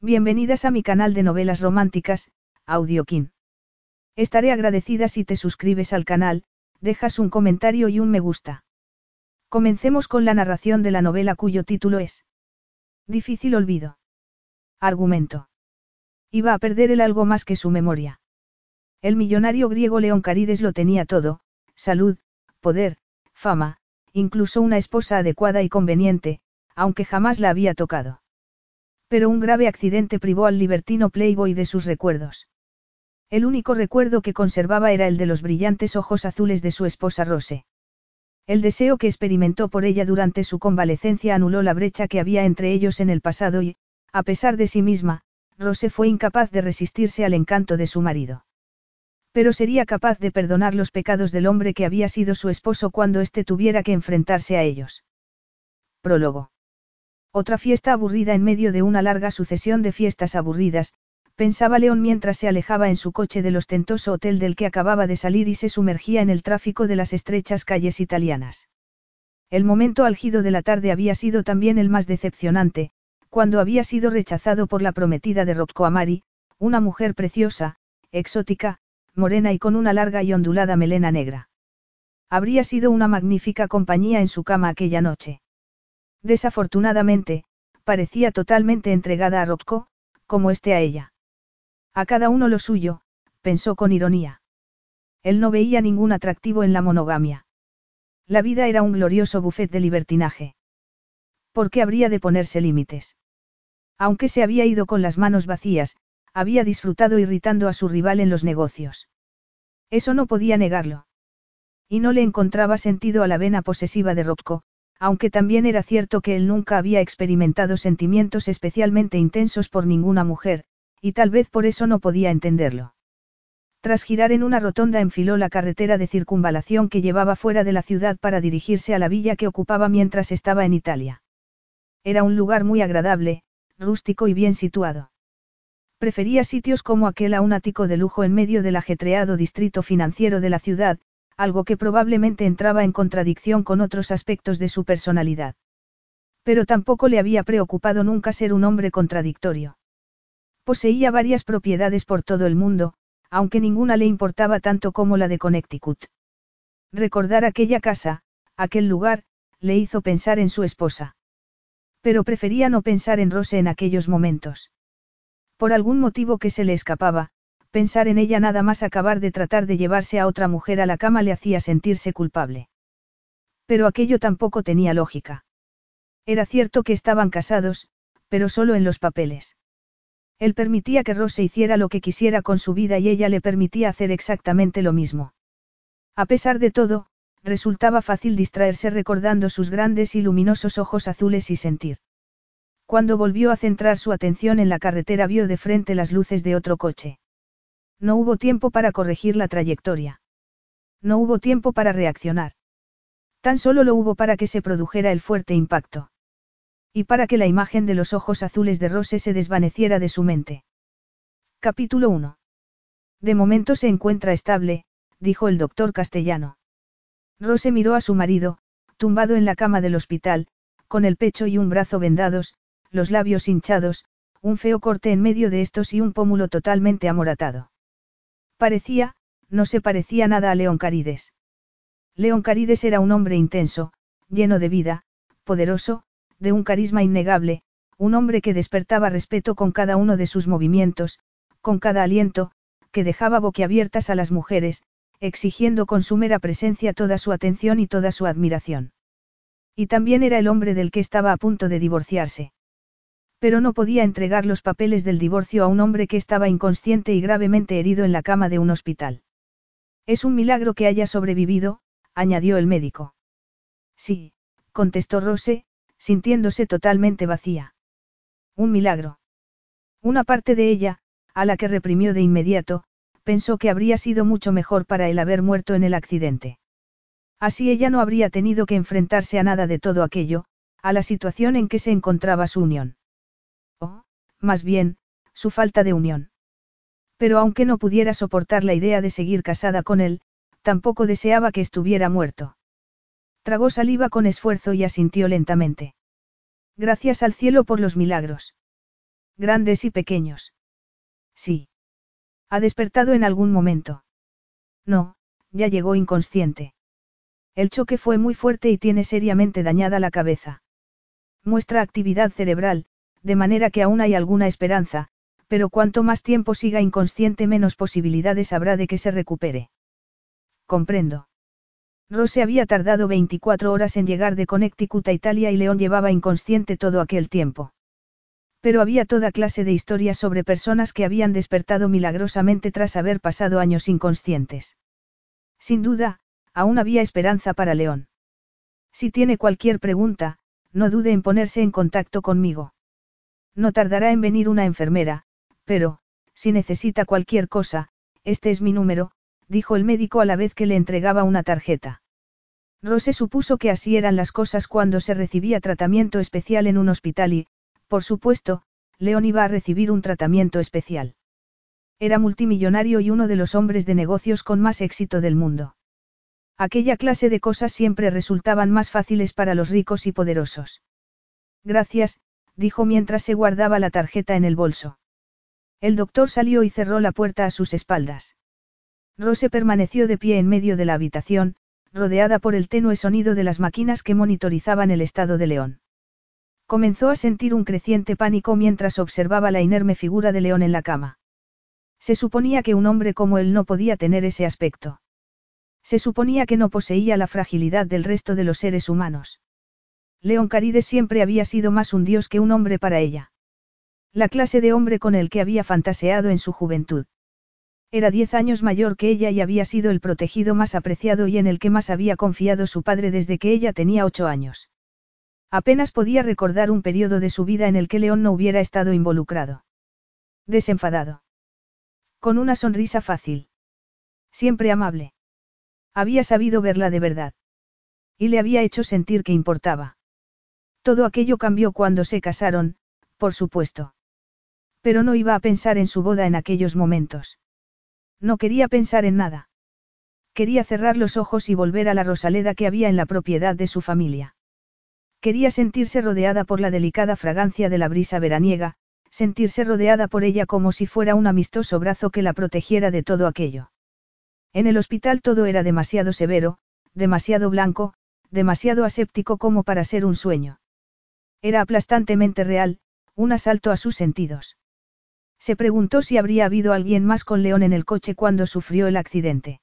Bienvenidas a mi canal de novelas románticas, Audiokin. Estaré agradecida si te suscribes al canal, dejas un comentario y un me gusta. Comencemos con la narración de la novela cuyo título es Difícil olvido. Argumento. Iba a perder el algo más que su memoria. El millonario griego León Carides lo tenía todo, salud, poder, fama, incluso una esposa adecuada y conveniente, aunque jamás la había tocado. Pero un grave accidente privó al libertino Playboy de sus recuerdos. El único recuerdo que conservaba era el de los brillantes ojos azules de su esposa Rose. El deseo que experimentó por ella durante su convalecencia anuló la brecha que había entre ellos en el pasado y, a pesar de sí misma, Rose fue incapaz de resistirse al encanto de su marido. Pero sería capaz de perdonar los pecados del hombre que había sido su esposo cuando éste tuviera que enfrentarse a ellos. Prólogo. Otra fiesta aburrida en medio de una larga sucesión de fiestas aburridas, pensaba León mientras se alejaba en su coche del ostentoso hotel del que acababa de salir y se sumergía en el tráfico de las estrechas calles italianas. El momento álgido de la tarde había sido también el más decepcionante, cuando había sido rechazado por la prometida de Rocco Amari, una mujer preciosa, exótica, morena y con una larga y ondulada melena negra. Habría sido una magnífica compañía en su cama aquella noche. Desafortunadamente, parecía totalmente entregada a Rocco, como este a ella. A cada uno lo suyo, pensó con ironía. Él no veía ningún atractivo en la monogamia. La vida era un glorioso buffet de libertinaje. ¿Por qué habría de ponerse límites? Aunque se había ido con las manos vacías, había disfrutado irritando a su rival en los negocios. Eso no podía negarlo. Y no le encontraba sentido a la vena posesiva de Rocco, aunque también era cierto que él nunca había experimentado sentimientos especialmente intensos por ninguna mujer, y tal vez por eso no podía entenderlo. Tras girar en una rotonda enfiló la carretera de circunvalación que llevaba fuera de la ciudad para dirigirse a la villa que ocupaba mientras estaba en Italia. Era un lugar muy agradable, rústico y bien situado. Prefería sitios como aquel a un ático de lujo en medio del ajetreado distrito financiero de la ciudad, algo que probablemente entraba en contradicción con otros aspectos de su personalidad. Pero tampoco le había preocupado nunca ser un hombre contradictorio. Poseía varias propiedades por todo el mundo, aunque ninguna le importaba tanto como la de Connecticut. Recordar aquella casa, aquel lugar, le hizo pensar en su esposa. Pero prefería no pensar en Rose en aquellos momentos. Por algún motivo que se le escapaba, pensar en ella nada más acabar de tratar de llevarse a otra mujer a la cama le hacía sentirse culpable. Pero aquello tampoco tenía lógica. Era cierto que estaban casados, pero solo en los papeles. Él permitía que Rose hiciera lo que quisiera con su vida y ella le permitía hacer exactamente lo mismo. A pesar de todo, resultaba fácil distraerse recordando sus grandes y luminosos ojos azules y sentir. Cuando volvió a centrar su atención en la carretera vio de frente las luces de otro coche. No hubo tiempo para corregir la trayectoria. No hubo tiempo para reaccionar. Tan solo lo hubo para que se produjera el fuerte impacto. Y para que la imagen de los ojos azules de Rose se desvaneciera de su mente. Capítulo 1. De momento se encuentra estable, dijo el doctor castellano. Rose miró a su marido, tumbado en la cama del hospital, con el pecho y un brazo vendados, los labios hinchados, un feo corte en medio de estos y un pómulo totalmente amoratado. Parecía, no se parecía nada a León Carides. León Carides era un hombre intenso, lleno de vida, poderoso, de un carisma innegable, un hombre que despertaba respeto con cada uno de sus movimientos, con cada aliento, que dejaba boquiabiertas a las mujeres, exigiendo con su mera presencia toda su atención y toda su admiración. Y también era el hombre del que estaba a punto de divorciarse. Pero no podía entregar los papeles del divorcio a un hombre que estaba inconsciente y gravemente herido en la cama de un hospital. Es un milagro que haya sobrevivido, añadió el médico. Sí, contestó Rose, sintiéndose totalmente vacía. Un milagro. Una parte de ella, a la que reprimió de inmediato, pensó que habría sido mucho mejor para él haber muerto en el accidente. Así ella no habría tenido que enfrentarse a nada de todo aquello, a la situación en que se encontraba su unión más bien, su falta de unión. Pero aunque no pudiera soportar la idea de seguir casada con él, tampoco deseaba que estuviera muerto. Tragó saliva con esfuerzo y asintió lentamente. Gracias al cielo por los milagros. Grandes y pequeños. Sí. ¿Ha despertado en algún momento? No, ya llegó inconsciente. El choque fue muy fuerte y tiene seriamente dañada la cabeza. Muestra actividad cerebral, de manera que aún hay alguna esperanza, pero cuanto más tiempo siga inconsciente menos posibilidades habrá de que se recupere. Comprendo. Rose había tardado 24 horas en llegar de Connecticut a Italia y León llevaba inconsciente todo aquel tiempo. Pero había toda clase de historias sobre personas que habían despertado milagrosamente tras haber pasado años inconscientes. Sin duda, aún había esperanza para León. Si tiene cualquier pregunta, no dude en ponerse en contacto conmigo. No tardará en venir una enfermera, pero, si necesita cualquier cosa, este es mi número, dijo el médico a la vez que le entregaba una tarjeta. Rose supuso que así eran las cosas cuando se recibía tratamiento especial en un hospital y, por supuesto, León iba a recibir un tratamiento especial. Era multimillonario y uno de los hombres de negocios con más éxito del mundo. Aquella clase de cosas siempre resultaban más fáciles para los ricos y poderosos. Gracias, dijo mientras se guardaba la tarjeta en el bolso. El doctor salió y cerró la puerta a sus espaldas. Rose permaneció de pie en medio de la habitación, rodeada por el tenue sonido de las máquinas que monitorizaban el estado de León. Comenzó a sentir un creciente pánico mientras observaba la inerme figura de León en la cama. Se suponía que un hombre como él no podía tener ese aspecto. Se suponía que no poseía la fragilidad del resto de los seres humanos. León Carides siempre había sido más un dios que un hombre para ella. La clase de hombre con el que había fantaseado en su juventud. Era diez años mayor que ella y había sido el protegido más apreciado y en el que más había confiado su padre desde que ella tenía ocho años. Apenas podía recordar un periodo de su vida en el que León no hubiera estado involucrado. Desenfadado. Con una sonrisa fácil. Siempre amable. Había sabido verla de verdad. Y le había hecho sentir que importaba. Todo aquello cambió cuando se casaron, por supuesto. Pero no iba a pensar en su boda en aquellos momentos. No quería pensar en nada. Quería cerrar los ojos y volver a la Rosaleda que había en la propiedad de su familia. Quería sentirse rodeada por la delicada fragancia de la brisa veraniega, sentirse rodeada por ella como si fuera un amistoso brazo que la protegiera de todo aquello. En el hospital todo era demasiado severo, demasiado blanco, demasiado aséptico como para ser un sueño. Era aplastantemente real, un asalto a sus sentidos. Se preguntó si habría habido alguien más con León en el coche cuando sufrió el accidente.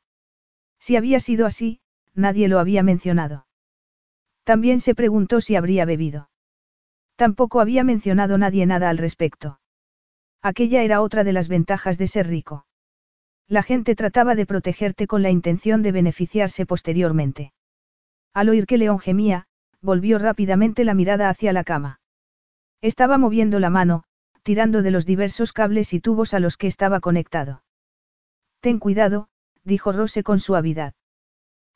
Si había sido así, nadie lo había mencionado. También se preguntó si habría bebido. Tampoco había mencionado nadie nada al respecto. Aquella era otra de las ventajas de ser rico. La gente trataba de protegerte con la intención de beneficiarse posteriormente. Al oír que León gemía, volvió rápidamente la mirada hacia la cama. Estaba moviendo la mano, tirando de los diversos cables y tubos a los que estaba conectado. Ten cuidado, dijo Rose con suavidad.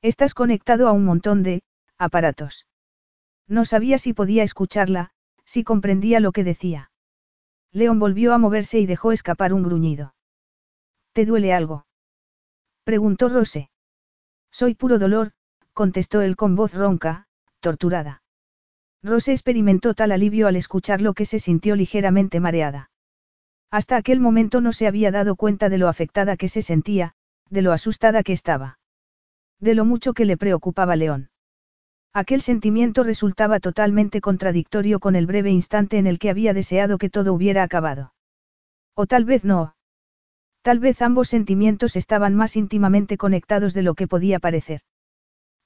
Estás conectado a un montón de, aparatos. No sabía si podía escucharla, si comprendía lo que decía. León volvió a moverse y dejó escapar un gruñido. ¿Te duele algo? preguntó Rose. Soy puro dolor, contestó él con voz ronca, torturada. Rose experimentó tal alivio al escucharlo que se sintió ligeramente mareada. Hasta aquel momento no se había dado cuenta de lo afectada que se sentía, de lo asustada que estaba. De lo mucho que le preocupaba León. Aquel sentimiento resultaba totalmente contradictorio con el breve instante en el que había deseado que todo hubiera acabado. O tal vez no. Tal vez ambos sentimientos estaban más íntimamente conectados de lo que podía parecer.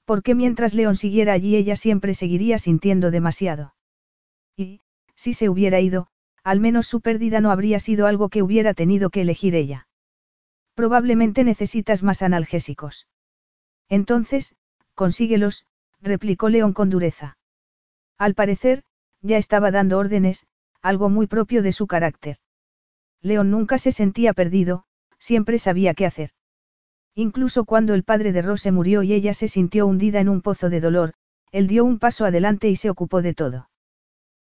Porque mientras León siguiera allí ella siempre seguiría sintiendo demasiado. Y, si se hubiera ido, al menos su pérdida no habría sido algo que hubiera tenido que elegir ella. Probablemente necesitas más analgésicos. Entonces, consíguelos, replicó León con dureza. Al parecer, ya estaba dando órdenes, algo muy propio de su carácter. León nunca se sentía perdido, siempre sabía qué hacer. Incluso cuando el padre de Rose murió y ella se sintió hundida en un pozo de dolor, él dio un paso adelante y se ocupó de todo.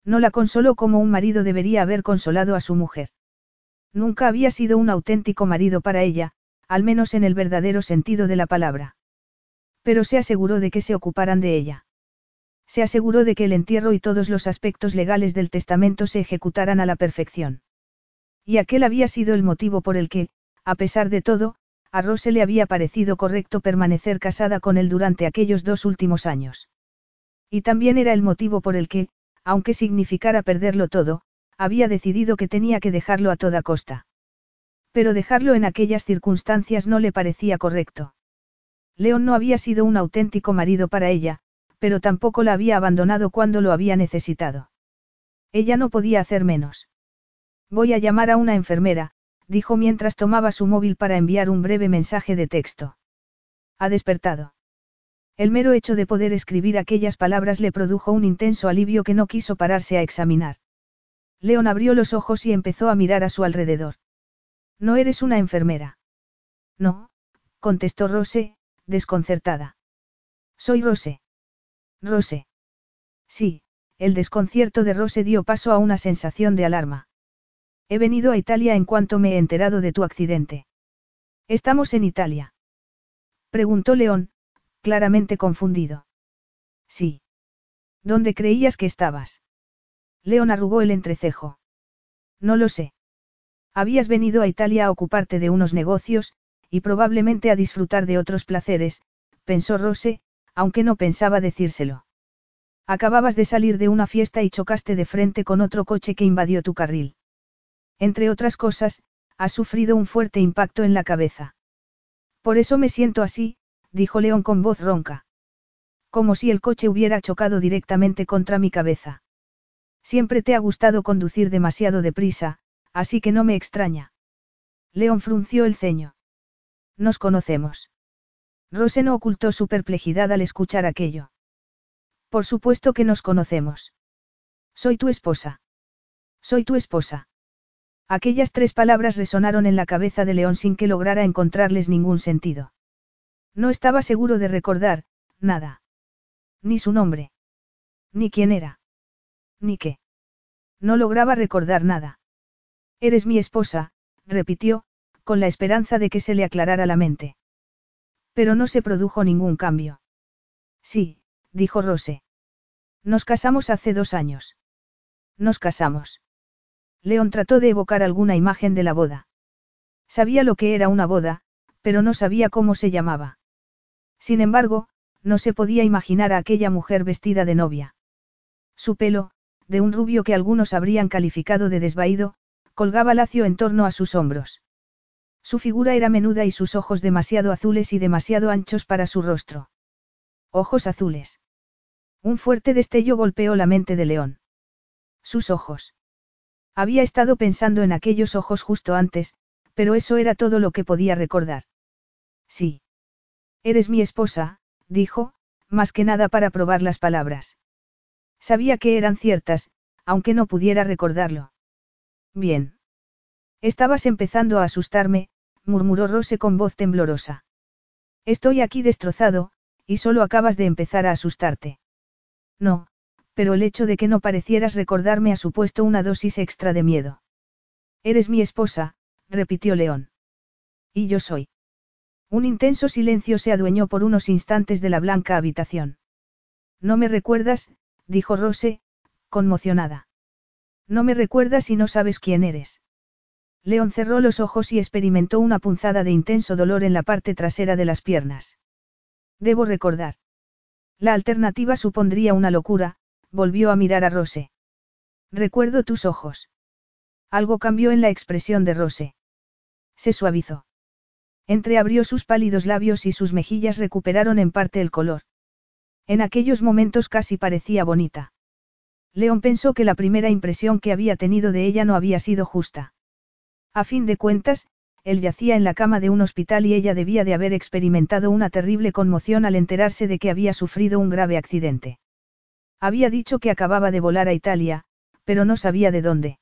No la consoló como un marido debería haber consolado a su mujer. Nunca había sido un auténtico marido para ella, al menos en el verdadero sentido de la palabra. Pero se aseguró de que se ocuparan de ella. Se aseguró de que el entierro y todos los aspectos legales del testamento se ejecutaran a la perfección. Y aquel había sido el motivo por el que, a pesar de todo, a Rose le había parecido correcto permanecer casada con él durante aquellos dos últimos años. Y también era el motivo por el que, aunque significara perderlo todo, había decidido que tenía que dejarlo a toda costa. Pero dejarlo en aquellas circunstancias no le parecía correcto. León no había sido un auténtico marido para ella, pero tampoco la había abandonado cuando lo había necesitado. Ella no podía hacer menos. Voy a llamar a una enfermera, dijo mientras tomaba su móvil para enviar un breve mensaje de texto. Ha despertado. El mero hecho de poder escribir aquellas palabras le produjo un intenso alivio que no quiso pararse a examinar. León abrió los ojos y empezó a mirar a su alrededor. No eres una enfermera. No, contestó Rose, desconcertada. Soy Rose. Rose. Sí, el desconcierto de Rose dio paso a una sensación de alarma. He venido a Italia en cuanto me he enterado de tu accidente. ¿Estamos en Italia? Preguntó León, claramente confundido. Sí. ¿Dónde creías que estabas? León arrugó el entrecejo. No lo sé. Habías venido a Italia a ocuparte de unos negocios, y probablemente a disfrutar de otros placeres, pensó Rose, aunque no pensaba decírselo. Acababas de salir de una fiesta y chocaste de frente con otro coche que invadió tu carril. Entre otras cosas, has sufrido un fuerte impacto en la cabeza. Por eso me siento así, dijo León con voz ronca. Como si el coche hubiera chocado directamente contra mi cabeza. Siempre te ha gustado conducir demasiado deprisa, así que no me extraña. León frunció el ceño. Nos conocemos. Rose no ocultó su perplejidad al escuchar aquello. Por supuesto que nos conocemos. Soy tu esposa. Soy tu esposa. Aquellas tres palabras resonaron en la cabeza de León sin que lograra encontrarles ningún sentido. No estaba seguro de recordar, nada. Ni su nombre. Ni quién era. Ni qué. No lograba recordar nada. Eres mi esposa, repitió, con la esperanza de que se le aclarara la mente. Pero no se produjo ningún cambio. Sí, dijo Rose. Nos casamos hace dos años. Nos casamos. León trató de evocar alguna imagen de la boda. Sabía lo que era una boda, pero no sabía cómo se llamaba. Sin embargo, no se podía imaginar a aquella mujer vestida de novia. Su pelo, de un rubio que algunos habrían calificado de desvaído, colgaba lacio en torno a sus hombros. Su figura era menuda y sus ojos demasiado azules y demasiado anchos para su rostro. Ojos azules. Un fuerte destello golpeó la mente de León. Sus ojos. Había estado pensando en aquellos ojos justo antes, pero eso era todo lo que podía recordar. Sí. Eres mi esposa, dijo, más que nada para probar las palabras. Sabía que eran ciertas, aunque no pudiera recordarlo. Bien. Estabas empezando a asustarme, murmuró Rose con voz temblorosa. Estoy aquí destrozado, y solo acabas de empezar a asustarte. No, pero el hecho de que no parecieras recordarme ha supuesto una dosis extra de miedo. Eres mi esposa, repitió León. Y yo soy. Un intenso silencio se adueñó por unos instantes de la blanca habitación. No me recuerdas, dijo Rose, conmocionada. No me recuerdas y no sabes quién eres. León cerró los ojos y experimentó una punzada de intenso dolor en la parte trasera de las piernas. Debo recordar. La alternativa supondría una locura, volvió a mirar a Rose. Recuerdo tus ojos. Algo cambió en la expresión de Rose. Se suavizó. Entreabrió sus pálidos labios y sus mejillas recuperaron en parte el color. En aquellos momentos casi parecía bonita. León pensó que la primera impresión que había tenido de ella no había sido justa. A fin de cuentas, él yacía en la cama de un hospital y ella debía de haber experimentado una terrible conmoción al enterarse de que había sufrido un grave accidente. Había dicho que acababa de volar a Italia, pero no sabía de dónde.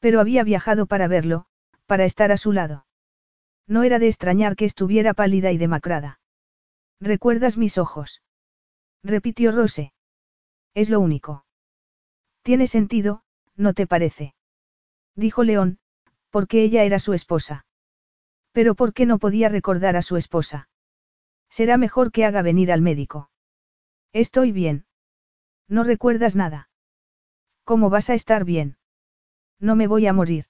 Pero había viajado para verlo, para estar a su lado. No era de extrañar que estuviera pálida y demacrada. ¿Recuerdas mis ojos? repitió Rose. Es lo único. Tiene sentido, ¿no te parece? Dijo León, porque ella era su esposa. Pero ¿por qué no podía recordar a su esposa? Será mejor que haga venir al médico. Estoy bien. No recuerdas nada. ¿Cómo vas a estar bien? No me voy a morir.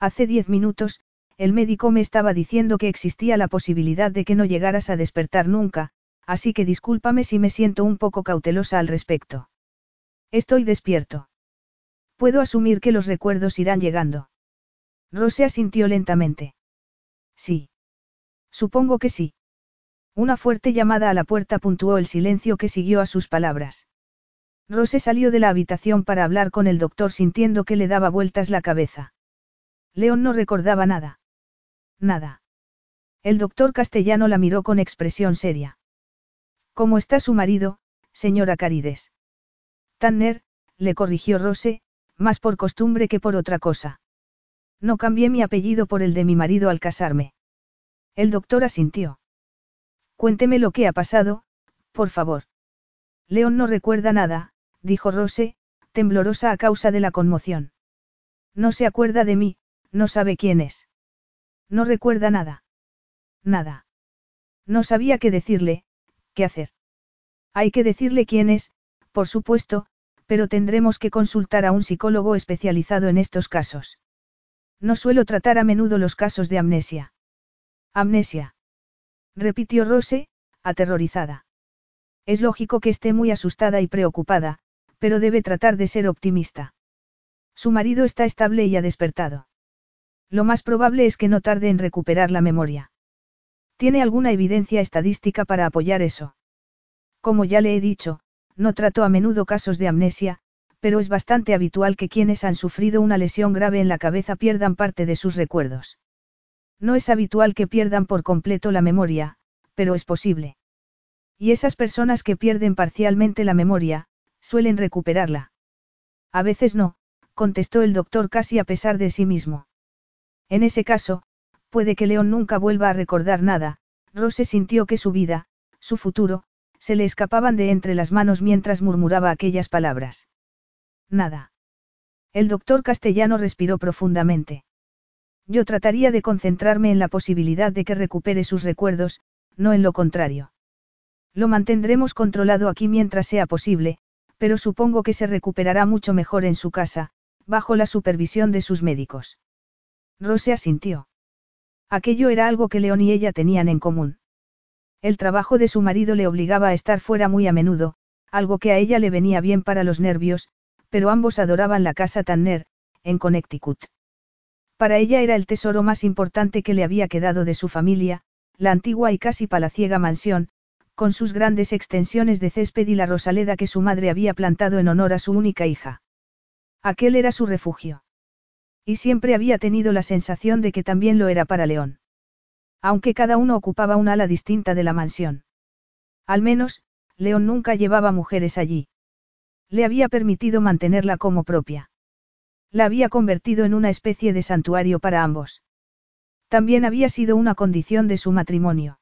Hace diez minutos, el médico me estaba diciendo que existía la posibilidad de que no llegaras a despertar nunca, así que discúlpame si me siento un poco cautelosa al respecto. Estoy despierto. Puedo asumir que los recuerdos irán llegando. Rose asintió lentamente. Sí. Supongo que sí. Una fuerte llamada a la puerta puntuó el silencio que siguió a sus palabras. Rose salió de la habitación para hablar con el doctor sintiendo que le daba vueltas la cabeza. León no recordaba nada. Nada. El doctor castellano la miró con expresión seria. ¿Cómo está su marido, señora Carides? Tanner, le corrigió Rose, más por costumbre que por otra cosa. No cambié mi apellido por el de mi marido al casarme. El doctor asintió. Cuénteme lo que ha pasado, por favor. León no recuerda nada, dijo Rose, temblorosa a causa de la conmoción. No se acuerda de mí, no sabe quién es. No recuerda nada. Nada. No sabía qué decirle, qué hacer. Hay que decirle quién es, por supuesto, pero tendremos que consultar a un psicólogo especializado en estos casos. No suelo tratar a menudo los casos de amnesia. Amnesia. Repitió Rose, aterrorizada. Es lógico que esté muy asustada y preocupada, pero debe tratar de ser optimista. Su marido está estable y ha despertado. Lo más probable es que no tarde en recuperar la memoria. ¿Tiene alguna evidencia estadística para apoyar eso? Como ya le he dicho, no trato a menudo casos de amnesia, pero es bastante habitual que quienes han sufrido una lesión grave en la cabeza pierdan parte de sus recuerdos. No es habitual que pierdan por completo la memoria, pero es posible. Y esas personas que pierden parcialmente la memoria, suelen recuperarla. A veces no, contestó el doctor casi a pesar de sí mismo. En ese caso, puede que León nunca vuelva a recordar nada, Rose sintió que su vida, su futuro, se le escapaban de entre las manos mientras murmuraba aquellas palabras. Nada. El doctor castellano respiró profundamente. Yo trataría de concentrarme en la posibilidad de que recupere sus recuerdos, no en lo contrario. Lo mantendremos controlado aquí mientras sea posible, pero supongo que se recuperará mucho mejor en su casa, bajo la supervisión de sus médicos. Rose asintió. Aquello era algo que León y ella tenían en común. El trabajo de su marido le obligaba a estar fuera muy a menudo, algo que a ella le venía bien para los nervios, pero ambos adoraban la casa Tanner, en Connecticut. Para ella era el tesoro más importante que le había quedado de su familia, la antigua y casi palaciega mansión, con sus grandes extensiones de césped y la rosaleda que su madre había plantado en honor a su única hija. Aquel era su refugio. Y siempre había tenido la sensación de que también lo era para León. Aunque cada uno ocupaba un ala distinta de la mansión. Al menos, León nunca llevaba mujeres allí. Le había permitido mantenerla como propia. La había convertido en una especie de santuario para ambos. También había sido una condición de su matrimonio.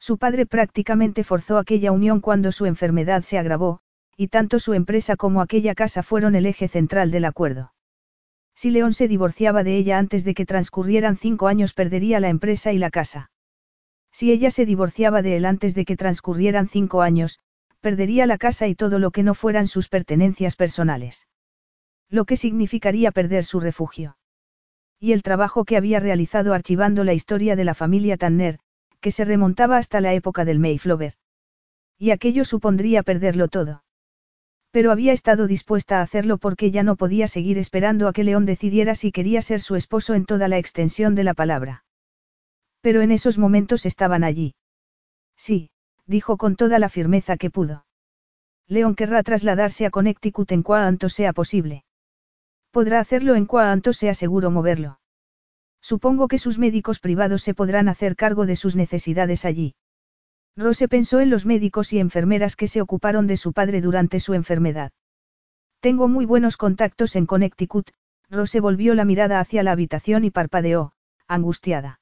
Su padre prácticamente forzó aquella unión cuando su enfermedad se agravó, y tanto su empresa como aquella casa fueron el eje central del acuerdo. Si León se divorciaba de ella antes de que transcurrieran cinco años perdería la empresa y la casa. Si ella se divorciaba de él antes de que transcurrieran cinco años, perdería la casa y todo lo que no fueran sus pertenencias personales. Lo que significaría perder su refugio. Y el trabajo que había realizado archivando la historia de la familia Tanner, que se remontaba hasta la época del Mayflower. Y aquello supondría perderlo todo. Pero había estado dispuesta a hacerlo porque ya no podía seguir esperando a que León decidiera si quería ser su esposo en toda la extensión de la palabra. Pero en esos momentos estaban allí. Sí, dijo con toda la firmeza que pudo. León querrá trasladarse a Connecticut en cuanto sea posible. Podrá hacerlo en cuanto sea seguro moverlo. Supongo que sus médicos privados se podrán hacer cargo de sus necesidades allí. Rose pensó en los médicos y enfermeras que se ocuparon de su padre durante su enfermedad. Tengo muy buenos contactos en Connecticut, Rose volvió la mirada hacia la habitación y parpadeó, angustiada.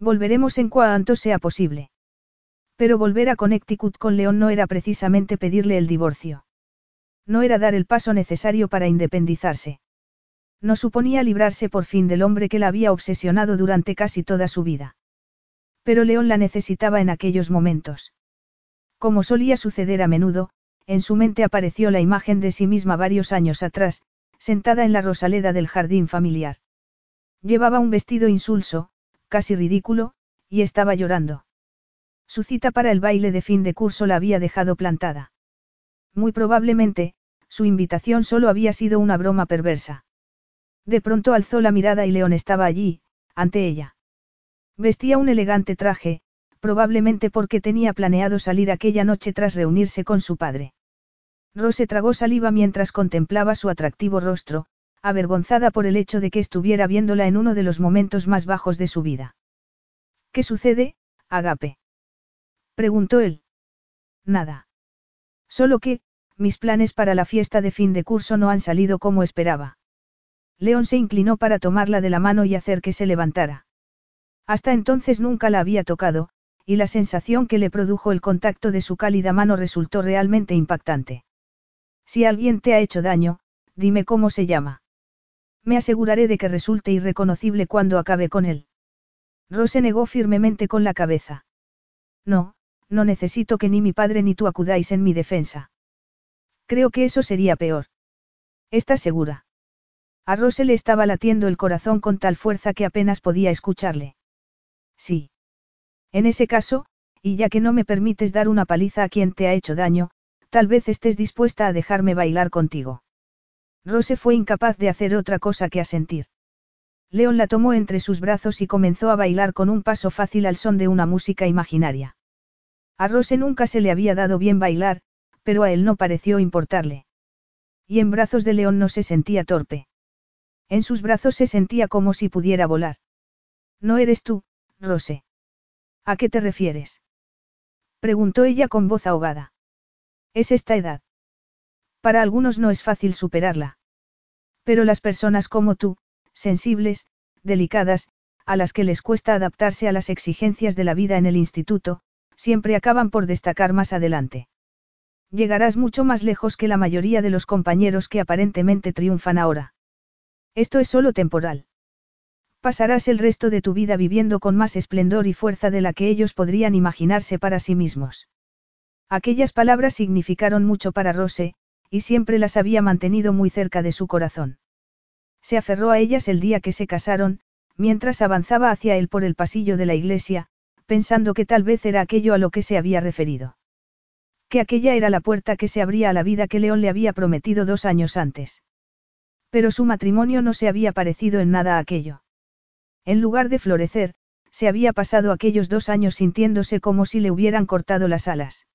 Volveremos en cuanto sea posible. Pero volver a Connecticut con León no era precisamente pedirle el divorcio. No era dar el paso necesario para independizarse. No suponía librarse por fin del hombre que la había obsesionado durante casi toda su vida. Pero León la necesitaba en aquellos momentos. Como solía suceder a menudo, en su mente apareció la imagen de sí misma varios años atrás, sentada en la rosaleda del jardín familiar. Llevaba un vestido insulso, casi ridículo, y estaba llorando. Su cita para el baile de fin de curso la había dejado plantada. Muy probablemente, su invitación solo había sido una broma perversa. De pronto alzó la mirada y León estaba allí, ante ella. Vestía un elegante traje, probablemente porque tenía planeado salir aquella noche tras reunirse con su padre. Rose tragó saliva mientras contemplaba su atractivo rostro, avergonzada por el hecho de que estuviera viéndola en uno de los momentos más bajos de su vida. ¿Qué sucede, Agape? preguntó él. Nada. Solo que, mis planes para la fiesta de fin de curso no han salido como esperaba. León se inclinó para tomarla de la mano y hacer que se levantara. Hasta entonces nunca la había tocado, y la sensación que le produjo el contacto de su cálida mano resultó realmente impactante. Si alguien te ha hecho daño, dime cómo se llama. Me aseguraré de que resulte irreconocible cuando acabe con él. Rose negó firmemente con la cabeza. No, no necesito que ni mi padre ni tú acudáis en mi defensa. Creo que eso sería peor. ¿Estás segura? A Rose le estaba latiendo el corazón con tal fuerza que apenas podía escucharle. Sí. En ese caso, y ya que no me permites dar una paliza a quien te ha hecho daño, tal vez estés dispuesta a dejarme bailar contigo. Rose fue incapaz de hacer otra cosa que asentir. León la tomó entre sus brazos y comenzó a bailar con un paso fácil al son de una música imaginaria. A Rose nunca se le había dado bien bailar, pero a él no pareció importarle. Y en brazos de León no se sentía torpe. En sus brazos se sentía como si pudiera volar. No eres tú, Rose. ¿A qué te refieres? Preguntó ella con voz ahogada. Es esta edad. Para algunos no es fácil superarla. Pero las personas como tú, sensibles, delicadas, a las que les cuesta adaptarse a las exigencias de la vida en el instituto, siempre acaban por destacar más adelante. Llegarás mucho más lejos que la mayoría de los compañeros que aparentemente triunfan ahora. Esto es solo temporal. Pasarás el resto de tu vida viviendo con más esplendor y fuerza de la que ellos podrían imaginarse para sí mismos. Aquellas palabras significaron mucho para Rose, y siempre las había mantenido muy cerca de su corazón. Se aferró a ellas el día que se casaron, mientras avanzaba hacia él por el pasillo de la iglesia, pensando que tal vez era aquello a lo que se había referido. Que aquella era la puerta que se abría a la vida que León le había prometido dos años antes. Pero su matrimonio no se había parecido en nada a aquello. En lugar de florecer, se había pasado aquellos dos años sintiéndose como si le hubieran cortado las alas.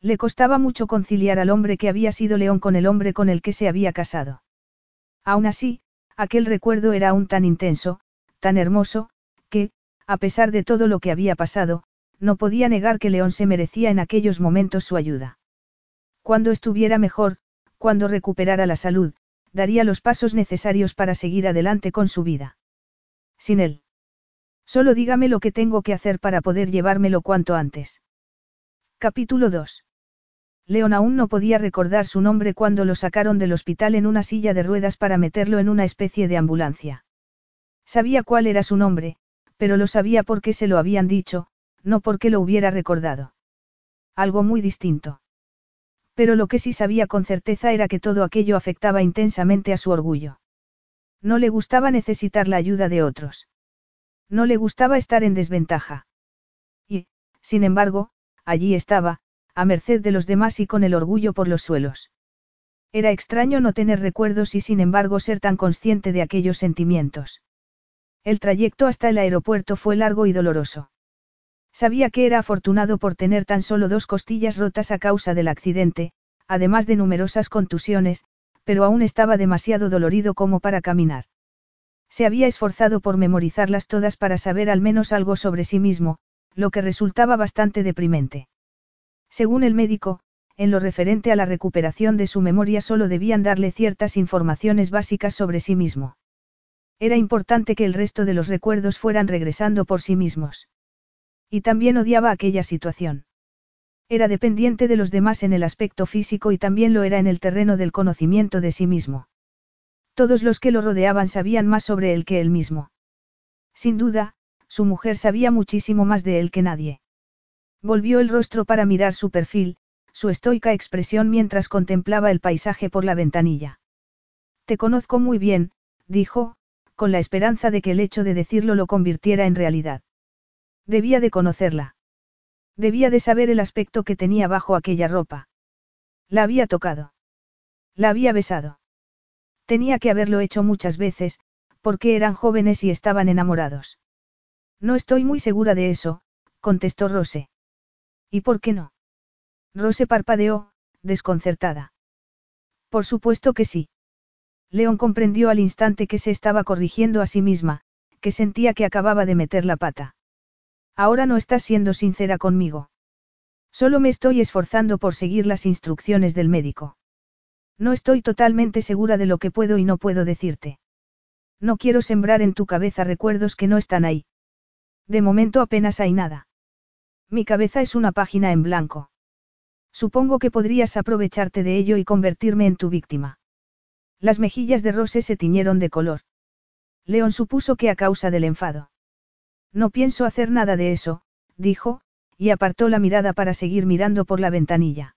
Le costaba mucho conciliar al hombre que había sido León con el hombre con el que se había casado. Aún así, aquel recuerdo era aún tan intenso, tan hermoso, que, a pesar de todo lo que había pasado, no podía negar que León se merecía en aquellos momentos su ayuda. Cuando estuviera mejor, cuando recuperara la salud, daría los pasos necesarios para seguir adelante con su vida. Sin él. Solo dígame lo que tengo que hacer para poder llevármelo cuanto antes. Capítulo 2. León aún no podía recordar su nombre cuando lo sacaron del hospital en una silla de ruedas para meterlo en una especie de ambulancia. Sabía cuál era su nombre, pero lo sabía porque se lo habían dicho, no porque lo hubiera recordado. Algo muy distinto. Pero lo que sí sabía con certeza era que todo aquello afectaba intensamente a su orgullo. No le gustaba necesitar la ayuda de otros. No le gustaba estar en desventaja. Y, sin embargo, allí estaba, a merced de los demás y con el orgullo por los suelos. Era extraño no tener recuerdos y sin embargo ser tan consciente de aquellos sentimientos. El trayecto hasta el aeropuerto fue largo y doloroso. Sabía que era afortunado por tener tan solo dos costillas rotas a causa del accidente, además de numerosas contusiones, pero aún estaba demasiado dolorido como para caminar. Se había esforzado por memorizarlas todas para saber al menos algo sobre sí mismo, lo que resultaba bastante deprimente. Según el médico, en lo referente a la recuperación de su memoria solo debían darle ciertas informaciones básicas sobre sí mismo. Era importante que el resto de los recuerdos fueran regresando por sí mismos. Y también odiaba aquella situación. Era dependiente de los demás en el aspecto físico y también lo era en el terreno del conocimiento de sí mismo. Todos los que lo rodeaban sabían más sobre él que él mismo. Sin duda, su mujer sabía muchísimo más de él que nadie. Volvió el rostro para mirar su perfil, su estoica expresión mientras contemplaba el paisaje por la ventanilla. Te conozco muy bien, dijo, con la esperanza de que el hecho de decirlo lo convirtiera en realidad. Debía de conocerla. Debía de saber el aspecto que tenía bajo aquella ropa. La había tocado. La había besado. Tenía que haberlo hecho muchas veces, porque eran jóvenes y estaban enamorados. No estoy muy segura de eso, contestó Rose. ¿Y por qué no? Rose parpadeó, desconcertada. Por supuesto que sí. León comprendió al instante que se estaba corrigiendo a sí misma, que sentía que acababa de meter la pata. Ahora no estás siendo sincera conmigo. Solo me estoy esforzando por seguir las instrucciones del médico. No estoy totalmente segura de lo que puedo y no puedo decirte. No quiero sembrar en tu cabeza recuerdos que no están ahí. De momento apenas hay nada. Mi cabeza es una página en blanco. Supongo que podrías aprovecharte de ello y convertirme en tu víctima. Las mejillas de Rose se tiñeron de color. León supuso que a causa del enfado. No pienso hacer nada de eso, dijo, y apartó la mirada para seguir mirando por la ventanilla.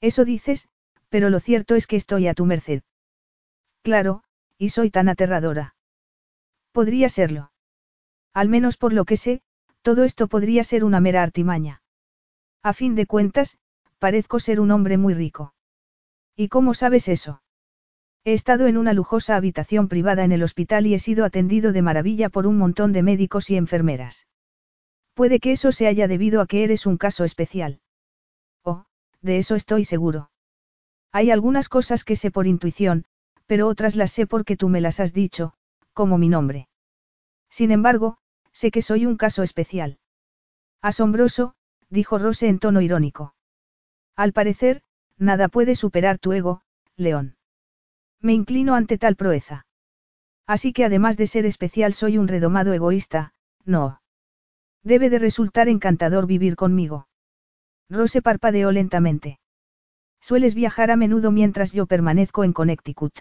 Eso dices, pero lo cierto es que estoy a tu merced. Claro, y soy tan aterradora. Podría serlo. Al menos por lo que sé, todo esto podría ser una mera artimaña. A fin de cuentas, parezco ser un hombre muy rico. ¿Y cómo sabes eso? He estado en una lujosa habitación privada en el hospital y he sido atendido de maravilla por un montón de médicos y enfermeras. Puede que eso se haya debido a que eres un caso especial. Oh, de eso estoy seguro. Hay algunas cosas que sé por intuición, pero otras las sé porque tú me las has dicho, como mi nombre. Sin embargo, sé que soy un caso especial. Asombroso, dijo Rose en tono irónico. Al parecer, nada puede superar tu ego, León. Me inclino ante tal proeza. Así que además de ser especial soy un redomado egoísta, no. Debe de resultar encantador vivir conmigo. Rose parpadeó lentamente. Sueles viajar a menudo mientras yo permanezco en Connecticut.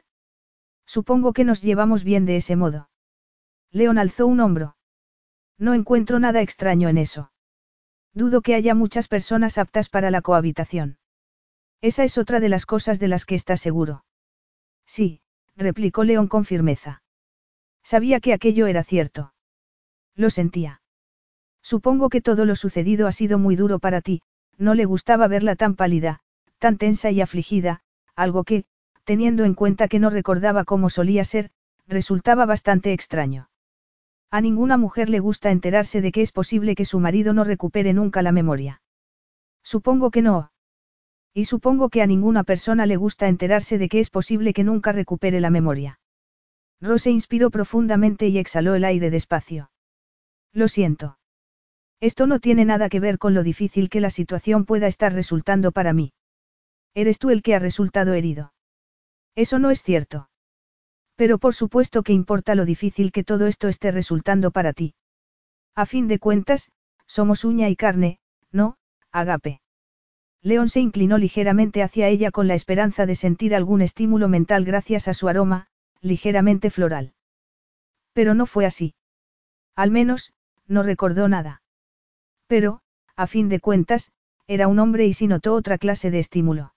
Supongo que nos llevamos bien de ese modo. León alzó un hombro. No encuentro nada extraño en eso. Dudo que haya muchas personas aptas para la cohabitación. Esa es otra de las cosas de las que está seguro. Sí, replicó León con firmeza. Sabía que aquello era cierto. Lo sentía. Supongo que todo lo sucedido ha sido muy duro para ti, no le gustaba verla tan pálida, tan tensa y afligida, algo que, teniendo en cuenta que no recordaba cómo solía ser, resultaba bastante extraño. A ninguna mujer le gusta enterarse de que es posible que su marido no recupere nunca la memoria. Supongo que no. Y supongo que a ninguna persona le gusta enterarse de que es posible que nunca recupere la memoria. Rose inspiró profundamente y exhaló el aire despacio. Lo siento. Esto no tiene nada que ver con lo difícil que la situación pueda estar resultando para mí. Eres tú el que ha resultado herido. Eso no es cierto. Pero por supuesto que importa lo difícil que todo esto esté resultando para ti. A fin de cuentas, somos uña y carne, ¿no, Agape? León se inclinó ligeramente hacia ella con la esperanza de sentir algún estímulo mental gracias a su aroma, ligeramente floral. Pero no fue así. Al menos, no recordó nada. Pero, a fin de cuentas, era un hombre y sí notó otra clase de estímulo.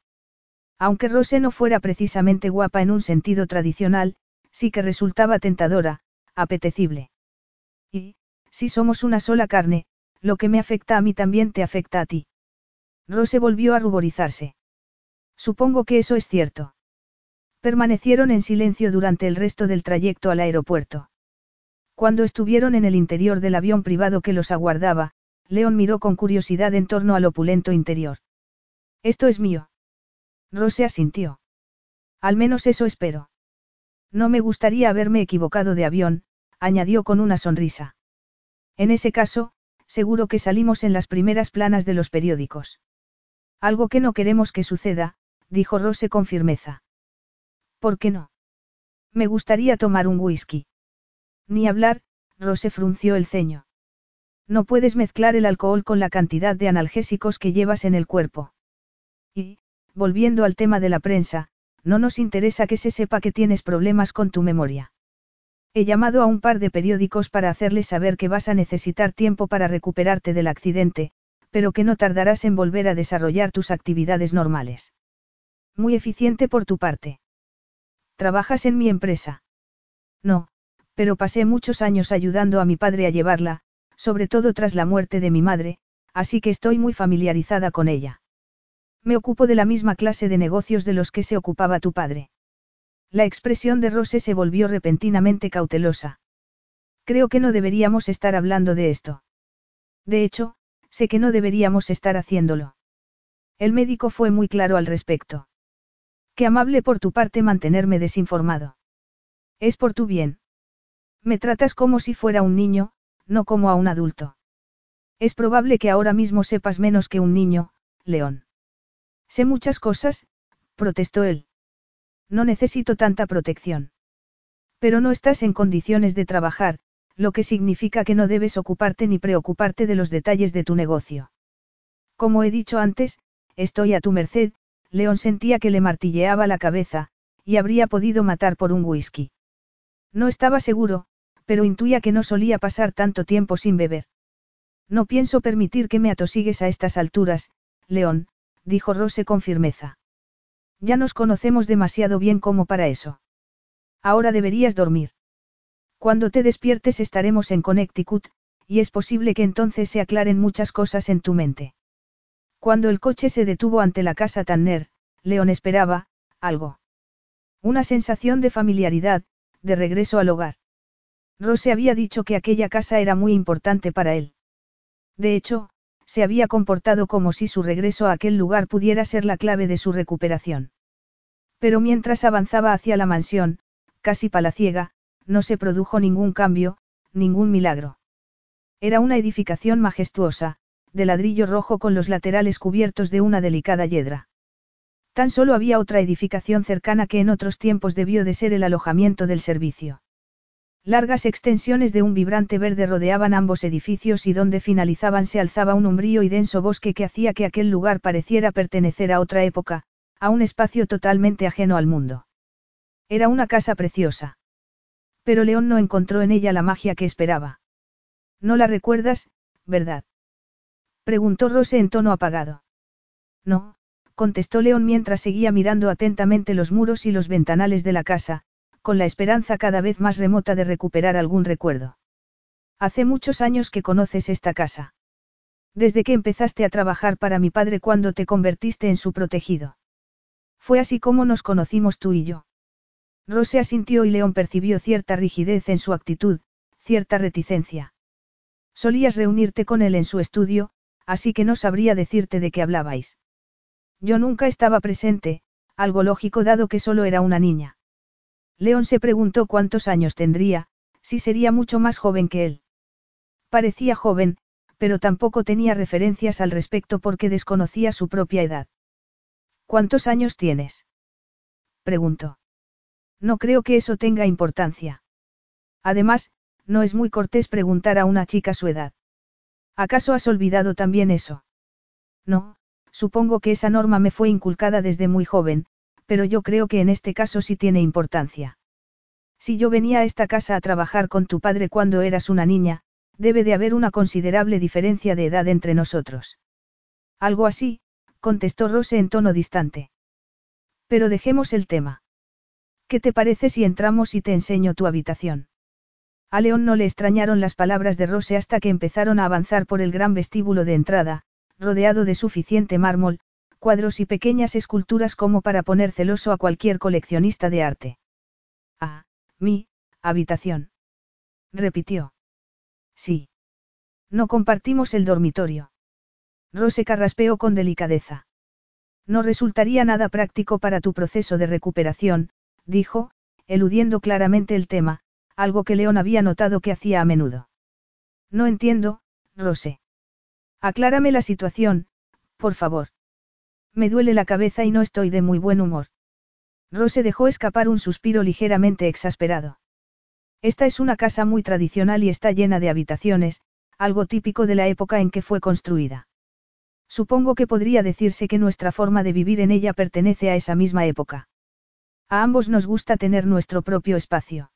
Aunque Rose no fuera precisamente guapa en un sentido tradicional, sí que resultaba tentadora, apetecible. Y, si somos una sola carne, lo que me afecta a mí también te afecta a ti. Rose volvió a ruborizarse. Supongo que eso es cierto. Permanecieron en silencio durante el resto del trayecto al aeropuerto. Cuando estuvieron en el interior del avión privado que los aguardaba, León miró con curiosidad en torno al opulento interior. Esto es mío. Rose asintió. Al menos eso espero. No me gustaría haberme equivocado de avión, añadió con una sonrisa. En ese caso, seguro que salimos en las primeras planas de los periódicos. Algo que no queremos que suceda, dijo Rose con firmeza. ¿Por qué no? Me gustaría tomar un whisky. Ni hablar, Rose frunció el ceño. No puedes mezclar el alcohol con la cantidad de analgésicos que llevas en el cuerpo. Y, volviendo al tema de la prensa, no nos interesa que se sepa que tienes problemas con tu memoria. He llamado a un par de periódicos para hacerles saber que vas a necesitar tiempo para recuperarte del accidente, pero que no tardarás en volver a desarrollar tus actividades normales. Muy eficiente por tu parte. ¿Trabajas en mi empresa? No, Pero pasé muchos años ayudando a mi padre a llevarla, sobre todo tras la muerte de mi madre, así que estoy muy familiarizada con ella. Me ocupo de la misma clase de negocios de los que se ocupaba tu padre. La expresión de Rose se volvió repentinamente cautelosa. Creo que no deberíamos estar hablando de esto. De hecho, sé que no deberíamos estar haciéndolo. El médico fue muy claro al respecto. Qué amable por tu parte mantenerme desinformado. Es por tu bien. Me tratas como si fuera un niño, no como a un adulto. Es probable que ahora mismo sepas menos que un niño, León. Sé muchas cosas, protestó él. No necesito tanta protección. Pero no estás en condiciones de trabajar, lo que significa que no debes ocuparte ni preocuparte de los detalles de tu negocio. Como he dicho antes, estoy a tu merced, León sentía que le martilleaba la cabeza, y habría podido matar por un whisky. No estaba seguro, pero intuía que no solía pasar tanto tiempo sin beber. No pienso permitir que me atosigues a estas alturas, León, dijo Rose con firmeza. Ya nos conocemos demasiado bien como para eso. Ahora deberías dormir. Cuando te despiertes estaremos en Connecticut, y es posible que entonces se aclaren muchas cosas en tu mente. Cuando el coche se detuvo ante la casa Tanner, León esperaba, algo. Una sensación de familiaridad, de regreso al hogar. Rose había dicho que aquella casa era muy importante para él. De hecho, se había comportado como si su regreso a aquel lugar pudiera ser la clave de su recuperación. Pero mientras avanzaba hacia la mansión, casi palaciega, no se produjo ningún cambio, ningún milagro. Era una edificación majestuosa, de ladrillo rojo con los laterales cubiertos de una delicada yedra. Tan solo había otra edificación cercana que en otros tiempos debió de ser el alojamiento del servicio. Largas extensiones de un vibrante verde rodeaban ambos edificios y donde finalizaban se alzaba un umbrío y denso bosque que hacía que aquel lugar pareciera pertenecer a otra época, a un espacio totalmente ajeno al mundo. Era una casa preciosa. Pero León no encontró en ella la magia que esperaba. No la recuerdas, ¿verdad? Preguntó Rose en tono apagado. No, contestó León mientras seguía mirando atentamente los muros y los ventanales de la casa, con la esperanza cada vez más remota de recuperar algún recuerdo. Hace muchos años que conoces esta casa. Desde que empezaste a trabajar para mi padre cuando te convertiste en su protegido. Fue así como nos conocimos tú y yo. Rose asintió y León percibió cierta rigidez en su actitud, cierta reticencia. Solías reunirte con él en su estudio, así que no sabría decirte de qué hablabais. Yo nunca estaba presente, algo lógico dado que solo era una niña. León se preguntó cuántos años tendría, si sería mucho más joven que él. Parecía joven, pero tampoco tenía referencias al respecto porque desconocía su propia edad. ¿Cuántos años tienes? preguntó. No creo que eso tenga importancia. Además, no es muy cortés preguntar a una chica su edad. ¿Acaso has olvidado también eso? No, supongo que esa norma me fue inculcada desde muy joven, pero yo creo que en este caso sí tiene importancia. Si yo venía a esta casa a trabajar con tu padre cuando eras una niña, debe de haber una considerable diferencia de edad entre nosotros. Algo así, contestó Rose en tono distante. Pero dejemos el tema. ¿Qué te parece si entramos y te enseño tu habitación? A León no le extrañaron las palabras de Rose hasta que empezaron a avanzar por el gran vestíbulo de entrada, rodeado de suficiente mármol, cuadros y pequeñas esculturas como para poner celoso a cualquier coleccionista de arte. Ah, mi, habitación. Repitió. Sí. No compartimos el dormitorio. Rose carraspeó con delicadeza. No resultaría nada práctico para tu proceso de recuperación, dijo, eludiendo claramente el tema, algo que León había notado que hacía a menudo. No entiendo, Rose. Aclárame la situación, por favor. Me duele la cabeza y no estoy de muy buen humor. Rose dejó escapar un suspiro ligeramente exasperado. Esta es una casa muy tradicional y está llena de habitaciones, algo típico de la época en que fue construida. Supongo que podría decirse que nuestra forma de vivir en ella pertenece a esa misma época. A ambos nos gusta tener nuestro propio espacio.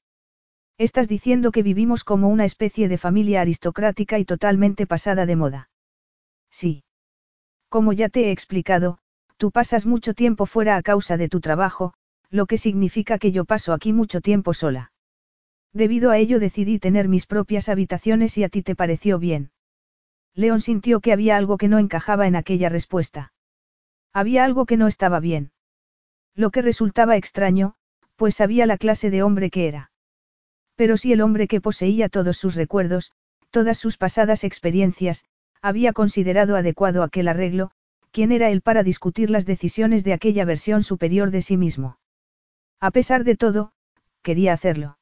Estás diciendo que vivimos como una especie de familia aristocrática y totalmente pasada de moda. Sí. Como ya te he explicado, Tú pasas mucho tiempo fuera a causa de tu trabajo, lo que significa que yo paso aquí mucho tiempo sola. Debido a ello decidí tener mis propias habitaciones y a ti te pareció bien. León sintió que había algo que no encajaba en aquella respuesta. Había algo que no estaba bien. Lo que resultaba extraño, pues sabía la clase de hombre que era. Pero si el hombre que poseía todos sus recuerdos, todas sus pasadas experiencias, había considerado adecuado aquel arreglo, ¿quién era él para discutir las decisiones de aquella versión superior de sí mismo? A pesar de todo, quería hacerlo.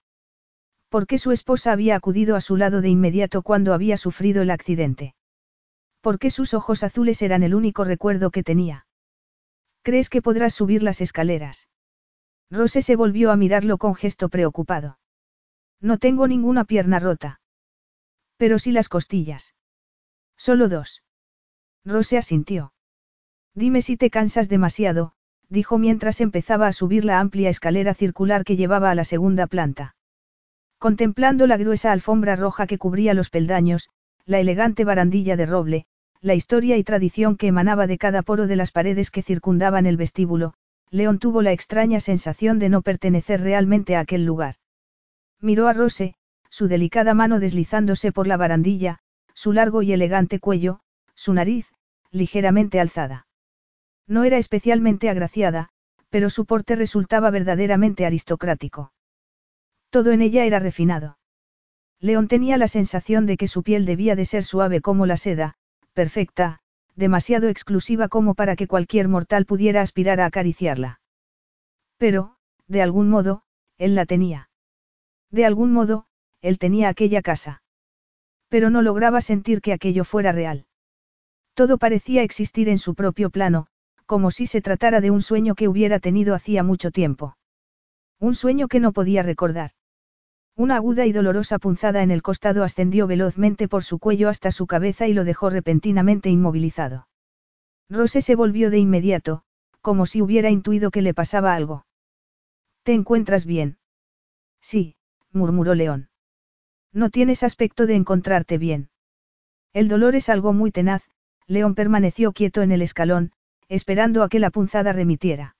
¿Por qué su esposa había acudido a su lado de inmediato cuando había sufrido el accidente? ¿Por qué sus ojos azules eran el único recuerdo que tenía? ¿Crees que podrás subir las escaleras? Rose se volvió a mirarlo con gesto preocupado. No tengo ninguna pierna rota. Pero sí las costillas. Solo dos. Rose asintió. Dime si te cansas demasiado, dijo mientras empezaba a subir la amplia escalera circular que llevaba a la segunda planta. Contemplando la gruesa alfombra roja que cubría los peldaños, la elegante barandilla de roble, la historia y tradición que emanaba de cada poro de las paredes que circundaban el vestíbulo, León tuvo la extraña sensación de no pertenecer realmente a aquel lugar. Miró a Rose, su delicada mano deslizándose por la barandilla, su largo y elegante cuello, su nariz, ligeramente alzada. No era especialmente agraciada, pero su porte resultaba verdaderamente aristocrático. Todo en ella era refinado. León tenía la sensación de que su piel debía de ser suave como la seda, perfecta, demasiado exclusiva como para que cualquier mortal pudiera aspirar a acariciarla. Pero, de algún modo, él la tenía. De algún modo, él tenía aquella casa. Pero no lograba sentir que aquello fuera real. Todo parecía existir en su propio plano, como si se tratara de un sueño que hubiera tenido hacía mucho tiempo. Un sueño que no podía recordar. Una aguda y dolorosa punzada en el costado ascendió velozmente por su cuello hasta su cabeza y lo dejó repentinamente inmovilizado. Rose se volvió de inmediato, como si hubiera intuido que le pasaba algo. ¿Te encuentras bien? Sí, murmuró León. No tienes aspecto de encontrarte bien. El dolor es algo muy tenaz, León permaneció quieto en el escalón, esperando a que la punzada remitiera.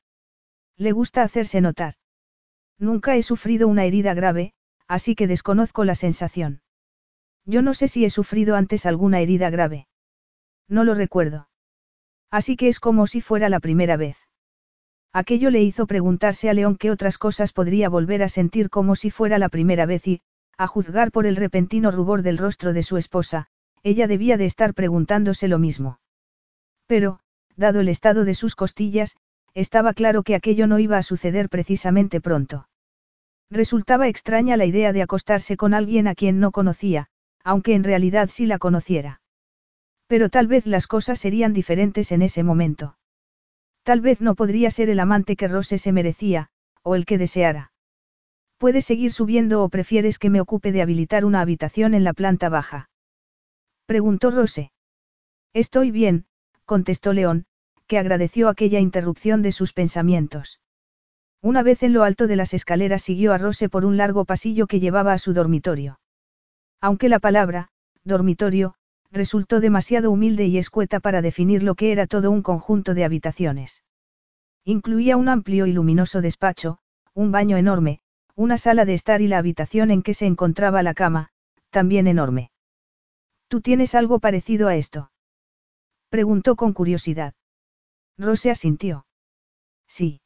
Le gusta hacerse notar. Nunca he sufrido una herida grave, así que desconozco la sensación. Yo no sé si he sufrido antes alguna herida grave. No lo recuerdo. Así que es como si fuera la primera vez. Aquello le hizo preguntarse a León qué otras cosas podría volver a sentir como si fuera la primera vez y, a juzgar por el repentino rubor del rostro de su esposa, ella debía de estar preguntándose lo mismo. Pero, dado el estado de sus costillas, estaba claro que aquello no iba a suceder precisamente pronto. Resultaba extraña la idea de acostarse con alguien a quien no conocía, aunque en realidad sí la conociera. Pero tal vez las cosas serían diferentes en ese momento. Tal vez no podría ser el amante que Rose se merecía, o el que deseara. ¿Puedes seguir subiendo o prefieres que me ocupe de habilitar una habitación en la planta baja? Preguntó Rose. Estoy bien, contestó León, que agradeció aquella interrupción de sus pensamientos. Una vez en lo alto de las escaleras siguió a Rose por un largo pasillo que llevaba a su dormitorio. Aunque la palabra, dormitorio, resultó demasiado humilde y escueta para definir lo que era todo un conjunto de habitaciones. Incluía un amplio y luminoso despacho, un baño enorme, una sala de estar y la habitación en que se encontraba la cama, también enorme. ¿Tú tienes algo parecido a esto? Preguntó con curiosidad. Rose asintió. Sí.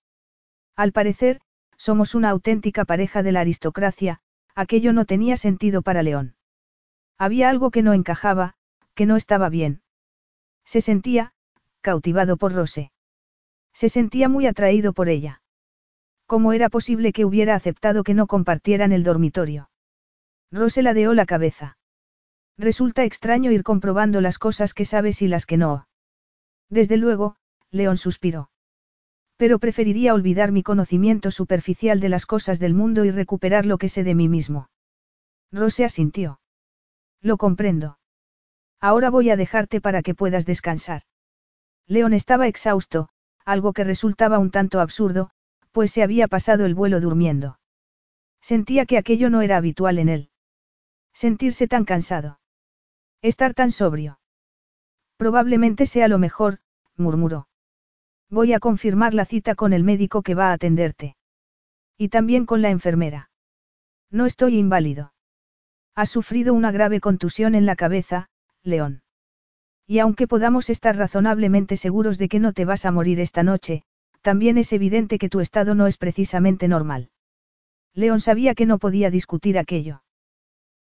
Al parecer, somos una auténtica pareja de la aristocracia, aquello no tenía sentido para León. Había algo que no encajaba, que no estaba bien. Se sentía, cautivado por Rose. Se sentía muy atraído por ella. ¿Cómo era posible que hubiera aceptado que no compartieran el dormitorio? Rose ladeó la cabeza. Resulta extraño ir comprobando las cosas que sabes y las que no. Desde luego, León suspiró. Pero preferiría olvidar mi conocimiento superficial de las cosas del mundo y recuperar lo que sé de mí mismo. Rose asintió. Lo comprendo. Ahora voy a dejarte para que puedas descansar. León estaba exhausto, algo que resultaba un tanto absurdo, pues se había pasado el vuelo durmiendo. Sentía que aquello no era habitual en él. Sentirse tan cansado. Estar tan sobrio. Probablemente sea lo mejor, murmuró. Voy a confirmar la cita con el médico que va a atenderte. Y también con la enfermera. No estoy inválido. Has sufrido una grave contusión en la cabeza, León. Y aunque podamos estar razonablemente seguros de que no te vas a morir esta noche, también es evidente que tu estado no es precisamente normal. León sabía que no podía discutir aquello.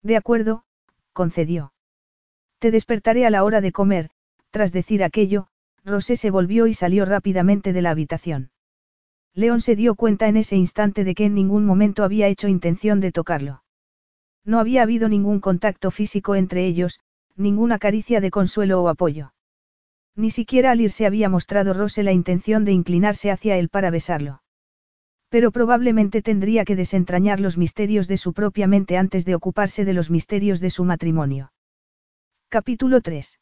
De acuerdo, concedió. Te despertaré a la hora de comer, tras decir aquello, Rosé se volvió y salió rápidamente de la habitación. León se dio cuenta en ese instante de que en ningún momento había hecho intención de tocarlo. No había habido ningún contacto físico entre ellos, ninguna caricia de consuelo o apoyo. Ni siquiera al irse había mostrado Rose la intención de inclinarse hacia él para besarlo. Pero probablemente tendría que desentrañar los misterios de su propia mente antes de ocuparse de los misterios de su matrimonio. Capítulo 3.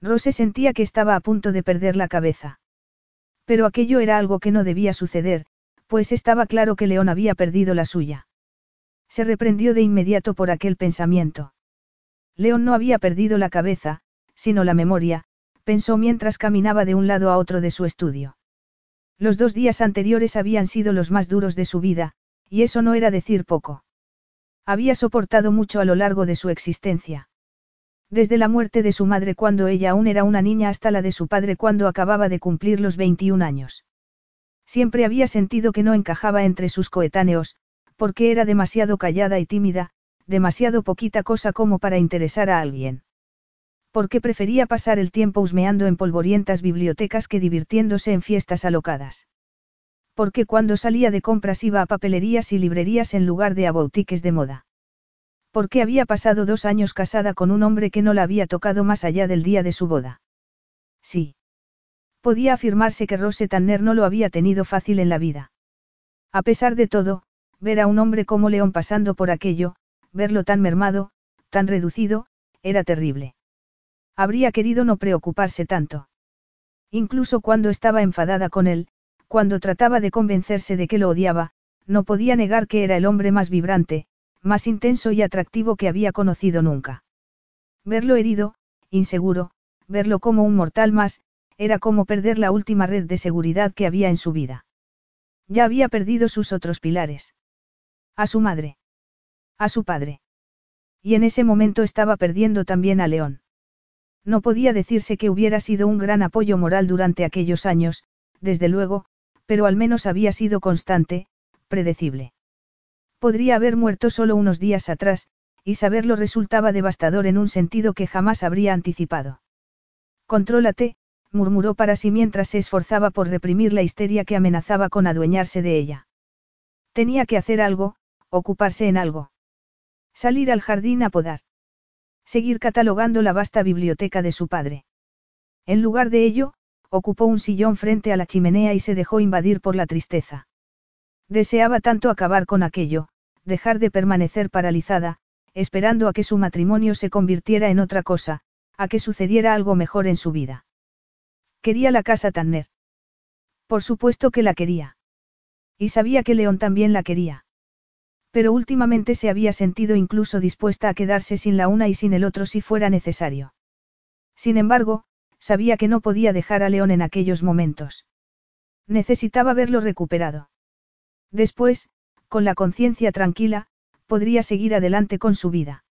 Rose sentía que estaba a punto de perder la cabeza. Pero aquello era algo que no debía suceder, pues estaba claro que León había perdido la suya. Se reprendió de inmediato por aquel pensamiento. León no había perdido la cabeza, sino la memoria, pensó mientras caminaba de un lado a otro de su estudio. Los dos días anteriores habían sido los más duros de su vida, y eso no era decir poco. Había soportado mucho a lo largo de su existencia. Desde la muerte de su madre cuando ella aún era una niña hasta la de su padre cuando acababa de cumplir los 21 años. Siempre había sentido que no encajaba entre sus coetáneos, porque era demasiado callada y tímida, demasiado poquita cosa como para interesar a alguien. Porque prefería pasar el tiempo husmeando en polvorientas bibliotecas que divirtiéndose en fiestas alocadas. Porque cuando salía de compras iba a papelerías y librerías en lugar de a boutiques de moda. Porque había pasado dos años casada con un hombre que no la había tocado más allá del día de su boda. Sí. Podía afirmarse que Rose Tanner no lo había tenido fácil en la vida. A pesar de todo, ver a un hombre como León pasando por aquello, verlo tan mermado, tan reducido, era terrible. Habría querido no preocuparse tanto. Incluso cuando estaba enfadada con él, cuando trataba de convencerse de que lo odiaba, no podía negar que era el hombre más vibrante, más intenso y atractivo que había conocido nunca. Verlo herido, inseguro, verlo como un mortal más, era como perder la última red de seguridad que había en su vida. Ya había perdido sus otros pilares. A su madre. A su padre. Y en ese momento estaba perdiendo también a León. No podía decirse que hubiera sido un gran apoyo moral durante aquellos años, desde luego, pero al menos había sido constante, predecible. Podría haber muerto solo unos días atrás, y saberlo resultaba devastador en un sentido que jamás habría anticipado. Contrólate, murmuró para sí mientras se esforzaba por reprimir la histeria que amenazaba con adueñarse de ella. Tenía que hacer algo, ocuparse en algo. Salir al jardín a podar. Seguir catalogando la vasta biblioteca de su padre. En lugar de ello, ocupó un sillón frente a la chimenea y se dejó invadir por la tristeza. Deseaba tanto acabar con aquello, dejar de permanecer paralizada, esperando a que su matrimonio se convirtiera en otra cosa, a que sucediera algo mejor en su vida. Quería la casa Tanner. Por supuesto que la quería. Y sabía que León también la quería. Pero últimamente se había sentido incluso dispuesta a quedarse sin la una y sin el otro si fuera necesario. Sin embargo, sabía que no podía dejar a León en aquellos momentos. Necesitaba verlo recuperado. Después, con la conciencia tranquila, podría seguir adelante con su vida.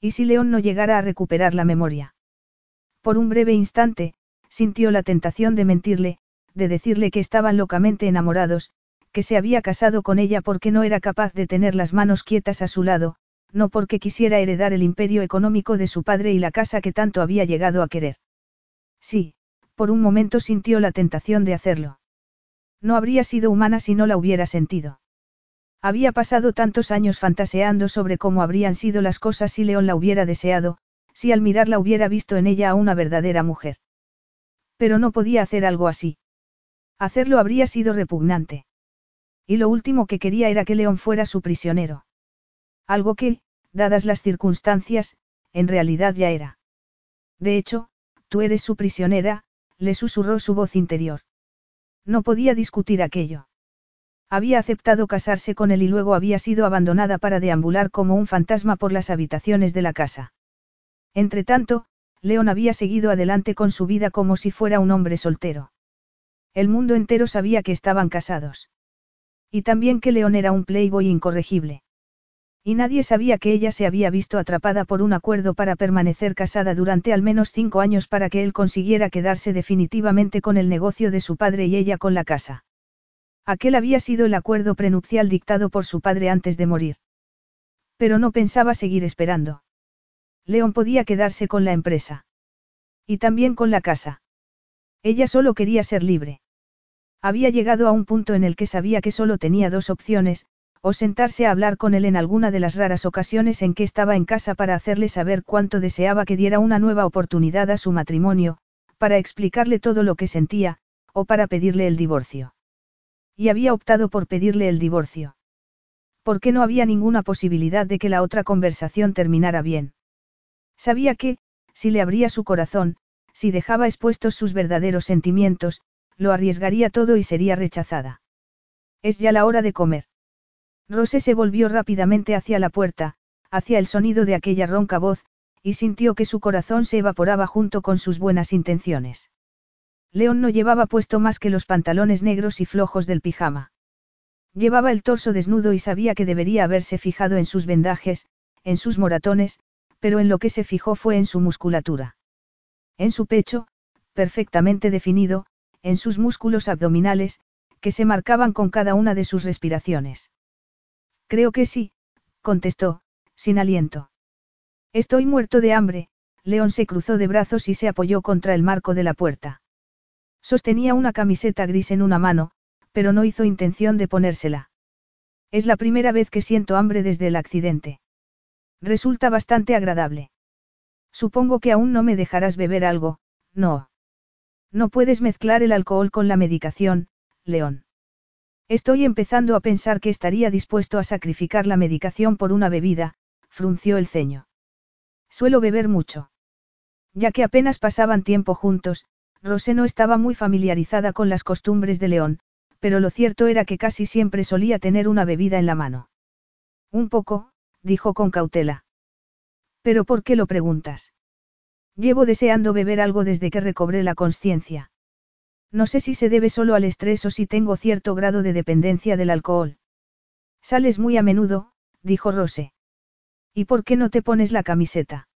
¿Y si León no llegara a recuperar la memoria? Por un breve instante, sintió la tentación de mentirle, de decirle que estaban locamente enamorados, que se había casado con ella porque no era capaz de tener las manos quietas a su lado, no porque quisiera heredar el imperio económico de su padre y la casa que tanto había llegado a querer. Sí, por un momento sintió la tentación de hacerlo. No habría sido humana si no la hubiera sentido. Había pasado tantos años fantaseando sobre cómo habrían sido las cosas si León la hubiera deseado, si al mirarla hubiera visto en ella a una verdadera mujer. Pero no podía hacer algo así. Hacerlo habría sido repugnante. Y lo último que quería era que León fuera su prisionero. Algo que, dadas las circunstancias, en realidad ya era. De hecho, tú eres su prisionera, le susurró su voz interior. No podía discutir aquello. Había aceptado casarse con él y luego había sido abandonada para deambular como un fantasma por las habitaciones de la casa. Entretanto, León había seguido adelante con su vida como si fuera un hombre soltero. El mundo entero sabía que estaban casados. Y también que León era un playboy incorregible. Y nadie sabía que ella se había visto atrapada por un acuerdo para permanecer casada durante al menos cinco años para que él consiguiera quedarse definitivamente con el negocio de su padre y ella con la casa. Aquel había sido el acuerdo prenupcial dictado por su padre antes de morir. Pero no pensaba seguir esperando. León podía quedarse con la empresa. Y también con la casa. Ella solo quería ser libre. Había llegado a un punto en el que sabía que solo tenía dos opciones, o sentarse a hablar con él en alguna de las raras ocasiones en que estaba en casa para hacerle saber cuánto deseaba que diera una nueva oportunidad a su matrimonio, para explicarle todo lo que sentía, o para pedirle el divorcio. Y había optado por pedirle el divorcio. Porque no había ninguna posibilidad de que la otra conversación terminara bien. Sabía que, si le abría su corazón, si dejaba expuestos sus verdaderos sentimientos, lo arriesgaría todo y sería rechazada. Es ya la hora de comer. Rose se volvió rápidamente hacia la puerta, hacia el sonido de aquella ronca voz, y sintió que su corazón se evaporaba junto con sus buenas intenciones. León no llevaba puesto más que los pantalones negros y flojos del pijama. Llevaba el torso desnudo y sabía que debería haberse fijado en sus vendajes, en sus moratones, pero en lo que se fijó fue en su musculatura. En su pecho, perfectamente definido, en sus músculos abdominales, que se marcaban con cada una de sus respiraciones. Creo que sí, contestó, sin aliento. Estoy muerto de hambre, León se cruzó de brazos y se apoyó contra el marco de la puerta. Sostenía una camiseta gris en una mano, pero no hizo intención de ponérsela. Es la primera vez que siento hambre desde el accidente. Resulta bastante agradable. Supongo que aún no me dejarás beber algo, no. No puedes mezclar el alcohol con la medicación, León. Estoy empezando a pensar que estaría dispuesto a sacrificar la medicación por una bebida, frunció el ceño. Suelo beber mucho. Ya que apenas pasaban tiempo juntos, Rosé no estaba muy familiarizada con las costumbres de León, pero lo cierto era que casi siempre solía tener una bebida en la mano. Un poco, dijo con cautela. ¿Pero por qué lo preguntas? Llevo deseando beber algo desde que recobré la conciencia. No sé si se debe solo al estrés o si tengo cierto grado de dependencia del alcohol. Sales muy a menudo, dijo Rose. ¿Y por qué no te pones la camiseta?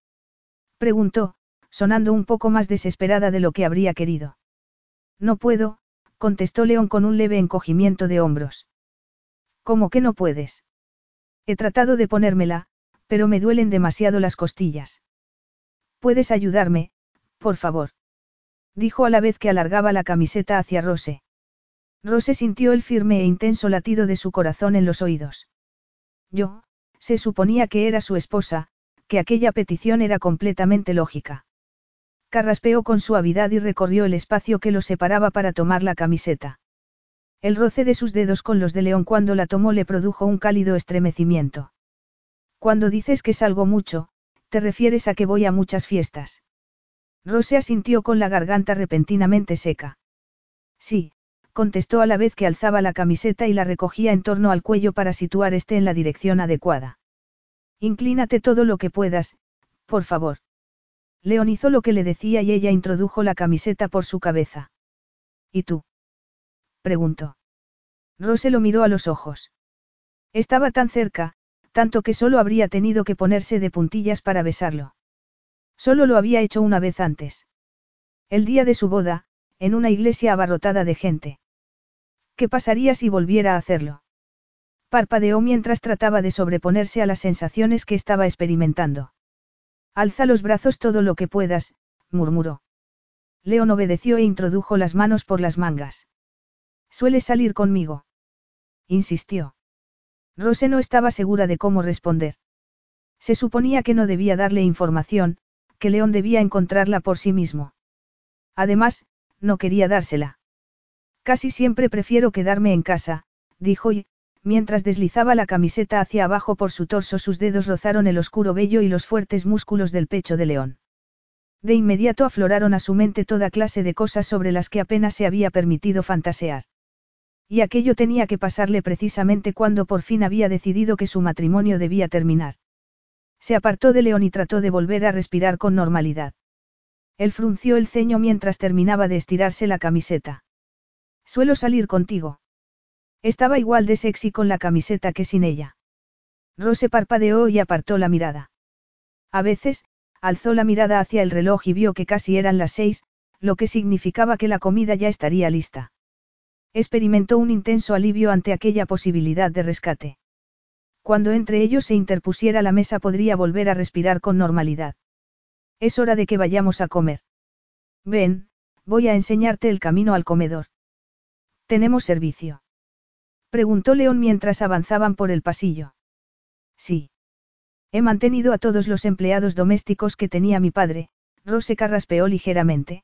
Preguntó, sonando un poco más desesperada de lo que habría querido. No puedo, contestó León con un leve encogimiento de hombros. ¿Cómo que no puedes? He tratado de ponérmela, pero me duelen demasiado las costillas. ¿Puedes ayudarme, por favor? Dijo a la vez que alargaba la camiseta hacia Rose. Rose sintió el firme e intenso latido de su corazón en los oídos. Yo, se suponía que era su esposa, que aquella petición era completamente lógica. Carraspeó con suavidad y recorrió el espacio que lo separaba para tomar la camiseta. El roce de sus dedos con los de León cuando la tomó le produjo un cálido estremecimiento. Cuando dices que salgo mucho, te refieres a que voy a muchas fiestas. Rose asintió con la garganta repentinamente seca. Sí, contestó a la vez que alzaba la camiseta y la recogía en torno al cuello para situar este en la dirección adecuada. Inclínate todo lo que puedas, por favor. Leon hizo lo que le decía y ella introdujo la camiseta por su cabeza. ¿Y tú? preguntó. Rose lo miró a los ojos. Estaba tan cerca, tanto que solo habría tenido que ponerse de puntillas para besarlo. Solo lo había hecho una vez antes. El día de su boda, en una iglesia abarrotada de gente. ¿Qué pasaría si volviera a hacerlo? Parpadeó mientras trataba de sobreponerse a las sensaciones que estaba experimentando. Alza los brazos todo lo que puedas, murmuró. León obedeció e introdujo las manos por las mangas. ¿Suele salir conmigo? Insistió. Rose no estaba segura de cómo responder. Se suponía que no debía darle información, que León debía encontrarla por sí mismo. Además, no quería dársela. Casi siempre prefiero quedarme en casa, dijo y, mientras deslizaba la camiseta hacia abajo por su torso sus dedos rozaron el oscuro vello y los fuertes músculos del pecho de León. De inmediato afloraron a su mente toda clase de cosas sobre las que apenas se había permitido fantasear. Y aquello tenía que pasarle precisamente cuando por fin había decidido que su matrimonio debía terminar. Se apartó de León y trató de volver a respirar con normalidad. Él frunció el ceño mientras terminaba de estirarse la camiseta. Suelo salir contigo. Estaba igual de sexy con la camiseta que sin ella. Rose parpadeó y apartó la mirada. A veces, alzó la mirada hacia el reloj y vio que casi eran las seis, lo que significaba que la comida ya estaría lista. Experimentó un intenso alivio ante aquella posibilidad de rescate. Cuando entre ellos se interpusiera la mesa podría volver a respirar con normalidad. Es hora de que vayamos a comer. Ven, voy a enseñarte el camino al comedor. ¿Tenemos servicio? Preguntó León mientras avanzaban por el pasillo. Sí. He mantenido a todos los empleados domésticos que tenía mi padre, Rose carraspeó ligeramente.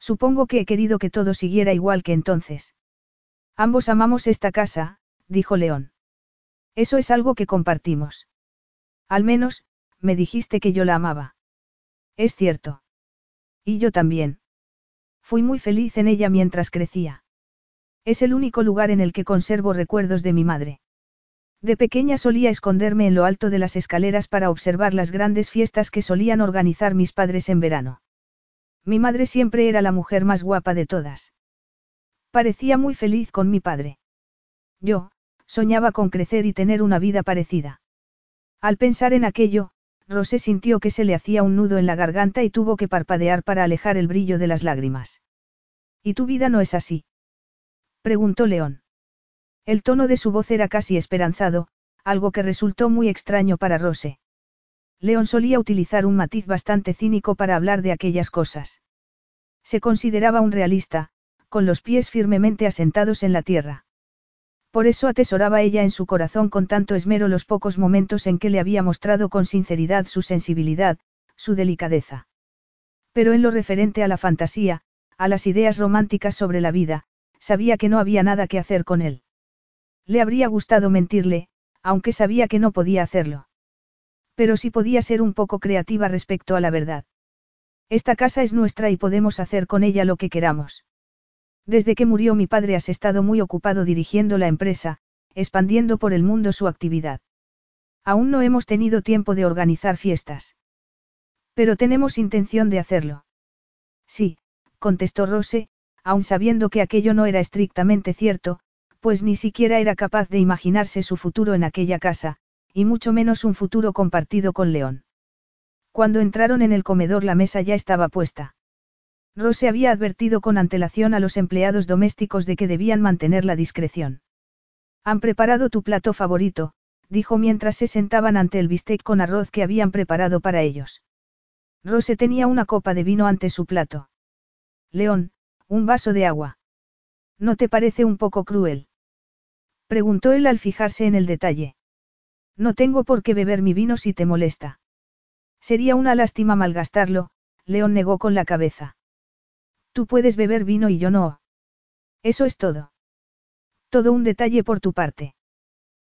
Supongo que he querido que todo siguiera igual que entonces. Ambos amamos esta casa, dijo León. Eso es algo que compartimos. Al menos, me dijiste que yo la amaba. Es cierto. Y yo también. Fui muy feliz en ella mientras crecía. Es el único lugar en el que conservo recuerdos de mi madre. De pequeña solía esconderme en lo alto de las escaleras para observar las grandes fiestas que solían organizar mis padres en verano. Mi madre siempre era la mujer más guapa de todas. Parecía muy feliz con mi padre. Yo, soñaba con crecer y tener una vida parecida. Al pensar en aquello, Rosé sintió que se le hacía un nudo en la garganta y tuvo que parpadear para alejar el brillo de las lágrimas. ¿Y tu vida no es así? preguntó León. El tono de su voz era casi esperanzado, algo que resultó muy extraño para Rose. León solía utilizar un matiz bastante cínico para hablar de aquellas cosas. Se consideraba un realista, con los pies firmemente asentados en la tierra. Por eso atesoraba ella en su corazón con tanto esmero los pocos momentos en que le había mostrado con sinceridad su sensibilidad, su delicadeza. Pero en lo referente a la fantasía, a las ideas románticas sobre la vida, sabía que no había nada que hacer con él. Le habría gustado mentirle, aunque sabía que no podía hacerlo. Pero sí podía ser un poco creativa respecto a la verdad. Esta casa es nuestra y podemos hacer con ella lo que queramos. Desde que murió mi padre has estado muy ocupado dirigiendo la empresa, expandiendo por el mundo su actividad. Aún no hemos tenido tiempo de organizar fiestas. Pero tenemos intención de hacerlo. Sí, contestó Rose, aun sabiendo que aquello no era estrictamente cierto, pues ni siquiera era capaz de imaginarse su futuro en aquella casa, y mucho menos un futuro compartido con León. Cuando entraron en el comedor la mesa ya estaba puesta. Rose había advertido con antelación a los empleados domésticos de que debían mantener la discreción. Han preparado tu plato favorito, dijo mientras se sentaban ante el bistec con arroz que habían preparado para ellos. Rose tenía una copa de vino ante su plato. León, un vaso de agua. ¿No te parece un poco cruel? Preguntó él al fijarse en el detalle. No tengo por qué beber mi vino si te molesta. Sería una lástima malgastarlo, León negó con la cabeza. Tú puedes beber vino y yo no. Eso es todo. Todo un detalle por tu parte.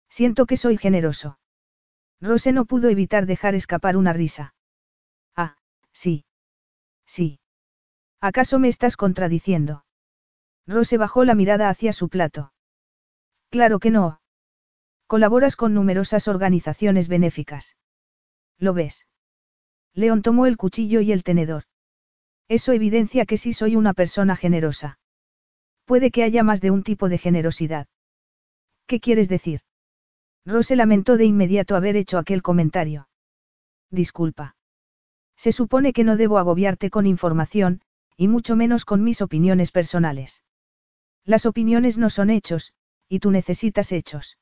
Siento que soy generoso. Rose no pudo evitar dejar escapar una risa. Ah, sí. Sí. ¿Acaso me estás contradiciendo? Rose bajó la mirada hacia su plato. Claro que no. Colaboras con numerosas organizaciones benéficas. ¿Lo ves? León tomó el cuchillo y el tenedor. Eso evidencia que sí soy una persona generosa. Puede que haya más de un tipo de generosidad. ¿Qué quieres decir? Rose lamentó de inmediato haber hecho aquel comentario. Disculpa. Se supone que no debo agobiarte con información, y mucho menos con mis opiniones personales. Las opiniones no son hechos, y tú necesitas hechos.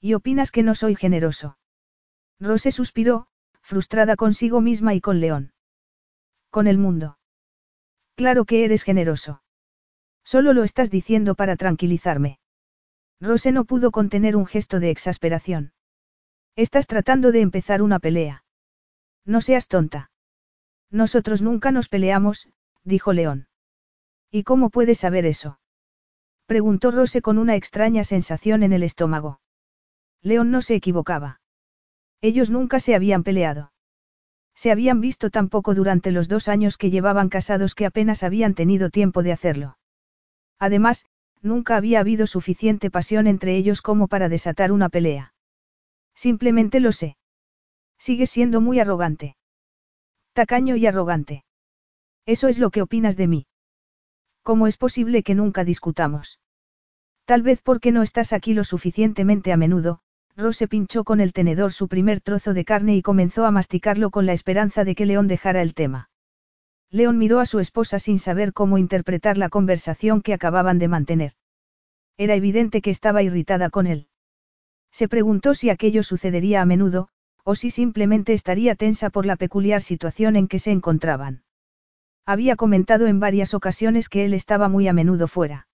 ¿Y opinas que no soy generoso? Rose suspiró, frustrada consigo misma y con León. Con el mundo. Claro que eres generoso. Solo lo estás diciendo para tranquilizarme. Rose no pudo contener un gesto de exasperación. Estás tratando de empezar una pelea. No seas tonta. Nosotros nunca nos peleamos, dijo León. ¿Y cómo puedes saber eso? Preguntó Rose con una extraña sensación en el estómago. León no se equivocaba. Ellos nunca se habían peleado. Se habían visto tan poco durante los dos años que llevaban casados que apenas habían tenido tiempo de hacerlo. Además, nunca había habido suficiente pasión entre ellos como para desatar una pelea. Simplemente lo sé. Sigues siendo muy arrogante. Tacaño y arrogante. Eso es lo que opinas de mí. ¿Cómo es posible que nunca discutamos? Tal vez porque no estás aquí lo suficientemente a menudo, Rose pinchó con el tenedor su primer trozo de carne y comenzó a masticarlo con la esperanza de que León dejara el tema. León miró a su esposa sin saber cómo interpretar la conversación que acababan de mantener. Era evidente que estaba irritada con él. Se preguntó si aquello sucedería a menudo, o si simplemente estaría tensa por la peculiar situación en que se encontraban. Había comentado en varias ocasiones que él estaba muy a menudo fuera.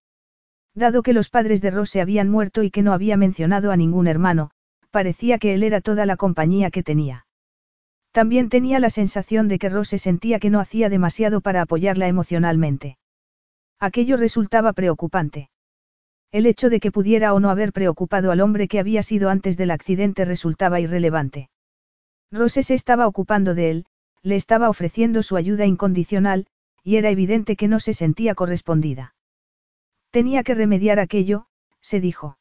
Dado que los padres de Rose habían muerto y que no había mencionado a ningún hermano, parecía que él era toda la compañía que tenía. También tenía la sensación de que Rose sentía que no hacía demasiado para apoyarla emocionalmente. Aquello resultaba preocupante. El hecho de que pudiera o no haber preocupado al hombre que había sido antes del accidente resultaba irrelevante. Rose se estaba ocupando de él, le estaba ofreciendo su ayuda incondicional, y era evidente que no se sentía correspondida. Tenía que remediar aquello, se dijo.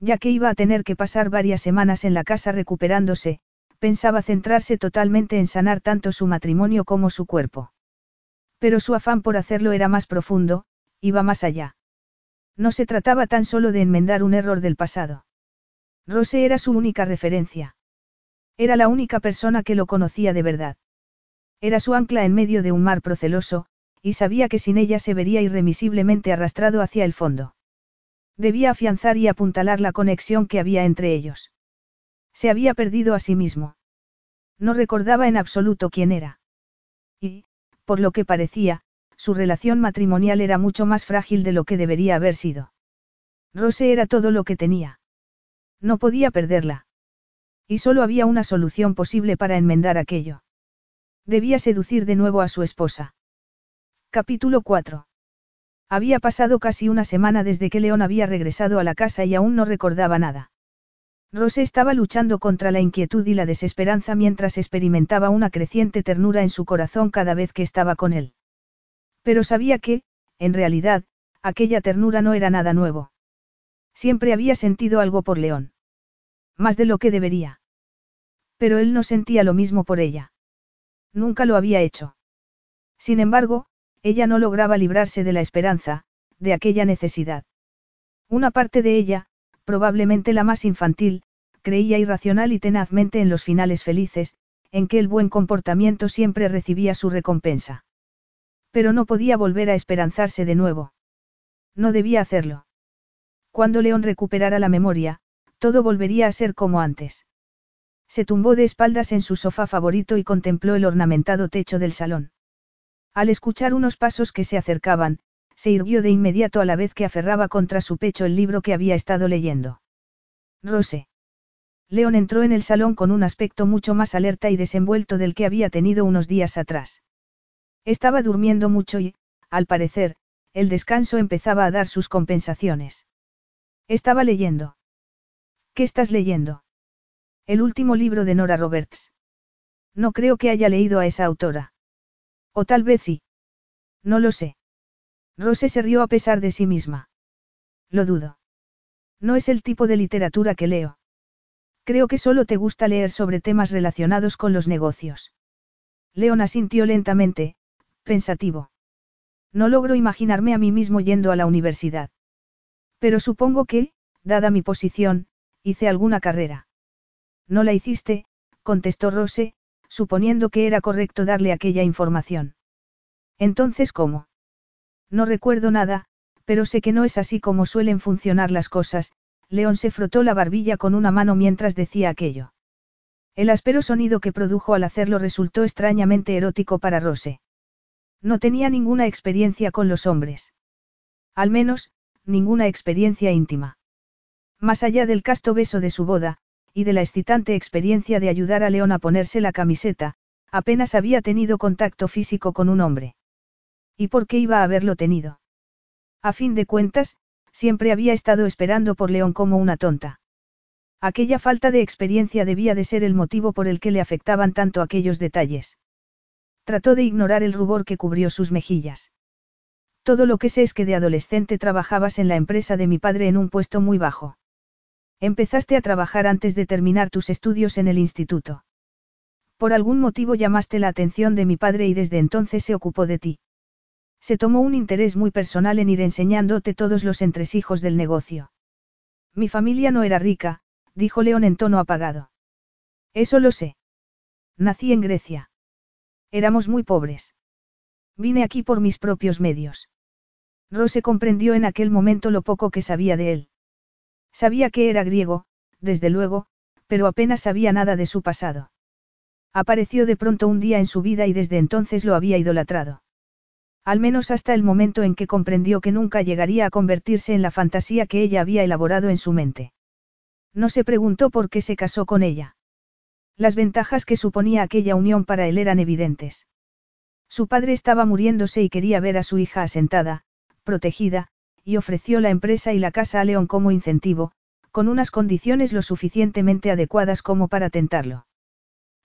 Ya que iba a tener que pasar varias semanas en la casa recuperándose, pensaba centrarse totalmente en sanar tanto su matrimonio como su cuerpo. Pero su afán por hacerlo era más profundo, iba más allá. No se trataba tan solo de enmendar un error del pasado. Rose era su única referencia. Era la única persona que lo conocía de verdad. Era su ancla en medio de un mar proceloso, y sabía que sin ella se vería irremisiblemente arrastrado hacia el fondo. Debía afianzar y apuntalar la conexión que había entre ellos. Se había perdido a sí mismo. No recordaba en absoluto quién era. Y, por lo que parecía, su relación matrimonial era mucho más frágil de lo que debería haber sido. Rose era todo lo que tenía. No podía perderla. Y solo había una solución posible para enmendar aquello. Debía seducir de nuevo a su esposa. Capítulo 4. Había pasado casi una semana desde que León había regresado a la casa y aún no recordaba nada. Rose estaba luchando contra la inquietud y la desesperanza mientras experimentaba una creciente ternura en su corazón cada vez que estaba con él. Pero sabía que, en realidad, aquella ternura no era nada nuevo. Siempre había sentido algo por León. Más de lo que debería. Pero él no sentía lo mismo por ella. Nunca lo había hecho. Sin embargo, ella no lograba librarse de la esperanza, de aquella necesidad. Una parte de ella, probablemente la más infantil, creía irracional y tenazmente en los finales felices, en que el buen comportamiento siempre recibía su recompensa. Pero no podía volver a esperanzarse de nuevo. No debía hacerlo. Cuando León recuperara la memoria, todo volvería a ser como antes. Se tumbó de espaldas en su sofá favorito y contempló el ornamentado techo del salón. Al escuchar unos pasos que se acercaban, se irguió de inmediato a la vez que aferraba contra su pecho el libro que había estado leyendo. Rose. León entró en el salón con un aspecto mucho más alerta y desenvuelto del que había tenido unos días atrás. Estaba durmiendo mucho y, al parecer, el descanso empezaba a dar sus compensaciones. Estaba leyendo. ¿Qué estás leyendo? El último libro de Nora Roberts. No creo que haya leído a esa autora. O tal vez sí. No lo sé. Rose se rió a pesar de sí misma. Lo dudo. No es el tipo de literatura que leo. Creo que solo te gusta leer sobre temas relacionados con los negocios. Leon asintió lentamente, pensativo. No logro imaginarme a mí mismo yendo a la universidad. Pero supongo que, dada mi posición, hice alguna carrera. No la hiciste, contestó Rose, suponiendo que era correcto darle aquella información. Entonces, ¿cómo? No recuerdo nada, pero sé que no es así como suelen funcionar las cosas, León se frotó la barbilla con una mano mientras decía aquello. El áspero sonido que produjo al hacerlo resultó extrañamente erótico para Rose. No tenía ninguna experiencia con los hombres. Al menos, ninguna experiencia íntima. Más allá del casto beso de su boda, y de la excitante experiencia de ayudar a León a ponerse la camiseta, apenas había tenido contacto físico con un hombre. ¿Y por qué iba a haberlo tenido? A fin de cuentas, siempre había estado esperando por León como una tonta. Aquella falta de experiencia debía de ser el motivo por el que le afectaban tanto aquellos detalles. Trató de ignorar el rubor que cubrió sus mejillas. Todo lo que sé es que de adolescente trabajabas en la empresa de mi padre en un puesto muy bajo. Empezaste a trabajar antes de terminar tus estudios en el instituto. Por algún motivo llamaste la atención de mi padre y desde entonces se ocupó de ti. Se tomó un interés muy personal en ir enseñándote todos los entresijos del negocio. Mi familia no era rica, dijo León en tono apagado. Eso lo sé. Nací en Grecia. Éramos muy pobres. Vine aquí por mis propios medios. Rose comprendió en aquel momento lo poco que sabía de él. Sabía que era griego, desde luego, pero apenas sabía nada de su pasado. Apareció de pronto un día en su vida y desde entonces lo había idolatrado. Al menos hasta el momento en que comprendió que nunca llegaría a convertirse en la fantasía que ella había elaborado en su mente. No se preguntó por qué se casó con ella. Las ventajas que suponía aquella unión para él eran evidentes. Su padre estaba muriéndose y quería ver a su hija asentada, protegida, y ofreció la empresa y la casa a León como incentivo, con unas condiciones lo suficientemente adecuadas como para tentarlo.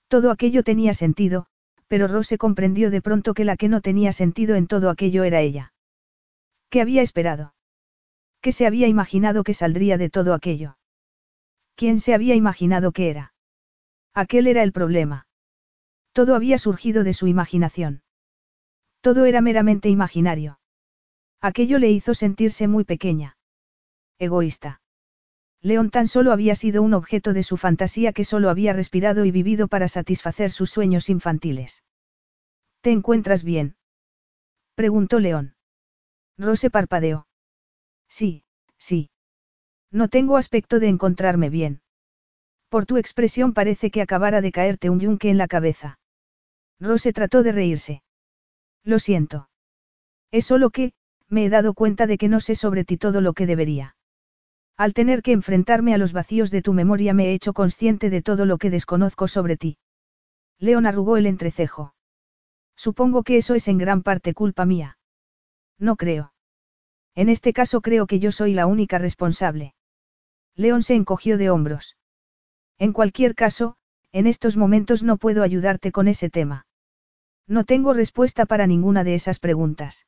Todo aquello tenía sentido, pero Rose comprendió de pronto que la que no tenía sentido en todo aquello era ella. ¿Qué había esperado? ¿Qué se había imaginado que saldría de todo aquello? ¿Quién se había imaginado que era? Aquel era el problema. Todo había surgido de su imaginación. Todo era meramente imaginario. Aquello le hizo sentirse muy pequeña. Egoísta. León tan solo había sido un objeto de su fantasía que solo había respirado y vivido para satisfacer sus sueños infantiles. ¿Te encuentras bien? preguntó León. Rose parpadeó. Sí, sí. No tengo aspecto de encontrarme bien. Por tu expresión parece que acabara de caerte un yunque en la cabeza. Rose trató de reírse. Lo siento. Es solo que, me he dado cuenta de que no sé sobre ti todo lo que debería. Al tener que enfrentarme a los vacíos de tu memoria me he hecho consciente de todo lo que desconozco sobre ti. León arrugó el entrecejo. Supongo que eso es en gran parte culpa mía. No creo. En este caso creo que yo soy la única responsable. León se encogió de hombros. En cualquier caso, en estos momentos no puedo ayudarte con ese tema. No tengo respuesta para ninguna de esas preguntas.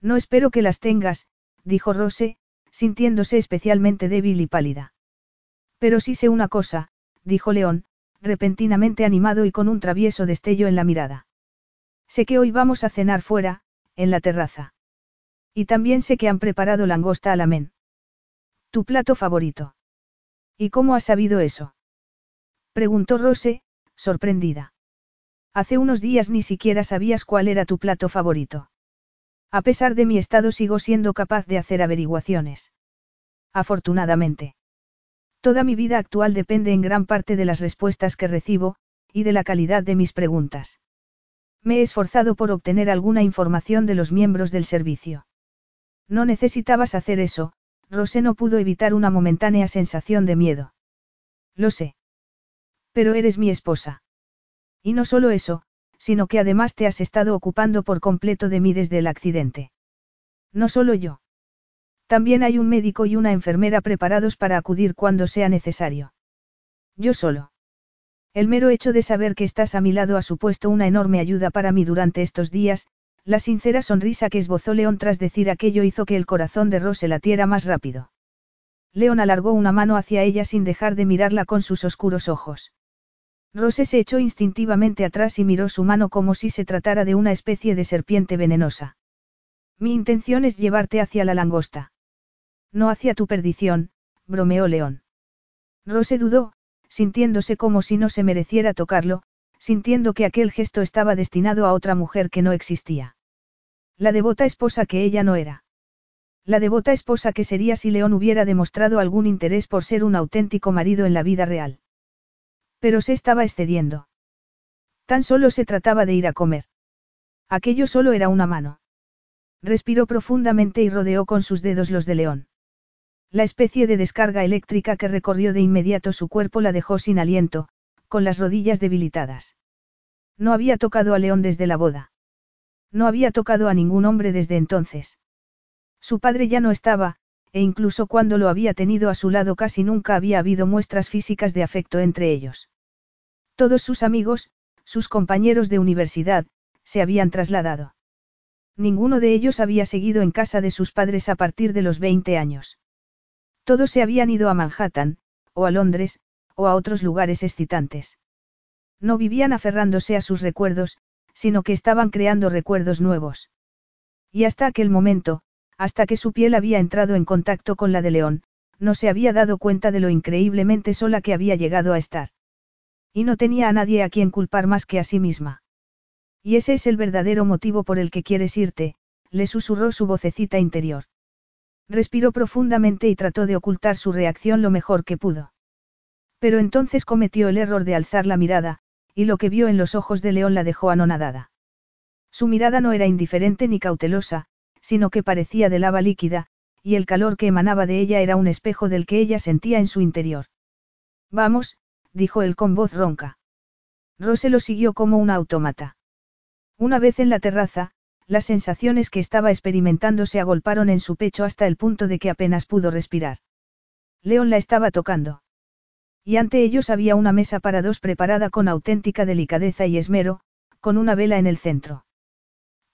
No espero que las tengas, dijo Rose, sintiéndose especialmente débil y pálida. Pero sí sé una cosa, dijo León, repentinamente animado y con un travieso destello en la mirada. Sé que hoy vamos a cenar fuera, en la terraza. Y también sé que han preparado langosta al amén. Tu plato favorito. ¿Y cómo has sabido eso? Preguntó Rose, sorprendida. Hace unos días ni siquiera sabías cuál era tu plato favorito. A pesar de mi estado sigo siendo capaz de hacer averiguaciones. Afortunadamente. Toda mi vida actual depende en gran parte de las respuestas que recibo, y de la calidad de mis preguntas. Me he esforzado por obtener alguna información de los miembros del servicio. No necesitabas hacer eso, Rosé no pudo evitar una momentánea sensación de miedo. Lo sé. Pero eres mi esposa. Y no solo eso, sino que además te has estado ocupando por completo de mí desde el accidente. No solo yo. También hay un médico y una enfermera preparados para acudir cuando sea necesario. Yo solo. El mero hecho de saber que estás a mi lado ha supuesto una enorme ayuda para mí durante estos días, la sincera sonrisa que esbozó León tras decir aquello hizo que el corazón de Rose latiera más rápido. León alargó una mano hacia ella sin dejar de mirarla con sus oscuros ojos. Rose se echó instintivamente atrás y miró su mano como si se tratara de una especie de serpiente venenosa. Mi intención es llevarte hacia la langosta. No hacia tu perdición, bromeó León. Rose dudó, sintiéndose como si no se mereciera tocarlo, sintiendo que aquel gesto estaba destinado a otra mujer que no existía. La devota esposa que ella no era. La devota esposa que sería si León hubiera demostrado algún interés por ser un auténtico marido en la vida real. Pero se estaba excediendo. Tan solo se trataba de ir a comer. Aquello solo era una mano. Respiró profundamente y rodeó con sus dedos los de León. La especie de descarga eléctrica que recorrió de inmediato su cuerpo la dejó sin aliento, con las rodillas debilitadas. No había tocado a León desde la boda. No había tocado a ningún hombre desde entonces. Su padre ya no estaba, e incluso cuando lo había tenido a su lado casi nunca había habido muestras físicas de afecto entre ellos. Todos sus amigos, sus compañeros de universidad, se habían trasladado. Ninguno de ellos había seguido en casa de sus padres a partir de los 20 años. Todos se habían ido a Manhattan, o a Londres, o a otros lugares excitantes. No vivían aferrándose a sus recuerdos, sino que estaban creando recuerdos nuevos. Y hasta aquel momento, hasta que su piel había entrado en contacto con la de León, no se había dado cuenta de lo increíblemente sola que había llegado a estar. Y no tenía a nadie a quien culpar más que a sí misma. Y ese es el verdadero motivo por el que quieres irte, le susurró su vocecita interior. Respiró profundamente y trató de ocultar su reacción lo mejor que pudo. Pero entonces cometió el error de alzar la mirada, y lo que vio en los ojos de León la dejó anonadada. Su mirada no era indiferente ni cautelosa, sino que parecía de lava líquida, y el calor que emanaba de ella era un espejo del que ella sentía en su interior. Vamos, dijo él con voz ronca. Rose lo siguió como una autómata. Una vez en la terraza, las sensaciones que estaba experimentando se agolparon en su pecho hasta el punto de que apenas pudo respirar. León la estaba tocando. Y ante ellos había una mesa para dos preparada con auténtica delicadeza y esmero, con una vela en el centro.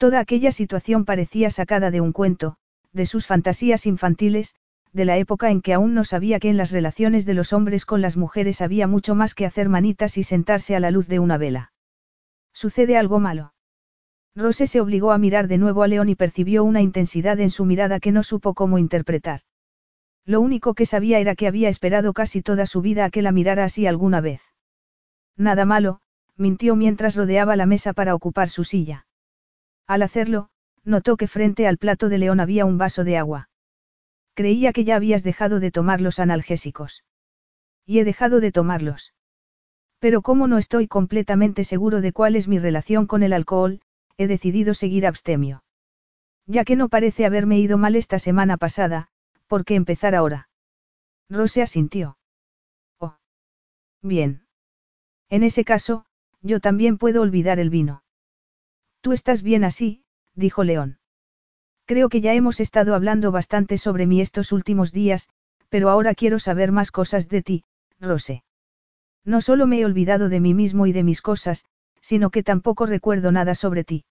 Toda aquella situación parecía sacada de un cuento, de sus fantasías infantiles, de la época en que aún no sabía que en las relaciones de los hombres con las mujeres había mucho más que hacer manitas y sentarse a la luz de una vela. ¿Sucede algo malo? Rose se obligó a mirar de nuevo a León y percibió una intensidad en su mirada que no supo cómo interpretar. Lo único que sabía era que había esperado casi toda su vida a que la mirara así alguna vez. Nada malo, mintió mientras rodeaba la mesa para ocupar su silla. Al hacerlo, notó que frente al plato de León había un vaso de agua. Creía que ya habías dejado de tomar los analgésicos. Y he dejado de tomarlos. Pero como no estoy completamente seguro de cuál es mi relación con el alcohol, he decidido seguir abstemio. Ya que no parece haberme ido mal esta semana pasada, ¿por qué empezar ahora? Rose asintió. Oh. Bien. En ese caso, yo también puedo olvidar el vino. Tú estás bien así, dijo León. Creo que ya hemos estado hablando bastante sobre mí estos últimos días, pero ahora quiero saber más cosas de ti, Rose. No solo me he olvidado de mí mismo y de mis cosas, sino que tampoco recuerdo nada sobre ti.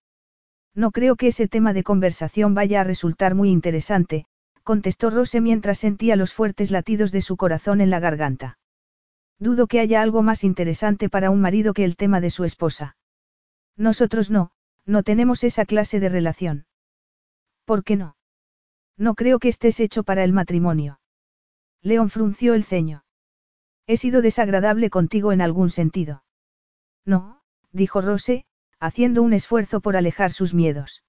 No creo que ese tema de conversación vaya a resultar muy interesante, contestó Rose mientras sentía los fuertes latidos de su corazón en la garganta. Dudo que haya algo más interesante para un marido que el tema de su esposa. Nosotros no, no tenemos esa clase de relación. ¿Por qué no? No creo que estés hecho para el matrimonio. León frunció el ceño. He sido desagradable contigo en algún sentido. No, dijo Rose, haciendo un esfuerzo por alejar sus miedos.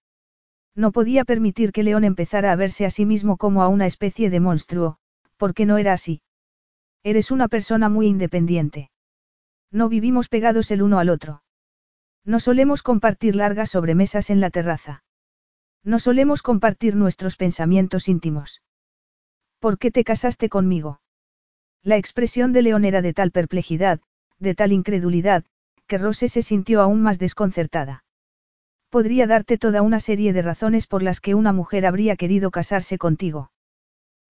No podía permitir que León empezara a verse a sí mismo como a una especie de monstruo, porque no era así. Eres una persona muy independiente. No vivimos pegados el uno al otro. No solemos compartir largas sobremesas en la terraza. No solemos compartir nuestros pensamientos íntimos. ¿Por qué te casaste conmigo? La expresión de León era de tal perplejidad, de tal incredulidad, que Rose se sintió aún más desconcertada. Podría darte toda una serie de razones por las que una mujer habría querido casarse contigo.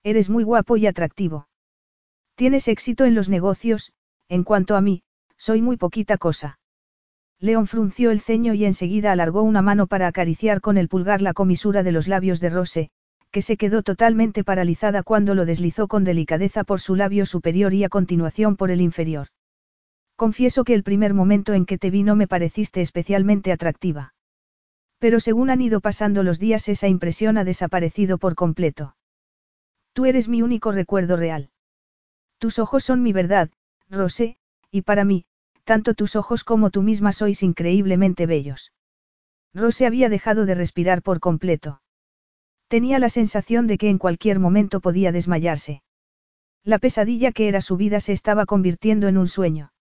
Eres muy guapo y atractivo. Tienes éxito en los negocios, en cuanto a mí, soy muy poquita cosa. León frunció el ceño y enseguida alargó una mano para acariciar con el pulgar la comisura de los labios de Rose, que se quedó totalmente paralizada cuando lo deslizó con delicadeza por su labio superior y a continuación por el inferior. Confieso que el primer momento en que te vi no me pareciste especialmente atractiva. Pero según han ido pasando los días esa impresión ha desaparecido por completo. Tú eres mi único recuerdo real. Tus ojos son mi verdad, Rosé, y para mí, tanto tus ojos como tú misma sois increíblemente bellos. Rose había dejado de respirar por completo. Tenía la sensación de que en cualquier momento podía desmayarse. La pesadilla que era su vida se estaba convirtiendo en un sueño.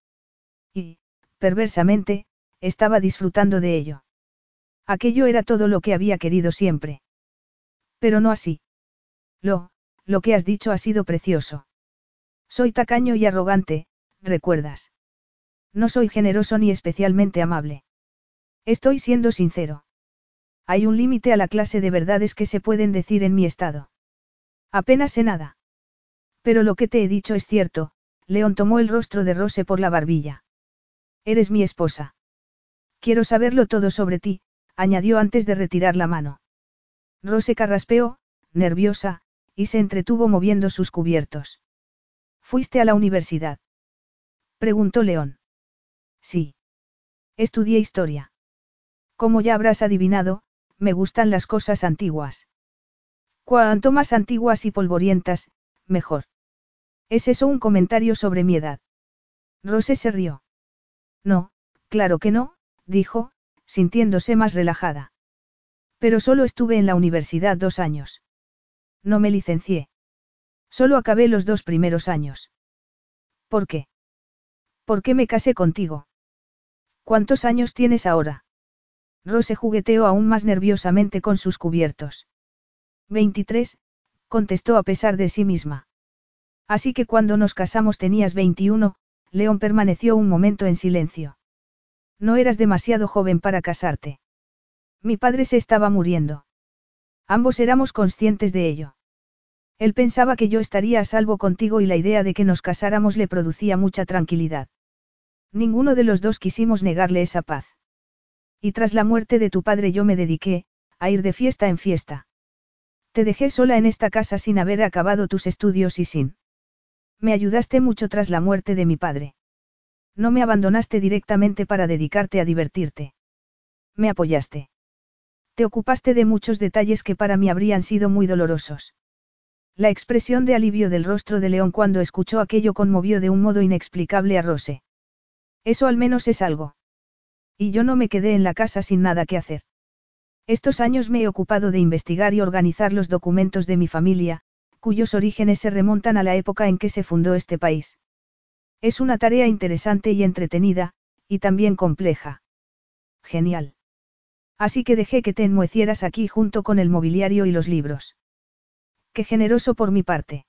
Y, perversamente, estaba disfrutando de ello. Aquello era todo lo que había querido siempre. Pero no así. Lo, lo que has dicho ha sido precioso. Soy tacaño y arrogante, recuerdas. No soy generoso ni especialmente amable. Estoy siendo sincero. Hay un límite a la clase de verdades que se pueden decir en mi estado. Apenas sé nada. Pero lo que te he dicho es cierto, León tomó el rostro de Rose por la barbilla. Eres mi esposa. Quiero saberlo todo sobre ti, añadió antes de retirar la mano. Rose carraspeó, nerviosa, y se entretuvo moviendo sus cubiertos. ¿Fuiste a la universidad? Preguntó León. Sí. Estudié historia. Como ya habrás adivinado, me gustan las cosas antiguas. Cuanto más antiguas y polvorientas, mejor. ¿Es eso un comentario sobre mi edad? Rose se rió. No, claro que no, dijo, sintiéndose más relajada. Pero solo estuve en la universidad dos años. No me licencié. Solo acabé los dos primeros años. ¿Por qué? ¿Por qué me casé contigo? ¿Cuántos años tienes ahora? Rose jugueteó aún más nerviosamente con sus cubiertos. 23, contestó a pesar de sí misma. Así que cuando nos casamos tenías 21, León permaneció un momento en silencio. No eras demasiado joven para casarte. Mi padre se estaba muriendo. Ambos éramos conscientes de ello. Él pensaba que yo estaría a salvo contigo y la idea de que nos casáramos le producía mucha tranquilidad. Ninguno de los dos quisimos negarle esa paz. Y tras la muerte de tu padre yo me dediqué, a ir de fiesta en fiesta. Te dejé sola en esta casa sin haber acabado tus estudios y sin. Me ayudaste mucho tras la muerte de mi padre. No me abandonaste directamente para dedicarte a divertirte. Me apoyaste. Te ocupaste de muchos detalles que para mí habrían sido muy dolorosos. La expresión de alivio del rostro de León cuando escuchó aquello conmovió de un modo inexplicable a Rose. Eso al menos es algo. Y yo no me quedé en la casa sin nada que hacer. Estos años me he ocupado de investigar y organizar los documentos de mi familia, cuyos orígenes se remontan a la época en que se fundó este país. Es una tarea interesante y entretenida, y también compleja. Genial. Así que dejé que te enmuecieras aquí junto con el mobiliario y los libros. Qué generoso por mi parte.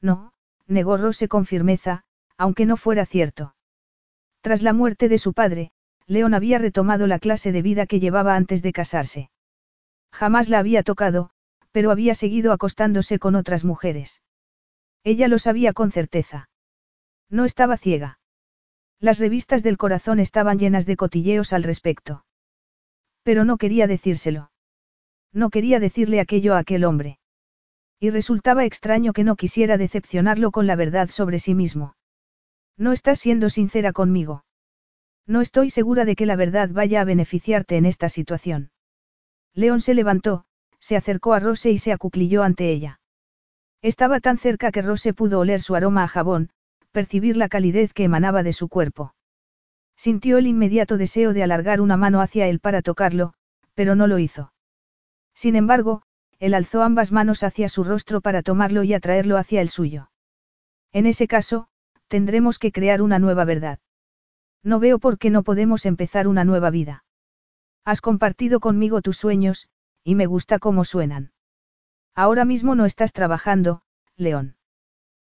No, negó Rose con firmeza, aunque no fuera cierto. Tras la muerte de su padre, León había retomado la clase de vida que llevaba antes de casarse. Jamás la había tocado, pero había seguido acostándose con otras mujeres. Ella lo sabía con certeza. No estaba ciega. Las revistas del corazón estaban llenas de cotilleos al respecto. Pero no quería decírselo. No quería decirle aquello a aquel hombre. Y resultaba extraño que no quisiera decepcionarlo con la verdad sobre sí mismo. No estás siendo sincera conmigo. No estoy segura de que la verdad vaya a beneficiarte en esta situación. León se levantó, se acercó a Rose y se acuclilló ante ella. Estaba tan cerca que Rose pudo oler su aroma a jabón, percibir la calidez que emanaba de su cuerpo. Sintió el inmediato deseo de alargar una mano hacia él para tocarlo, pero no lo hizo. Sin embargo, él alzó ambas manos hacia su rostro para tomarlo y atraerlo hacia el suyo. En ese caso, tendremos que crear una nueva verdad. No veo por qué no podemos empezar una nueva vida. Has compartido conmigo tus sueños, y me gusta cómo suenan. Ahora mismo no estás trabajando, León.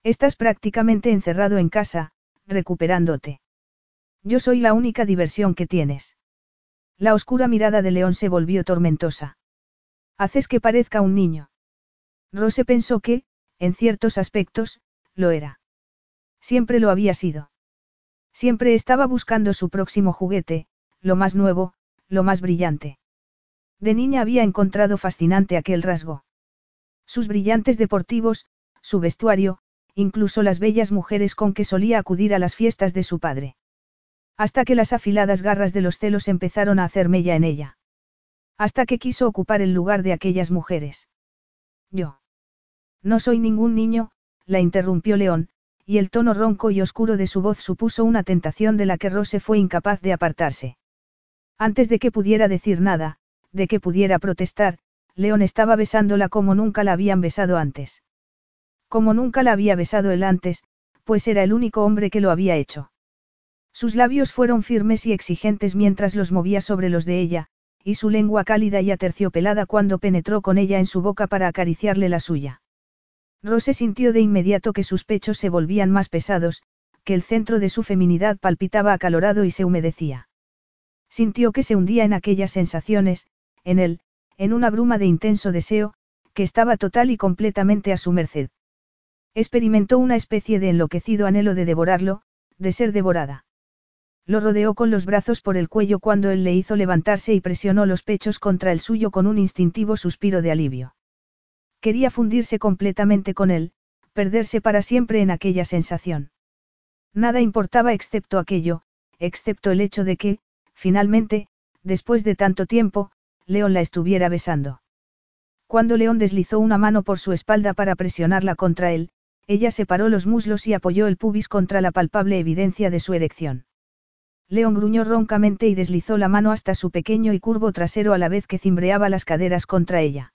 Estás prácticamente encerrado en casa, recuperándote. Yo soy la única diversión que tienes. La oscura mirada de León se volvió tormentosa. Haces que parezca un niño. Rose pensó que, en ciertos aspectos, lo era. Siempre lo había sido. Siempre estaba buscando su próximo juguete, lo más nuevo, lo más brillante. De niña había encontrado fascinante aquel rasgo. Sus brillantes deportivos, su vestuario, incluso las bellas mujeres con que solía acudir a las fiestas de su padre. Hasta que las afiladas garras de los celos empezaron a hacer mella en ella. Hasta que quiso ocupar el lugar de aquellas mujeres. Yo. No soy ningún niño, la interrumpió León, y el tono ronco y oscuro de su voz supuso una tentación de la que Rose fue incapaz de apartarse. Antes de que pudiera decir nada, de que pudiera protestar, León estaba besándola como nunca la habían besado antes. Como nunca la había besado él antes, pues era el único hombre que lo había hecho. Sus labios fueron firmes y exigentes mientras los movía sobre los de ella, y su lengua cálida y aterciopelada cuando penetró con ella en su boca para acariciarle la suya. Rose sintió de inmediato que sus pechos se volvían más pesados, que el centro de su feminidad palpitaba acalorado y se humedecía. Sintió que se hundía en aquellas sensaciones, en él, en una bruma de intenso deseo, que estaba total y completamente a su merced. Experimentó una especie de enloquecido anhelo de devorarlo, de ser devorada. Lo rodeó con los brazos por el cuello cuando él le hizo levantarse y presionó los pechos contra el suyo con un instintivo suspiro de alivio. Quería fundirse completamente con él, perderse para siempre en aquella sensación. Nada importaba excepto aquello, excepto el hecho de que, finalmente, después de tanto tiempo, León la estuviera besando. Cuando León deslizó una mano por su espalda para presionarla contra él, ella separó los muslos y apoyó el pubis contra la palpable evidencia de su erección. León gruñó roncamente y deslizó la mano hasta su pequeño y curvo trasero a la vez que cimbreaba las caderas contra ella.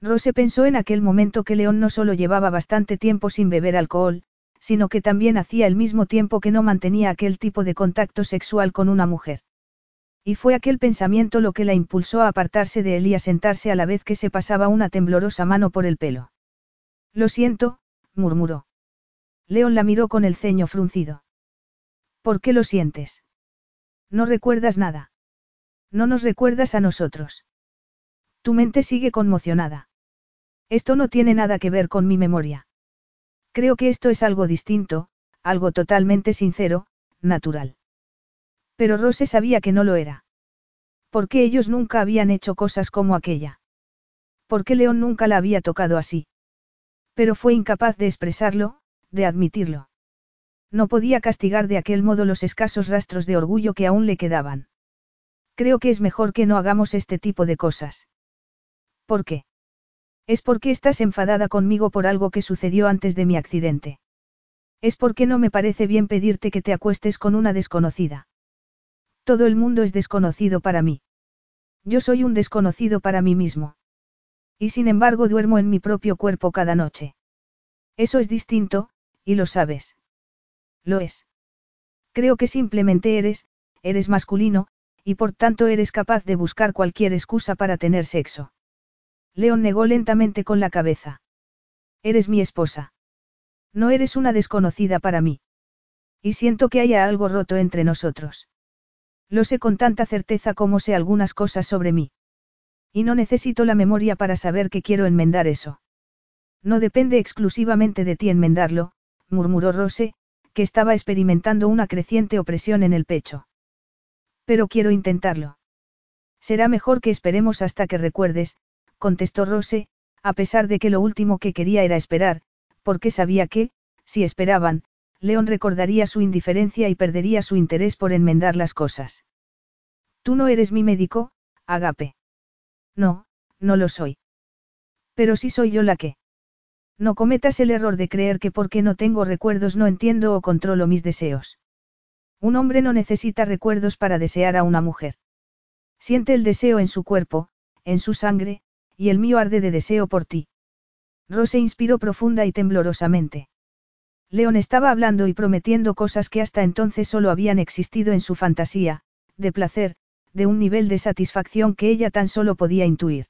Rose pensó en aquel momento que León no solo llevaba bastante tiempo sin beber alcohol, sino que también hacía el mismo tiempo que no mantenía aquel tipo de contacto sexual con una mujer. Y fue aquel pensamiento lo que la impulsó a apartarse de él y a sentarse a la vez que se pasaba una temblorosa mano por el pelo. Lo siento, murmuró. León la miró con el ceño fruncido. ¿Por qué lo sientes? No recuerdas nada. No nos recuerdas a nosotros. Tu mente sigue conmocionada. Esto no tiene nada que ver con mi memoria. Creo que esto es algo distinto, algo totalmente sincero, natural. Pero Rose sabía que no lo era. Porque ellos nunca habían hecho cosas como aquella. Porque León nunca la había tocado así. Pero fue incapaz de expresarlo, de admitirlo. No podía castigar de aquel modo los escasos rastros de orgullo que aún le quedaban. Creo que es mejor que no hagamos este tipo de cosas. ¿Por qué? Es porque estás enfadada conmigo por algo que sucedió antes de mi accidente. Es porque no me parece bien pedirte que te acuestes con una desconocida. Todo el mundo es desconocido para mí. Yo soy un desconocido para mí mismo. Y sin embargo duermo en mi propio cuerpo cada noche. Eso es distinto, y lo sabes. Lo es. Creo que simplemente eres, eres masculino, y por tanto eres capaz de buscar cualquier excusa para tener sexo. León negó lentamente con la cabeza. Eres mi esposa. No eres una desconocida para mí. Y siento que haya algo roto entre nosotros. Lo sé con tanta certeza como sé algunas cosas sobre mí. Y no necesito la memoria para saber que quiero enmendar eso. No depende exclusivamente de ti enmendarlo, murmuró Rose, que estaba experimentando una creciente opresión en el pecho. Pero quiero intentarlo. Será mejor que esperemos hasta que recuerdes, contestó Rose, a pesar de que lo último que quería era esperar, porque sabía que, si esperaban, León recordaría su indiferencia y perdería su interés por enmendar las cosas. Tú no eres mi médico, Agape. No, no lo soy. Pero sí soy yo la que. No cometas el error de creer que porque no tengo recuerdos no entiendo o controlo mis deseos. Un hombre no necesita recuerdos para desear a una mujer. Siente el deseo en su cuerpo, en su sangre, y el mío arde de deseo por ti. Rose inspiró profunda y temblorosamente. León estaba hablando y prometiendo cosas que hasta entonces solo habían existido en su fantasía, de placer, de un nivel de satisfacción que ella tan solo podía intuir.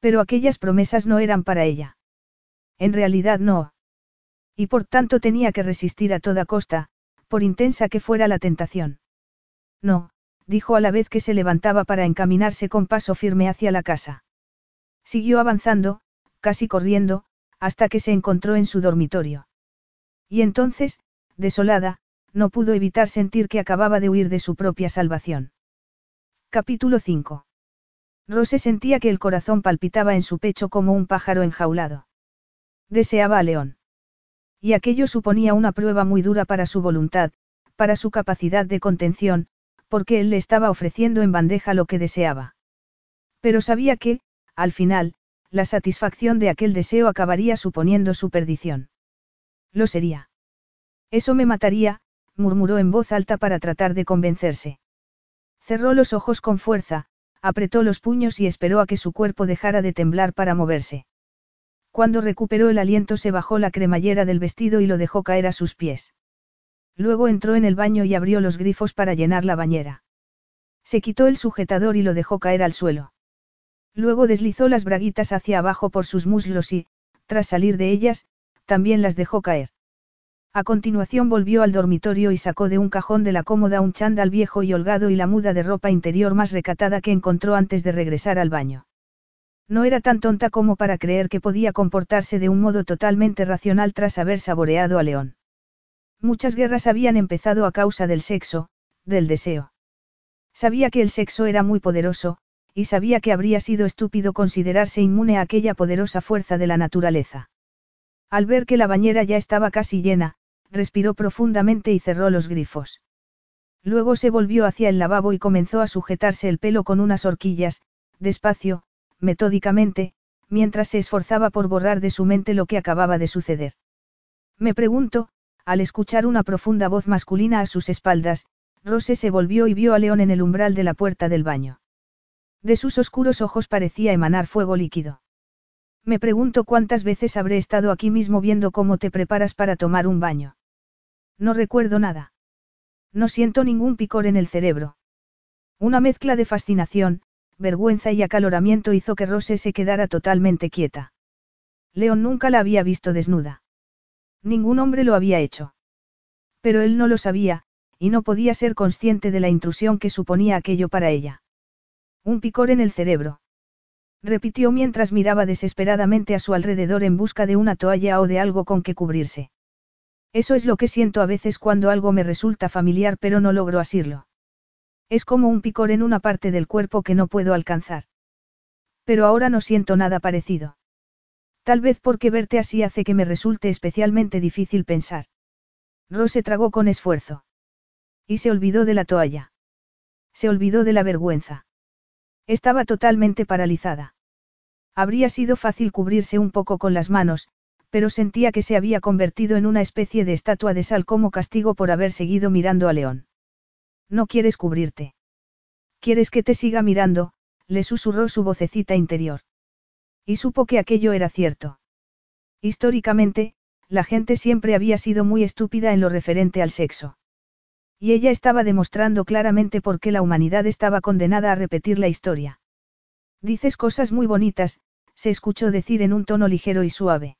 Pero aquellas promesas no eran para ella. En realidad no. Y por tanto tenía que resistir a toda costa, por intensa que fuera la tentación. No, dijo a la vez que se levantaba para encaminarse con paso firme hacia la casa. Siguió avanzando, casi corriendo, hasta que se encontró en su dormitorio. Y entonces, desolada, no pudo evitar sentir que acababa de huir de su propia salvación. Capítulo 5. Rose sentía que el corazón palpitaba en su pecho como un pájaro enjaulado. Deseaba a León. Y aquello suponía una prueba muy dura para su voluntad, para su capacidad de contención, porque él le estaba ofreciendo en bandeja lo que deseaba. Pero sabía que, al final, la satisfacción de aquel deseo acabaría suponiendo su perdición. Lo sería. Eso me mataría, murmuró en voz alta para tratar de convencerse. Cerró los ojos con fuerza, apretó los puños y esperó a que su cuerpo dejara de temblar para moverse. Cuando recuperó el aliento se bajó la cremallera del vestido y lo dejó caer a sus pies. Luego entró en el baño y abrió los grifos para llenar la bañera. Se quitó el sujetador y lo dejó caer al suelo. Luego deslizó las braguitas hacia abajo por sus muslos y, tras salir de ellas, también las dejó caer. A continuación volvió al dormitorio y sacó de un cajón de la cómoda un chándal viejo y holgado y la muda de ropa interior más recatada que encontró antes de regresar al baño. No era tan tonta como para creer que podía comportarse de un modo totalmente racional tras haber saboreado a León. Muchas guerras habían empezado a causa del sexo, del deseo. Sabía que el sexo era muy poderoso, y sabía que habría sido estúpido considerarse inmune a aquella poderosa fuerza de la naturaleza. Al ver que la bañera ya estaba casi llena, respiró profundamente y cerró los grifos. Luego se volvió hacia el lavabo y comenzó a sujetarse el pelo con unas horquillas, despacio, metódicamente, mientras se esforzaba por borrar de su mente lo que acababa de suceder. Me pregunto, al escuchar una profunda voz masculina a sus espaldas, Rose se volvió y vio a León en el umbral de la puerta del baño. De sus oscuros ojos parecía emanar fuego líquido. Me pregunto cuántas veces habré estado aquí mismo viendo cómo te preparas para tomar un baño. No recuerdo nada. No siento ningún picor en el cerebro. Una mezcla de fascinación, vergüenza y acaloramiento hizo que Rose se quedara totalmente quieta. León nunca la había visto desnuda. Ningún hombre lo había hecho. Pero él no lo sabía, y no podía ser consciente de la intrusión que suponía aquello para ella. Un picor en el cerebro. Repitió mientras miraba desesperadamente a su alrededor en busca de una toalla o de algo con que cubrirse. Eso es lo que siento a veces cuando algo me resulta familiar pero no logro asirlo. Es como un picor en una parte del cuerpo que no puedo alcanzar. Pero ahora no siento nada parecido. Tal vez porque verte así hace que me resulte especialmente difícil pensar. Rose tragó con esfuerzo. Y se olvidó de la toalla. Se olvidó de la vergüenza. Estaba totalmente paralizada. Habría sido fácil cubrirse un poco con las manos, pero sentía que se había convertido en una especie de estatua de sal como castigo por haber seguido mirando a León. No quieres cubrirte. Quieres que te siga mirando, le susurró su vocecita interior. Y supo que aquello era cierto. Históricamente, la gente siempre había sido muy estúpida en lo referente al sexo. Y ella estaba demostrando claramente por qué la humanidad estaba condenada a repetir la historia. Dices cosas muy bonitas, se escuchó decir en un tono ligero y suave.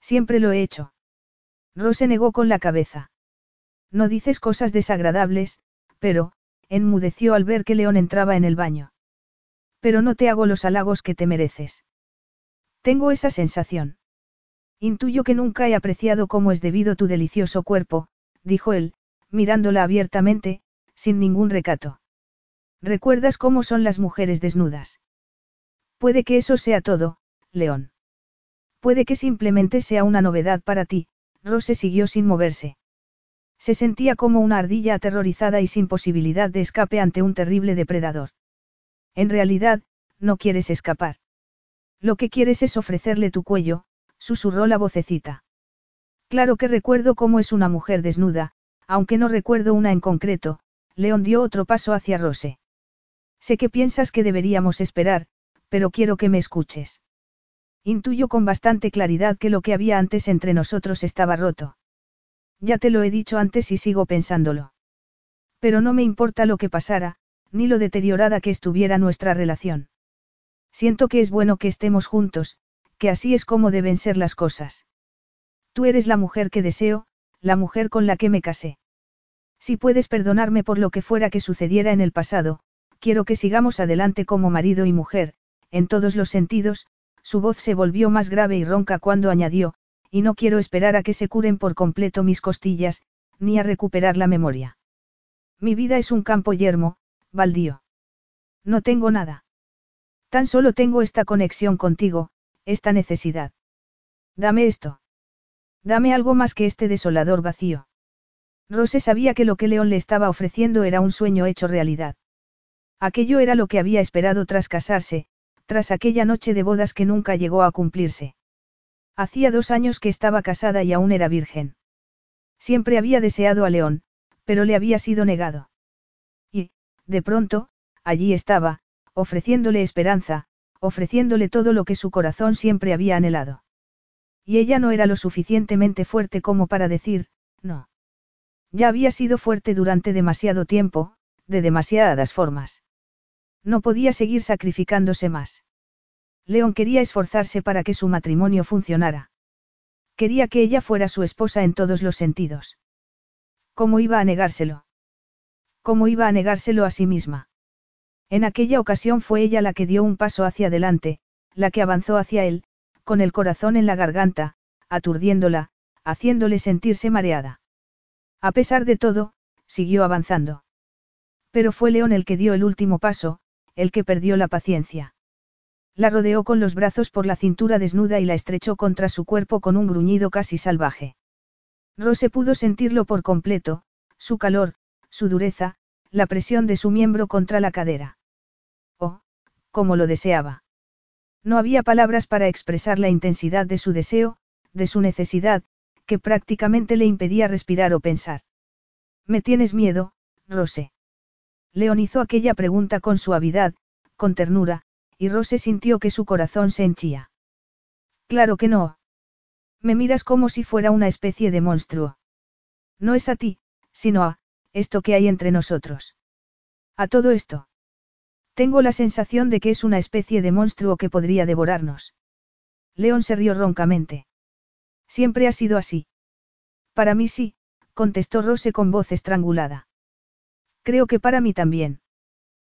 Siempre lo he hecho. Rose negó con la cabeza. No dices cosas desagradables, pero, enmudeció al ver que León entraba en el baño. Pero no te hago los halagos que te mereces. Tengo esa sensación. Intuyo que nunca he apreciado cómo es debido tu delicioso cuerpo, dijo él, mirándola abiertamente, sin ningún recato. ¿Recuerdas cómo son las mujeres desnudas? Puede que eso sea todo, León. Puede que simplemente sea una novedad para ti, Rose siguió sin moverse. Se sentía como una ardilla aterrorizada y sin posibilidad de escape ante un terrible depredador. En realidad, no quieres escapar. Lo que quieres es ofrecerle tu cuello, susurró la vocecita. Claro que recuerdo cómo es una mujer desnuda, aunque no recuerdo una en concreto, León dio otro paso hacia Rose. Sé que piensas que deberíamos esperar, pero quiero que me escuches. Intuyo con bastante claridad que lo que había antes entre nosotros estaba roto. Ya te lo he dicho antes y sigo pensándolo. Pero no me importa lo que pasara, ni lo deteriorada que estuviera nuestra relación. Siento que es bueno que estemos juntos, que así es como deben ser las cosas. Tú eres la mujer que deseo, la mujer con la que me casé. Si puedes perdonarme por lo que fuera que sucediera en el pasado, quiero que sigamos adelante como marido y mujer, en todos los sentidos, su voz se volvió más grave y ronca cuando añadió, y no quiero esperar a que se curen por completo mis costillas, ni a recuperar la memoria. Mi vida es un campo yermo, baldío. No tengo nada. Tan solo tengo esta conexión contigo, esta necesidad. Dame esto. Dame algo más que este desolador vacío. Rose sabía que lo que León le estaba ofreciendo era un sueño hecho realidad. Aquello era lo que había esperado tras casarse, tras aquella noche de bodas que nunca llegó a cumplirse. Hacía dos años que estaba casada y aún era virgen. Siempre había deseado a León, pero le había sido negado. Y, de pronto, allí estaba, ofreciéndole esperanza, ofreciéndole todo lo que su corazón siempre había anhelado. Y ella no era lo suficientemente fuerte como para decir, no. Ya había sido fuerte durante demasiado tiempo, de demasiadas formas. No podía seguir sacrificándose más. León quería esforzarse para que su matrimonio funcionara. Quería que ella fuera su esposa en todos los sentidos. ¿Cómo iba a negárselo? ¿Cómo iba a negárselo a sí misma? En aquella ocasión fue ella la que dio un paso hacia adelante, la que avanzó hacia él, con el corazón en la garganta, aturdiéndola, haciéndole sentirse mareada. A pesar de todo, siguió avanzando. Pero fue León el que dio el último paso, el que perdió la paciencia. La rodeó con los brazos por la cintura desnuda y la estrechó contra su cuerpo con un gruñido casi salvaje. Rose pudo sentirlo por completo, su calor, su dureza, la presión de su miembro contra la cadera. Oh, cómo lo deseaba. No había palabras para expresar la intensidad de su deseo, de su necesidad, que prácticamente le impedía respirar o pensar. ¿Me tienes miedo, Rose? León hizo aquella pregunta con suavidad, con ternura, y Rose sintió que su corazón se henchía. Claro que no. Me miras como si fuera una especie de monstruo. No es a ti, sino a, esto que hay entre nosotros. A todo esto. Tengo la sensación de que es una especie de monstruo que podría devorarnos. León se rió roncamente. Siempre ha sido así. Para mí sí, contestó Rose con voz estrangulada. Creo que para mí también.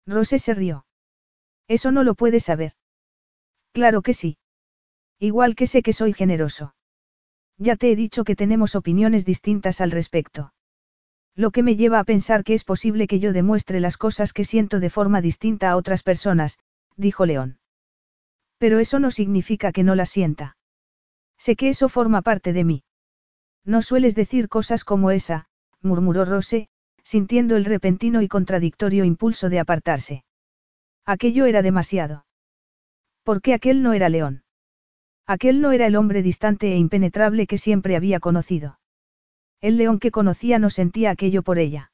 Rose se rió. Eso no lo puedes saber. Claro que sí. Igual que sé que soy generoso. Ya te he dicho que tenemos opiniones distintas al respecto. Lo que me lleva a pensar que es posible que yo demuestre las cosas que siento de forma distinta a otras personas, dijo León. Pero eso no significa que no las sienta. Sé que eso forma parte de mí. No sueles decir cosas como esa, murmuró Rose, sintiendo el repentino y contradictorio impulso de apartarse. Aquello era demasiado. ¿Por qué aquel no era León? Aquel no era el hombre distante e impenetrable que siempre había conocido. El león que conocía no sentía aquello por ella.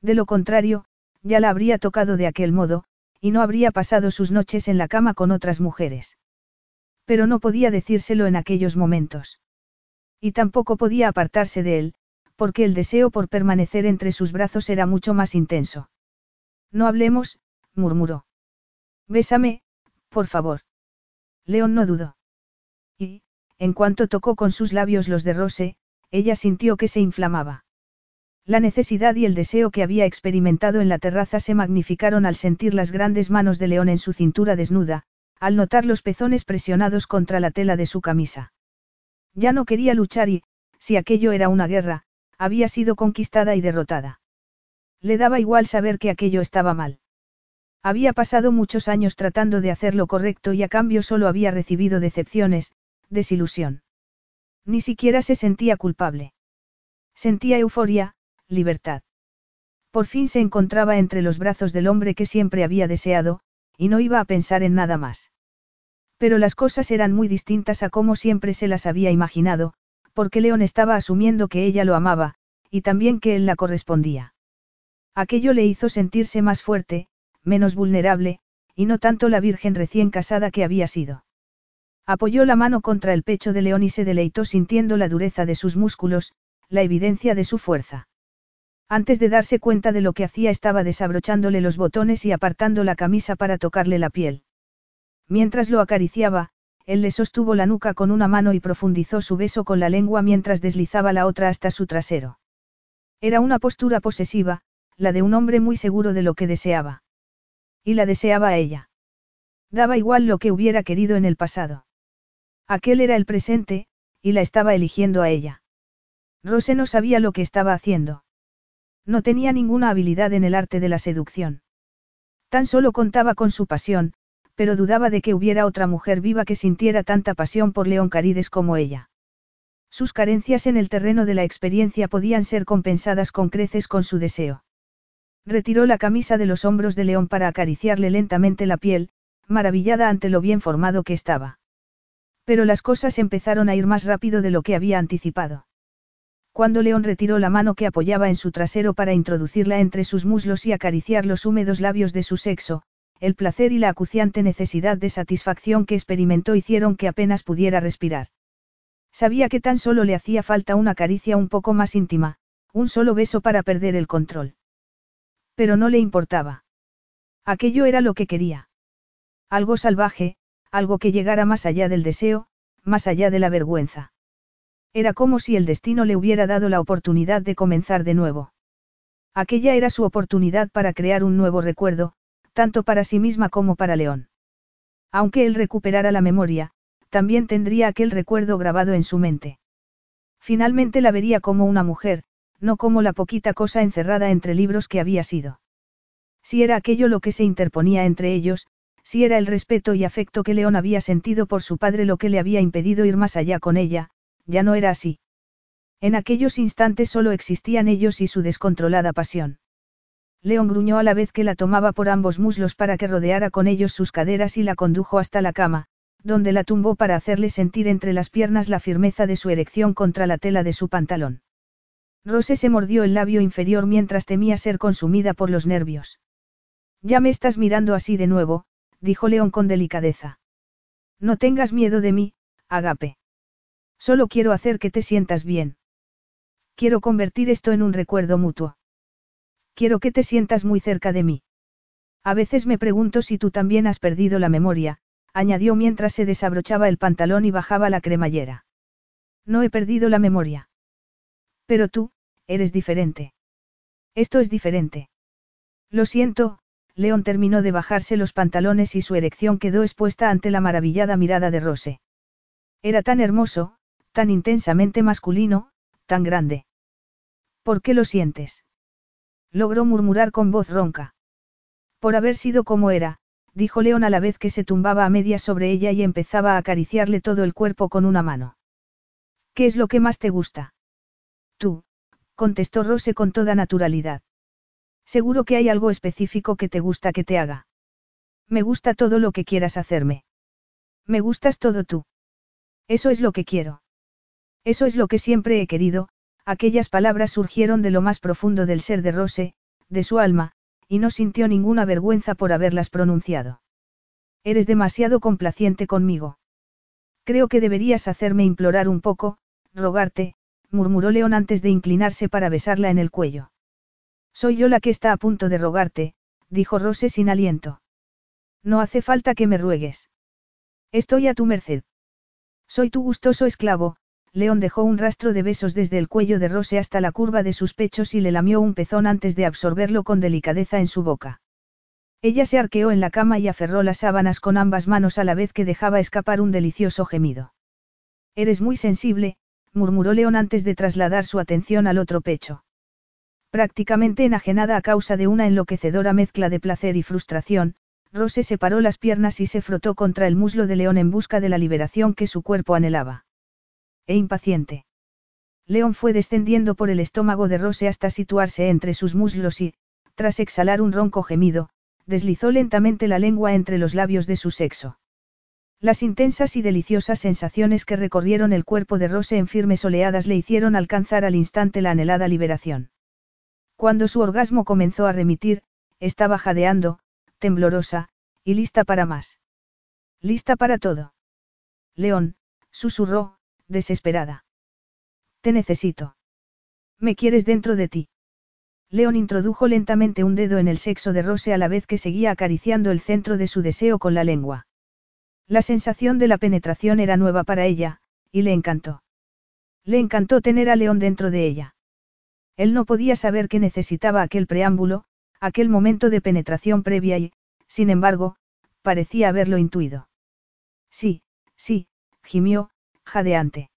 De lo contrario, ya la habría tocado de aquel modo, y no habría pasado sus noches en la cama con otras mujeres. Pero no podía decírselo en aquellos momentos. Y tampoco podía apartarse de él, porque el deseo por permanecer entre sus brazos era mucho más intenso. No hablemos, murmuró. Bésame, por favor. León no dudó. Y, en cuanto tocó con sus labios los de Rose, ella sintió que se inflamaba. La necesidad y el deseo que había experimentado en la terraza se magnificaron al sentir las grandes manos de León en su cintura desnuda, al notar los pezones presionados contra la tela de su camisa. Ya no quería luchar y, si aquello era una guerra, había sido conquistada y derrotada. Le daba igual saber que aquello estaba mal. Había pasado muchos años tratando de hacer lo correcto y a cambio solo había recibido decepciones, desilusión. Ni siquiera se sentía culpable. Sentía euforia, libertad. Por fin se encontraba entre los brazos del hombre que siempre había deseado, y no iba a pensar en nada más. Pero las cosas eran muy distintas a como siempre se las había imaginado, porque León estaba asumiendo que ella lo amaba, y también que él la correspondía. Aquello le hizo sentirse más fuerte, menos vulnerable, y no tanto la virgen recién casada que había sido. Apoyó la mano contra el pecho de León y se deleitó sintiendo la dureza de sus músculos, la evidencia de su fuerza. Antes de darse cuenta de lo que hacía estaba desabrochándole los botones y apartando la camisa para tocarle la piel. Mientras lo acariciaba, él le sostuvo la nuca con una mano y profundizó su beso con la lengua mientras deslizaba la otra hasta su trasero. Era una postura posesiva, la de un hombre muy seguro de lo que deseaba. Y la deseaba a ella. Daba igual lo que hubiera querido en el pasado. Aquel era el presente, y la estaba eligiendo a ella. Rose no sabía lo que estaba haciendo. No tenía ninguna habilidad en el arte de la seducción. Tan solo contaba con su pasión, pero dudaba de que hubiera otra mujer viva que sintiera tanta pasión por León Carides como ella. Sus carencias en el terreno de la experiencia podían ser compensadas con creces con su deseo. Retiró la camisa de los hombros de León para acariciarle lentamente la piel, maravillada ante lo bien formado que estaba. Pero las cosas empezaron a ir más rápido de lo que había anticipado. Cuando León retiró la mano que apoyaba en su trasero para introducirla entre sus muslos y acariciar los húmedos labios de su sexo, el placer y la acuciante necesidad de satisfacción que experimentó hicieron que apenas pudiera respirar. Sabía que tan solo le hacía falta una caricia un poco más íntima, un solo beso para perder el control. Pero no le importaba. Aquello era lo que quería. Algo salvaje, algo que llegara más allá del deseo, más allá de la vergüenza. Era como si el destino le hubiera dado la oportunidad de comenzar de nuevo. Aquella era su oportunidad para crear un nuevo recuerdo, tanto para sí misma como para León. Aunque él recuperara la memoria, también tendría aquel recuerdo grabado en su mente. Finalmente la vería como una mujer, no como la poquita cosa encerrada entre libros que había sido. Si era aquello lo que se interponía entre ellos, si era el respeto y afecto que León había sentido por su padre lo que le había impedido ir más allá con ella, ya no era así. En aquellos instantes solo existían ellos y su descontrolada pasión. León gruñó a la vez que la tomaba por ambos muslos para que rodeara con ellos sus caderas y la condujo hasta la cama, donde la tumbó para hacerle sentir entre las piernas la firmeza de su erección contra la tela de su pantalón. Rose se mordió el labio inferior mientras temía ser consumida por los nervios. Ya me estás mirando así de nuevo, dijo León con delicadeza. No tengas miedo de mí, Agape. Solo quiero hacer que te sientas bien. Quiero convertir esto en un recuerdo mutuo. Quiero que te sientas muy cerca de mí. A veces me pregunto si tú también has perdido la memoria, añadió mientras se desabrochaba el pantalón y bajaba la cremallera. No he perdido la memoria. Pero tú, eres diferente. Esto es diferente. Lo siento, León terminó de bajarse los pantalones y su erección quedó expuesta ante la maravillada mirada de Rose. Era tan hermoso, tan intensamente masculino, tan grande. ¿Por qué lo sientes? Logró murmurar con voz ronca. Por haber sido como era, dijo León a la vez que se tumbaba a medias sobre ella y empezaba a acariciarle todo el cuerpo con una mano. ¿Qué es lo que más te gusta? Tú, contestó Rose con toda naturalidad. Seguro que hay algo específico que te gusta que te haga. Me gusta todo lo que quieras hacerme. Me gustas todo tú. Eso es lo que quiero. Eso es lo que siempre he querido, aquellas palabras surgieron de lo más profundo del ser de Rose, de su alma, y no sintió ninguna vergüenza por haberlas pronunciado. Eres demasiado complaciente conmigo. Creo que deberías hacerme implorar un poco, rogarte, murmuró León antes de inclinarse para besarla en el cuello. Soy yo la que está a punto de rogarte, dijo Rose sin aliento. No hace falta que me ruegues. Estoy a tu merced. Soy tu gustoso esclavo, León dejó un rastro de besos desde el cuello de Rose hasta la curva de sus pechos y le lamió un pezón antes de absorberlo con delicadeza en su boca. Ella se arqueó en la cama y aferró las sábanas con ambas manos a la vez que dejaba escapar un delicioso gemido. Eres muy sensible, murmuró León antes de trasladar su atención al otro pecho. Prácticamente enajenada a causa de una enloquecedora mezcla de placer y frustración, Rose separó las piernas y se frotó contra el muslo de León en busca de la liberación que su cuerpo anhelaba. E impaciente. León fue descendiendo por el estómago de Rose hasta situarse entre sus muslos y, tras exhalar un ronco gemido, deslizó lentamente la lengua entre los labios de su sexo. Las intensas y deliciosas sensaciones que recorrieron el cuerpo de Rose en firmes oleadas le hicieron alcanzar al instante la anhelada liberación. Cuando su orgasmo comenzó a remitir, estaba jadeando, temblorosa, y lista para más. Lista para todo. León, susurró, desesperada. Te necesito. Me quieres dentro de ti. León introdujo lentamente un dedo en el sexo de Rose a la vez que seguía acariciando el centro de su deseo con la lengua. La sensación de la penetración era nueva para ella, y le encantó. Le encantó tener a León dentro de ella. Él no podía saber que necesitaba aquel preámbulo, aquel momento de penetración previa y, sin embargo, parecía haberlo intuido. Sí, sí, gimió, jadeante.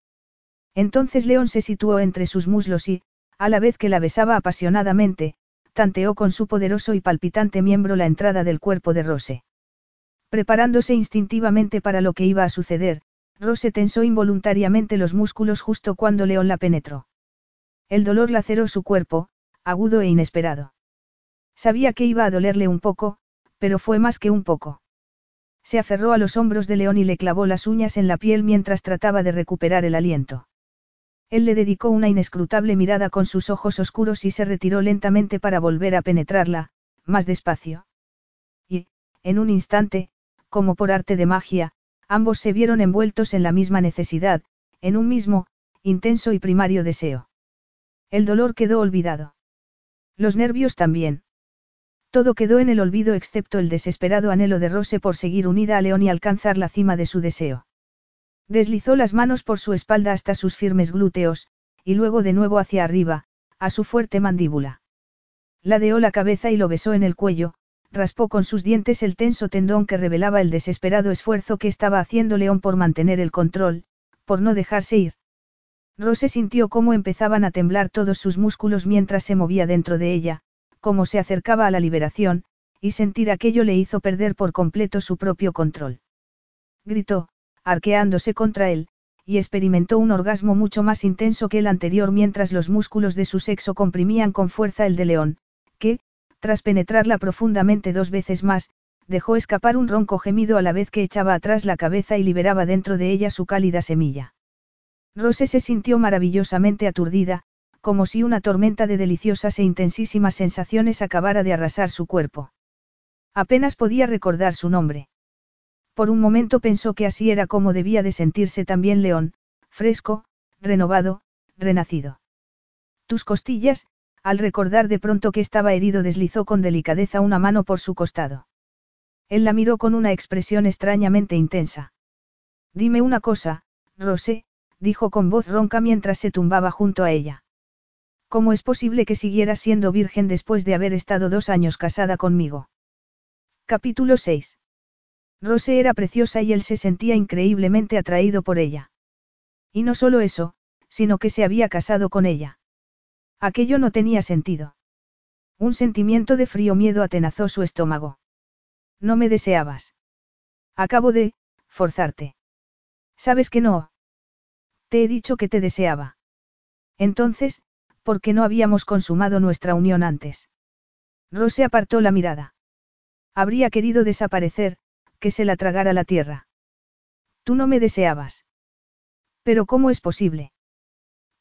Entonces León se situó entre sus muslos y, a la vez que la besaba apasionadamente, tanteó con su poderoso y palpitante miembro la entrada del cuerpo de Rose. Preparándose instintivamente para lo que iba a suceder, Rose tensó involuntariamente los músculos justo cuando León la penetró. El dolor laceró su cuerpo, agudo e inesperado. Sabía que iba a dolerle un poco, pero fue más que un poco. Se aferró a los hombros de León y le clavó las uñas en la piel mientras trataba de recuperar el aliento. Él le dedicó una inescrutable mirada con sus ojos oscuros y se retiró lentamente para volver a penetrarla, más despacio. Y, en un instante, como por arte de magia, ambos se vieron envueltos en la misma necesidad, en un mismo, intenso y primario deseo. El dolor quedó olvidado. Los nervios también. Todo quedó en el olvido excepto el desesperado anhelo de Rose por seguir unida a León y alcanzar la cima de su deseo. Deslizó las manos por su espalda hasta sus firmes glúteos, y luego de nuevo hacia arriba, a su fuerte mandíbula. Ladeó la cabeza y lo besó en el cuello, raspó con sus dientes el tenso tendón que revelaba el desesperado esfuerzo que estaba haciendo León por mantener el control, por no dejarse ir. Rose sintió cómo empezaban a temblar todos sus músculos mientras se movía dentro de ella, cómo se acercaba a la liberación, y sentir aquello le hizo perder por completo su propio control. Gritó, arqueándose contra él, y experimentó un orgasmo mucho más intenso que el anterior mientras los músculos de su sexo comprimían con fuerza el de León, que, tras penetrarla profundamente dos veces más, dejó escapar un ronco gemido a la vez que echaba atrás la cabeza y liberaba dentro de ella su cálida semilla. Rose se sintió maravillosamente aturdida, como si una tormenta de deliciosas e intensísimas sensaciones acabara de arrasar su cuerpo. Apenas podía recordar su nombre. Por un momento pensó que así era como debía de sentirse también León, fresco, renovado, renacido. Tus costillas, al recordar de pronto que estaba herido, deslizó con delicadeza una mano por su costado. Él la miró con una expresión extrañamente intensa. Dime una cosa, Rosé, dijo con voz ronca mientras se tumbaba junto a ella. ¿Cómo es posible que siguiera siendo virgen después de haber estado dos años casada conmigo? Capítulo 6. Rose era preciosa y él se sentía increíblemente atraído por ella. Y no solo eso, sino que se había casado con ella. Aquello no tenía sentido. Un sentimiento de frío miedo atenazó su estómago. No me deseabas. Acabo de, forzarte. Sabes que no. Te he dicho que te deseaba. Entonces, ¿por qué no habíamos consumado nuestra unión antes? Rose apartó la mirada. Habría querido desaparecer, que se la tragara la tierra. Tú no me deseabas. Pero ¿cómo es posible?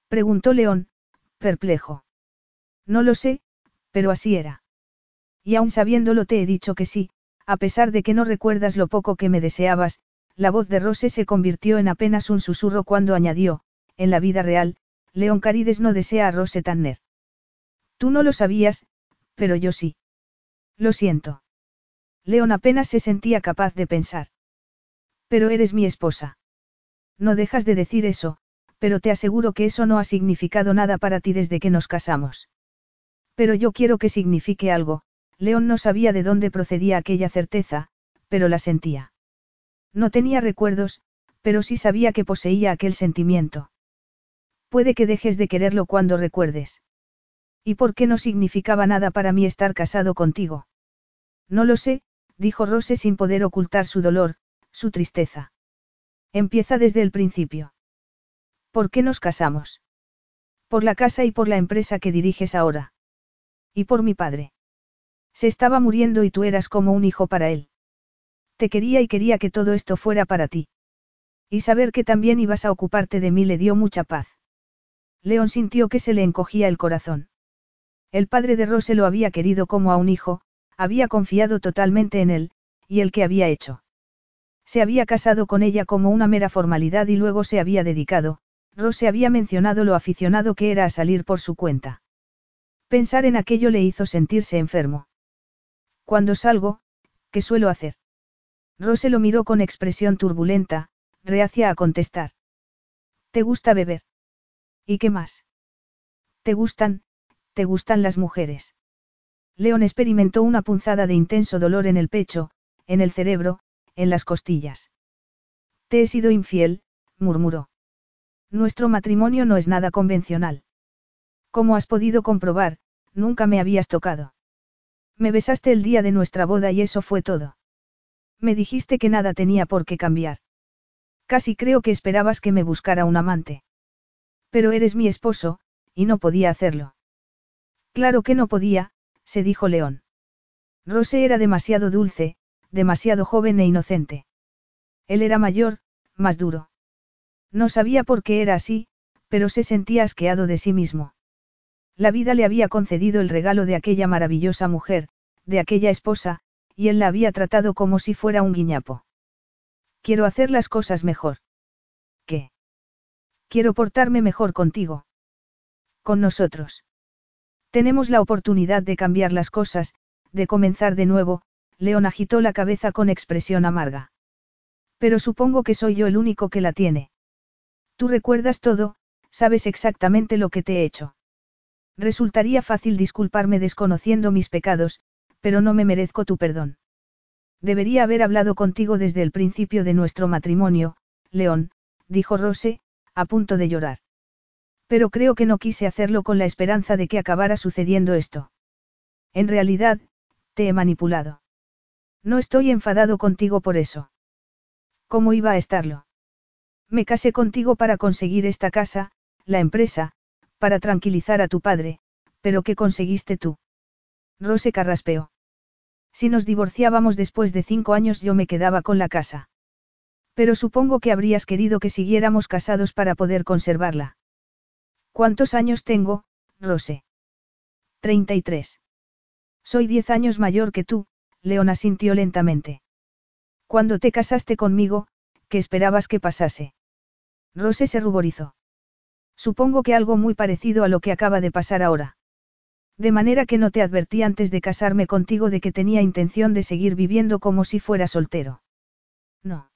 Preguntó León, perplejo. No lo sé, pero así era. Y aun sabiéndolo te he dicho que sí, a pesar de que no recuerdas lo poco que me deseabas, la voz de Rose se convirtió en apenas un susurro cuando añadió, en la vida real, León Carides no desea a Rose Tanner. Tú no lo sabías, pero yo sí. Lo siento. León apenas se sentía capaz de pensar. Pero eres mi esposa. No dejas de decir eso, pero te aseguro que eso no ha significado nada para ti desde que nos casamos. Pero yo quiero que signifique algo, León no sabía de dónde procedía aquella certeza, pero la sentía. No tenía recuerdos, pero sí sabía que poseía aquel sentimiento. Puede que dejes de quererlo cuando recuerdes. ¿Y por qué no significaba nada para mí estar casado contigo? No lo sé, dijo Rose sin poder ocultar su dolor, su tristeza. Empieza desde el principio. ¿Por qué nos casamos? Por la casa y por la empresa que diriges ahora. Y por mi padre. Se estaba muriendo y tú eras como un hijo para él. Te quería y quería que todo esto fuera para ti. Y saber que también ibas a ocuparte de mí le dio mucha paz. León sintió que se le encogía el corazón. El padre de Rose lo había querido como a un hijo, había confiado totalmente en él, y el que había hecho. Se había casado con ella como una mera formalidad y luego se había dedicado, Rose había mencionado lo aficionado que era a salir por su cuenta. Pensar en aquello le hizo sentirse enfermo. Cuando salgo, ¿qué suelo hacer? Rose lo miró con expresión turbulenta, reacia a contestar. ¿Te gusta beber? ¿Y qué más? ¿Te gustan, te gustan las mujeres? León experimentó una punzada de intenso dolor en el pecho, en el cerebro, en las costillas. Te he sido infiel, murmuró. Nuestro matrimonio no es nada convencional. Como has podido comprobar, nunca me habías tocado. Me besaste el día de nuestra boda y eso fue todo. Me dijiste que nada tenía por qué cambiar. Casi creo que esperabas que me buscara un amante. Pero eres mi esposo, y no podía hacerlo. Claro que no podía, se dijo León. Rose era demasiado dulce, demasiado joven e inocente. Él era mayor, más duro. No sabía por qué era así, pero se sentía asqueado de sí mismo. La vida le había concedido el regalo de aquella maravillosa mujer, de aquella esposa, y él la había tratado como si fuera un guiñapo. Quiero hacer las cosas mejor. ¿Qué? Quiero portarme mejor contigo. Con nosotros. Tenemos la oportunidad de cambiar las cosas, de comenzar de nuevo, León agitó la cabeza con expresión amarga. Pero supongo que soy yo el único que la tiene. Tú recuerdas todo, sabes exactamente lo que te he hecho. Resultaría fácil disculparme desconociendo mis pecados, pero no me merezco tu perdón. Debería haber hablado contigo desde el principio de nuestro matrimonio, León, dijo Rose, a punto de llorar. Pero creo que no quise hacerlo con la esperanza de que acabara sucediendo esto. En realidad, te he manipulado. No estoy enfadado contigo por eso. ¿Cómo iba a estarlo? Me casé contigo para conseguir esta casa, la empresa, para tranquilizar a tu padre, pero ¿qué conseguiste tú? Rose carraspeó. Si nos divorciábamos después de cinco años yo me quedaba con la casa. Pero supongo que habrías querido que siguiéramos casados para poder conservarla. ¿Cuántos años tengo, Rose? 33. Soy diez años mayor que tú, Leona sintió lentamente. Cuando te casaste conmigo, ¿qué esperabas que pasase? Rose se ruborizó. Supongo que algo muy parecido a lo que acaba de pasar ahora. De manera que no te advertí antes de casarme contigo de que tenía intención de seguir viviendo como si fuera soltero. No.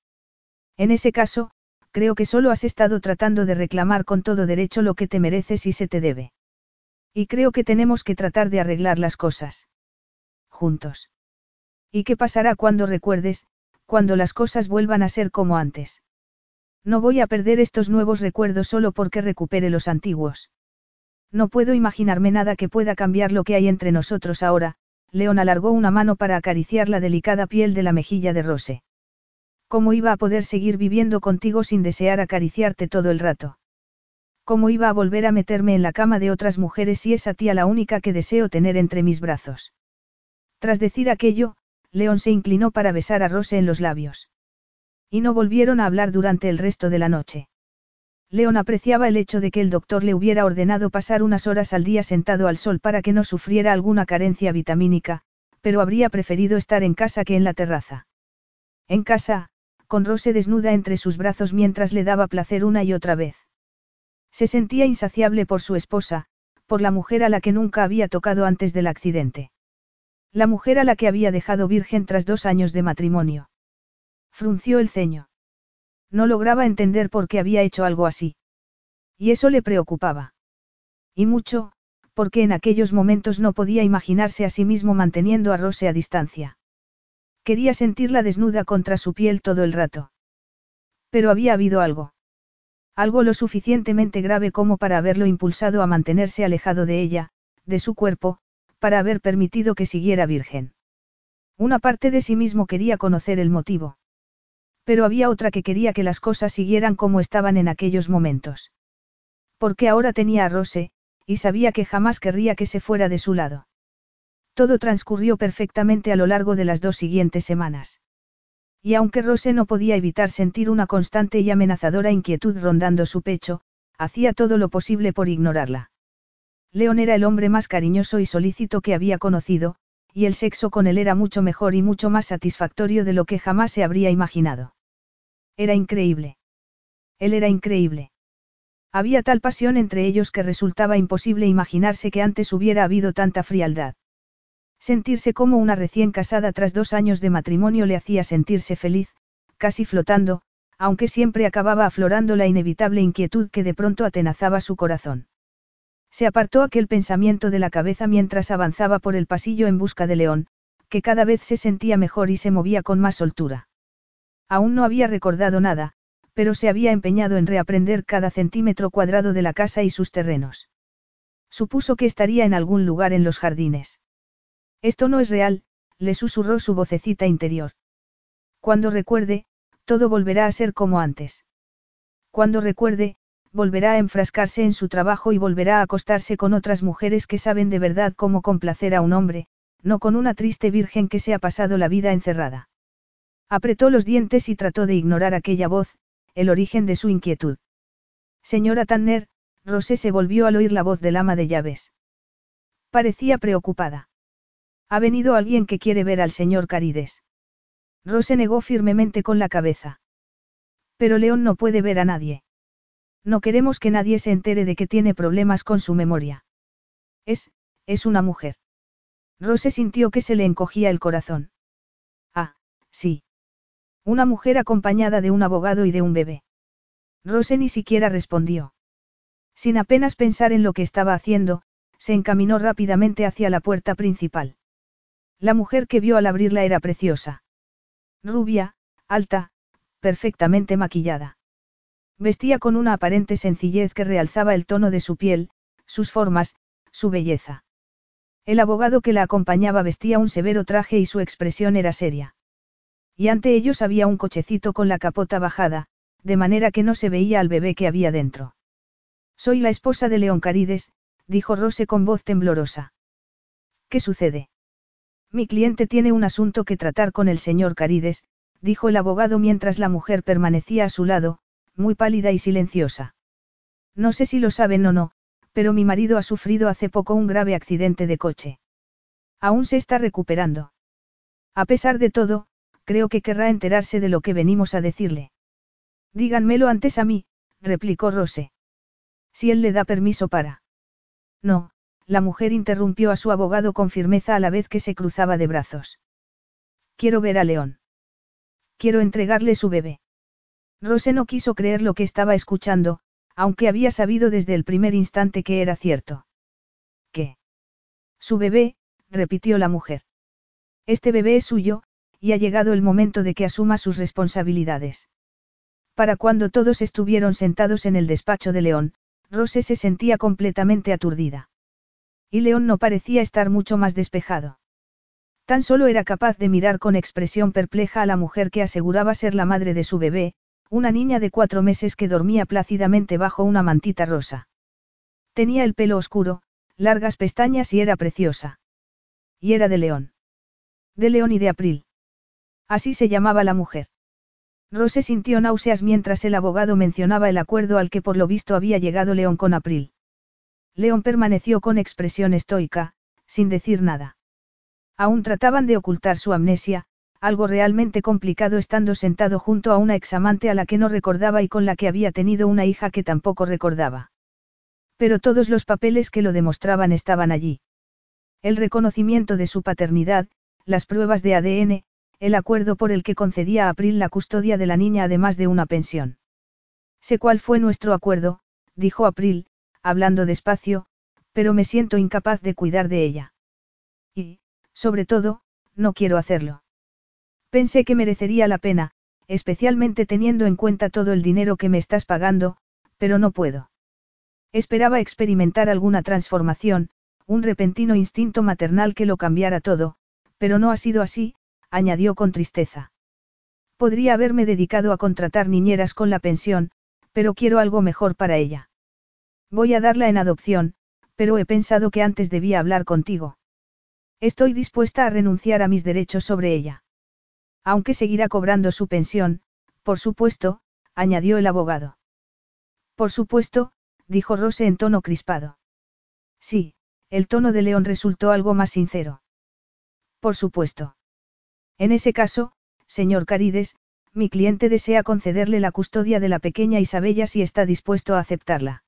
En ese caso, creo que solo has estado tratando de reclamar con todo derecho lo que te mereces y se te debe. Y creo que tenemos que tratar de arreglar las cosas. Juntos. ¿Y qué pasará cuando recuerdes, cuando las cosas vuelvan a ser como antes? No voy a perder estos nuevos recuerdos solo porque recupere los antiguos. No puedo imaginarme nada que pueda cambiar lo que hay entre nosotros ahora, León alargó una mano para acariciar la delicada piel de la mejilla de Rose. ¿Cómo iba a poder seguir viviendo contigo sin desear acariciarte todo el rato? ¿Cómo iba a volver a meterme en la cama de otras mujeres si es a ti la única que deseo tener entre mis brazos? Tras decir aquello, León se inclinó para besar a Rose en los labios. Y no volvieron a hablar durante el resto de la noche. León apreciaba el hecho de que el doctor le hubiera ordenado pasar unas horas al día sentado al sol para que no sufriera alguna carencia vitamínica, pero habría preferido estar en casa que en la terraza. En casa, con Rose desnuda entre sus brazos mientras le daba placer una y otra vez. Se sentía insaciable por su esposa, por la mujer a la que nunca había tocado antes del accidente. La mujer a la que había dejado virgen tras dos años de matrimonio. Frunció el ceño. No lograba entender por qué había hecho algo así. Y eso le preocupaba. Y mucho, porque en aquellos momentos no podía imaginarse a sí mismo manteniendo a Rose a distancia. Quería sentirla desnuda contra su piel todo el rato. Pero había habido algo. Algo lo suficientemente grave como para haberlo impulsado a mantenerse alejado de ella, de su cuerpo, para haber permitido que siguiera virgen. Una parte de sí mismo quería conocer el motivo. Pero había otra que quería que las cosas siguieran como estaban en aquellos momentos. Porque ahora tenía a Rose, y sabía que jamás querría que se fuera de su lado. Todo transcurrió perfectamente a lo largo de las dos siguientes semanas. Y aunque Rose no podía evitar sentir una constante y amenazadora inquietud rondando su pecho, hacía todo lo posible por ignorarla. León era el hombre más cariñoso y solícito que había conocido, y el sexo con él era mucho mejor y mucho más satisfactorio de lo que jamás se habría imaginado. Era increíble. Él era increíble. Había tal pasión entre ellos que resultaba imposible imaginarse que antes hubiera habido tanta frialdad. Sentirse como una recién casada tras dos años de matrimonio le hacía sentirse feliz, casi flotando, aunque siempre acababa aflorando la inevitable inquietud que de pronto atenazaba su corazón. Se apartó aquel pensamiento de la cabeza mientras avanzaba por el pasillo en busca de León, que cada vez se sentía mejor y se movía con más soltura. Aún no había recordado nada, pero se había empeñado en reaprender cada centímetro cuadrado de la casa y sus terrenos. Supuso que estaría en algún lugar en los jardines. Esto no es real, le susurró su vocecita interior. Cuando recuerde, todo volverá a ser como antes. Cuando recuerde, volverá a enfrascarse en su trabajo y volverá a acostarse con otras mujeres que saben de verdad cómo complacer a un hombre, no con una triste virgen que se ha pasado la vida encerrada. Apretó los dientes y trató de ignorar aquella voz, el origen de su inquietud. Señora Tanner, Rosé se volvió al oír la voz del ama de llaves. Parecía preocupada. Ha venido alguien que quiere ver al señor Carides. Rose negó firmemente con la cabeza. Pero León no puede ver a nadie. No queremos que nadie se entere de que tiene problemas con su memoria. Es, es una mujer. Rose sintió que se le encogía el corazón. Ah, sí. Una mujer acompañada de un abogado y de un bebé. Rose ni siquiera respondió. Sin apenas pensar en lo que estaba haciendo, se encaminó rápidamente hacia la puerta principal. La mujer que vio al abrirla era preciosa. Rubia, alta, perfectamente maquillada. Vestía con una aparente sencillez que realzaba el tono de su piel, sus formas, su belleza. El abogado que la acompañaba vestía un severo traje y su expresión era seria. Y ante ellos había un cochecito con la capota bajada, de manera que no se veía al bebé que había dentro. Soy la esposa de León Carides, dijo Rose con voz temblorosa. ¿Qué sucede? Mi cliente tiene un asunto que tratar con el señor Carides, dijo el abogado mientras la mujer permanecía a su lado, muy pálida y silenciosa. No sé si lo saben o no, pero mi marido ha sufrido hace poco un grave accidente de coche. Aún se está recuperando. A pesar de todo, creo que querrá enterarse de lo que venimos a decirle. Díganmelo antes a mí, replicó Rose. Si él le da permiso para. No, la mujer interrumpió a su abogado con firmeza a la vez que se cruzaba de brazos. Quiero ver a León. Quiero entregarle su bebé. Rose no quiso creer lo que estaba escuchando, aunque había sabido desde el primer instante que era cierto. ¿Qué? Su bebé, repitió la mujer. Este bebé es suyo, y ha llegado el momento de que asuma sus responsabilidades. Para cuando todos estuvieron sentados en el despacho de León, Rose se sentía completamente aturdida. Y León no parecía estar mucho más despejado. Tan solo era capaz de mirar con expresión perpleja a la mujer que aseguraba ser la madre de su bebé, una niña de cuatro meses que dormía plácidamente bajo una mantita rosa. Tenía el pelo oscuro, largas pestañas y era preciosa. Y era de León. De León y de April. Así se llamaba la mujer. Rose sintió náuseas mientras el abogado mencionaba el acuerdo al que por lo visto había llegado León con April. León permaneció con expresión estoica, sin decir nada. Aún trataban de ocultar su amnesia, algo realmente complicado estando sentado junto a una examante a la que no recordaba y con la que había tenido una hija que tampoco recordaba. Pero todos los papeles que lo demostraban estaban allí. El reconocimiento de su paternidad, las pruebas de ADN, el acuerdo por el que concedía a April la custodia de la niña además de una pensión. Sé cuál fue nuestro acuerdo, dijo April, hablando despacio, pero me siento incapaz de cuidar de ella. Y, sobre todo, no quiero hacerlo. Pensé que merecería la pena, especialmente teniendo en cuenta todo el dinero que me estás pagando, pero no puedo. Esperaba experimentar alguna transformación, un repentino instinto maternal que lo cambiara todo, pero no ha sido así, añadió con tristeza. Podría haberme dedicado a contratar niñeras con la pensión, pero quiero algo mejor para ella. Voy a darla en adopción, pero he pensado que antes debía hablar contigo. Estoy dispuesta a renunciar a mis derechos sobre ella. Aunque seguirá cobrando su pensión, por supuesto, añadió el abogado. Por supuesto, dijo Rose en tono crispado. Sí, el tono de León resultó algo más sincero. Por supuesto. En ese caso, señor Carides, mi cliente desea concederle la custodia de la pequeña Isabella si está dispuesto a aceptarla.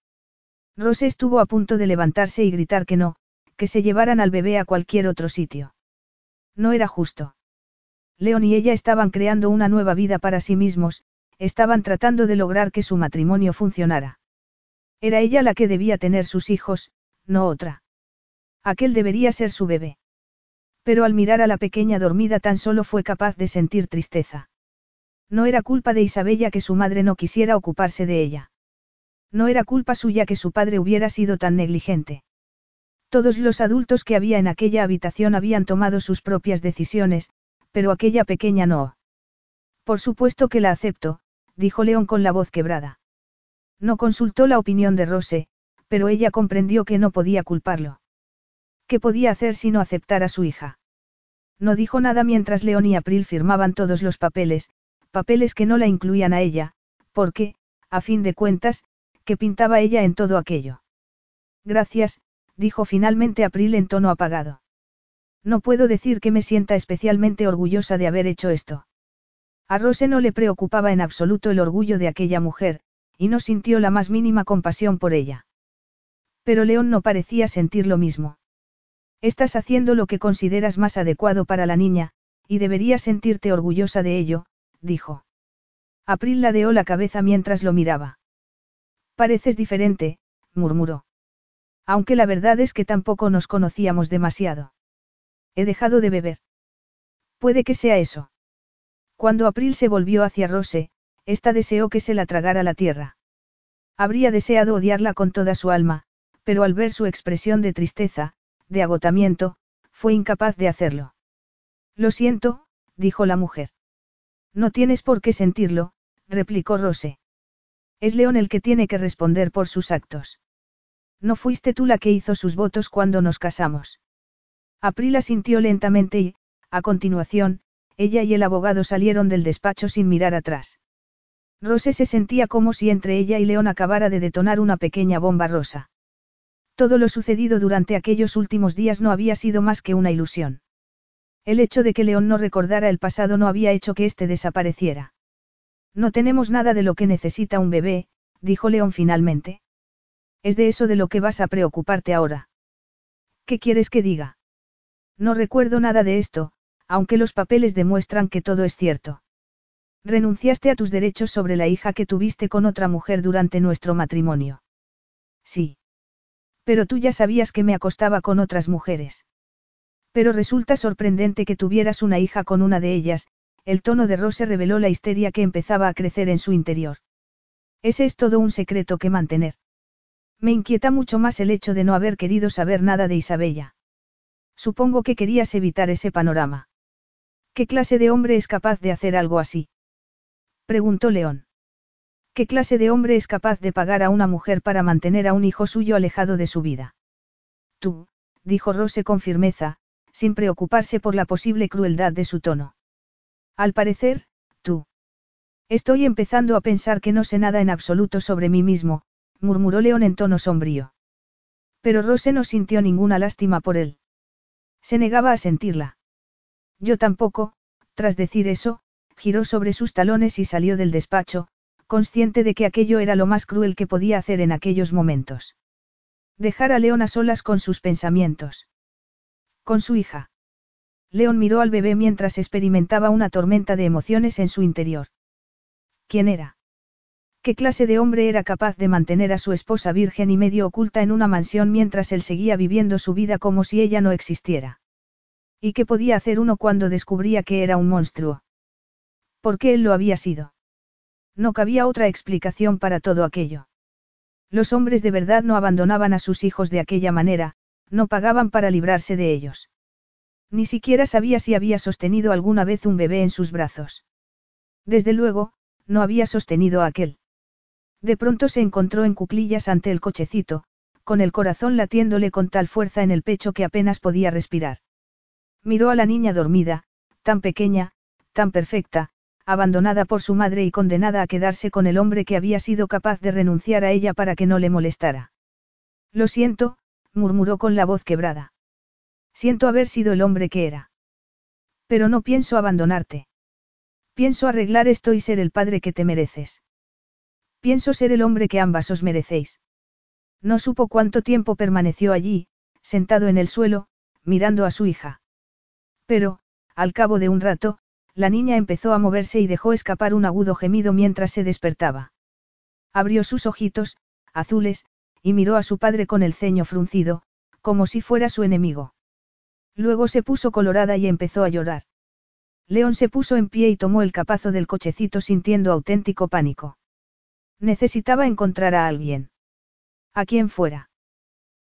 Rose estuvo a punto de levantarse y gritar que no, que se llevaran al bebé a cualquier otro sitio. No era justo. León y ella estaban creando una nueva vida para sí mismos, estaban tratando de lograr que su matrimonio funcionara. Era ella la que debía tener sus hijos, no otra. Aquel debería ser su bebé. Pero al mirar a la pequeña dormida tan solo fue capaz de sentir tristeza. No era culpa de Isabella que su madre no quisiera ocuparse de ella. No era culpa suya que su padre hubiera sido tan negligente. Todos los adultos que había en aquella habitación habían tomado sus propias decisiones, pero aquella pequeña no. Por supuesto que la acepto, dijo León con la voz quebrada. No consultó la opinión de Rose, pero ella comprendió que no podía culparlo. ¿Qué podía hacer si no aceptar a su hija? No dijo nada mientras León y April firmaban todos los papeles, papeles que no la incluían a ella, porque, a fin de cuentas, que pintaba ella en todo aquello. Gracias, dijo finalmente April en tono apagado. No puedo decir que me sienta especialmente orgullosa de haber hecho esto. A Rose no le preocupaba en absoluto el orgullo de aquella mujer, y no sintió la más mínima compasión por ella. Pero León no parecía sentir lo mismo. Estás haciendo lo que consideras más adecuado para la niña, y deberías sentirte orgullosa de ello, dijo. April ladeó la cabeza mientras lo miraba. Pareces diferente, murmuró. Aunque la verdad es que tampoco nos conocíamos demasiado. He dejado de beber. Puede que sea eso. Cuando April se volvió hacia Rose, ésta deseó que se la tragara la tierra. Habría deseado odiarla con toda su alma, pero al ver su expresión de tristeza, de agotamiento, fue incapaz de hacerlo. Lo siento, dijo la mujer. No tienes por qué sentirlo, replicó Rose. Es León el que tiene que responder por sus actos. No fuiste tú la que hizo sus votos cuando nos casamos. April sintió lentamente y, a continuación, ella y el abogado salieron del despacho sin mirar atrás. Rose se sentía como si entre ella y León acabara de detonar una pequeña bomba rosa. Todo lo sucedido durante aquellos últimos días no había sido más que una ilusión. El hecho de que León no recordara el pasado no había hecho que éste desapareciera. No tenemos nada de lo que necesita un bebé, dijo León finalmente. Es de eso de lo que vas a preocuparte ahora. ¿Qué quieres que diga? No recuerdo nada de esto, aunque los papeles demuestran que todo es cierto. Renunciaste a tus derechos sobre la hija que tuviste con otra mujer durante nuestro matrimonio. Sí. Pero tú ya sabías que me acostaba con otras mujeres. Pero resulta sorprendente que tuvieras una hija con una de ellas, el tono de Rose reveló la histeria que empezaba a crecer en su interior. Ese es todo un secreto que mantener. Me inquieta mucho más el hecho de no haber querido saber nada de Isabella. Supongo que querías evitar ese panorama. ¿Qué clase de hombre es capaz de hacer algo así? Preguntó León. ¿Qué clase de hombre es capaz de pagar a una mujer para mantener a un hijo suyo alejado de su vida? Tú, dijo Rose con firmeza, sin preocuparse por la posible crueldad de su tono. Al parecer, tú. Estoy empezando a pensar que no sé nada en absoluto sobre mí mismo, murmuró León en tono sombrío. Pero Rose no sintió ninguna lástima por él. Se negaba a sentirla. Yo tampoco, tras decir eso, giró sobre sus talones y salió del despacho, consciente de que aquello era lo más cruel que podía hacer en aquellos momentos. Dejar a León a solas con sus pensamientos. Con su hija. León miró al bebé mientras experimentaba una tormenta de emociones en su interior. ¿Quién era? ¿Qué clase de hombre era capaz de mantener a su esposa virgen y medio oculta en una mansión mientras él seguía viviendo su vida como si ella no existiera? ¿Y qué podía hacer uno cuando descubría que era un monstruo? ¿Por qué él lo había sido? No cabía otra explicación para todo aquello. Los hombres de verdad no abandonaban a sus hijos de aquella manera, no pagaban para librarse de ellos. Ni siquiera sabía si había sostenido alguna vez un bebé en sus brazos. Desde luego, no había sostenido a aquel. De pronto se encontró en cuclillas ante el cochecito, con el corazón latiéndole con tal fuerza en el pecho que apenas podía respirar. Miró a la niña dormida, tan pequeña, tan perfecta, abandonada por su madre y condenada a quedarse con el hombre que había sido capaz de renunciar a ella para que no le molestara. Lo siento, murmuró con la voz quebrada. Siento haber sido el hombre que era. Pero no pienso abandonarte. Pienso arreglar esto y ser el padre que te mereces. Pienso ser el hombre que ambas os merecéis. No supo cuánto tiempo permaneció allí, sentado en el suelo, mirando a su hija. Pero, al cabo de un rato, la niña empezó a moverse y dejó escapar un agudo gemido mientras se despertaba. Abrió sus ojitos, azules, y miró a su padre con el ceño fruncido, como si fuera su enemigo. Luego se puso colorada y empezó a llorar. León se puso en pie y tomó el capazo del cochecito sintiendo auténtico pánico. Necesitaba encontrar a alguien. A quien fuera.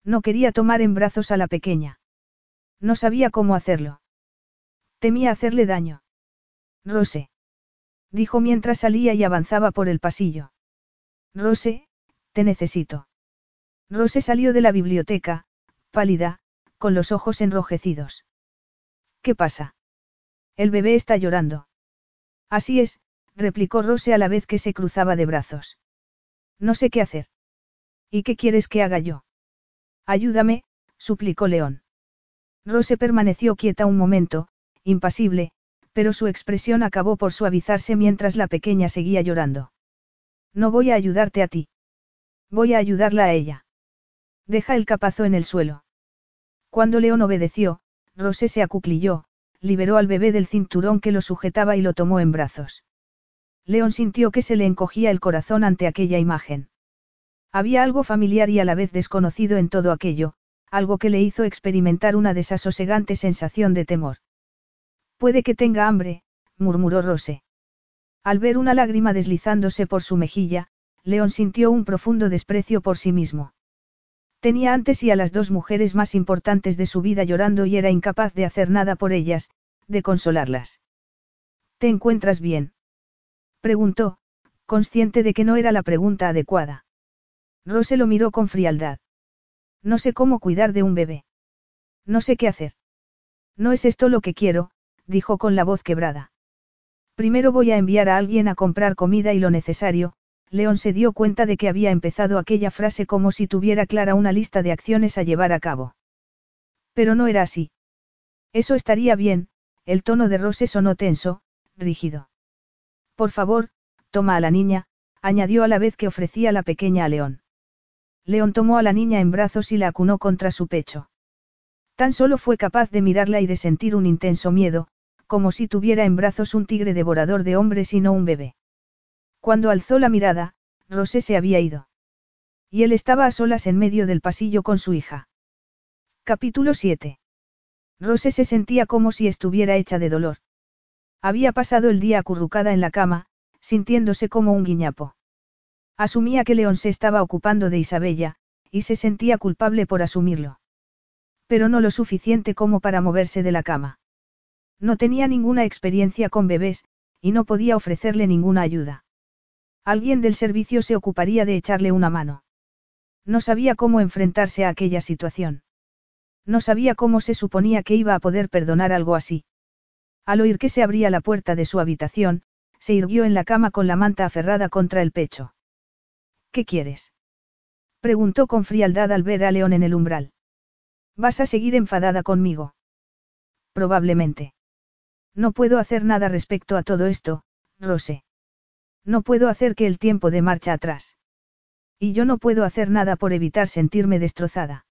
No quería tomar en brazos a la pequeña. No sabía cómo hacerlo. Temía hacerle daño. Rose. Dijo mientras salía y avanzaba por el pasillo. Rose, te necesito. Rose salió de la biblioteca, pálida, con los ojos enrojecidos. ¿Qué pasa? El bebé está llorando. Así es, replicó Rose a la vez que se cruzaba de brazos. No sé qué hacer. ¿Y qué quieres que haga yo? Ayúdame, suplicó León. Rose permaneció quieta un momento, impasible, pero su expresión acabó por suavizarse mientras la pequeña seguía llorando. No voy a ayudarte a ti. Voy a ayudarla a ella. Deja el capazo en el suelo. Cuando León obedeció, Rose se acuclilló, liberó al bebé del cinturón que lo sujetaba y lo tomó en brazos. León sintió que se le encogía el corazón ante aquella imagen. Había algo familiar y a la vez desconocido en todo aquello, algo que le hizo experimentar una desasosegante sensación de temor. Puede que tenga hambre, murmuró Rose. Al ver una lágrima deslizándose por su mejilla, León sintió un profundo desprecio por sí mismo. Tenía antes y a las dos mujeres más importantes de su vida llorando y era incapaz de hacer nada por ellas, de consolarlas. ¿Te encuentras bien? Preguntó, consciente de que no era la pregunta adecuada. Rose lo miró con frialdad. No sé cómo cuidar de un bebé. No sé qué hacer. No es esto lo que quiero, dijo con la voz quebrada. Primero voy a enviar a alguien a comprar comida y lo necesario, León se dio cuenta de que había empezado aquella frase como si tuviera clara una lista de acciones a llevar a cabo. Pero no era así. Eso estaría bien, el tono de Rose sonó tenso, rígido. Por favor, toma a la niña, añadió a la vez que ofrecía la pequeña a León. León tomó a la niña en brazos y la acunó contra su pecho. Tan solo fue capaz de mirarla y de sentir un intenso miedo, como si tuviera en brazos un tigre devorador de hombres y no un bebé. Cuando alzó la mirada, Rosé se había ido. Y él estaba a solas en medio del pasillo con su hija. Capítulo 7. Rosé se sentía como si estuviera hecha de dolor. Había pasado el día acurrucada en la cama, sintiéndose como un guiñapo. Asumía que León se estaba ocupando de Isabella, y se sentía culpable por asumirlo. Pero no lo suficiente como para moverse de la cama. No tenía ninguna experiencia con bebés, y no podía ofrecerle ninguna ayuda. Alguien del servicio se ocuparía de echarle una mano. No sabía cómo enfrentarse a aquella situación. No sabía cómo se suponía que iba a poder perdonar algo así. Al oír que se abría la puerta de su habitación, se irguió en la cama con la manta aferrada contra el pecho. ¿Qué quieres? preguntó con frialdad al ver a León en el umbral. ¿Vas a seguir enfadada conmigo? Probablemente. No puedo hacer nada respecto a todo esto, Rose. No puedo hacer que el tiempo dé marcha atrás. Y yo no puedo hacer nada por evitar sentirme destrozada.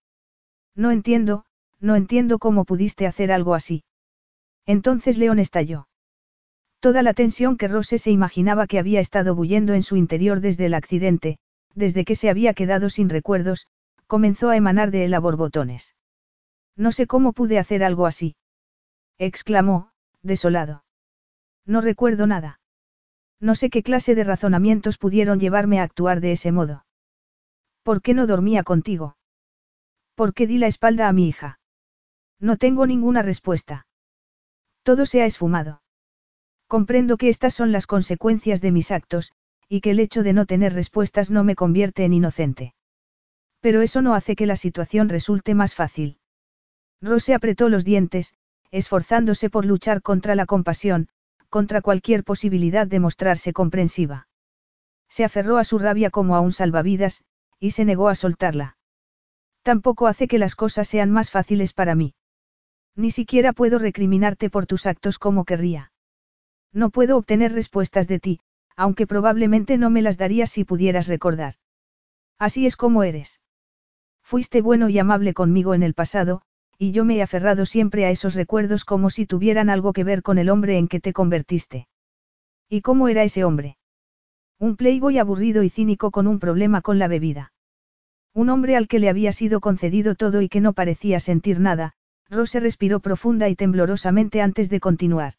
No entiendo, no entiendo cómo pudiste hacer algo así. Entonces León estalló. Toda la tensión que Rose se imaginaba que había estado bullendo en su interior desde el accidente, desde que se había quedado sin recuerdos, comenzó a emanar de él a borbotones. No sé cómo pude hacer algo así. exclamó, desolado. No recuerdo nada. No sé qué clase de razonamientos pudieron llevarme a actuar de ese modo. ¿Por qué no dormía contigo? ¿Por qué di la espalda a mi hija? No tengo ninguna respuesta. Todo se ha esfumado. Comprendo que estas son las consecuencias de mis actos, y que el hecho de no tener respuestas no me convierte en inocente. Pero eso no hace que la situación resulte más fácil. Rose apretó los dientes, esforzándose por luchar contra la compasión, contra cualquier posibilidad de mostrarse comprensiva. Se aferró a su rabia como a un salvavidas, y se negó a soltarla. Tampoco hace que las cosas sean más fáciles para mí. Ni siquiera puedo recriminarte por tus actos como querría. No puedo obtener respuestas de ti, aunque probablemente no me las darías si pudieras recordar. Así es como eres. Fuiste bueno y amable conmigo en el pasado, y yo me he aferrado siempre a esos recuerdos como si tuvieran algo que ver con el hombre en que te convertiste. ¿Y cómo era ese hombre? Un playboy aburrido y cínico con un problema con la bebida. Un hombre al que le había sido concedido todo y que no parecía sentir nada, Rose respiró profunda y temblorosamente antes de continuar.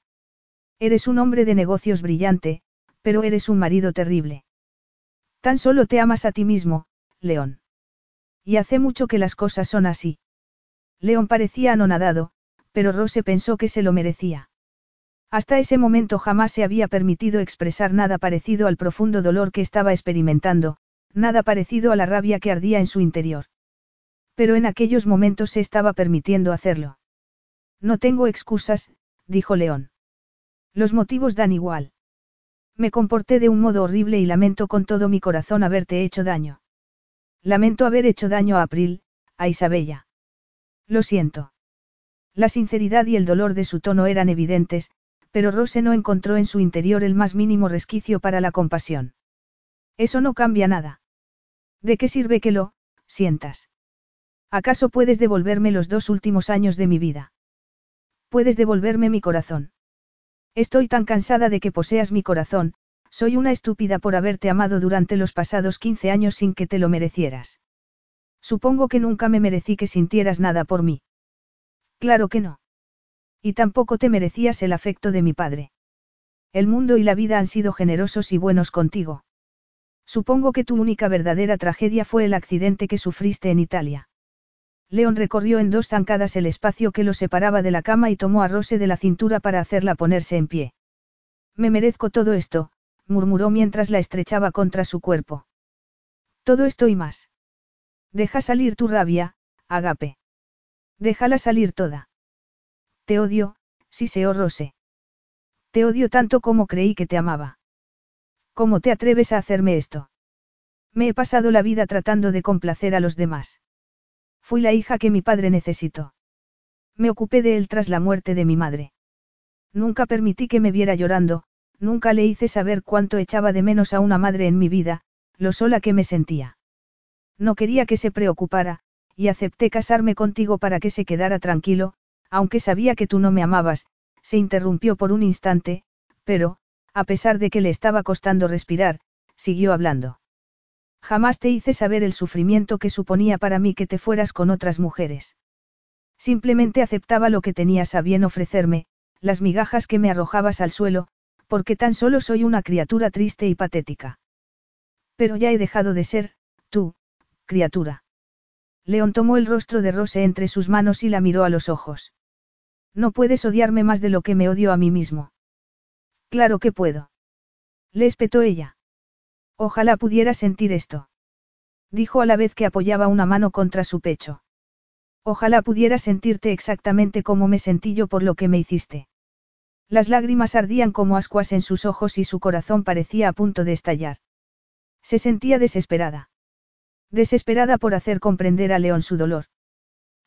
Eres un hombre de negocios brillante, pero eres un marido terrible. Tan solo te amas a ti mismo, León. Y hace mucho que las cosas son así. León parecía anonadado, pero Rose pensó que se lo merecía. Hasta ese momento jamás se había permitido expresar nada parecido al profundo dolor que estaba experimentando, nada parecido a la rabia que ardía en su interior. Pero en aquellos momentos se estaba permitiendo hacerlo. No tengo excusas, dijo León. Los motivos dan igual. Me comporté de un modo horrible y lamento con todo mi corazón haberte hecho daño. Lamento haber hecho daño a April, a Isabella. Lo siento. La sinceridad y el dolor de su tono eran evidentes, pero Rose no encontró en su interior el más mínimo resquicio para la compasión. Eso no cambia nada. ¿De qué sirve que lo, sientas? ¿Acaso puedes devolverme los dos últimos años de mi vida? Puedes devolverme mi corazón. Estoy tan cansada de que poseas mi corazón, soy una estúpida por haberte amado durante los pasados 15 años sin que te lo merecieras. Supongo que nunca me merecí que sintieras nada por mí. Claro que no. Y tampoco te merecías el afecto de mi padre. El mundo y la vida han sido generosos y buenos contigo. Supongo que tu única verdadera tragedia fue el accidente que sufriste en Italia. León recorrió en dos zancadas el espacio que lo separaba de la cama y tomó a Rose de la cintura para hacerla ponerse en pie. Me merezco todo esto, murmuró mientras la estrechaba contra su cuerpo. Todo esto y más. Deja salir tu rabia, Agape. Déjala salir toda. Te odio, Siseo Rose. Te odio tanto como creí que te amaba. ¿Cómo te atreves a hacerme esto? Me he pasado la vida tratando de complacer a los demás. Fui la hija que mi padre necesitó. Me ocupé de él tras la muerte de mi madre. Nunca permití que me viera llorando, nunca le hice saber cuánto echaba de menos a una madre en mi vida, lo sola que me sentía. No quería que se preocupara, y acepté casarme contigo para que se quedara tranquilo, aunque sabía que tú no me amabas, se interrumpió por un instante, pero, a pesar de que le estaba costando respirar, siguió hablando. Jamás te hice saber el sufrimiento que suponía para mí que te fueras con otras mujeres. Simplemente aceptaba lo que tenías a bien ofrecerme, las migajas que me arrojabas al suelo, porque tan solo soy una criatura triste y patética. Pero ya he dejado de ser, tú, criatura. León tomó el rostro de Rose entre sus manos y la miró a los ojos. No puedes odiarme más de lo que me odio a mí mismo. Claro que puedo. Le espetó ella. Ojalá pudiera sentir esto. Dijo a la vez que apoyaba una mano contra su pecho. Ojalá pudiera sentirte exactamente como me sentí yo por lo que me hiciste. Las lágrimas ardían como ascuas en sus ojos y su corazón parecía a punto de estallar. Se sentía desesperada. Desesperada por hacer comprender a León su dolor.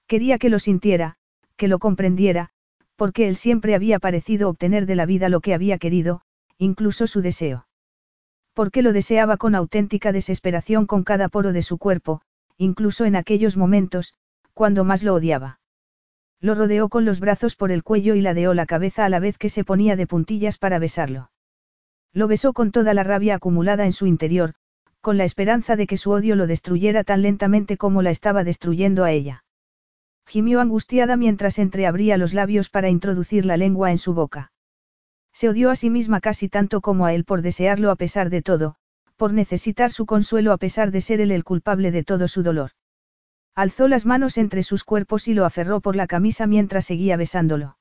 Quería que lo sintiera, que lo comprendiera, porque él siempre había parecido obtener de la vida lo que había querido, incluso su deseo. Porque lo deseaba con auténtica desesperación con cada poro de su cuerpo, incluso en aquellos momentos, cuando más lo odiaba. Lo rodeó con los brazos por el cuello y ladeó la cabeza a la vez que se ponía de puntillas para besarlo. Lo besó con toda la rabia acumulada en su interior, con la esperanza de que su odio lo destruyera tan lentamente como la estaba destruyendo a ella. Gimió angustiada mientras entreabría los labios para introducir la lengua en su boca. Se odió a sí misma casi tanto como a él por desearlo a pesar de todo, por necesitar su consuelo a pesar de ser él el culpable de todo su dolor. Alzó las manos entre sus cuerpos y lo aferró por la camisa mientras seguía besándolo.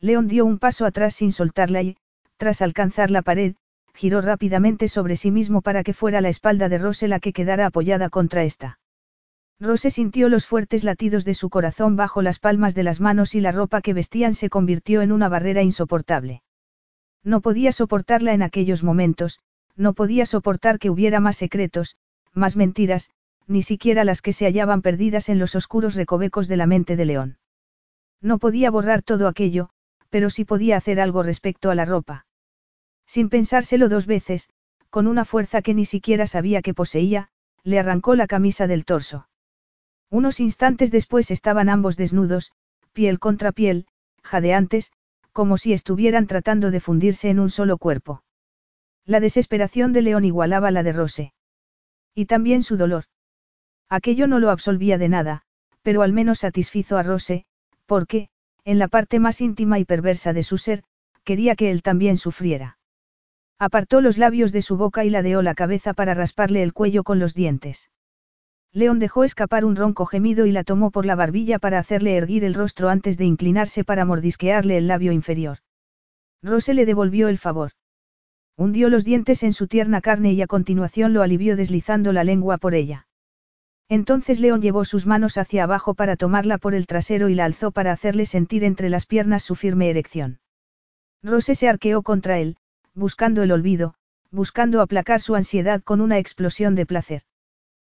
León dio un paso atrás sin soltarla y, tras alcanzar la pared, giró rápidamente sobre sí mismo para que fuera la espalda de Rose la que quedara apoyada contra esta. Rose sintió los fuertes latidos de su corazón bajo las palmas de las manos y la ropa que vestían se convirtió en una barrera insoportable. No podía soportarla en aquellos momentos, no podía soportar que hubiera más secretos, más mentiras, ni siquiera las que se hallaban perdidas en los oscuros recovecos de la mente de León. No podía borrar todo aquello, pero sí podía hacer algo respecto a la ropa. Sin pensárselo dos veces, con una fuerza que ni siquiera sabía que poseía, le arrancó la camisa del torso. Unos instantes después estaban ambos desnudos, piel contra piel, jadeantes, como si estuvieran tratando de fundirse en un solo cuerpo. La desesperación de León igualaba la de Rose. Y también su dolor. Aquello no lo absolvía de nada, pero al menos satisfizo a Rose, porque, en la parte más íntima y perversa de su ser, quería que él también sufriera. Apartó los labios de su boca y ladeó la cabeza para rasparle el cuello con los dientes. León dejó escapar un ronco gemido y la tomó por la barbilla para hacerle erguir el rostro antes de inclinarse para mordisquearle el labio inferior. Rose le devolvió el favor. Hundió los dientes en su tierna carne y a continuación lo alivió deslizando la lengua por ella. Entonces León llevó sus manos hacia abajo para tomarla por el trasero y la alzó para hacerle sentir entre las piernas su firme erección. Rose se arqueó contra él, buscando el olvido, buscando aplacar su ansiedad con una explosión de placer.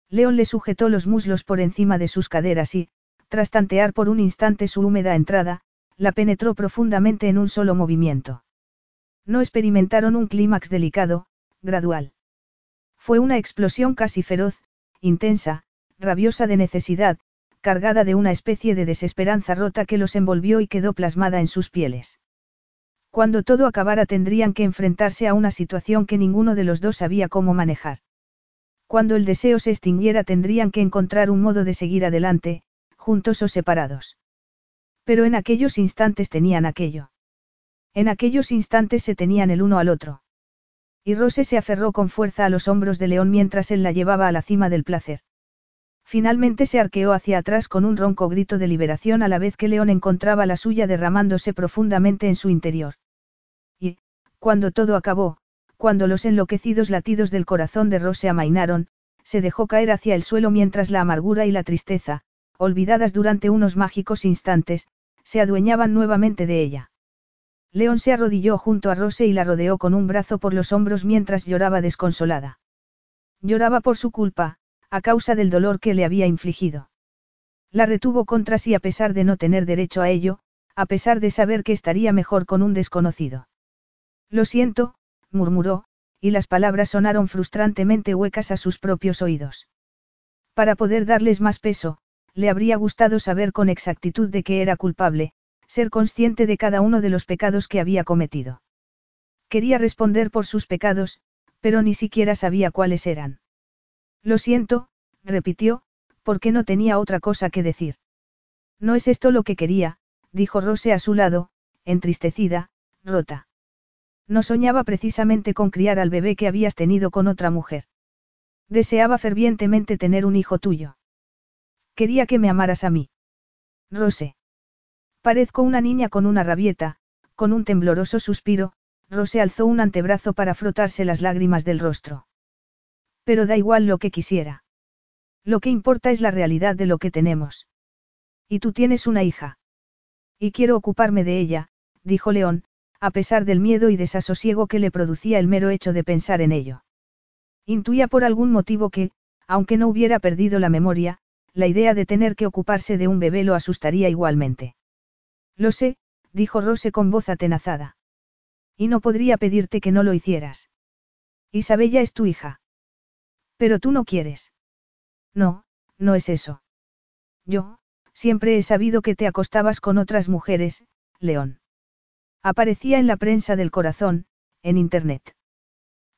León le sujetó los muslos por encima de sus caderas y, tras tantear por un instante su húmeda entrada, la penetró profundamente en un solo movimiento. No experimentaron un clímax delicado, gradual. Fue una explosión casi feroz, intensa, rabiosa de necesidad, cargada de una especie de desesperanza rota que los envolvió y quedó plasmada en sus pieles. Cuando todo acabara tendrían que enfrentarse a una situación que ninguno de los dos sabía cómo manejar. Cuando el deseo se extinguiera tendrían que encontrar un modo de seguir adelante, juntos o separados. Pero en aquellos instantes tenían aquello. En aquellos instantes se tenían el uno al otro. Y Rose se aferró con fuerza a los hombros de León mientras él la llevaba a la cima del placer. Finalmente se arqueó hacia atrás con un ronco grito de liberación a la vez que León encontraba la suya derramándose profundamente en su interior. Y, cuando todo acabó, cuando los enloquecidos latidos del corazón de Rose amainaron, se dejó caer hacia el suelo mientras la amargura y la tristeza, olvidadas durante unos mágicos instantes, se adueñaban nuevamente de ella. León se arrodilló junto a Rose y la rodeó con un brazo por los hombros mientras lloraba desconsolada. Lloraba por su culpa, a causa del dolor que le había infligido. La retuvo contra sí a pesar de no tener derecho a ello, a pesar de saber que estaría mejor con un desconocido. Lo siento, murmuró, y las palabras sonaron frustrantemente huecas a sus propios oídos. Para poder darles más peso, le habría gustado saber con exactitud de que era culpable, ser consciente de cada uno de los pecados que había cometido. Quería responder por sus pecados, pero ni siquiera sabía cuáles eran. Lo siento, repitió, porque no tenía otra cosa que decir. No es esto lo que quería, dijo Rose a su lado, entristecida, rota. No soñaba precisamente con criar al bebé que habías tenido con otra mujer. Deseaba fervientemente tener un hijo tuyo. Quería que me amaras a mí. Rose. Parezco una niña con una rabieta, con un tembloroso suspiro, Rose alzó un antebrazo para frotarse las lágrimas del rostro. Pero da igual lo que quisiera. Lo que importa es la realidad de lo que tenemos. Y tú tienes una hija. Y quiero ocuparme de ella, dijo León, a pesar del miedo y desasosiego que le producía el mero hecho de pensar en ello. Intuía por algún motivo que, aunque no hubiera perdido la memoria, la idea de tener que ocuparse de un bebé lo asustaría igualmente. Lo sé, dijo Rose con voz atenazada. Y no podría pedirte que no lo hicieras. Isabella es tu hija. Pero tú no quieres. No, no es eso. Yo, siempre he sabido que te acostabas con otras mujeres, León. Aparecía en la prensa del corazón, en Internet.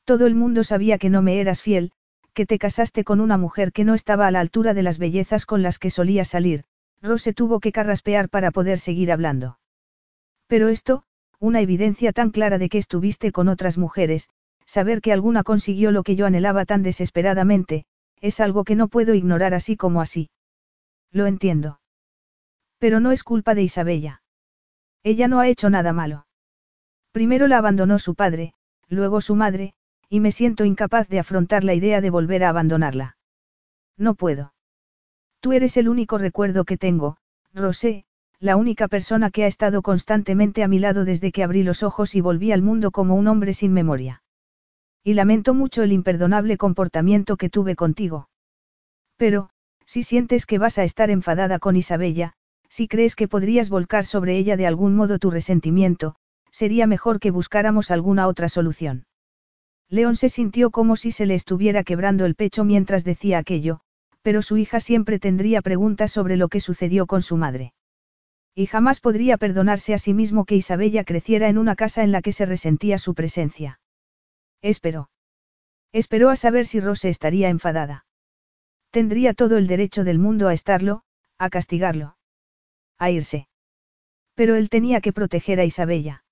Todo el mundo sabía que no me eras fiel, que te casaste con una mujer que no estaba a la altura de las bellezas con las que solía salir, Rose tuvo que carraspear para poder seguir hablando. Pero esto, una evidencia tan clara de que estuviste con otras mujeres, saber que alguna consiguió lo que yo anhelaba tan desesperadamente, es algo que no puedo ignorar así como así. Lo entiendo. Pero no es culpa de Isabella. Ella no ha hecho nada malo. Primero la abandonó su padre, luego su madre, y me siento incapaz de afrontar la idea de volver a abandonarla. No puedo. Tú eres el único recuerdo que tengo, Rosé, la única persona que ha estado constantemente a mi lado desde que abrí los ojos y volví al mundo como un hombre sin memoria. Y lamento mucho el imperdonable comportamiento que tuve contigo. Pero, si sientes que vas a estar enfadada con Isabella, si crees que podrías volcar sobre ella de algún modo tu resentimiento, sería mejor que buscáramos alguna otra solución. León se sintió como si se le estuviera quebrando el pecho mientras decía aquello, pero su hija siempre tendría preguntas sobre lo que sucedió con su madre. Y jamás podría perdonarse a sí mismo que Isabella creciera en una casa en la que se resentía su presencia. Esperó. Esperó a saber si Rose estaría enfadada. Tendría todo el derecho del mundo a estarlo, a castigarlo. A irse. Pero él tenía que proteger a Isabella.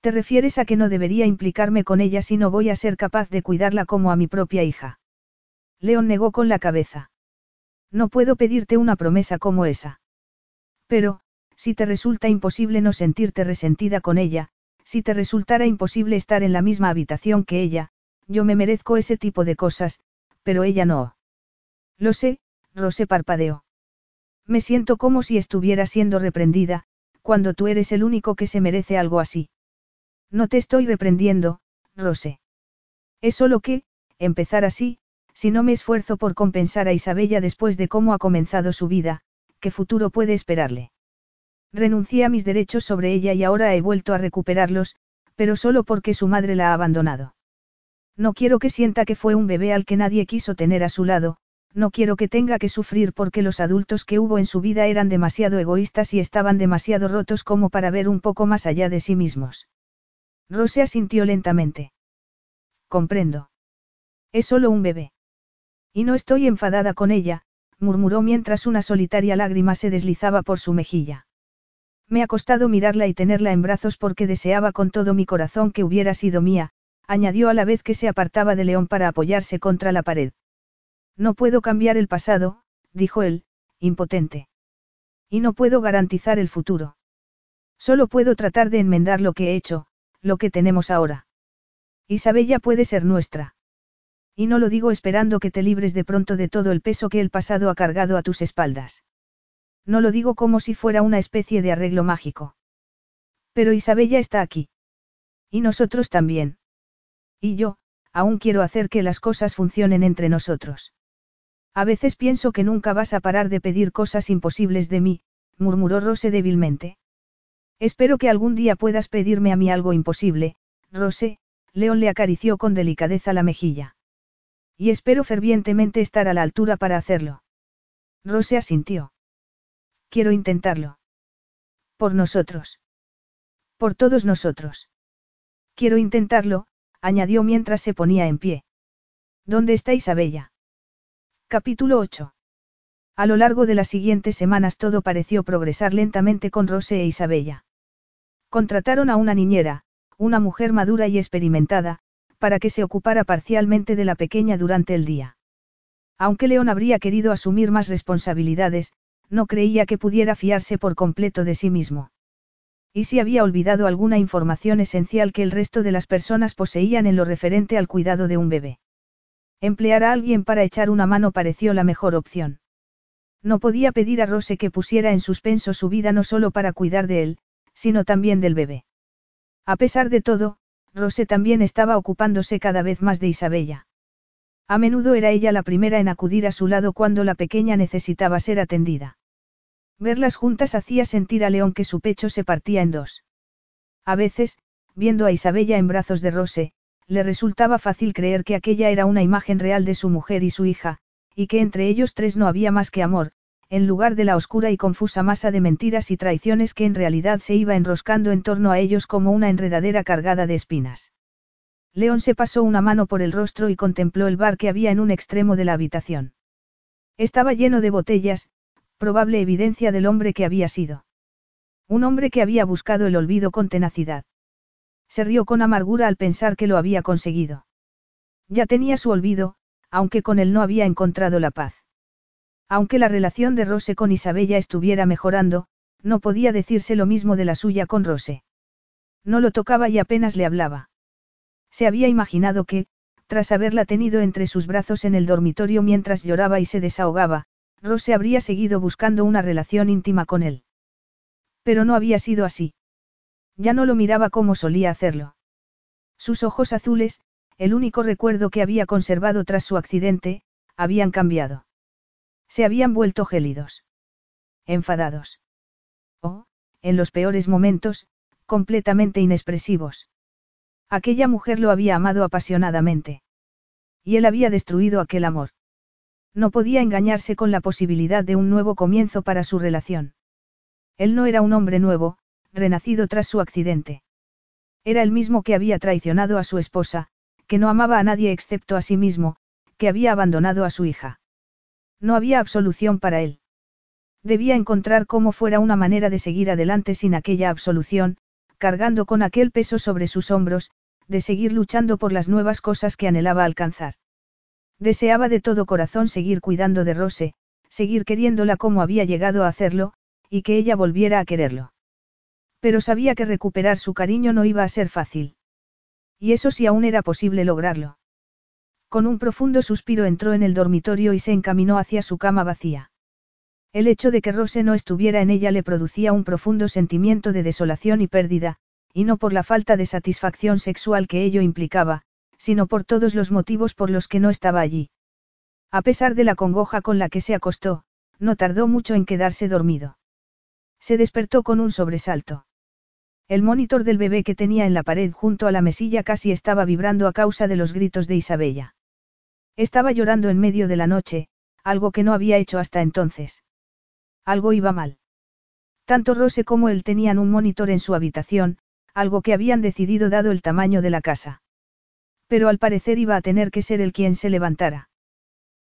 ¿Te refieres a que no debería implicarme con ella si no voy a ser capaz de cuidarla como a mi propia hija? León negó con la cabeza. No puedo pedirte una promesa como esa. Pero, si te resulta imposible no sentirte resentida con ella, si te resultara imposible estar en la misma habitación que ella, yo me merezco ese tipo de cosas, pero ella no. Lo sé, Rosé parpadeó. Me siento como si estuviera siendo reprendida, cuando tú eres el único que se merece algo así. No te estoy reprendiendo, Rosé. Es solo que, empezar así, si no me esfuerzo por compensar a Isabella después de cómo ha comenzado su vida, ¿qué futuro puede esperarle? Renuncié a mis derechos sobre ella y ahora he vuelto a recuperarlos, pero solo porque su madre la ha abandonado. No quiero que sienta que fue un bebé al que nadie quiso tener a su lado, no quiero que tenga que sufrir porque los adultos que hubo en su vida eran demasiado egoístas y estaban demasiado rotos como para ver un poco más allá de sí mismos. Rose asintió lentamente. Comprendo. Es solo un bebé. Y no estoy enfadada con ella, murmuró mientras una solitaria lágrima se deslizaba por su mejilla. Me ha costado mirarla y tenerla en brazos porque deseaba con todo mi corazón que hubiera sido mía, añadió a la vez que se apartaba de León para apoyarse contra la pared. No puedo cambiar el pasado, dijo él, impotente. Y no puedo garantizar el futuro. Solo puedo tratar de enmendar lo que he hecho, lo que tenemos ahora. Isabella puede ser nuestra. Y no lo digo esperando que te libres de pronto de todo el peso que el pasado ha cargado a tus espaldas. No lo digo como si fuera una especie de arreglo mágico. Pero Isabella está aquí. Y nosotros también. Y yo, aún quiero hacer que las cosas funcionen entre nosotros. A veces pienso que nunca vas a parar de pedir cosas imposibles de mí, murmuró Rose débilmente. Espero que algún día puedas pedirme a mí algo imposible, Rose, León le acarició con delicadeza la mejilla. Y espero fervientemente estar a la altura para hacerlo. Rose asintió. Quiero intentarlo. Por nosotros. Por todos nosotros. Quiero intentarlo, añadió mientras se ponía en pie. ¿Dónde está Isabella? Capítulo 8. A lo largo de las siguientes semanas todo pareció progresar lentamente con Rose e Isabella. Contrataron a una niñera, una mujer madura y experimentada, para que se ocupara parcialmente de la pequeña durante el día. Aunque León habría querido asumir más responsabilidades, no creía que pudiera fiarse por completo de sí mismo. Y si había olvidado alguna información esencial que el resto de las personas poseían en lo referente al cuidado de un bebé. Emplear a alguien para echar una mano pareció la mejor opción. No podía pedir a Rose que pusiera en suspenso su vida no solo para cuidar de él, sino también del bebé. A pesar de todo, Rose también estaba ocupándose cada vez más de Isabella. A menudo era ella la primera en acudir a su lado cuando la pequeña necesitaba ser atendida. Verlas juntas hacía sentir a León que su pecho se partía en dos. A veces, viendo a Isabella en brazos de Rose, le resultaba fácil creer que aquella era una imagen real de su mujer y su hija, y que entre ellos tres no había más que amor, en lugar de la oscura y confusa masa de mentiras y traiciones que en realidad se iba enroscando en torno a ellos como una enredadera cargada de espinas. León se pasó una mano por el rostro y contempló el bar que había en un extremo de la habitación. Estaba lleno de botellas, probable evidencia del hombre que había sido. Un hombre que había buscado el olvido con tenacidad. Se rió con amargura al pensar que lo había conseguido. Ya tenía su olvido, aunque con él no había encontrado la paz. Aunque la relación de Rose con Isabella estuviera mejorando, no podía decirse lo mismo de la suya con Rose. No lo tocaba y apenas le hablaba. Se había imaginado que, tras haberla tenido entre sus brazos en el dormitorio mientras lloraba y se desahogaba, Rose habría seguido buscando una relación íntima con él. Pero no había sido así. Ya no lo miraba como solía hacerlo. Sus ojos azules, el único recuerdo que había conservado tras su accidente, habían cambiado. Se habían vuelto gélidos. Enfadados. O, en los peores momentos, completamente inexpresivos. Aquella mujer lo había amado apasionadamente. Y él había destruido aquel amor. No podía engañarse con la posibilidad de un nuevo comienzo para su relación. Él no era un hombre nuevo, renacido tras su accidente. Era el mismo que había traicionado a su esposa, que no amaba a nadie excepto a sí mismo, que había abandonado a su hija. No había absolución para él. Debía encontrar cómo fuera una manera de seguir adelante sin aquella absolución, cargando con aquel peso sobre sus hombros, de seguir luchando por las nuevas cosas que anhelaba alcanzar. Deseaba de todo corazón seguir cuidando de Rose, seguir queriéndola como había llegado a hacerlo, y que ella volviera a quererlo. Pero sabía que recuperar su cariño no iba a ser fácil. Y eso sí aún era posible lograrlo. Con un profundo suspiro entró en el dormitorio y se encaminó hacia su cama vacía. El hecho de que Rose no estuviera en ella le producía un profundo sentimiento de desolación y pérdida, y no por la falta de satisfacción sexual que ello implicaba, sino por todos los motivos por los que no estaba allí. A pesar de la congoja con la que se acostó, no tardó mucho en quedarse dormido. Se despertó con un sobresalto. El monitor del bebé que tenía en la pared junto a la mesilla casi estaba vibrando a causa de los gritos de Isabella. Estaba llorando en medio de la noche, algo que no había hecho hasta entonces. Algo iba mal. Tanto Rose como él tenían un monitor en su habitación, algo que habían decidido dado el tamaño de la casa. Pero al parecer iba a tener que ser él quien se levantara.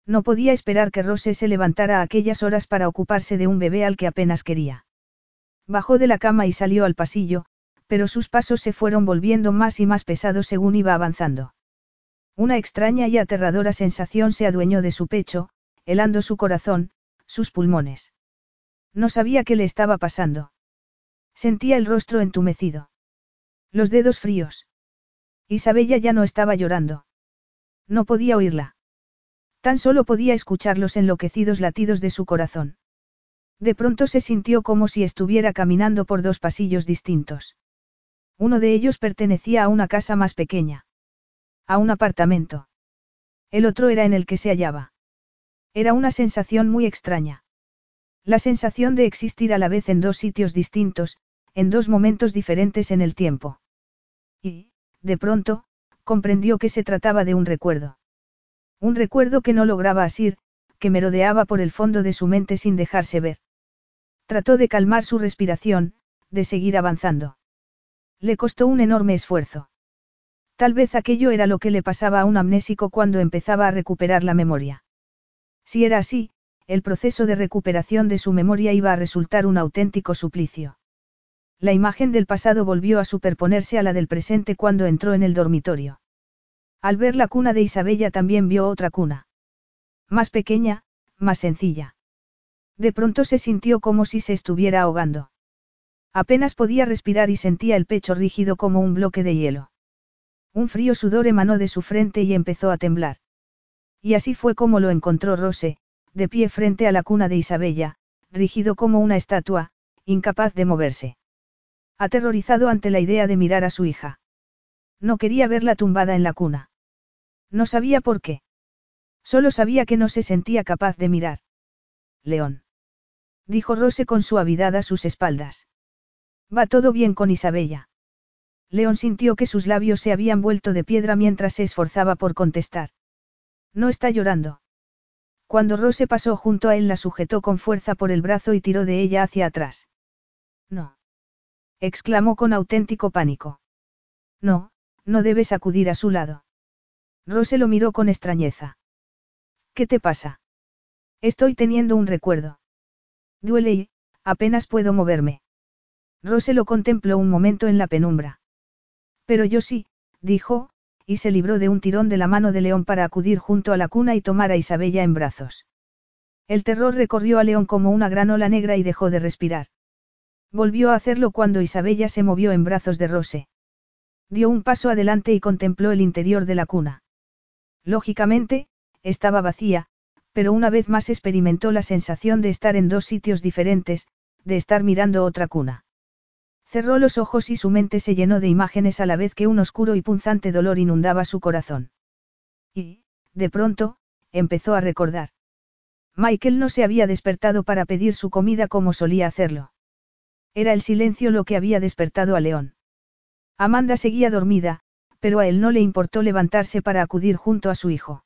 No podía esperar que Rose se levantara a aquellas horas para ocuparse de un bebé al que apenas quería. Bajó de la cama y salió al pasillo, pero sus pasos se fueron volviendo más y más pesados según iba avanzando. Una extraña y aterradora sensación se adueñó de su pecho, helando su corazón, sus pulmones. No sabía qué le estaba pasando. Sentía el rostro entumecido. Los dedos fríos. Isabella ya no estaba llorando. No podía oírla. Tan solo podía escuchar los enloquecidos latidos de su corazón. De pronto se sintió como si estuviera caminando por dos pasillos distintos. Uno de ellos pertenecía a una casa más pequeña. A un apartamento. El otro era en el que se hallaba. Era una sensación muy extraña. La sensación de existir a la vez en dos sitios distintos, en dos momentos diferentes en el tiempo. Y, de pronto, comprendió que se trataba de un recuerdo. Un recuerdo que no lograba asir, que merodeaba por el fondo de su mente sin dejarse ver. Trató de calmar su respiración, de seguir avanzando. Le costó un enorme esfuerzo. Tal vez aquello era lo que le pasaba a un amnésico cuando empezaba a recuperar la memoria. Si era así, el proceso de recuperación de su memoria iba a resultar un auténtico suplicio. La imagen del pasado volvió a superponerse a la del presente cuando entró en el dormitorio. Al ver la cuna de Isabella también vio otra cuna. Más pequeña, más sencilla. De pronto se sintió como si se estuviera ahogando. Apenas podía respirar y sentía el pecho rígido como un bloque de hielo. Un frío sudor emanó de su frente y empezó a temblar. Y así fue como lo encontró Rose, de pie frente a la cuna de Isabella, rígido como una estatua, incapaz de moverse. Aterrorizado ante la idea de mirar a su hija. No quería verla tumbada en la cuna. No sabía por qué. Solo sabía que no se sentía capaz de mirar. León. Dijo Rose con suavidad a sus espaldas. Va todo bien con Isabella. León sintió que sus labios se habían vuelto de piedra mientras se esforzaba por contestar. No está llorando. Cuando Rose pasó junto a él la sujetó con fuerza por el brazo y tiró de ella hacia atrás. No exclamó con auténtico pánico. No, no debes acudir a su lado. Rose lo miró con extrañeza. ¿Qué te pasa? Estoy teniendo un recuerdo. Duele y, apenas puedo moverme. Rose lo contempló un momento en la penumbra. Pero yo sí, dijo, y se libró de un tirón de la mano de León para acudir junto a la cuna y tomar a Isabella en brazos. El terror recorrió a León como una granola negra y dejó de respirar. Volvió a hacerlo cuando Isabella se movió en brazos de Rose. Dio un paso adelante y contempló el interior de la cuna. Lógicamente, estaba vacía, pero una vez más experimentó la sensación de estar en dos sitios diferentes, de estar mirando otra cuna. Cerró los ojos y su mente se llenó de imágenes a la vez que un oscuro y punzante dolor inundaba su corazón. Y, de pronto, empezó a recordar. Michael no se había despertado para pedir su comida como solía hacerlo. Era el silencio lo que había despertado a León. Amanda seguía dormida, pero a él no le importó levantarse para acudir junto a su hijo.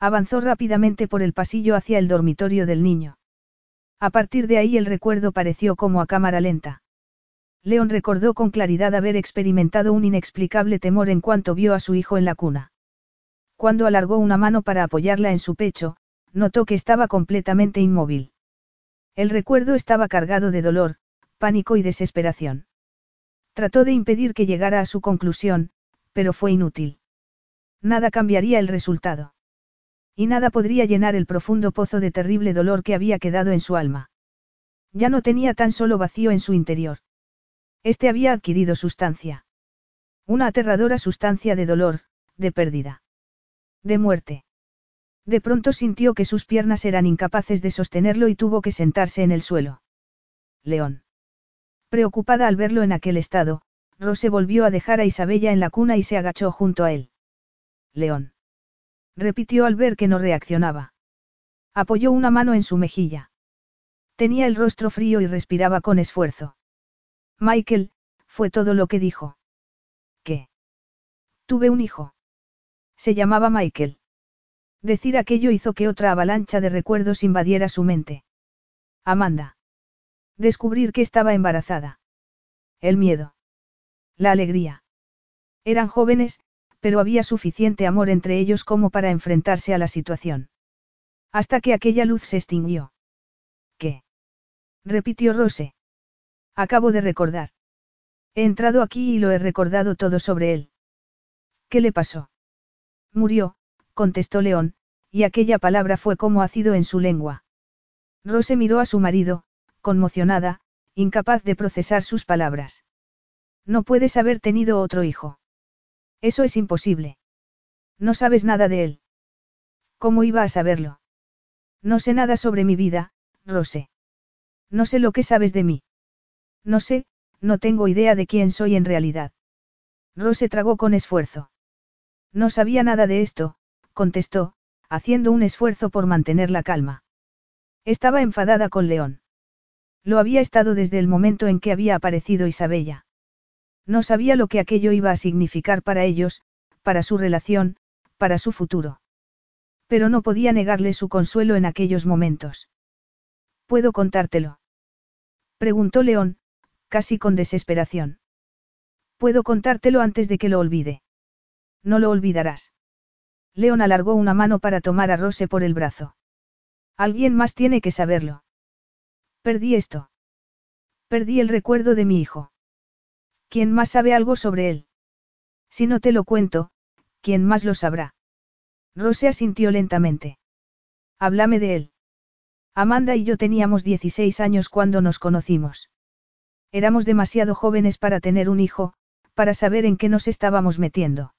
Avanzó rápidamente por el pasillo hacia el dormitorio del niño. A partir de ahí el recuerdo pareció como a cámara lenta. León recordó con claridad haber experimentado un inexplicable temor en cuanto vio a su hijo en la cuna. Cuando alargó una mano para apoyarla en su pecho, notó que estaba completamente inmóvil. El recuerdo estaba cargado de dolor, pánico y desesperación. Trató de impedir que llegara a su conclusión, pero fue inútil. Nada cambiaría el resultado. Y nada podría llenar el profundo pozo de terrible dolor que había quedado en su alma. Ya no tenía tan solo vacío en su interior. Este había adquirido sustancia. Una aterradora sustancia de dolor, de pérdida. De muerte. De pronto sintió que sus piernas eran incapaces de sostenerlo y tuvo que sentarse en el suelo. León. Preocupada al verlo en aquel estado, Rose volvió a dejar a Isabella en la cuna y se agachó junto a él. León. Repitió al ver que no reaccionaba. Apoyó una mano en su mejilla. Tenía el rostro frío y respiraba con esfuerzo. Michael, fue todo lo que dijo. ¿Qué? Tuve un hijo. Se llamaba Michael. Decir aquello hizo que otra avalancha de recuerdos invadiera su mente. Amanda. Descubrir que estaba embarazada. El miedo. La alegría. Eran jóvenes, pero había suficiente amor entre ellos como para enfrentarse a la situación. Hasta que aquella luz se extinguió. ¿Qué? repitió Rose. Acabo de recordar. He entrado aquí y lo he recordado todo sobre él. ¿Qué le pasó? Murió, contestó León, y aquella palabra fue como ácido en su lengua. Rose miró a su marido, conmocionada, incapaz de procesar sus palabras. No puedes haber tenido otro hijo. Eso es imposible. No sabes nada de él. ¿Cómo iba a saberlo? No sé nada sobre mi vida, Rose. No sé lo que sabes de mí. No sé, no tengo idea de quién soy en realidad. Rose tragó con esfuerzo. No sabía nada de esto, contestó, haciendo un esfuerzo por mantener la calma. Estaba enfadada con León. Lo había estado desde el momento en que había aparecido Isabella. No sabía lo que aquello iba a significar para ellos, para su relación, para su futuro. Pero no podía negarle su consuelo en aquellos momentos. ¿Puedo contártelo? Preguntó León, casi con desesperación. Puedo contártelo antes de que lo olvide. No lo olvidarás. León alargó una mano para tomar a Rose por el brazo. Alguien más tiene que saberlo. Perdí esto. Perdí el recuerdo de mi hijo. ¿Quién más sabe algo sobre él? Si no te lo cuento, ¿quién más lo sabrá? Rose asintió lentamente. Háblame de él. Amanda y yo teníamos 16 años cuando nos conocimos. Éramos demasiado jóvenes para tener un hijo, para saber en qué nos estábamos metiendo.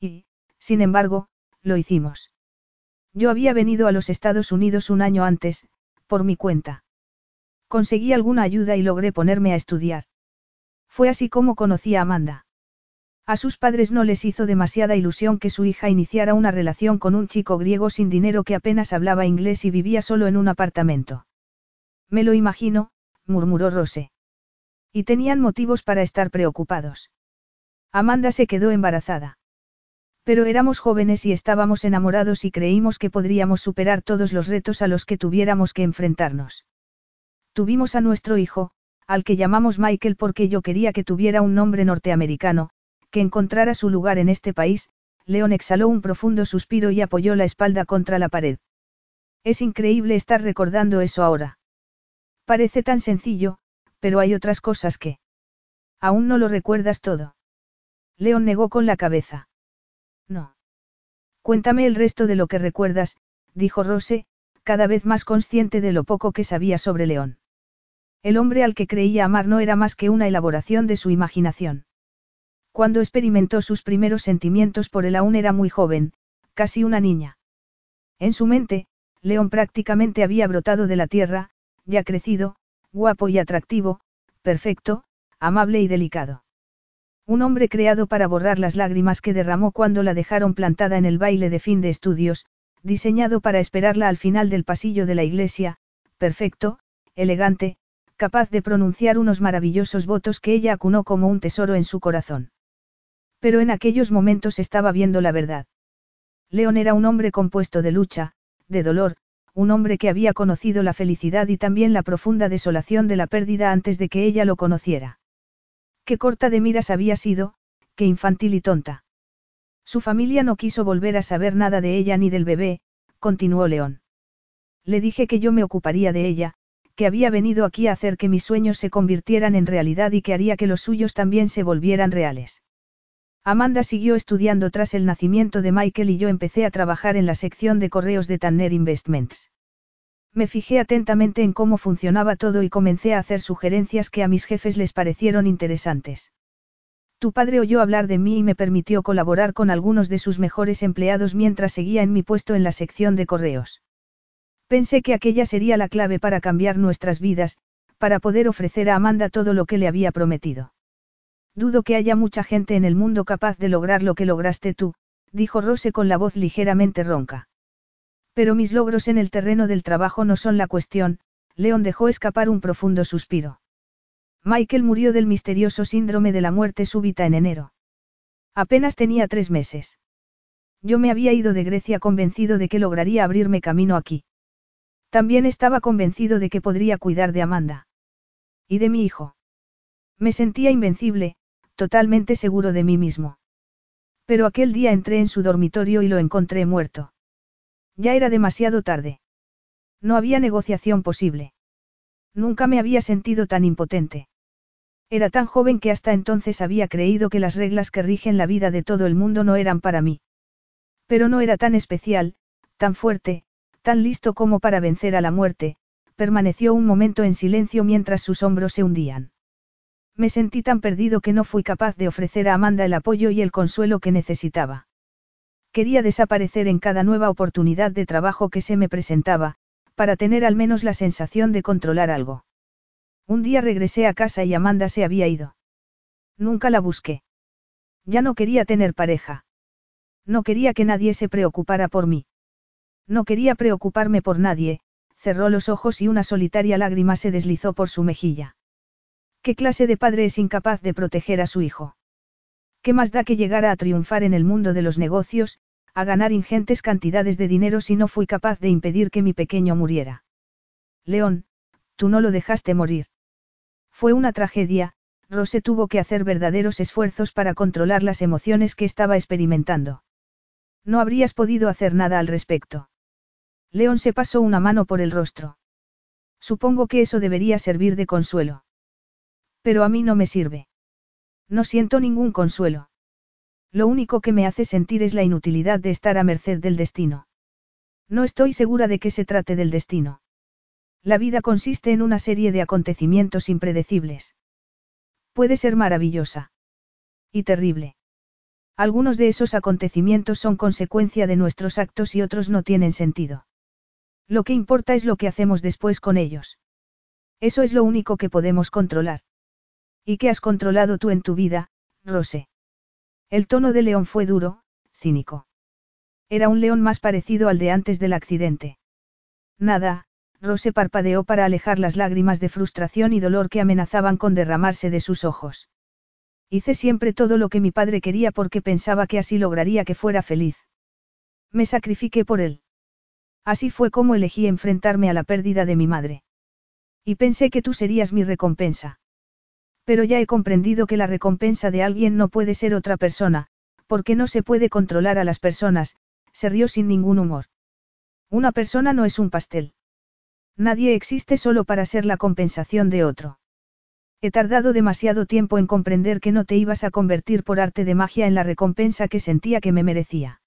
Y, sin embargo, lo hicimos. Yo había venido a los Estados Unidos un año antes, por mi cuenta. Conseguí alguna ayuda y logré ponerme a estudiar. Fue así como conocí a Amanda. A sus padres no les hizo demasiada ilusión que su hija iniciara una relación con un chico griego sin dinero que apenas hablaba inglés y vivía solo en un apartamento. Me lo imagino, murmuró Rose. Y tenían motivos para estar preocupados. Amanda se quedó embarazada. Pero éramos jóvenes y estábamos enamorados y creímos que podríamos superar todos los retos a los que tuviéramos que enfrentarnos. Tuvimos a nuestro hijo, al que llamamos Michael porque yo quería que tuviera un nombre norteamericano, que encontrara su lugar en este país, León exhaló un profundo suspiro y apoyó la espalda contra la pared. Es increíble estar recordando eso ahora. Parece tan sencillo, pero hay otras cosas que... Aún no lo recuerdas todo. León negó con la cabeza. No. Cuéntame el resto de lo que recuerdas, dijo Rose, cada vez más consciente de lo poco que sabía sobre León. El hombre al que creía amar no era más que una elaboración de su imaginación. Cuando experimentó sus primeros sentimientos por él aún era muy joven, casi una niña. En su mente, León prácticamente había brotado de la tierra, ya crecido, guapo y atractivo, perfecto, amable y delicado. Un hombre creado para borrar las lágrimas que derramó cuando la dejaron plantada en el baile de fin de estudios, diseñado para esperarla al final del pasillo de la iglesia, perfecto, elegante, capaz de pronunciar unos maravillosos votos que ella acunó como un tesoro en su corazón. Pero en aquellos momentos estaba viendo la verdad. León era un hombre compuesto de lucha, de dolor, un hombre que había conocido la felicidad y también la profunda desolación de la pérdida antes de que ella lo conociera. Qué corta de miras había sido, qué infantil y tonta. Su familia no quiso volver a saber nada de ella ni del bebé, continuó León. Le dije que yo me ocuparía de ella, que había venido aquí a hacer que mis sueños se convirtieran en realidad y que haría que los suyos también se volvieran reales. Amanda siguió estudiando tras el nacimiento de Michael y yo empecé a trabajar en la sección de correos de Tanner Investments. Me fijé atentamente en cómo funcionaba todo y comencé a hacer sugerencias que a mis jefes les parecieron interesantes. Tu padre oyó hablar de mí y me permitió colaborar con algunos de sus mejores empleados mientras seguía en mi puesto en la sección de correos. Pensé que aquella sería la clave para cambiar nuestras vidas, para poder ofrecer a Amanda todo lo que le había prometido. Dudo que haya mucha gente en el mundo capaz de lograr lo que lograste tú, dijo Rose con la voz ligeramente ronca. Pero mis logros en el terreno del trabajo no son la cuestión, León dejó escapar un profundo suspiro. Michael murió del misterioso síndrome de la muerte súbita en enero. Apenas tenía tres meses. Yo me había ido de Grecia convencido de que lograría abrirme camino aquí. También estaba convencido de que podría cuidar de Amanda. Y de mi hijo. Me sentía invencible, totalmente seguro de mí mismo. Pero aquel día entré en su dormitorio y lo encontré muerto. Ya era demasiado tarde. No había negociación posible. Nunca me había sentido tan impotente. Era tan joven que hasta entonces había creído que las reglas que rigen la vida de todo el mundo no eran para mí. Pero no era tan especial, tan fuerte, tan listo como para vencer a la muerte, permaneció un momento en silencio mientras sus hombros se hundían. Me sentí tan perdido que no fui capaz de ofrecer a Amanda el apoyo y el consuelo que necesitaba. Quería desaparecer en cada nueva oportunidad de trabajo que se me presentaba, para tener al menos la sensación de controlar algo. Un día regresé a casa y Amanda se había ido. Nunca la busqué. Ya no quería tener pareja. No quería que nadie se preocupara por mí. No quería preocuparme por nadie, cerró los ojos y una solitaria lágrima se deslizó por su mejilla. ¿Qué clase de padre es incapaz de proteger a su hijo? ¿Qué más da que llegara a triunfar en el mundo de los negocios, a ganar ingentes cantidades de dinero si no fui capaz de impedir que mi pequeño muriera? León, tú no lo dejaste morir. Fue una tragedia, Rose tuvo que hacer verdaderos esfuerzos para controlar las emociones que estaba experimentando. No habrías podido hacer nada al respecto. León se pasó una mano por el rostro. Supongo que eso debería servir de consuelo. Pero a mí no me sirve. No siento ningún consuelo. Lo único que me hace sentir es la inutilidad de estar a merced del destino. No estoy segura de que se trate del destino. La vida consiste en una serie de acontecimientos impredecibles. Puede ser maravillosa. Y terrible. Algunos de esos acontecimientos son consecuencia de nuestros actos y otros no tienen sentido. Lo que importa es lo que hacemos después con ellos. Eso es lo único que podemos controlar. ¿Y qué has controlado tú en tu vida, Rose? El tono de León fue duro, cínico. Era un león más parecido al de antes del accidente. Nada, Rose parpadeó para alejar las lágrimas de frustración y dolor que amenazaban con derramarse de sus ojos. Hice siempre todo lo que mi padre quería porque pensaba que así lograría que fuera feliz. Me sacrifiqué por él. Así fue como elegí enfrentarme a la pérdida de mi madre. Y pensé que tú serías mi recompensa. Pero ya he comprendido que la recompensa de alguien no puede ser otra persona, porque no se puede controlar a las personas, se rió sin ningún humor. Una persona no es un pastel. Nadie existe solo para ser la compensación de otro. He tardado demasiado tiempo en comprender que no te ibas a convertir por arte de magia en la recompensa que sentía que me merecía.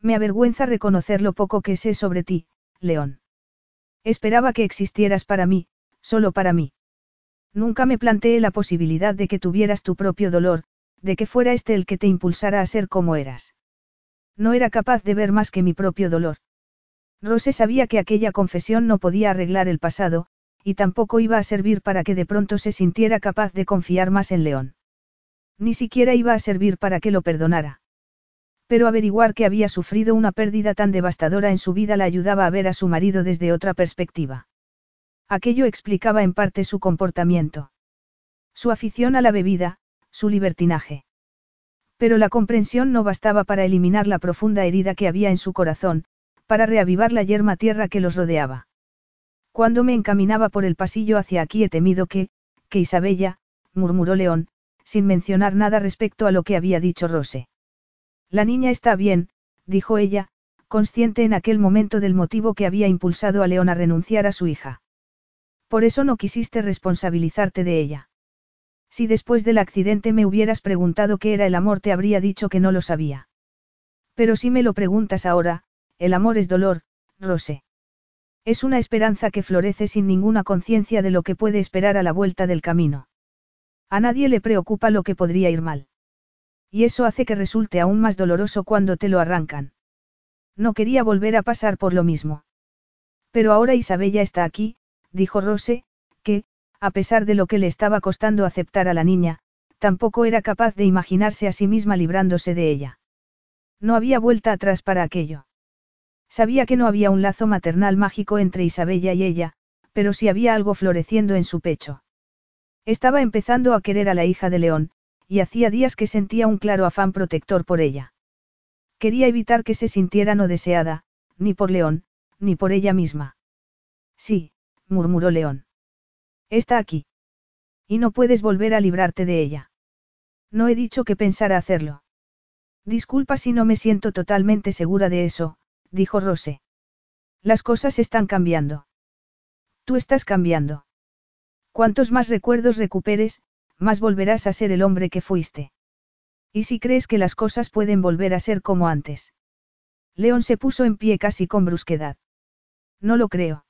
Me avergüenza reconocer lo poco que sé sobre ti, León. Esperaba que existieras para mí, solo para mí. Nunca me planteé la posibilidad de que tuvieras tu propio dolor, de que fuera este el que te impulsara a ser como eras. No era capaz de ver más que mi propio dolor. Rose sabía que aquella confesión no podía arreglar el pasado, y tampoco iba a servir para que de pronto se sintiera capaz de confiar más en León. Ni siquiera iba a servir para que lo perdonara. Pero averiguar que había sufrido una pérdida tan devastadora en su vida la ayudaba a ver a su marido desde otra perspectiva. Aquello explicaba en parte su comportamiento. Su afición a la bebida, su libertinaje. Pero la comprensión no bastaba para eliminar la profunda herida que había en su corazón, para reavivar la yerma tierra que los rodeaba. Cuando me encaminaba por el pasillo hacia aquí he temido que, que Isabella, murmuró León, sin mencionar nada respecto a lo que había dicho Rose. La niña está bien, dijo ella, consciente en aquel momento del motivo que había impulsado a León a renunciar a su hija. Por eso no quisiste responsabilizarte de ella. Si después del accidente me hubieras preguntado qué era el amor te habría dicho que no lo sabía. Pero si me lo preguntas ahora, el amor es dolor, Rose. Es una esperanza que florece sin ninguna conciencia de lo que puede esperar a la vuelta del camino. A nadie le preocupa lo que podría ir mal. Y eso hace que resulte aún más doloroso cuando te lo arrancan. No quería volver a pasar por lo mismo. Pero ahora Isabella está aquí, dijo Rose, que, a pesar de lo que le estaba costando aceptar a la niña, tampoco era capaz de imaginarse a sí misma librándose de ella. No había vuelta atrás para aquello. Sabía que no había un lazo maternal mágico entre Isabella y ella, pero sí había algo floreciendo en su pecho. Estaba empezando a querer a la hija de León, y hacía días que sentía un claro afán protector por ella. Quería evitar que se sintiera no deseada, ni por León, ni por ella misma. Sí, murmuró León. Está aquí. Y no puedes volver a librarte de ella. No he dicho que pensara hacerlo. Disculpa si no me siento totalmente segura de eso, dijo Rose. Las cosas están cambiando. Tú estás cambiando. Cuantos más recuerdos recuperes, más volverás a ser el hombre que fuiste. ¿Y si crees que las cosas pueden volver a ser como antes? León se puso en pie casi con brusquedad. No lo creo.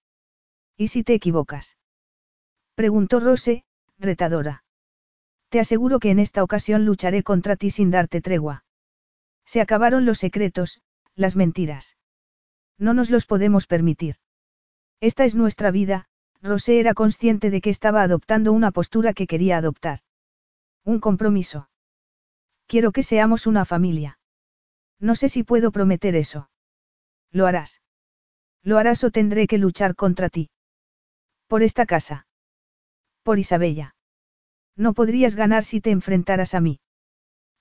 ¿Y si te equivocas? Preguntó Rose, retadora. Te aseguro que en esta ocasión lucharé contra ti sin darte tregua. Se acabaron los secretos, las mentiras. No nos los podemos permitir. Esta es nuestra vida, Rosé era consciente de que estaba adoptando una postura que quería adoptar. Un compromiso. Quiero que seamos una familia. No sé si puedo prometer eso. Lo harás. Lo harás o tendré que luchar contra ti. Por esta casa. Por Isabella. No podrías ganar si te enfrentaras a mí.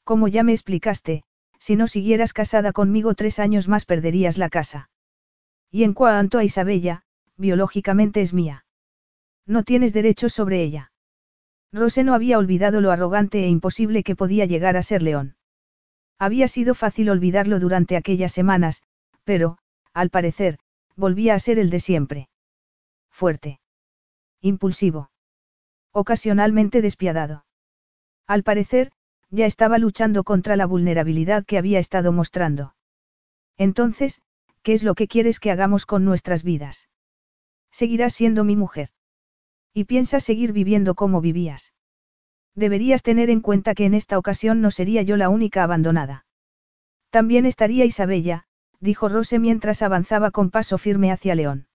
Como ya me explicaste, si no siguieras casada conmigo tres años más perderías la casa. Y en cuanto a Isabella, biológicamente es mía. No tienes derecho sobre ella. Rose no había olvidado lo arrogante e imposible que podía llegar a ser León. Había sido fácil olvidarlo durante aquellas semanas, pero, al parecer, volvía a ser el de siempre. Fuerte. Impulsivo. Ocasionalmente despiadado. Al parecer, ya estaba luchando contra la vulnerabilidad que había estado mostrando. Entonces, ¿qué es lo que quieres que hagamos con nuestras vidas? Seguirás siendo mi mujer. Y piensas seguir viviendo como vivías. Deberías tener en cuenta que en esta ocasión no sería yo la única abandonada. También estaría Isabella, dijo Rose mientras avanzaba con paso firme hacia León.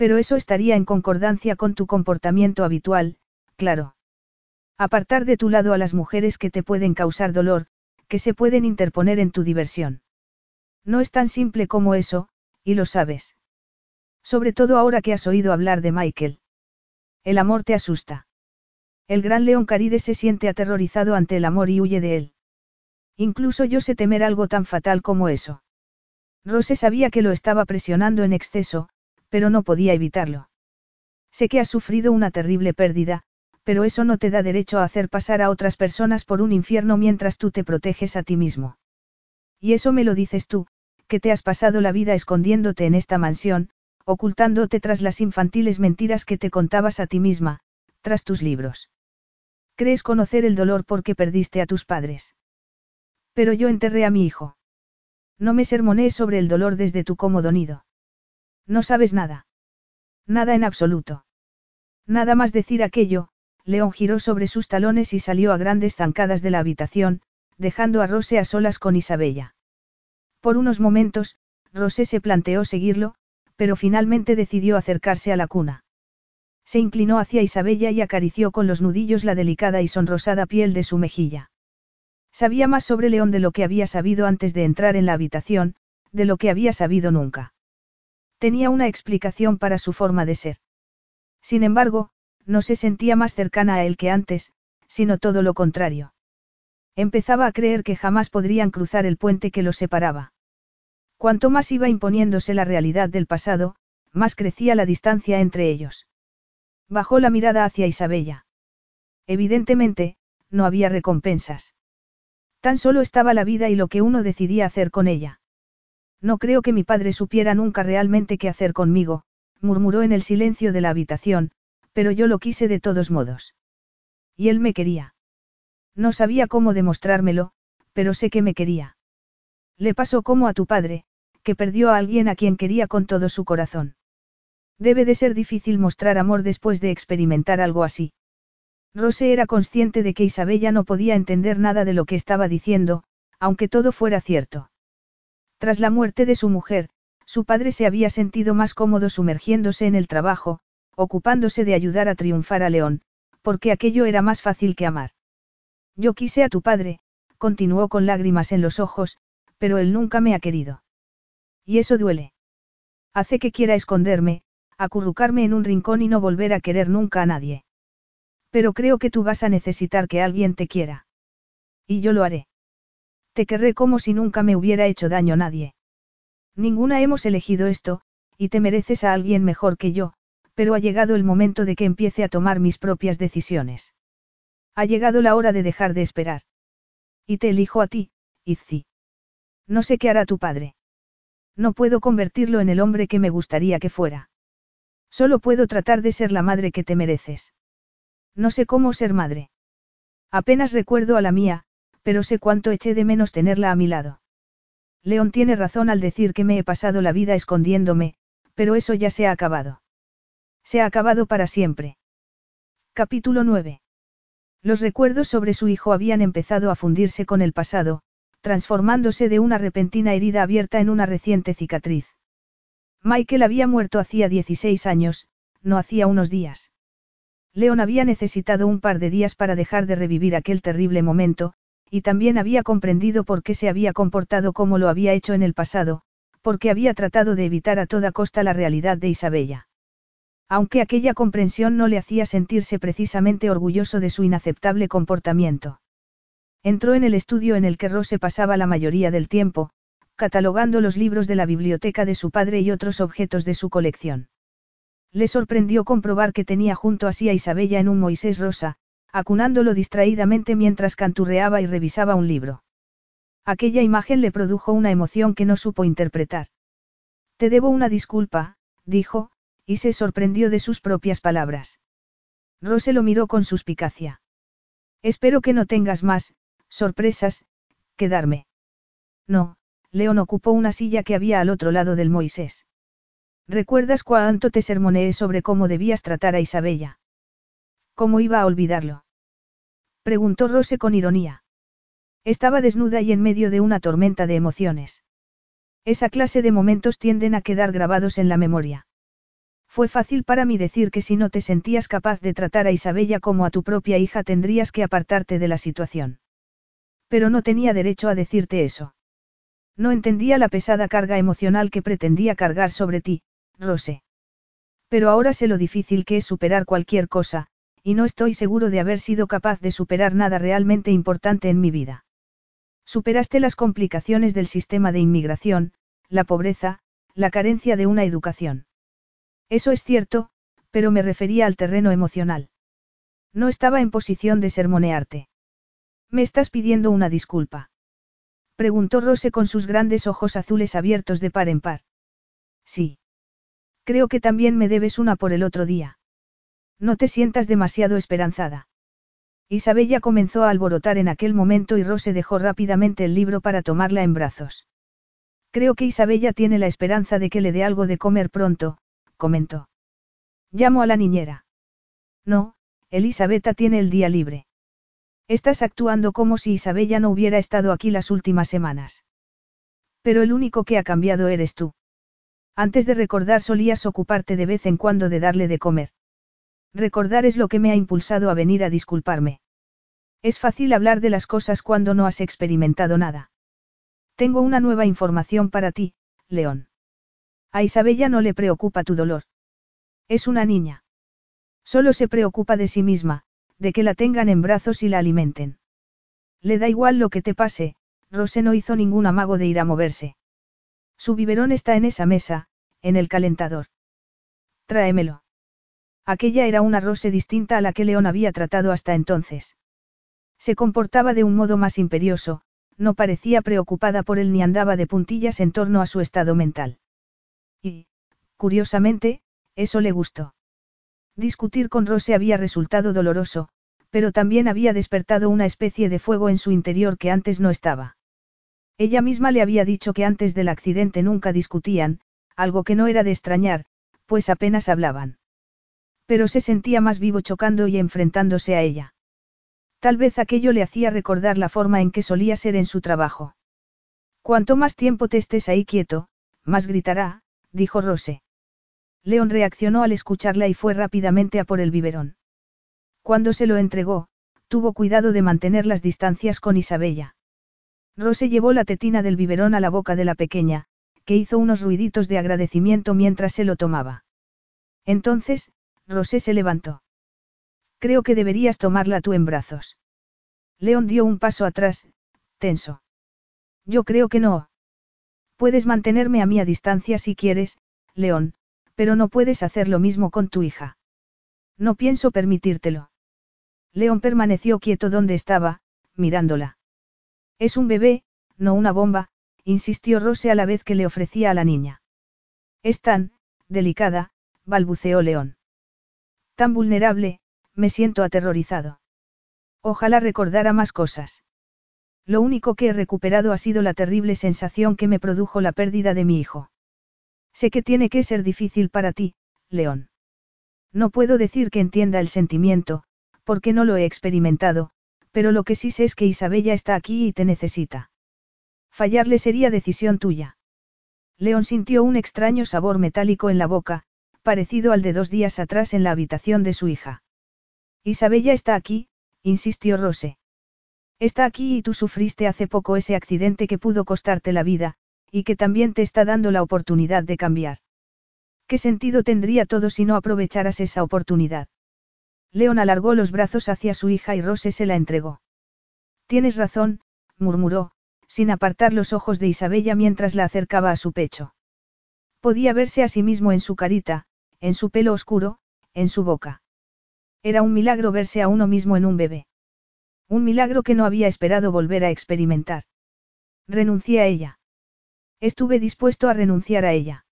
Pero eso estaría en concordancia con tu comportamiento habitual, claro. Apartar de tu lado a las mujeres que te pueden causar dolor, que se pueden interponer en tu diversión. No es tan simple como eso, y lo sabes. Sobre todo ahora que has oído hablar de Michael. El amor te asusta. El gran león caride se siente aterrorizado ante el amor y huye de él. Incluso yo sé temer algo tan fatal como eso. Rose sabía que lo estaba presionando en exceso, pero no podía evitarlo. Sé que has sufrido una terrible pérdida, pero eso no te da derecho a hacer pasar a otras personas por un infierno mientras tú te proteges a ti mismo. Y eso me lo dices tú, que te has pasado la vida escondiéndote en esta mansión, ocultándote tras las infantiles mentiras que te contabas a ti misma, tras tus libros. Crees conocer el dolor porque perdiste a tus padres. Pero yo enterré a mi hijo. No me sermoné sobre el dolor desde tu cómodo nido. No sabes nada. Nada en absoluto. Nada más decir aquello, León giró sobre sus talones y salió a grandes zancadas de la habitación, dejando a Rose a solas con Isabella. Por unos momentos, Rose se planteó seguirlo, pero finalmente decidió acercarse a la cuna. Se inclinó hacia Isabella y acarició con los nudillos la delicada y sonrosada piel de su mejilla. Sabía más sobre León de lo que había sabido antes de entrar en la habitación, de lo que había sabido nunca. Tenía una explicación para su forma de ser. Sin embargo, no se sentía más cercana a él que antes, sino todo lo contrario. Empezaba a creer que jamás podrían cruzar el puente que los separaba. Cuanto más iba imponiéndose la realidad del pasado, más crecía la distancia entre ellos. Bajó la mirada hacia Isabella. Evidentemente, no había recompensas. Tan solo estaba la vida y lo que uno decidía hacer con ella. No creo que mi padre supiera nunca realmente qué hacer conmigo, murmuró en el silencio de la habitación, pero yo lo quise de todos modos. Y él me quería. No sabía cómo demostrármelo, pero sé que me quería. Le pasó como a tu padre, que perdió a alguien a quien quería con todo su corazón. Debe de ser difícil mostrar amor después de experimentar algo así. Rose era consciente de que Isabella no podía entender nada de lo que estaba diciendo, aunque todo fuera cierto. Tras la muerte de su mujer, su padre se había sentido más cómodo sumergiéndose en el trabajo, ocupándose de ayudar a triunfar a León, porque aquello era más fácil que amar. Yo quise a tu padre, continuó con lágrimas en los ojos, pero él nunca me ha querido. Y eso duele. Hace que quiera esconderme, acurrucarme en un rincón y no volver a querer nunca a nadie. Pero creo que tú vas a necesitar que alguien te quiera. Y yo lo haré. Te querré como si nunca me hubiera hecho daño nadie. Ninguna hemos elegido esto, y te mereces a alguien mejor que yo, pero ha llegado el momento de que empiece a tomar mis propias decisiones. Ha llegado la hora de dejar de esperar. Y te elijo a ti, Izzi. No sé qué hará tu padre. No puedo convertirlo en el hombre que me gustaría que fuera. Solo puedo tratar de ser la madre que te mereces. No sé cómo ser madre. Apenas recuerdo a la mía, pero sé cuánto eché de menos tenerla a mi lado. León tiene razón al decir que me he pasado la vida escondiéndome, pero eso ya se ha acabado. Se ha acabado para siempre. Capítulo 9. Los recuerdos sobre su hijo habían empezado a fundirse con el pasado, transformándose de una repentina herida abierta en una reciente cicatriz. Michael había muerto hacía 16 años, no hacía unos días. Leon había necesitado un par de días para dejar de revivir aquel terrible momento, y también había comprendido por qué se había comportado como lo había hecho en el pasado, porque había tratado de evitar a toda costa la realidad de Isabella. Aunque aquella comprensión no le hacía sentirse precisamente orgulloso de su inaceptable comportamiento. Entró en el estudio en el que Rose pasaba la mayoría del tiempo, catalogando los libros de la biblioteca de su padre y otros objetos de su colección. Le sorprendió comprobar que tenía junto a sí a Isabella en un Moisés rosa, acunándolo distraídamente mientras canturreaba y revisaba un libro. Aquella imagen le produjo una emoción que no supo interpretar. Te debo una disculpa, dijo, y se sorprendió de sus propias palabras. Rose lo miró con suspicacia. Espero que no tengas más, sorpresas, que darme. No, León ocupó una silla que había al otro lado del Moisés. ¿Recuerdas cuánto te sermoneé sobre cómo debías tratar a Isabella? ¿Cómo iba a olvidarlo? Preguntó Rose con ironía. Estaba desnuda y en medio de una tormenta de emociones. Esa clase de momentos tienden a quedar grabados en la memoria. Fue fácil para mí decir que si no te sentías capaz de tratar a Isabella como a tu propia hija tendrías que apartarte de la situación. Pero no tenía derecho a decirte eso. No entendía la pesada carga emocional que pretendía cargar sobre ti, Rose. Pero ahora sé lo difícil que es superar cualquier cosa, y no estoy seguro de haber sido capaz de superar nada realmente importante en mi vida. Superaste las complicaciones del sistema de inmigración, la pobreza, la carencia de una educación. Eso es cierto, pero me refería al terreno emocional. No estaba en posición de sermonearte. ¿Me estás pidiendo una disculpa? Preguntó Rose con sus grandes ojos azules abiertos de par en par. Sí. Creo que también me debes una por el otro día. No te sientas demasiado esperanzada. Isabella comenzó a alborotar en aquel momento y Rose dejó rápidamente el libro para tomarla en brazos. Creo que Isabella tiene la esperanza de que le dé algo de comer pronto, comentó. Llamo a la niñera. No, Elisabetta tiene el día libre. Estás actuando como si Isabella no hubiera estado aquí las últimas semanas. Pero el único que ha cambiado eres tú. Antes de recordar solías ocuparte de vez en cuando de darle de comer. Recordar es lo que me ha impulsado a venir a disculparme. Es fácil hablar de las cosas cuando no has experimentado nada. Tengo una nueva información para ti, León. A Isabella no le preocupa tu dolor. Es una niña. Solo se preocupa de sí misma, de que la tengan en brazos y la alimenten. Le da igual lo que te pase, Rose no hizo ningún amago de ir a moverse. Su biberón está en esa mesa, en el calentador. Tráemelo. Aquella era una Rose distinta a la que León había tratado hasta entonces. Se comportaba de un modo más imperioso, no parecía preocupada por él ni andaba de puntillas en torno a su estado mental. Y, curiosamente, eso le gustó. Discutir con Rose había resultado doloroso, pero también había despertado una especie de fuego en su interior que antes no estaba. Ella misma le había dicho que antes del accidente nunca discutían, algo que no era de extrañar, pues apenas hablaban. Pero se sentía más vivo chocando y enfrentándose a ella. Tal vez aquello le hacía recordar la forma en que solía ser en su trabajo. Cuanto más tiempo te estés ahí quieto, más gritará, dijo Rose. León reaccionó al escucharla y fue rápidamente a por el biberón. Cuando se lo entregó, tuvo cuidado de mantener las distancias con Isabella. Rose llevó la tetina del biberón a la boca de la pequeña, que hizo unos ruiditos de agradecimiento mientras se lo tomaba. Entonces, Rosé se levantó. Creo que deberías tomarla tú en brazos. León dio un paso atrás, tenso. Yo creo que no. Puedes mantenerme a mí a distancia si quieres, León, pero no puedes hacer lo mismo con tu hija. No pienso permitírtelo. León permaneció quieto donde estaba, mirándola. Es un bebé, no una bomba, insistió Rose a la vez que le ofrecía a la niña. Es tan, delicada, balbuceó León. Tan vulnerable, me siento aterrorizado. Ojalá recordara más cosas. Lo único que he recuperado ha sido la terrible sensación que me produjo la pérdida de mi hijo. Sé que tiene que ser difícil para ti, León. No puedo decir que entienda el sentimiento, porque no lo he experimentado, pero lo que sí sé es que Isabella está aquí y te necesita. Fallarle sería decisión tuya. León sintió un extraño sabor metálico en la boca, parecido al de dos días atrás en la habitación de su hija. Isabella está aquí, insistió Rose. Está aquí y tú sufriste hace poco ese accidente que pudo costarte la vida, y que también te está dando la oportunidad de cambiar. ¿Qué sentido tendría todo si no aprovecharas esa oportunidad? León alargó los brazos hacia su hija y Rose se la entregó. Tienes razón, murmuró, sin apartar los ojos de Isabella mientras la acercaba a su pecho. Podía verse a sí mismo en su carita, en su pelo oscuro, en su boca. Era un milagro verse a uno mismo en un bebé. Un milagro que no había esperado volver a experimentar. Renuncié a ella. Estuve dispuesto a renunciar a ella.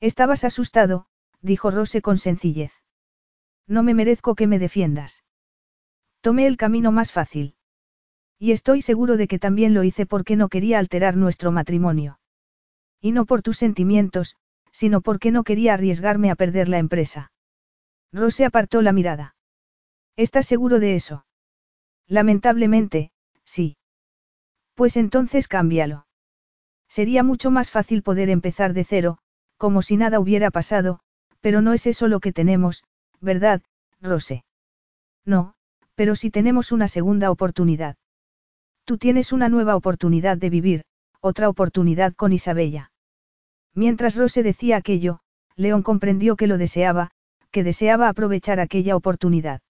Estabas asustado, dijo Rose con sencillez. No me merezco que me defiendas. Tomé el camino más fácil. Y estoy seguro de que también lo hice porque no quería alterar nuestro matrimonio. Y no por tus sentimientos, sino porque no quería arriesgarme a perder la empresa. Rose apartó la mirada. ¿Estás seguro de eso? Lamentablemente, sí. Pues entonces cámbialo. Sería mucho más fácil poder empezar de cero, como si nada hubiera pasado, pero no es eso lo que tenemos, ¿verdad, Rose? No, pero sí tenemos una segunda oportunidad. Tú tienes una nueva oportunidad de vivir, otra oportunidad con Isabella. Mientras Rose decía aquello, León comprendió que lo deseaba, que deseaba aprovechar aquella oportunidad.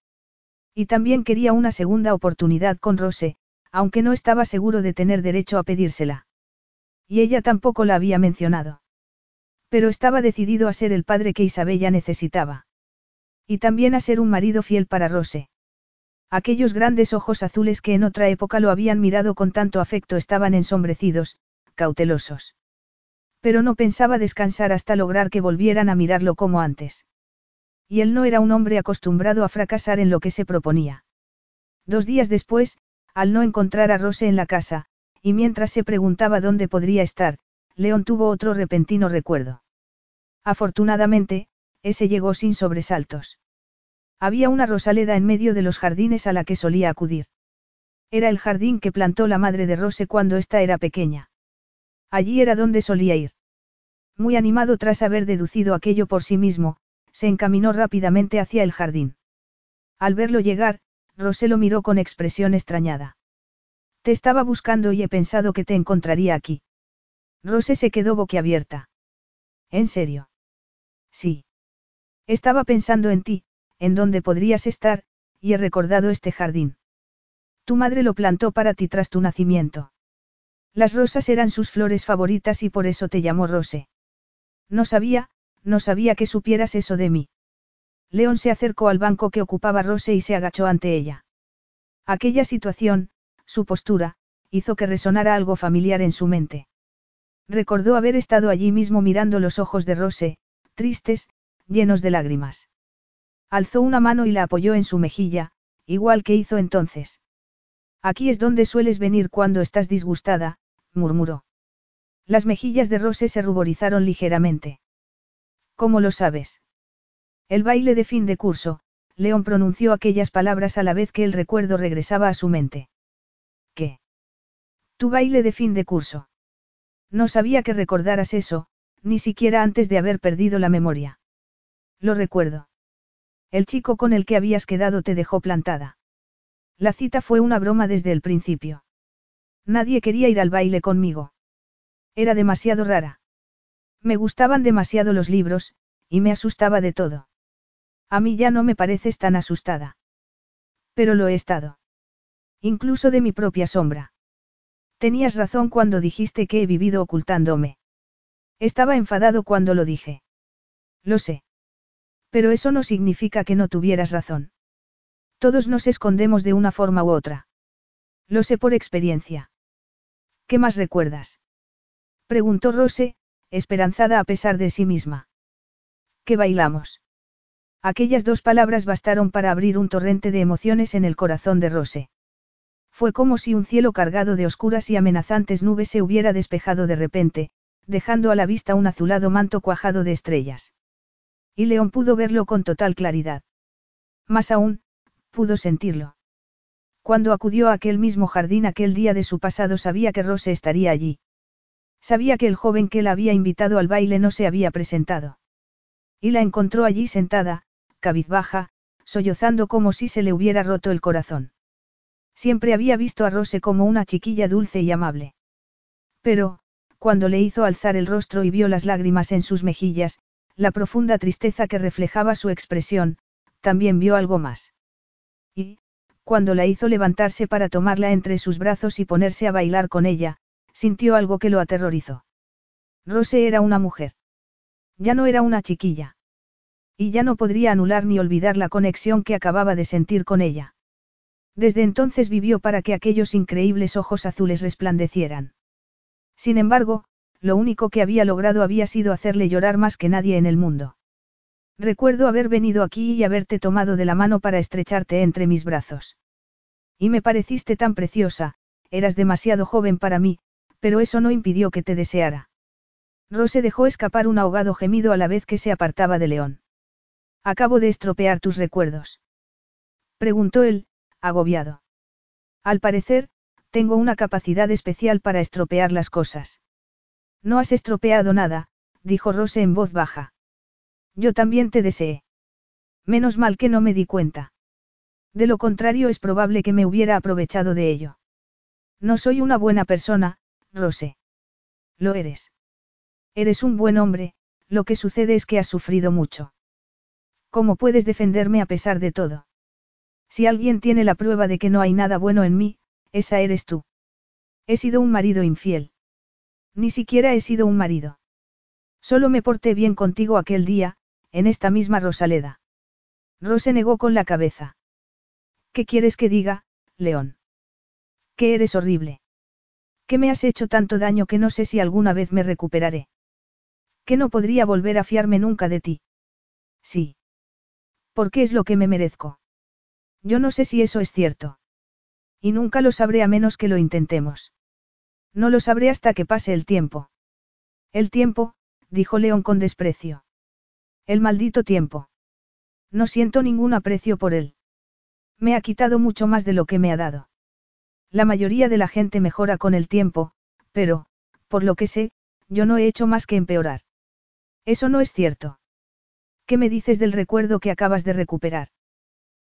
Y también quería una segunda oportunidad con Rose, aunque no estaba seguro de tener derecho a pedírsela. Y ella tampoco la había mencionado. Pero estaba decidido a ser el padre que Isabella necesitaba. Y también a ser un marido fiel para Rose. Aquellos grandes ojos azules que en otra época lo habían mirado con tanto afecto estaban ensombrecidos, cautelosos. Pero no pensaba descansar hasta lograr que volvieran a mirarlo como antes. Y él no era un hombre acostumbrado a fracasar en lo que se proponía. Dos días después, al no encontrar a Rose en la casa, y mientras se preguntaba dónde podría estar, León tuvo otro repentino recuerdo. Afortunadamente, ese llegó sin sobresaltos. Había una rosaleda en medio de los jardines a la que solía acudir. Era el jardín que plantó la madre de Rose cuando ésta era pequeña. Allí era donde solía ir. Muy animado tras haber deducido aquello por sí mismo, se encaminó rápidamente hacia el jardín. Al verlo llegar, Rose lo miró con expresión extrañada. Te estaba buscando y he pensado que te encontraría aquí. Rose se quedó boquiabierta. ¿En serio? Sí. Estaba pensando en ti, en dónde podrías estar, y he recordado este jardín. Tu madre lo plantó para ti tras tu nacimiento. Las rosas eran sus flores favoritas y por eso te llamó Rose. No sabía, no sabía que supieras eso de mí. León se acercó al banco que ocupaba Rose y se agachó ante ella. Aquella situación, su postura, hizo que resonara algo familiar en su mente. Recordó haber estado allí mismo mirando los ojos de Rose, tristes, llenos de lágrimas. Alzó una mano y la apoyó en su mejilla, igual que hizo entonces. Aquí es donde sueles venir cuando estás disgustada, murmuró. Las mejillas de Rose se ruborizaron ligeramente. ¿Cómo lo sabes? El baile de fin de curso, León pronunció aquellas palabras a la vez que el recuerdo regresaba a su mente. ¿Qué? Tu baile de fin de curso. No sabía que recordaras eso, ni siquiera antes de haber perdido la memoria. Lo recuerdo. El chico con el que habías quedado te dejó plantada. La cita fue una broma desde el principio. Nadie quería ir al baile conmigo. Era demasiado rara. Me gustaban demasiado los libros, y me asustaba de todo. A mí ya no me pareces tan asustada. Pero lo he estado. Incluso de mi propia sombra. Tenías razón cuando dijiste que he vivido ocultándome. Estaba enfadado cuando lo dije. Lo sé. Pero eso no significa que no tuvieras razón. Todos nos escondemos de una forma u otra. Lo sé por experiencia. ¿Qué más recuerdas? Preguntó Rose, esperanzada a pesar de sí misma. ¿Qué bailamos? Aquellas dos palabras bastaron para abrir un torrente de emociones en el corazón de Rose. Fue como si un cielo cargado de oscuras y amenazantes nubes se hubiera despejado de repente, dejando a la vista un azulado manto cuajado de estrellas. Y León pudo verlo con total claridad. Más aún, pudo sentirlo. Cuando acudió a aquel mismo jardín aquel día de su pasado sabía que Rose estaría allí. Sabía que el joven que la había invitado al baile no se había presentado. Y la encontró allí sentada, cabizbaja, sollozando como si se le hubiera roto el corazón. Siempre había visto a Rose como una chiquilla dulce y amable. Pero, cuando le hizo alzar el rostro y vio las lágrimas en sus mejillas, la profunda tristeza que reflejaba su expresión, también vio algo más. Y, cuando la hizo levantarse para tomarla entre sus brazos y ponerse a bailar con ella, sintió algo que lo aterrorizó. Rose era una mujer. Ya no era una chiquilla. Y ya no podría anular ni olvidar la conexión que acababa de sentir con ella. Desde entonces vivió para que aquellos increíbles ojos azules resplandecieran. Sin embargo, lo único que había logrado había sido hacerle llorar más que nadie en el mundo. Recuerdo haber venido aquí y haberte tomado de la mano para estrecharte entre mis brazos. Y me pareciste tan preciosa, eras demasiado joven para mí, pero eso no impidió que te deseara. Rose dejó escapar un ahogado gemido a la vez que se apartaba de León. Acabo de estropear tus recuerdos. Preguntó él, agobiado. Al parecer, tengo una capacidad especial para estropear las cosas. No has estropeado nada, dijo Rose en voz baja. Yo también te deseé. Menos mal que no me di cuenta. De lo contrario es probable que me hubiera aprovechado de ello. No soy una buena persona, Rose. Lo eres. Eres un buen hombre, lo que sucede es que has sufrido mucho. ¿Cómo puedes defenderme a pesar de todo? Si alguien tiene la prueba de que no hay nada bueno en mí, esa eres tú. He sido un marido infiel. Ni siquiera he sido un marido. Solo me porté bien contigo aquel día, en esta misma Rosaleda. Rose negó con la cabeza. ¿Qué quieres que diga, León? Que eres horrible. Que me has hecho tanto daño que no sé si alguna vez me recuperaré. Que no podría volver a fiarme nunca de ti. Sí. Porque es lo que me merezco. Yo no sé si eso es cierto. Y nunca lo sabré a menos que lo intentemos. No lo sabré hasta que pase el tiempo. El tiempo, dijo León con desprecio. El maldito tiempo. No siento ningún aprecio por él. Me ha quitado mucho más de lo que me ha dado. La mayoría de la gente mejora con el tiempo, pero, por lo que sé, yo no he hecho más que empeorar. Eso no es cierto. ¿Qué me dices del recuerdo que acabas de recuperar?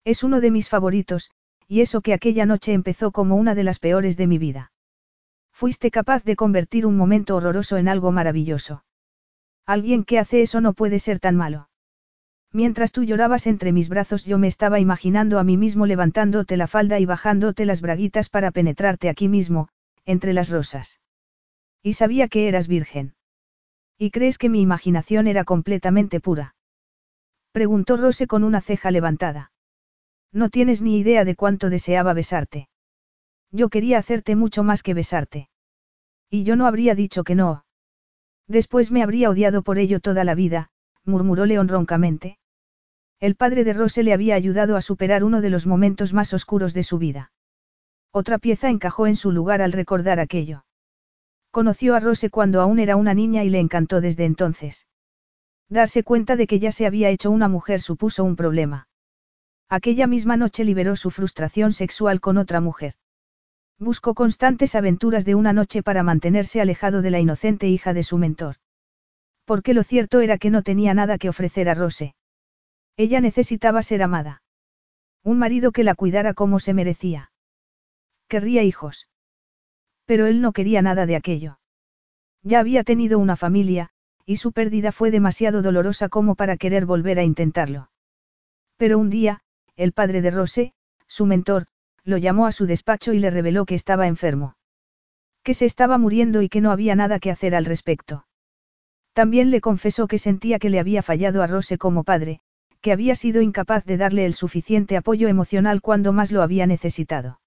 Es uno de mis favoritos, y eso que aquella noche empezó como una de las peores de mi vida. Fuiste capaz de convertir un momento horroroso en algo maravilloso. Alguien que hace eso no puede ser tan malo. Mientras tú llorabas entre mis brazos yo me estaba imaginando a mí mismo levantándote la falda y bajándote las braguitas para penetrarte aquí mismo, entre las rosas. Y sabía que eras virgen. ¿Y crees que mi imaginación era completamente pura? Preguntó Rose con una ceja levantada. No tienes ni idea de cuánto deseaba besarte. Yo quería hacerte mucho más que besarte. Y yo no habría dicho que no. Después me habría odiado por ello toda la vida, murmuró León roncamente. El padre de Rose le había ayudado a superar uno de los momentos más oscuros de su vida. Otra pieza encajó en su lugar al recordar aquello. Conoció a Rose cuando aún era una niña y le encantó desde entonces. Darse cuenta de que ya se había hecho una mujer supuso un problema. Aquella misma noche liberó su frustración sexual con otra mujer. Buscó constantes aventuras de una noche para mantenerse alejado de la inocente hija de su mentor. Porque lo cierto era que no tenía nada que ofrecer a Rose. Ella necesitaba ser amada. Un marido que la cuidara como se merecía. Querría hijos. Pero él no quería nada de aquello. Ya había tenido una familia, y su pérdida fue demasiado dolorosa como para querer volver a intentarlo. Pero un día, el padre de Rose, su mentor, lo llamó a su despacho y le reveló que estaba enfermo. Que se estaba muriendo y que no había nada que hacer al respecto. También le confesó que sentía que le había fallado a Rose como padre, que había sido incapaz de darle el suficiente apoyo emocional cuando más lo había necesitado.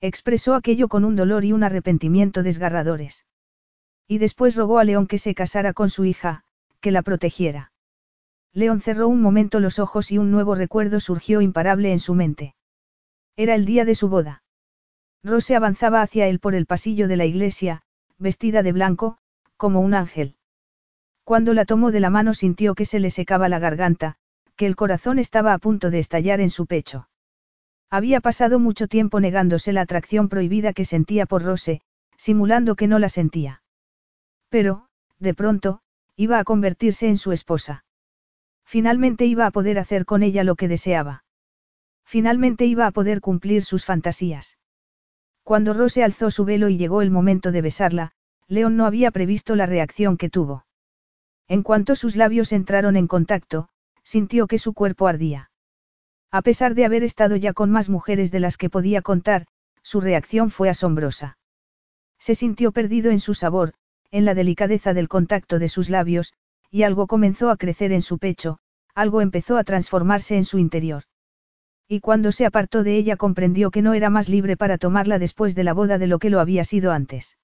Expresó aquello con un dolor y un arrepentimiento desgarradores. Y después rogó a León que se casara con su hija, que la protegiera. León cerró un momento los ojos y un nuevo recuerdo surgió imparable en su mente. Era el día de su boda. Rose avanzaba hacia él por el pasillo de la iglesia, vestida de blanco, como un ángel. Cuando la tomó de la mano sintió que se le secaba la garganta, que el corazón estaba a punto de estallar en su pecho. Había pasado mucho tiempo negándose la atracción prohibida que sentía por Rose, simulando que no la sentía. Pero, de pronto, iba a convertirse en su esposa. Finalmente iba a poder hacer con ella lo que deseaba. Finalmente iba a poder cumplir sus fantasías. Cuando Rose alzó su velo y llegó el momento de besarla, León no había previsto la reacción que tuvo. En cuanto sus labios entraron en contacto, sintió que su cuerpo ardía. A pesar de haber estado ya con más mujeres de las que podía contar, su reacción fue asombrosa. Se sintió perdido en su sabor, en la delicadeza del contacto de sus labios, y algo comenzó a crecer en su pecho, algo empezó a transformarse en su interior. Y cuando se apartó de ella comprendió que no era más libre para tomarla después de la boda de lo que lo había sido antes.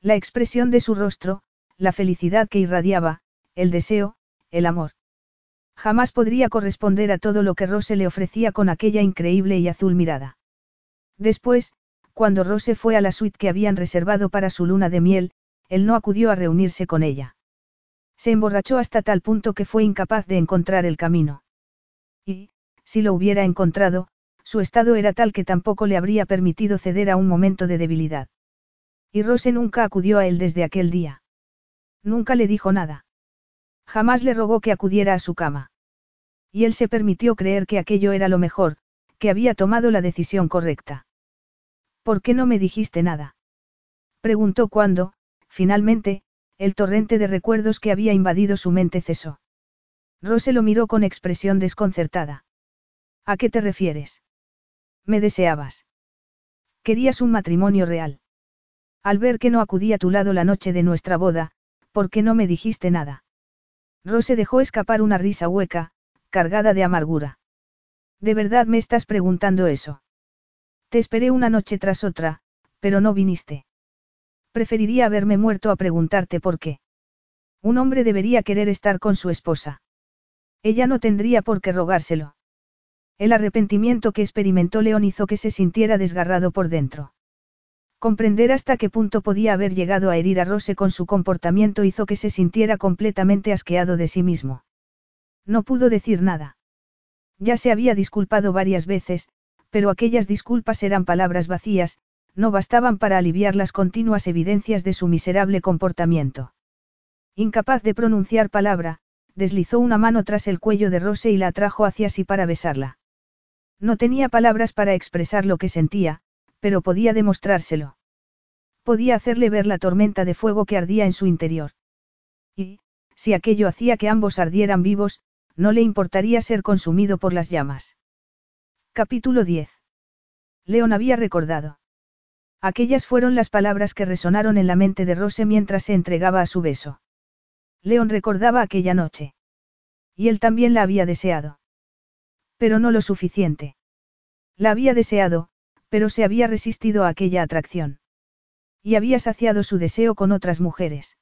La expresión de su rostro, la felicidad que irradiaba, el deseo, el amor. Jamás podría corresponder a todo lo que Rose le ofrecía con aquella increíble y azul mirada. Después, cuando Rose fue a la suite que habían reservado para su luna de miel, él no acudió a reunirse con ella. Se emborrachó hasta tal punto que fue incapaz de encontrar el camino. Y, si lo hubiera encontrado, su estado era tal que tampoco le habría permitido ceder a un momento de debilidad. Y Rose nunca acudió a él desde aquel día. Nunca le dijo nada. Jamás le rogó que acudiera a su cama. Y él se permitió creer que aquello era lo mejor, que había tomado la decisión correcta. ¿Por qué no me dijiste nada? Preguntó cuando, finalmente, el torrente de recuerdos que había invadido su mente cesó. Rose lo miró con expresión desconcertada. ¿A qué te refieres? Me deseabas. Querías un matrimonio real. Al ver que no acudí a tu lado la noche de nuestra boda, ¿por qué no me dijiste nada? Rose dejó escapar una risa hueca, cargada de amargura. ¿De verdad me estás preguntando eso? Te esperé una noche tras otra, pero no viniste. Preferiría haberme muerto a preguntarte por qué. Un hombre debería querer estar con su esposa. Ella no tendría por qué rogárselo. El arrepentimiento que experimentó León hizo que se sintiera desgarrado por dentro. Comprender hasta qué punto podía haber llegado a herir a Rose con su comportamiento hizo que se sintiera completamente asqueado de sí mismo. No pudo decir nada. Ya se había disculpado varias veces, pero aquellas disculpas eran palabras vacías, no bastaban para aliviar las continuas evidencias de su miserable comportamiento. Incapaz de pronunciar palabra, deslizó una mano tras el cuello de Rose y la atrajo hacia sí para besarla. No tenía palabras para expresar lo que sentía, pero podía demostrárselo. Podía hacerle ver la tormenta de fuego que ardía en su interior. Y, si aquello hacía que ambos ardieran vivos, no le importaría ser consumido por las llamas. Capítulo 10. León había recordado. Aquellas fueron las palabras que resonaron en la mente de Rose mientras se entregaba a su beso. León recordaba aquella noche. Y él también la había deseado. Pero no lo suficiente. La había deseado, pero se había resistido a aquella atracción. Y había saciado su deseo con otras mujeres.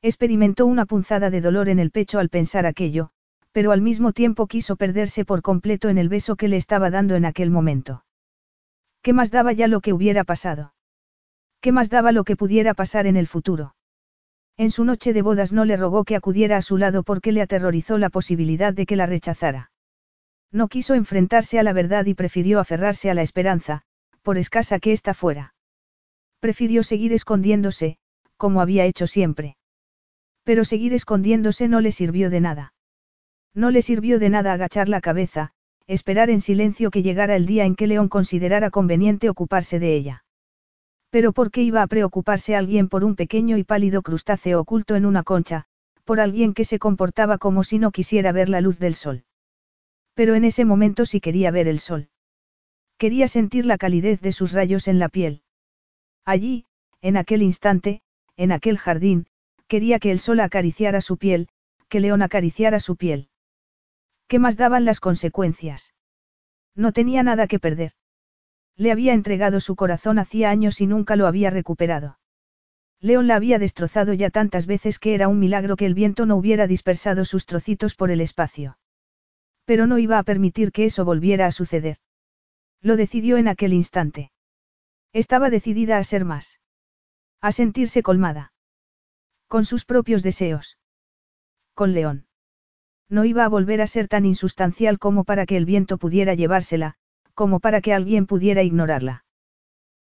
Experimentó una punzada de dolor en el pecho al pensar aquello, pero al mismo tiempo quiso perderse por completo en el beso que le estaba dando en aquel momento. ¿Qué más daba ya lo que hubiera pasado? ¿Qué más daba lo que pudiera pasar en el futuro? En su noche de bodas no le rogó que acudiera a su lado porque le aterrorizó la posibilidad de que la rechazara. No quiso enfrentarse a la verdad y prefirió aferrarse a la esperanza, por escasa que ésta fuera. Prefirió seguir escondiéndose, como había hecho siempre. Pero seguir escondiéndose no le sirvió de nada. No le sirvió de nada agachar la cabeza, esperar en silencio que llegara el día en que León considerara conveniente ocuparse de ella. Pero ¿por qué iba a preocuparse alguien por un pequeño y pálido crustáceo oculto en una concha, por alguien que se comportaba como si no quisiera ver la luz del sol? Pero en ese momento sí quería ver el sol. Quería sentir la calidez de sus rayos en la piel. Allí, en aquel instante, en aquel jardín, quería que el sol acariciara su piel, que León acariciara su piel. ¿Qué más daban las consecuencias? No tenía nada que perder. Le había entregado su corazón hacía años y nunca lo había recuperado. León la había destrozado ya tantas veces que era un milagro que el viento no hubiera dispersado sus trocitos por el espacio. Pero no iba a permitir que eso volviera a suceder. Lo decidió en aquel instante. Estaba decidida a ser más. A sentirse colmada. Con sus propios deseos. Con León. No iba a volver a ser tan insustancial como para que el viento pudiera llevársela, como para que alguien pudiera ignorarla.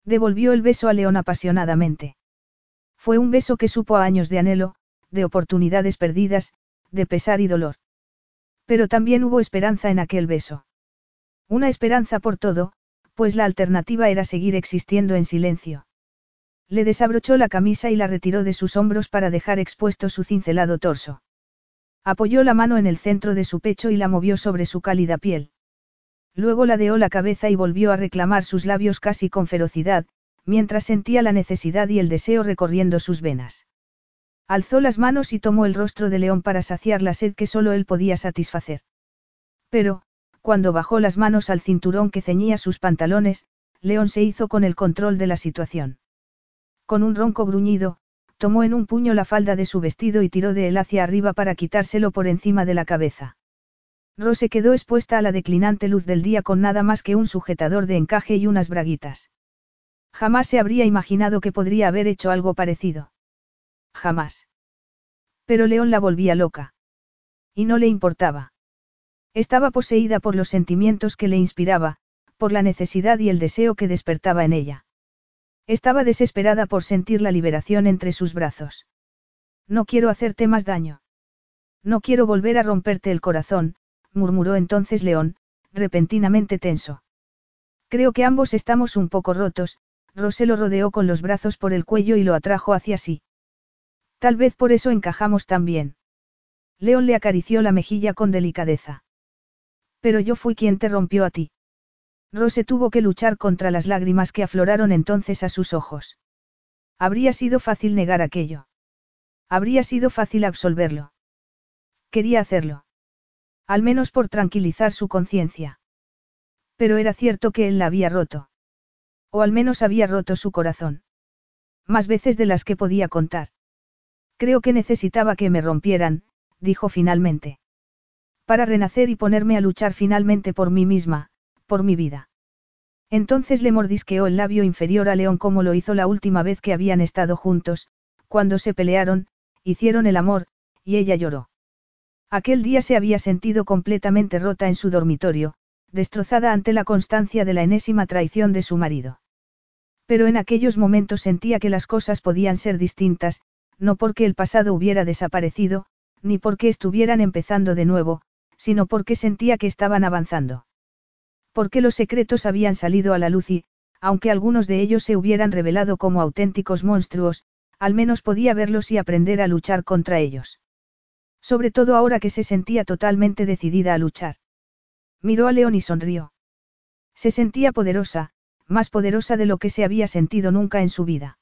Devolvió el beso a León apasionadamente. Fue un beso que supo a años de anhelo, de oportunidades perdidas, de pesar y dolor. Pero también hubo esperanza en aquel beso. Una esperanza por todo, pues la alternativa era seguir existiendo en silencio. Le desabrochó la camisa y la retiró de sus hombros para dejar expuesto su cincelado torso. Apoyó la mano en el centro de su pecho y la movió sobre su cálida piel. Luego ladeó la cabeza y volvió a reclamar sus labios casi con ferocidad, mientras sentía la necesidad y el deseo recorriendo sus venas. Alzó las manos y tomó el rostro de León para saciar la sed que solo él podía satisfacer. Pero, cuando bajó las manos al cinturón que ceñía sus pantalones, León se hizo con el control de la situación. Con un ronco gruñido, tomó en un puño la falda de su vestido y tiró de él hacia arriba para quitárselo por encima de la cabeza. Rose quedó expuesta a la declinante luz del día con nada más que un sujetador de encaje y unas braguitas. Jamás se habría imaginado que podría haber hecho algo parecido. Jamás. Pero León la volvía loca. Y no le importaba. Estaba poseída por los sentimientos que le inspiraba, por la necesidad y el deseo que despertaba en ella. Estaba desesperada por sentir la liberación entre sus brazos. No quiero hacerte más daño. No quiero volver a romperte el corazón, murmuró entonces León, repentinamente tenso. Creo que ambos estamos un poco rotos, Rosé lo rodeó con los brazos por el cuello y lo atrajo hacia sí. Tal vez por eso encajamos tan bien. León le acarició la mejilla con delicadeza. Pero yo fui quien te rompió a ti. Rose tuvo que luchar contra las lágrimas que afloraron entonces a sus ojos. Habría sido fácil negar aquello. Habría sido fácil absolverlo. Quería hacerlo. Al menos por tranquilizar su conciencia. Pero era cierto que él la había roto. O al menos había roto su corazón. Más veces de las que podía contar. Creo que necesitaba que me rompieran, dijo finalmente. Para renacer y ponerme a luchar finalmente por mí misma, por mi vida. Entonces le mordisqueó el labio inferior a León como lo hizo la última vez que habían estado juntos, cuando se pelearon, hicieron el amor, y ella lloró. Aquel día se había sentido completamente rota en su dormitorio, destrozada ante la constancia de la enésima traición de su marido. Pero en aquellos momentos sentía que las cosas podían ser distintas, no porque el pasado hubiera desaparecido, ni porque estuvieran empezando de nuevo, sino porque sentía que estaban avanzando porque los secretos habían salido a la luz y, aunque algunos de ellos se hubieran revelado como auténticos monstruos, al menos podía verlos y aprender a luchar contra ellos. Sobre todo ahora que se sentía totalmente decidida a luchar. Miró a León y sonrió. Se sentía poderosa, más poderosa de lo que se había sentido nunca en su vida.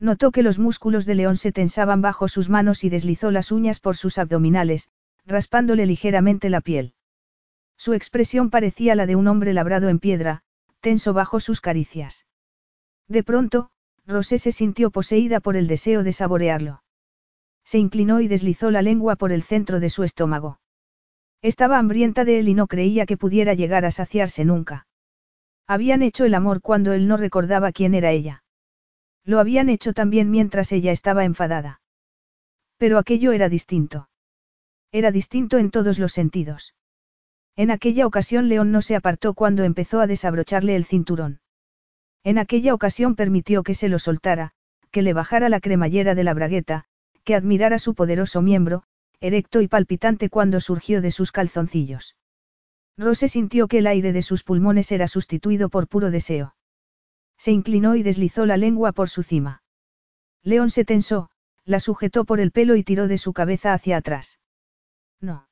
Notó que los músculos de León se tensaban bajo sus manos y deslizó las uñas por sus abdominales, raspándole ligeramente la piel. Su expresión parecía la de un hombre labrado en piedra, tenso bajo sus caricias. De pronto, Rosé se sintió poseída por el deseo de saborearlo. Se inclinó y deslizó la lengua por el centro de su estómago. Estaba hambrienta de él y no creía que pudiera llegar a saciarse nunca. Habían hecho el amor cuando él no recordaba quién era ella. Lo habían hecho también mientras ella estaba enfadada. Pero aquello era distinto. Era distinto en todos los sentidos. En aquella ocasión León no se apartó cuando empezó a desabrocharle el cinturón. En aquella ocasión permitió que se lo soltara, que le bajara la cremallera de la bragueta, que admirara su poderoso miembro, erecto y palpitante cuando surgió de sus calzoncillos. Rose sintió que el aire de sus pulmones era sustituido por puro deseo. Se inclinó y deslizó la lengua por su cima. León se tensó, la sujetó por el pelo y tiró de su cabeza hacia atrás. No.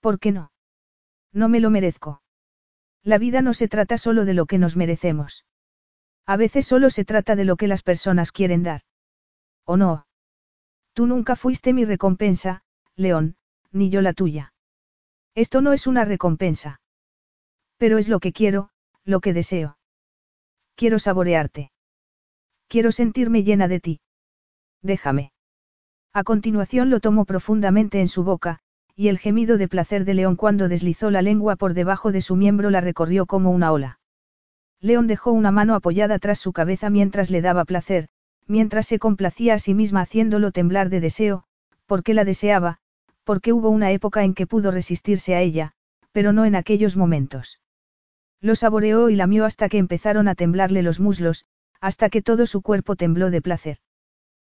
¿Por qué no? No me lo merezco. La vida no se trata solo de lo que nos merecemos. A veces solo se trata de lo que las personas quieren dar. ¿O no? Tú nunca fuiste mi recompensa, León, ni yo la tuya. Esto no es una recompensa. Pero es lo que quiero, lo que deseo. Quiero saborearte. Quiero sentirme llena de ti. Déjame. A continuación lo tomó profundamente en su boca, y el gemido de placer de León cuando deslizó la lengua por debajo de su miembro la recorrió como una ola. León dejó una mano apoyada tras su cabeza mientras le daba placer, mientras se complacía a sí misma haciéndolo temblar de deseo, porque la deseaba, porque hubo una época en que pudo resistirse a ella, pero no en aquellos momentos. Lo saboreó y lamió hasta que empezaron a temblarle los muslos, hasta que todo su cuerpo tembló de placer.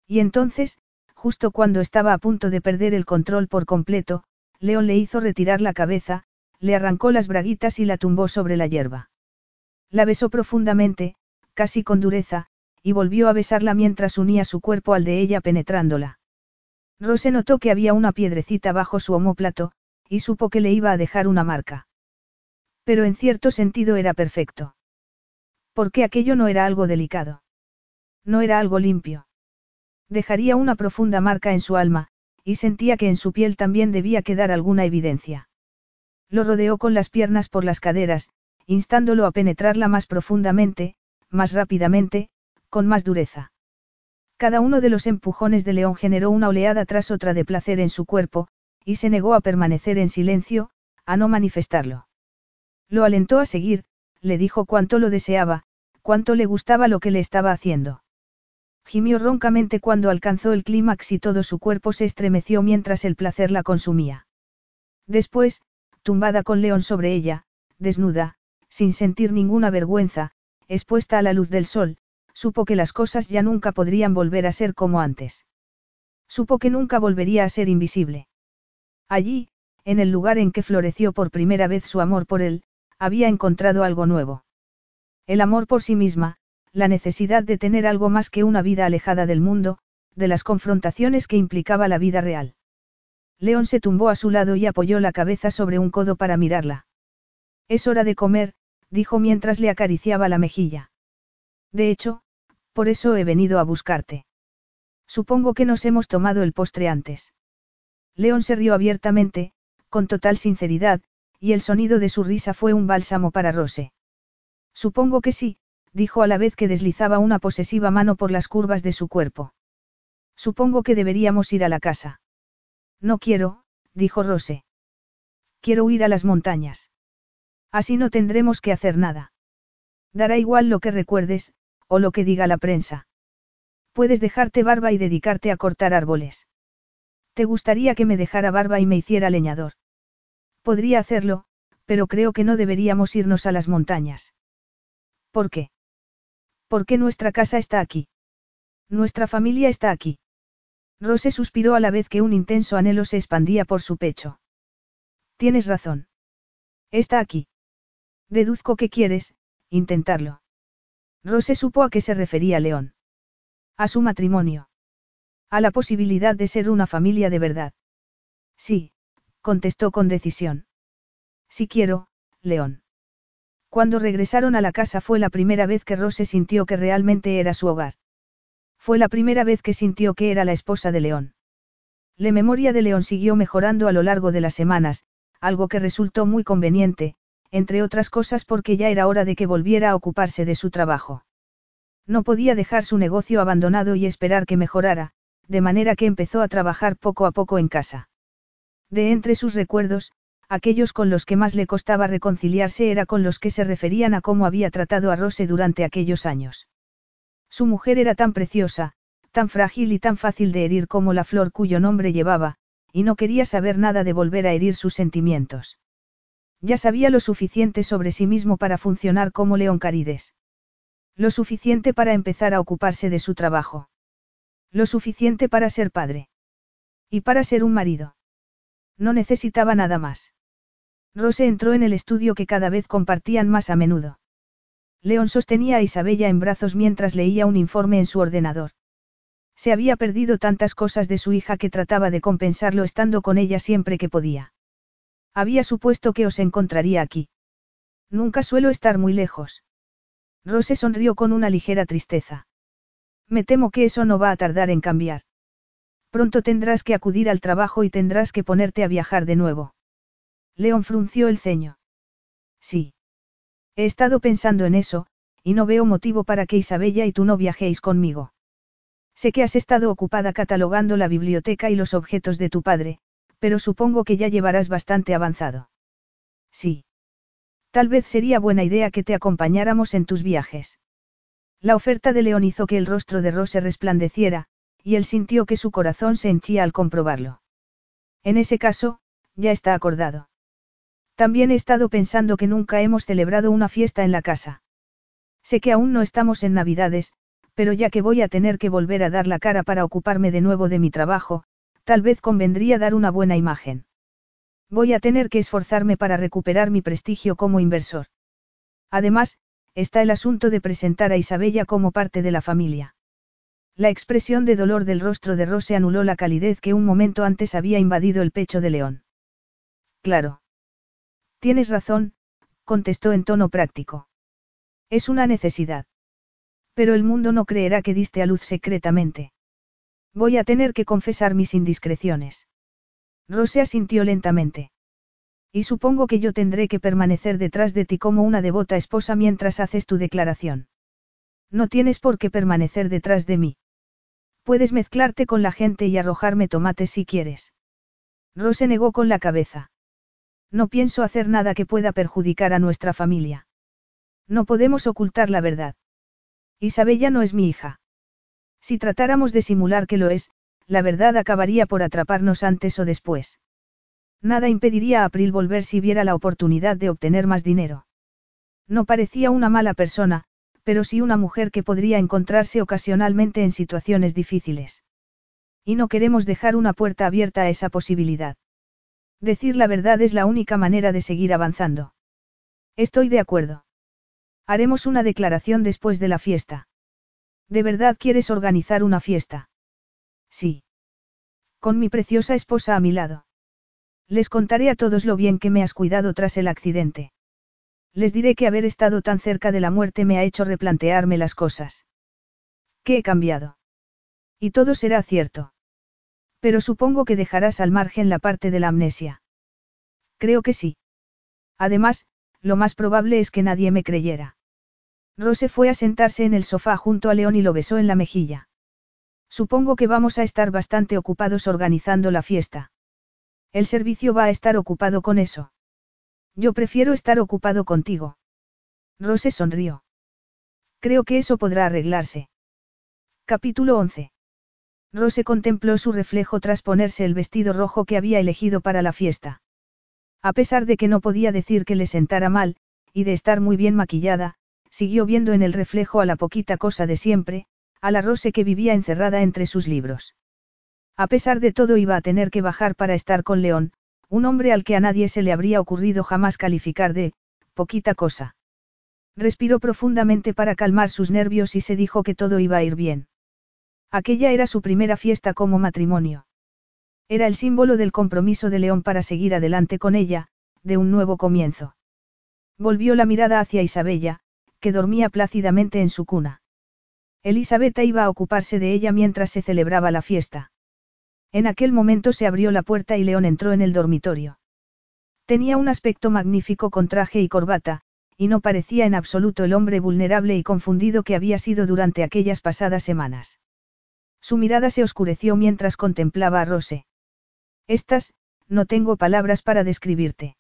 Y entonces, justo cuando estaba a punto de perder el control por completo, León le hizo retirar la cabeza, le arrancó las braguitas y la tumbó sobre la hierba. La besó profundamente, casi con dureza, y volvió a besarla mientras unía su cuerpo al de ella penetrándola. Rose notó que había una piedrecita bajo su omóplato, y supo que le iba a dejar una marca. Pero en cierto sentido era perfecto. Porque aquello no era algo delicado. No era algo limpio. Dejaría una profunda marca en su alma, y sentía que en su piel también debía quedar alguna evidencia. Lo rodeó con las piernas por las caderas, instándolo a penetrarla más profundamente, más rápidamente, con más dureza. Cada uno de los empujones de León generó una oleada tras otra de placer en su cuerpo, y se negó a permanecer en silencio, a no manifestarlo. Lo alentó a seguir, le dijo cuánto lo deseaba, cuánto le gustaba lo que le estaba haciendo. Gimió roncamente cuando alcanzó el clímax y todo su cuerpo se estremeció mientras el placer la consumía. Después, tumbada con León sobre ella, desnuda, sin sentir ninguna vergüenza, expuesta a la luz del sol, supo que las cosas ya nunca podrían volver a ser como antes. Supo que nunca volvería a ser invisible. Allí, en el lugar en que floreció por primera vez su amor por él, había encontrado algo nuevo. El amor por sí misma, la necesidad de tener algo más que una vida alejada del mundo, de las confrontaciones que implicaba la vida real. León se tumbó a su lado y apoyó la cabeza sobre un codo para mirarla. Es hora de comer, dijo mientras le acariciaba la mejilla. De hecho, por eso he venido a buscarte. Supongo que nos hemos tomado el postre antes. León se rió abiertamente, con total sinceridad, y el sonido de su risa fue un bálsamo para Rose. Supongo que sí, dijo a la vez que deslizaba una posesiva mano por las curvas de su cuerpo. Supongo que deberíamos ir a la casa. No quiero, dijo Rose. Quiero huir a las montañas. Así no tendremos que hacer nada. Dará igual lo que recuerdes, o lo que diga la prensa. Puedes dejarte barba y dedicarte a cortar árboles. ¿Te gustaría que me dejara barba y me hiciera leñador? Podría hacerlo, pero creo que no deberíamos irnos a las montañas. ¿Por qué? Porque nuestra casa está aquí. Nuestra familia está aquí. Rose suspiró a la vez que un intenso anhelo se expandía por su pecho. Tienes razón. Está aquí. Deduzco que quieres, intentarlo. Rose supo a qué se refería León. A su matrimonio. A la posibilidad de ser una familia de verdad. Sí, contestó con decisión. Si quiero, León. Cuando regresaron a la casa fue la primera vez que Rose sintió que realmente era su hogar. Fue la primera vez que sintió que era la esposa de León. La memoria de León siguió mejorando a lo largo de las semanas, algo que resultó muy conveniente, entre otras cosas porque ya era hora de que volviera a ocuparse de su trabajo. No podía dejar su negocio abandonado y esperar que mejorara, de manera que empezó a trabajar poco a poco en casa. De entre sus recuerdos, aquellos con los que más le costaba reconciliarse era con los que se referían a cómo había tratado a Rose durante aquellos años. Su mujer era tan preciosa, tan frágil y tan fácil de herir como la flor cuyo nombre llevaba, y no quería saber nada de volver a herir sus sentimientos. Ya sabía lo suficiente sobre sí mismo para funcionar como León Carides. Lo suficiente para empezar a ocuparse de su trabajo. Lo suficiente para ser padre. Y para ser un marido. No necesitaba nada más. Rose entró en el estudio que cada vez compartían más a menudo. León sostenía a Isabella en brazos mientras leía un informe en su ordenador. Se había perdido tantas cosas de su hija que trataba de compensarlo estando con ella siempre que podía. Había supuesto que os encontraría aquí. Nunca suelo estar muy lejos. Rose sonrió con una ligera tristeza. Me temo que eso no va a tardar en cambiar. Pronto tendrás que acudir al trabajo y tendrás que ponerte a viajar de nuevo. León frunció el ceño. Sí. He estado pensando en eso, y no veo motivo para que Isabella y tú no viajéis conmigo. Sé que has estado ocupada catalogando la biblioteca y los objetos de tu padre, pero supongo que ya llevarás bastante avanzado. Sí. Tal vez sería buena idea que te acompañáramos en tus viajes. La oferta de León hizo que el rostro de Rose resplandeciera, y él sintió que su corazón se henchía al comprobarlo. En ese caso, ya está acordado. También he estado pensando que nunca hemos celebrado una fiesta en la casa. Sé que aún no estamos en Navidades, Pero ya que voy a tener que volver a dar la cara para ocuparme de nuevo de mi trabajo, tal vez convendría dar una buena imagen. Voy a tener que esforzarme para recuperar mi prestigio como inversor. Además, está el asunto de presentar a Isabella como parte de la familia. La expresión de dolor del rostro de Rose anuló la calidez que un momento antes había invadido el pecho de León. Claro. Tienes razón, contestó en tono práctico. Es una necesidad. Pero el mundo no creerá que diste a luz secretamente. Voy a tener que confesar mis indiscreciones. Rose asintió lentamente. Y supongo que yo tendré que permanecer detrás de ti como una devota esposa mientras haces tu declaración. No tienes por qué permanecer detrás de mí. Puedes mezclarte con la gente y arrojarme tomates si quieres. Rose negó con la cabeza. No pienso hacer nada que pueda perjudicar a nuestra familia. No podemos ocultar la verdad. Isabella no es mi hija. Si tratáramos de simular que lo es, la verdad acabaría por atraparnos antes o después. Nada impediría a April volver si viera la oportunidad de obtener más dinero. No parecía una mala persona, pero sí una mujer que podría encontrarse ocasionalmente en situaciones difíciles. Y no queremos dejar una puerta abierta a esa posibilidad. Decir la verdad es la única manera de seguir avanzando. Estoy de acuerdo. Haremos una declaración después de la fiesta. ¿De verdad quieres organizar una fiesta? Sí. Con mi preciosa esposa a mi lado. Les contaré a todos lo bien que me has cuidado tras el accidente. Les diré que haber estado tan cerca de la muerte me ha hecho replantearme las cosas. ¿Qué he cambiado? Y todo será cierto. Pero supongo que dejarás al margen la parte de la amnesia. Creo que sí. Además, lo más probable es que nadie me creyera. Rose fue a sentarse en el sofá junto a León y lo besó en la mejilla. Supongo que vamos a estar bastante ocupados organizando la fiesta. El servicio va a estar ocupado con eso. Yo prefiero estar ocupado contigo. Rose sonrió. Creo que eso podrá arreglarse. Capítulo 11. Rose contempló su reflejo tras ponerse el vestido rojo que había elegido para la fiesta. A pesar de que no podía decir que le sentara mal, y de estar muy bien maquillada, siguió viendo en el reflejo a la poquita cosa de siempre, a la Rose que vivía encerrada entre sus libros. A pesar de todo iba a tener que bajar para estar con León, un hombre al que a nadie se le habría ocurrido jamás calificar de, poquita cosa. Respiró profundamente para calmar sus nervios y se dijo que todo iba a ir bien. Aquella era su primera fiesta como matrimonio. Era el símbolo del compromiso de León para seguir adelante con ella, de un nuevo comienzo. Volvió la mirada hacia Isabella, que dormía plácidamente en su cuna. Elisabetta iba a ocuparse de ella mientras se celebraba la fiesta. En aquel momento se abrió la puerta y León entró en el dormitorio. Tenía un aspecto magnífico con traje y corbata, y no parecía en absoluto el hombre vulnerable y confundido que había sido durante aquellas pasadas semanas. Su mirada se oscureció mientras contemplaba a Rose. Estas, no tengo palabras para describirte.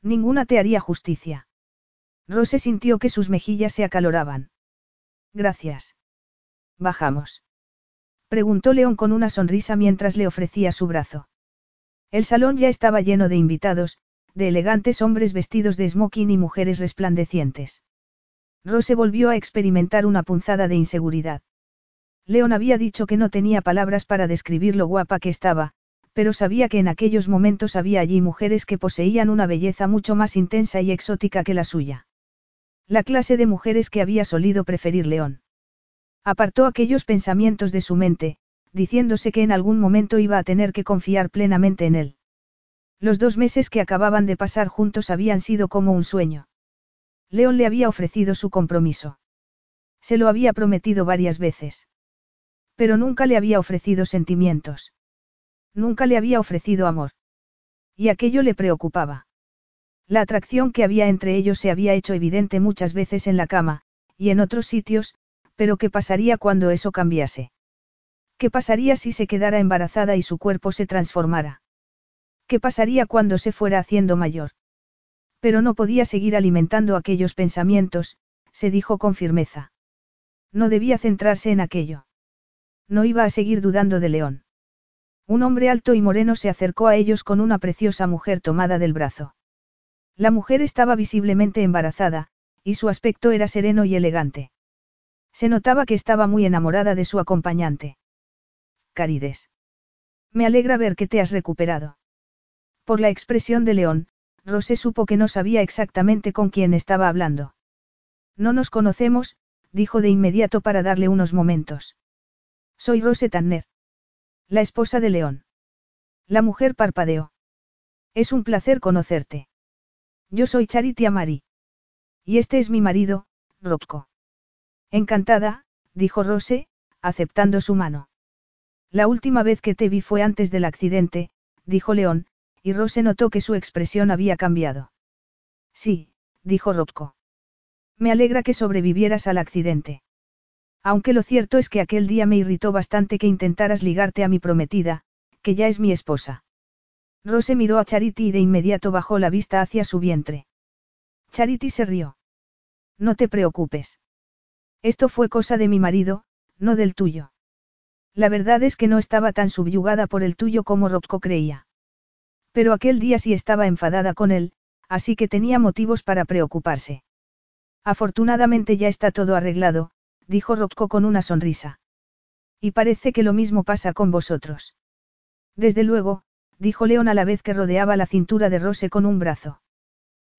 Ninguna te haría justicia. Rose sintió que sus mejillas se acaloraban. Gracias. Bajamos. Preguntó León con una sonrisa mientras le ofrecía su brazo. El salón ya estaba lleno de invitados, de elegantes hombres vestidos de smoking y mujeres resplandecientes. Rose volvió a experimentar una punzada de inseguridad. León había dicho que no tenía palabras para describir lo guapa que estaba, pero sabía que en aquellos momentos había allí mujeres que poseían una belleza mucho más intensa y exótica que la suya. La clase de mujeres que había solido preferir León. Apartó aquellos pensamientos de su mente, diciéndose que en algún momento iba a tener que confiar plenamente en él. Los dos meses que acababan de pasar juntos habían sido como un sueño. León le había ofrecido su compromiso. Se lo había prometido varias veces. Pero nunca le había ofrecido sentimientos. Nunca le había ofrecido amor. Y aquello le preocupaba. La atracción que había entre ellos se había hecho evidente muchas veces en la cama, y en otros sitios, pero ¿qué pasaría cuando eso cambiase? ¿Qué pasaría si se quedara embarazada y su cuerpo se transformara? ¿Qué pasaría cuando se fuera haciendo mayor? Pero no podía seguir alimentando aquellos pensamientos, se dijo con firmeza. No debía centrarse en aquello. No iba a seguir dudando de León. Un hombre alto y moreno se acercó a ellos con una preciosa mujer tomada del brazo. La mujer estaba visiblemente embarazada, y su aspecto era sereno y elegante. Se notaba que estaba muy enamorada de su acompañante. Carides. Me alegra ver que te has recuperado. Por la expresión de León, Rosé supo que no sabía exactamente con quién estaba hablando. No nos conocemos, dijo de inmediato para darle unos momentos. Soy Rose Tanner. La esposa de León. La mujer parpadeó. Es un placer conocerte. Yo soy Charity Amari. Y este es mi marido, Rocco. Encantada, dijo Rose, aceptando su mano. La última vez que te vi fue antes del accidente, dijo León, y Rose notó que su expresión había cambiado. Sí, dijo Rocco. Me alegra que sobrevivieras al accidente. Aunque lo cierto es que aquel día me irritó bastante que intentaras ligarte a mi prometida, que ya es mi esposa. Rose miró a Charity y de inmediato bajó la vista hacia su vientre. Charity se rió. No te preocupes. Esto fue cosa de mi marido, no del tuyo. La verdad es que no estaba tan subyugada por el tuyo como Rocco creía. Pero aquel día sí estaba enfadada con él, así que tenía motivos para preocuparse. Afortunadamente ya está todo arreglado, dijo Rocco con una sonrisa. Y parece que lo mismo pasa con vosotros. Desde luego, dijo León a la vez que rodeaba la cintura de Rose con un brazo.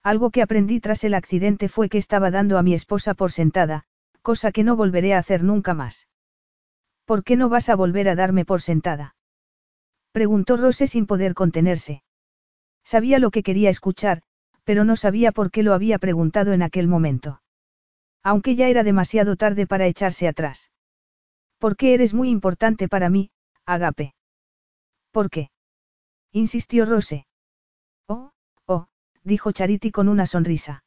Algo que aprendí tras el accidente fue que estaba dando a mi esposa por sentada, cosa que no volveré a hacer nunca más. ¿Por qué no vas a volver a darme por sentada? Preguntó Rose sin poder contenerse. Sabía lo que quería escuchar, pero no sabía por qué lo había preguntado en aquel momento. Aunque ya era demasiado tarde para echarse atrás. ¿Por qué eres muy importante para mí, Agape? ¿Por qué? insistió Rose. Oh, oh, dijo Charity con una sonrisa.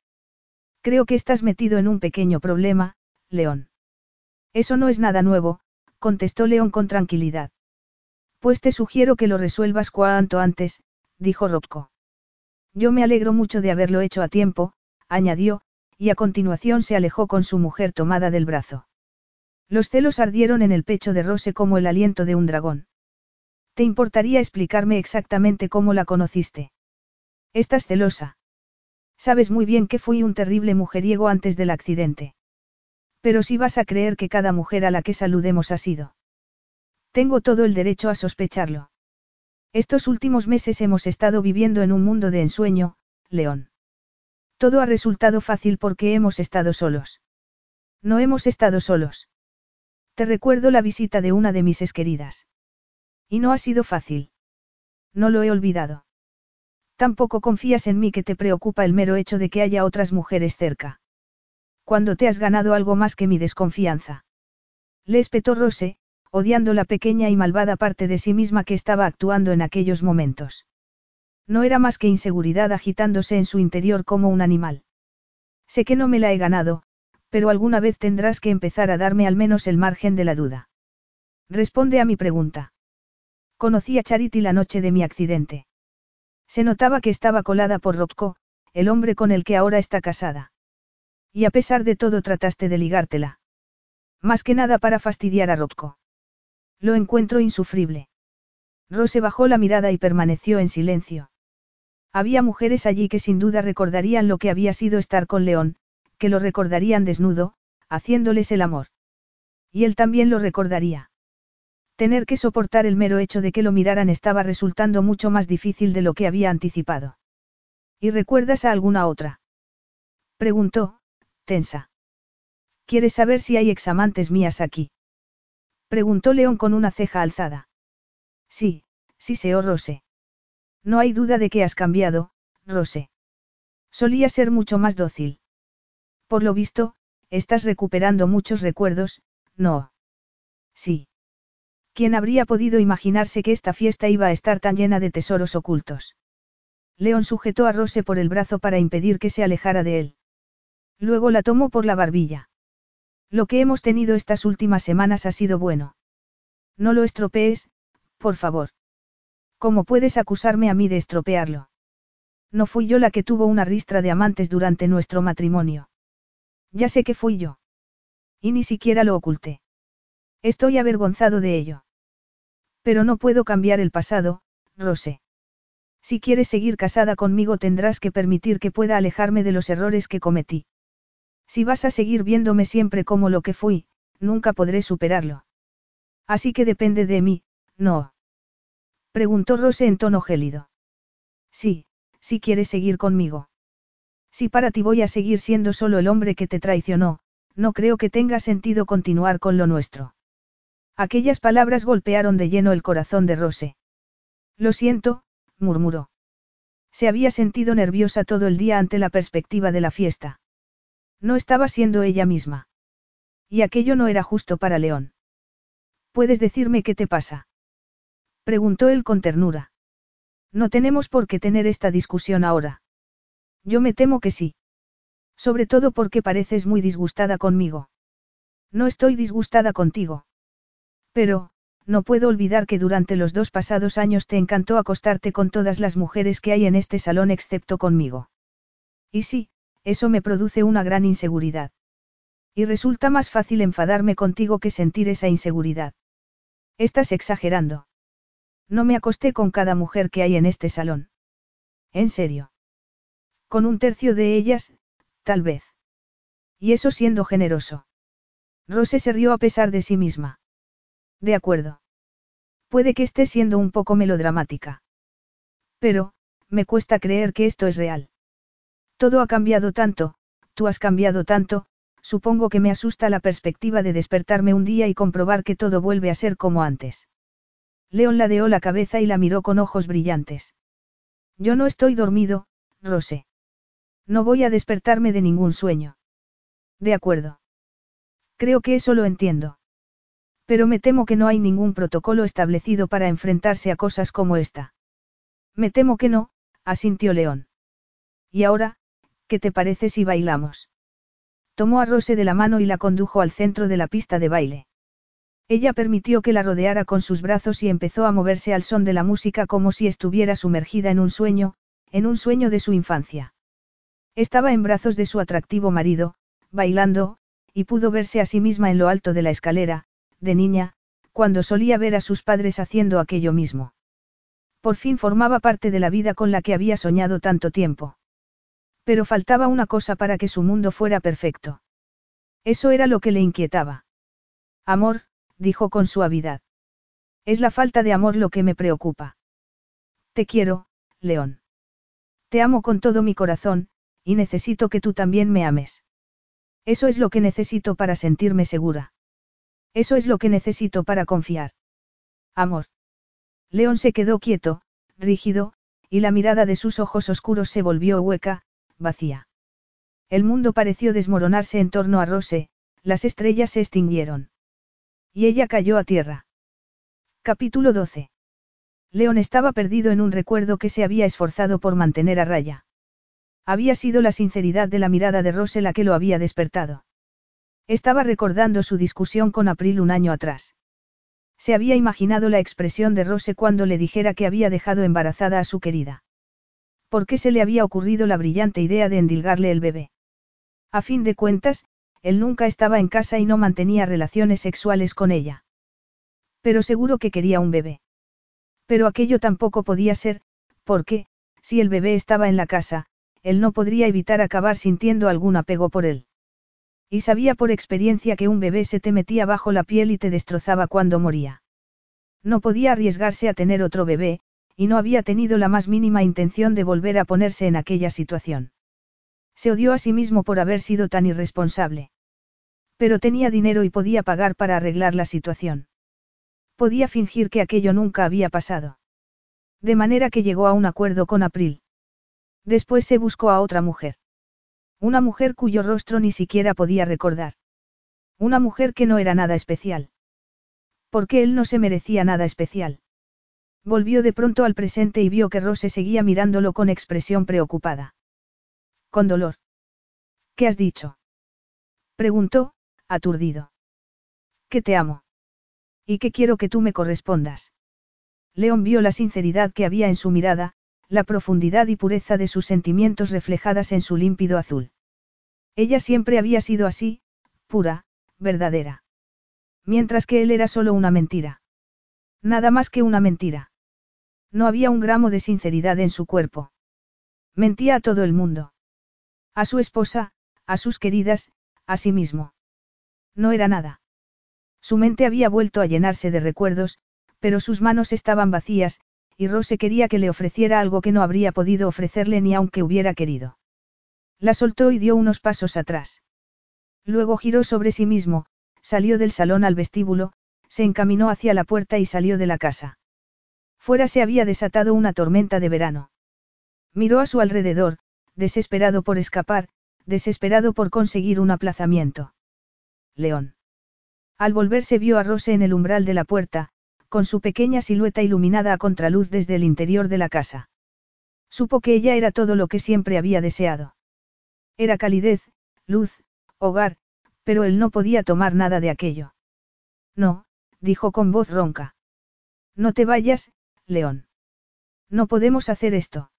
Creo que estás metido en un pequeño problema, León. Eso no es nada nuevo, contestó León con tranquilidad. Pues te sugiero que lo resuelvas cuanto antes, dijo Rocco. Yo me alegro mucho de haberlo hecho a tiempo, añadió, y a continuación se alejó con su mujer tomada del brazo. Los celos ardieron en el pecho de Rose como el aliento de un dragón. ¿Te importaría explicarme exactamente cómo la conociste? Estás celosa. Sabes muy bien que fui un terrible mujeriego antes del accidente. Pero si vas a creer que cada mujer a la que saludemos ha sido. Tengo todo el derecho a sospecharlo. Estos últimos meses hemos estado viviendo en un mundo de ensueño, León. Todo ha resultado fácil porque hemos estado solos. No hemos estado solos. Te recuerdo la visita de una de mis esqueridas. Y no ha sido fácil. No lo he olvidado. Tampoco confías en mí que te preocupa el mero hecho de que haya otras mujeres cerca. Cuando te has ganado algo más que mi desconfianza. Le espetó Rose, odiando la pequeña y malvada parte de sí misma que estaba actuando en aquellos momentos. No era más que inseguridad agitándose en su interior como un animal. Sé que no me la he ganado, pero alguna vez tendrás que empezar a darme al menos el margen de la duda. Responde a mi pregunta. Conocí a Charity la noche de mi accidente. Se notaba que estaba colada por Rocco, el hombre con el que ahora está casada. Y a pesar de todo trataste de ligártela. Más que nada para fastidiar a Rocco. Lo encuentro insufrible. Rose bajó la mirada y permaneció en silencio. Había mujeres allí que sin duda recordarían lo que había sido estar con León, que lo recordarían desnudo, haciéndoles el amor. Y él también lo recordaría. Tener que soportar el mero hecho de que lo miraran estaba resultando mucho más difícil de lo que había anticipado. ¿Y recuerdas a alguna otra? Preguntó, tensa. ¿Quieres saber si hay examantes mías aquí? Preguntó León con una ceja alzada. Sí, sí oh Rose. No hay duda de que has cambiado, Rose. Solía ser mucho más dócil. Por lo visto, estás recuperando muchos recuerdos, ¿no? Sí. ¿Quién habría podido imaginarse que esta fiesta iba a estar tan llena de tesoros ocultos? León sujetó a Rose por el brazo para impedir que se alejara de él. Luego la tomó por la barbilla. Lo que hemos tenido estas últimas semanas ha sido bueno. No lo estropees, por favor. ¿Cómo puedes acusarme a mí de estropearlo? No fui yo la que tuvo una ristra de amantes durante nuestro matrimonio. Ya sé que fui yo. Y ni siquiera lo oculté. Estoy avergonzado de ello. Pero no puedo cambiar el pasado, Rose. Si quieres seguir casada conmigo tendrás que permitir que pueda alejarme de los errores que cometí. Si vas a seguir viéndome siempre como lo que fui, nunca podré superarlo. Así que depende de mí, no. Preguntó Rose en tono gélido. Sí, si quieres seguir conmigo. Si para ti voy a seguir siendo solo el hombre que te traicionó, no creo que tenga sentido continuar con lo nuestro. Aquellas palabras golpearon de lleno el corazón de Rose. Lo siento, murmuró. Se había sentido nerviosa todo el día ante la perspectiva de la fiesta. No estaba siendo ella misma. Y aquello no era justo para León. ¿Puedes decirme qué te pasa? Preguntó él con ternura. No tenemos por qué tener esta discusión ahora. Yo me temo que sí. Sobre todo porque pareces muy disgustada conmigo. No estoy disgustada contigo. Pero, no puedo olvidar que durante los dos pasados años te encantó acostarte con todas las mujeres que hay en este salón excepto conmigo. Y sí, eso me produce una gran inseguridad. Y resulta más fácil enfadarme contigo que sentir esa inseguridad. Estás exagerando. No me acosté con cada mujer que hay en este salón. ¿En serio? Con un tercio de ellas, tal vez. Y eso siendo generoso. Rose se rió a pesar de sí misma. De acuerdo. Puede que esté siendo un poco melodramática. Pero, me cuesta creer que esto es real. Todo ha cambiado tanto, tú has cambiado tanto, supongo que me asusta la perspectiva de despertarme un día y comprobar que todo vuelve a ser como antes. León ladeó la cabeza y la miró con ojos brillantes. Yo no estoy dormido, Rose. No voy a despertarme de ningún sueño. De acuerdo. Creo que eso lo entiendo. Pero me temo que no hay ningún protocolo establecido para enfrentarse a cosas como esta. Me temo que no, asintió León. Y ahora, ¿qué te parece si bailamos? Tomó a Rose de la mano y la condujo al centro de la pista de baile. Ella permitió que la rodeara con sus brazos y empezó a moverse al son de la música como si estuviera sumergida en un sueño, en un sueño de su infancia. Estaba en brazos de su atractivo marido, bailando, y pudo verse a sí misma en lo alto de la escalera, de niña, cuando solía ver a sus padres haciendo aquello mismo. Por fin formaba parte de la vida con la que había soñado tanto tiempo. Pero faltaba una cosa para que su mundo fuera perfecto. Eso era lo que le inquietaba. Amor, dijo con suavidad. Es la falta de amor lo que me preocupa. Te quiero, León. Te amo con todo mi corazón, y necesito que tú también me ames. Eso es lo que necesito para sentirme segura. Eso es lo que necesito para confiar. Amor. León se quedó quieto, rígido, y la mirada de sus ojos oscuros se volvió hueca, vacía. El mundo pareció desmoronarse en torno a Rose, las estrellas se extinguieron. Y ella cayó a tierra. Capítulo 12. León estaba perdido en un recuerdo que se había esforzado por mantener a raya. Había sido la sinceridad de la mirada de Rose la que lo había despertado. Estaba recordando su discusión con April un año atrás. Se había imaginado la expresión de Rose cuando le dijera que había dejado embarazada a su querida. ¿Por qué se le había ocurrido la brillante idea de endilgarle el bebé? A fin de cuentas, él nunca estaba en casa y no mantenía relaciones sexuales con ella. Pero seguro que quería un bebé. Pero aquello tampoco podía ser, porque, si el bebé estaba en la casa, él no podría evitar acabar sintiendo algún apego por él. Y sabía por experiencia que un bebé se te metía bajo la piel y te destrozaba cuando moría. No podía arriesgarse a tener otro bebé, y no había tenido la más mínima intención de volver a ponerse en aquella situación. Se odió a sí mismo por haber sido tan irresponsable. Pero tenía dinero y podía pagar para arreglar la situación. Podía fingir que aquello nunca había pasado. De manera que llegó a un acuerdo con April. Después se buscó a otra mujer. Una mujer cuyo rostro ni siquiera podía recordar. Una mujer que no era nada especial. Porque él no se merecía nada especial. Volvió de pronto al presente y vio que Rose seguía mirándolo con expresión preocupada. Con dolor. ¿Qué has dicho? Preguntó, aturdido. Que te amo. Y que quiero que tú me correspondas. León vio la sinceridad que había en su mirada, la profundidad y pureza de sus sentimientos reflejadas en su límpido azul. Ella siempre había sido así, pura, verdadera. Mientras que él era solo una mentira. Nada más que una mentira. No había un gramo de sinceridad en su cuerpo. Mentía a todo el mundo. A su esposa, a sus queridas, a sí mismo. No era nada. Su mente había vuelto a llenarse de recuerdos, pero sus manos estaban vacías, y Rose quería que le ofreciera algo que no habría podido ofrecerle ni aunque hubiera querido. La soltó y dio unos pasos atrás. Luego giró sobre sí mismo, salió del salón al vestíbulo, se encaminó hacia la puerta y salió de la casa. Fuera se había desatado una tormenta de verano. Miró a su alrededor, desesperado por escapar, desesperado por conseguir un aplazamiento. León. Al volverse vio a Rose en el umbral de la puerta, con su pequeña silueta iluminada a contraluz desde el interior de la casa. Supo que ella era todo lo que siempre había deseado. Era calidez, luz, hogar, pero él no podía tomar nada de aquello. No, dijo con voz ronca. No te vayas, León. No podemos hacer esto.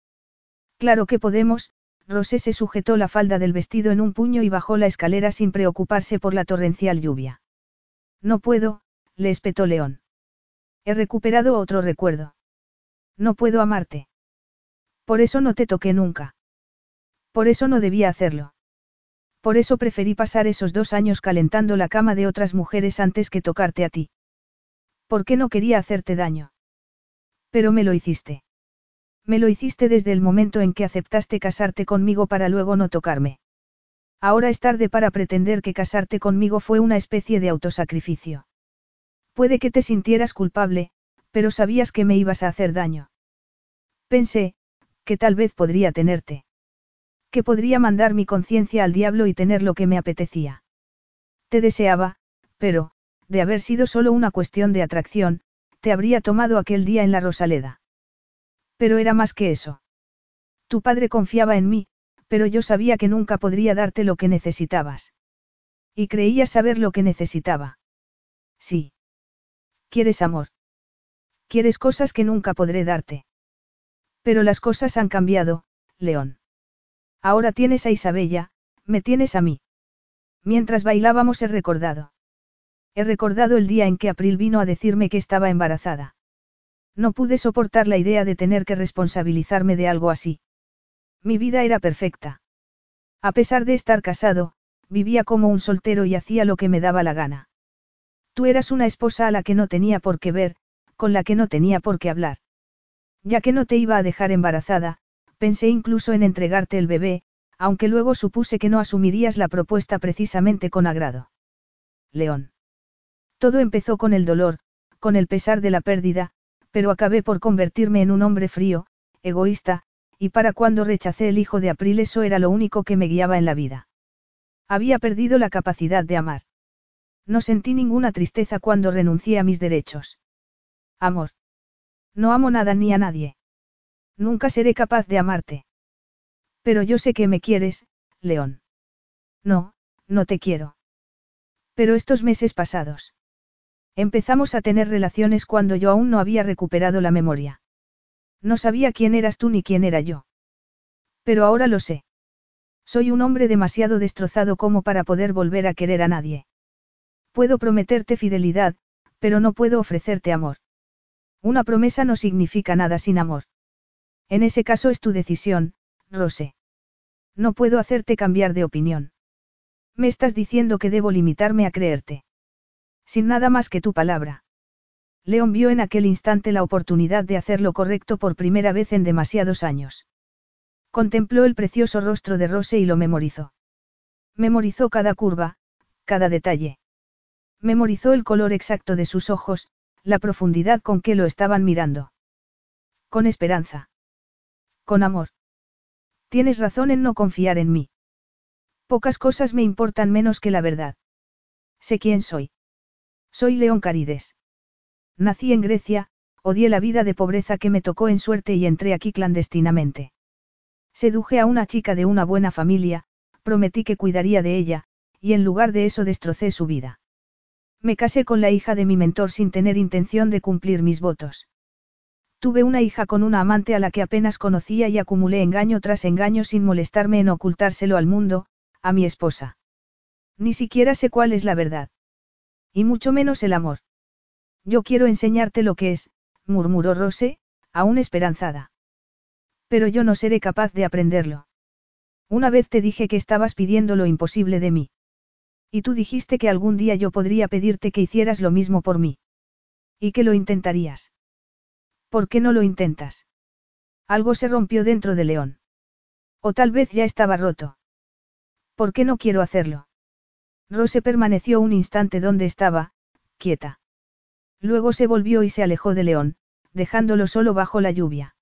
Claro que podemos, Rosé se sujetó la falda del vestido en un puño y bajó la escalera sin preocuparse por la torrencial lluvia. No puedo, le espetó León. He recuperado otro recuerdo. No puedo amarte. Por eso no te toqué nunca. Por eso no debía hacerlo. Por eso preferí pasar esos dos años calentando la cama de otras mujeres antes que tocarte a ti. ¿Por qué no quería hacerte daño? Pero me lo hiciste. Me lo hiciste desde el momento en que aceptaste casarte conmigo para luego no tocarme. Ahora es tarde para pretender que casarte conmigo fue una especie de autosacrificio. Puede que te sintieras culpable, pero sabías que me ibas a hacer daño. Pensé, que tal vez podría tenerte. Que podría mandar mi conciencia al diablo y tener lo que me apetecía. Te deseaba, pero, de haber sido solo una cuestión de atracción, te habría tomado aquel día en la Rosaleda. Pero era más que eso. Tu padre confiaba en mí, pero yo sabía que nunca podría darte lo que necesitabas. Y creía saber lo que necesitaba. Sí. Quieres amor. Quieres cosas que nunca podré darte. Pero las cosas han cambiado, León. Ahora tienes a Isabella, me tienes a mí. Mientras bailábamos he recordado. He recordado el día en que April vino a decirme que estaba embarazada. No pude soportar la idea de tener que responsabilizarme de algo así. Mi vida era perfecta. A pesar de estar casado, vivía como un soltero y hacía lo que me daba la gana. Tú eras una esposa a la que no tenía por qué ver, con la que no tenía por qué hablar. Ya que no te iba a dejar embarazada, pensé incluso en entregarte el bebé, aunque luego supuse que no asumirías la propuesta precisamente con agrado. León. Todo empezó con el dolor, con el pesar de la pérdida, pero acabé por convertirme en un hombre frío, egoísta, y para cuando rechacé el hijo de April eso era lo único que me guiaba en la vida. Había perdido la capacidad de amar. No sentí ninguna tristeza cuando renuncié a mis derechos. Amor. No amo nada ni a nadie. Nunca seré capaz de amarte. Pero yo sé que me quieres, León. No, no te quiero. Pero estos meses pasados. Empezamos a tener relaciones cuando yo aún no había recuperado la memoria. No sabía quién eras tú ni quién era yo. Pero ahora lo sé. Soy un hombre demasiado destrozado como para poder volver a querer a nadie. Puedo prometerte fidelidad, pero no puedo ofrecerte amor. Una promesa no significa nada sin amor. En ese caso es tu decisión, Rose. No puedo hacerte cambiar de opinión. Me estás diciendo que debo limitarme a creerte. Sin nada más que tu palabra. León vio en aquel instante la oportunidad de hacer lo correcto por primera vez en demasiados años. Contempló el precioso rostro de Rose y lo memorizó. Memorizó cada curva, cada detalle. Memorizó el color exacto de sus ojos, la profundidad con que lo estaban mirando. Con esperanza. Con amor. Tienes razón en no confiar en mí. Pocas cosas me importan menos que la verdad. Sé quién soy. Soy León Carides. Nací en Grecia, odié la vida de pobreza que me tocó en suerte y entré aquí clandestinamente. Seduje a una chica de una buena familia, prometí que cuidaría de ella, y en lugar de eso destrocé su vida. Me casé con la hija de mi mentor sin tener intención de cumplir mis votos. Tuve una hija con una amante a la que apenas conocía y acumulé engaño tras engaño sin molestarme en ocultárselo al mundo, a mi esposa. Ni siquiera sé cuál es la verdad. Y mucho menos el amor. Yo quiero enseñarte lo que es, murmuró Rose, aún esperanzada. Pero yo no seré capaz de aprenderlo. Una vez te dije que estabas pidiendo lo imposible de mí. Y tú dijiste que algún día yo podría pedirte que hicieras lo mismo por mí. Y que lo intentarías. ¿Por qué no lo intentas? Algo se rompió dentro de León. O tal vez ya estaba roto. ¿Por qué no quiero hacerlo? Rose permaneció un instante donde estaba, quieta. Luego se volvió y se alejó de León, dejándolo solo bajo la lluvia.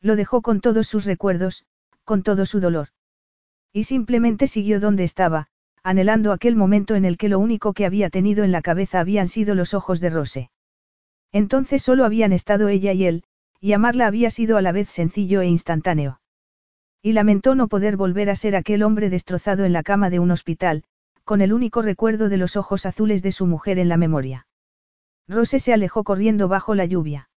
Lo dejó con todos sus recuerdos, con todo su dolor. Y simplemente siguió donde estaba, anhelando aquel momento en el que lo único que había tenido en la cabeza habían sido los ojos de Rose. Entonces solo habían estado ella y él, y amarla había sido a la vez sencillo e instantáneo. Y lamentó no poder volver a ser aquel hombre destrozado en la cama de un hospital, con el único recuerdo de los ojos azules de su mujer en la memoria. Rose se alejó corriendo bajo la lluvia.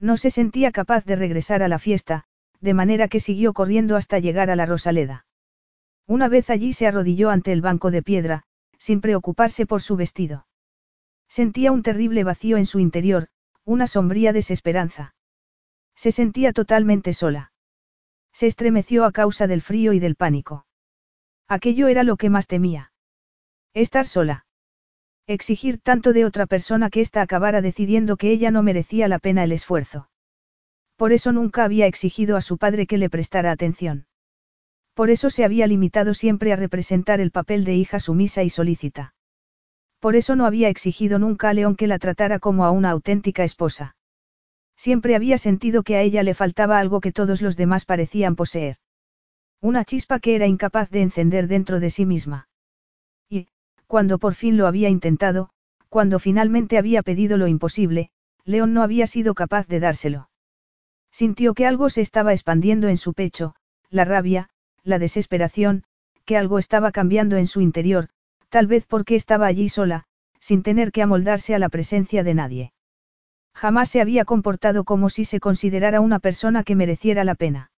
No se sentía capaz de regresar a la fiesta, de manera que siguió corriendo hasta llegar a la Rosaleda. Una vez allí se arrodilló ante el banco de piedra, sin preocuparse por su vestido. Sentía un terrible vacío en su interior, una sombría desesperanza. Se sentía totalmente sola. Se estremeció a causa del frío y del pánico. Aquello era lo que más temía. Estar sola. Exigir tanto de otra persona que ésta acabara decidiendo que ella no merecía la pena el esfuerzo. Por eso nunca había exigido a su padre que le prestara atención. Por eso se había limitado siempre a representar el papel de hija sumisa y solícita. Por eso no había exigido nunca a León que la tratara como a una auténtica esposa. Siempre había sentido que a ella le faltaba algo que todos los demás parecían poseer. Una chispa que era incapaz de encender dentro de sí misma. Cuando por fin lo había intentado, cuando finalmente había pedido lo imposible, León no había sido capaz de dárselo. Sintió que algo se estaba expandiendo en su pecho, la rabia, la desesperación, que algo estaba cambiando en su interior, tal vez porque estaba allí sola, sin tener que amoldarse a la presencia de nadie. Jamás se había comportado como si se considerara una persona que mereciera la pena.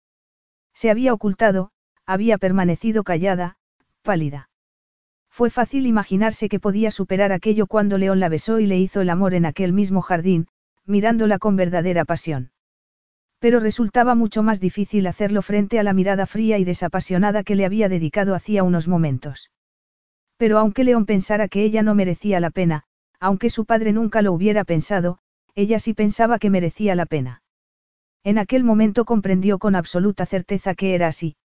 Se había ocultado, había permanecido callada, pálida. Fue fácil imaginarse que podía superar aquello cuando León la besó y le hizo el amor en aquel mismo jardín, mirándola con verdadera pasión. Pero resultaba mucho más difícil hacerlo frente a la mirada fría y desapasionada que le había dedicado hacía unos momentos. Pero aunque León pensara que ella no merecía la pena, aunque su padre nunca lo hubiera pensado, ella sí pensaba que merecía la pena. En aquel momento comprendió con absoluta certeza que era así.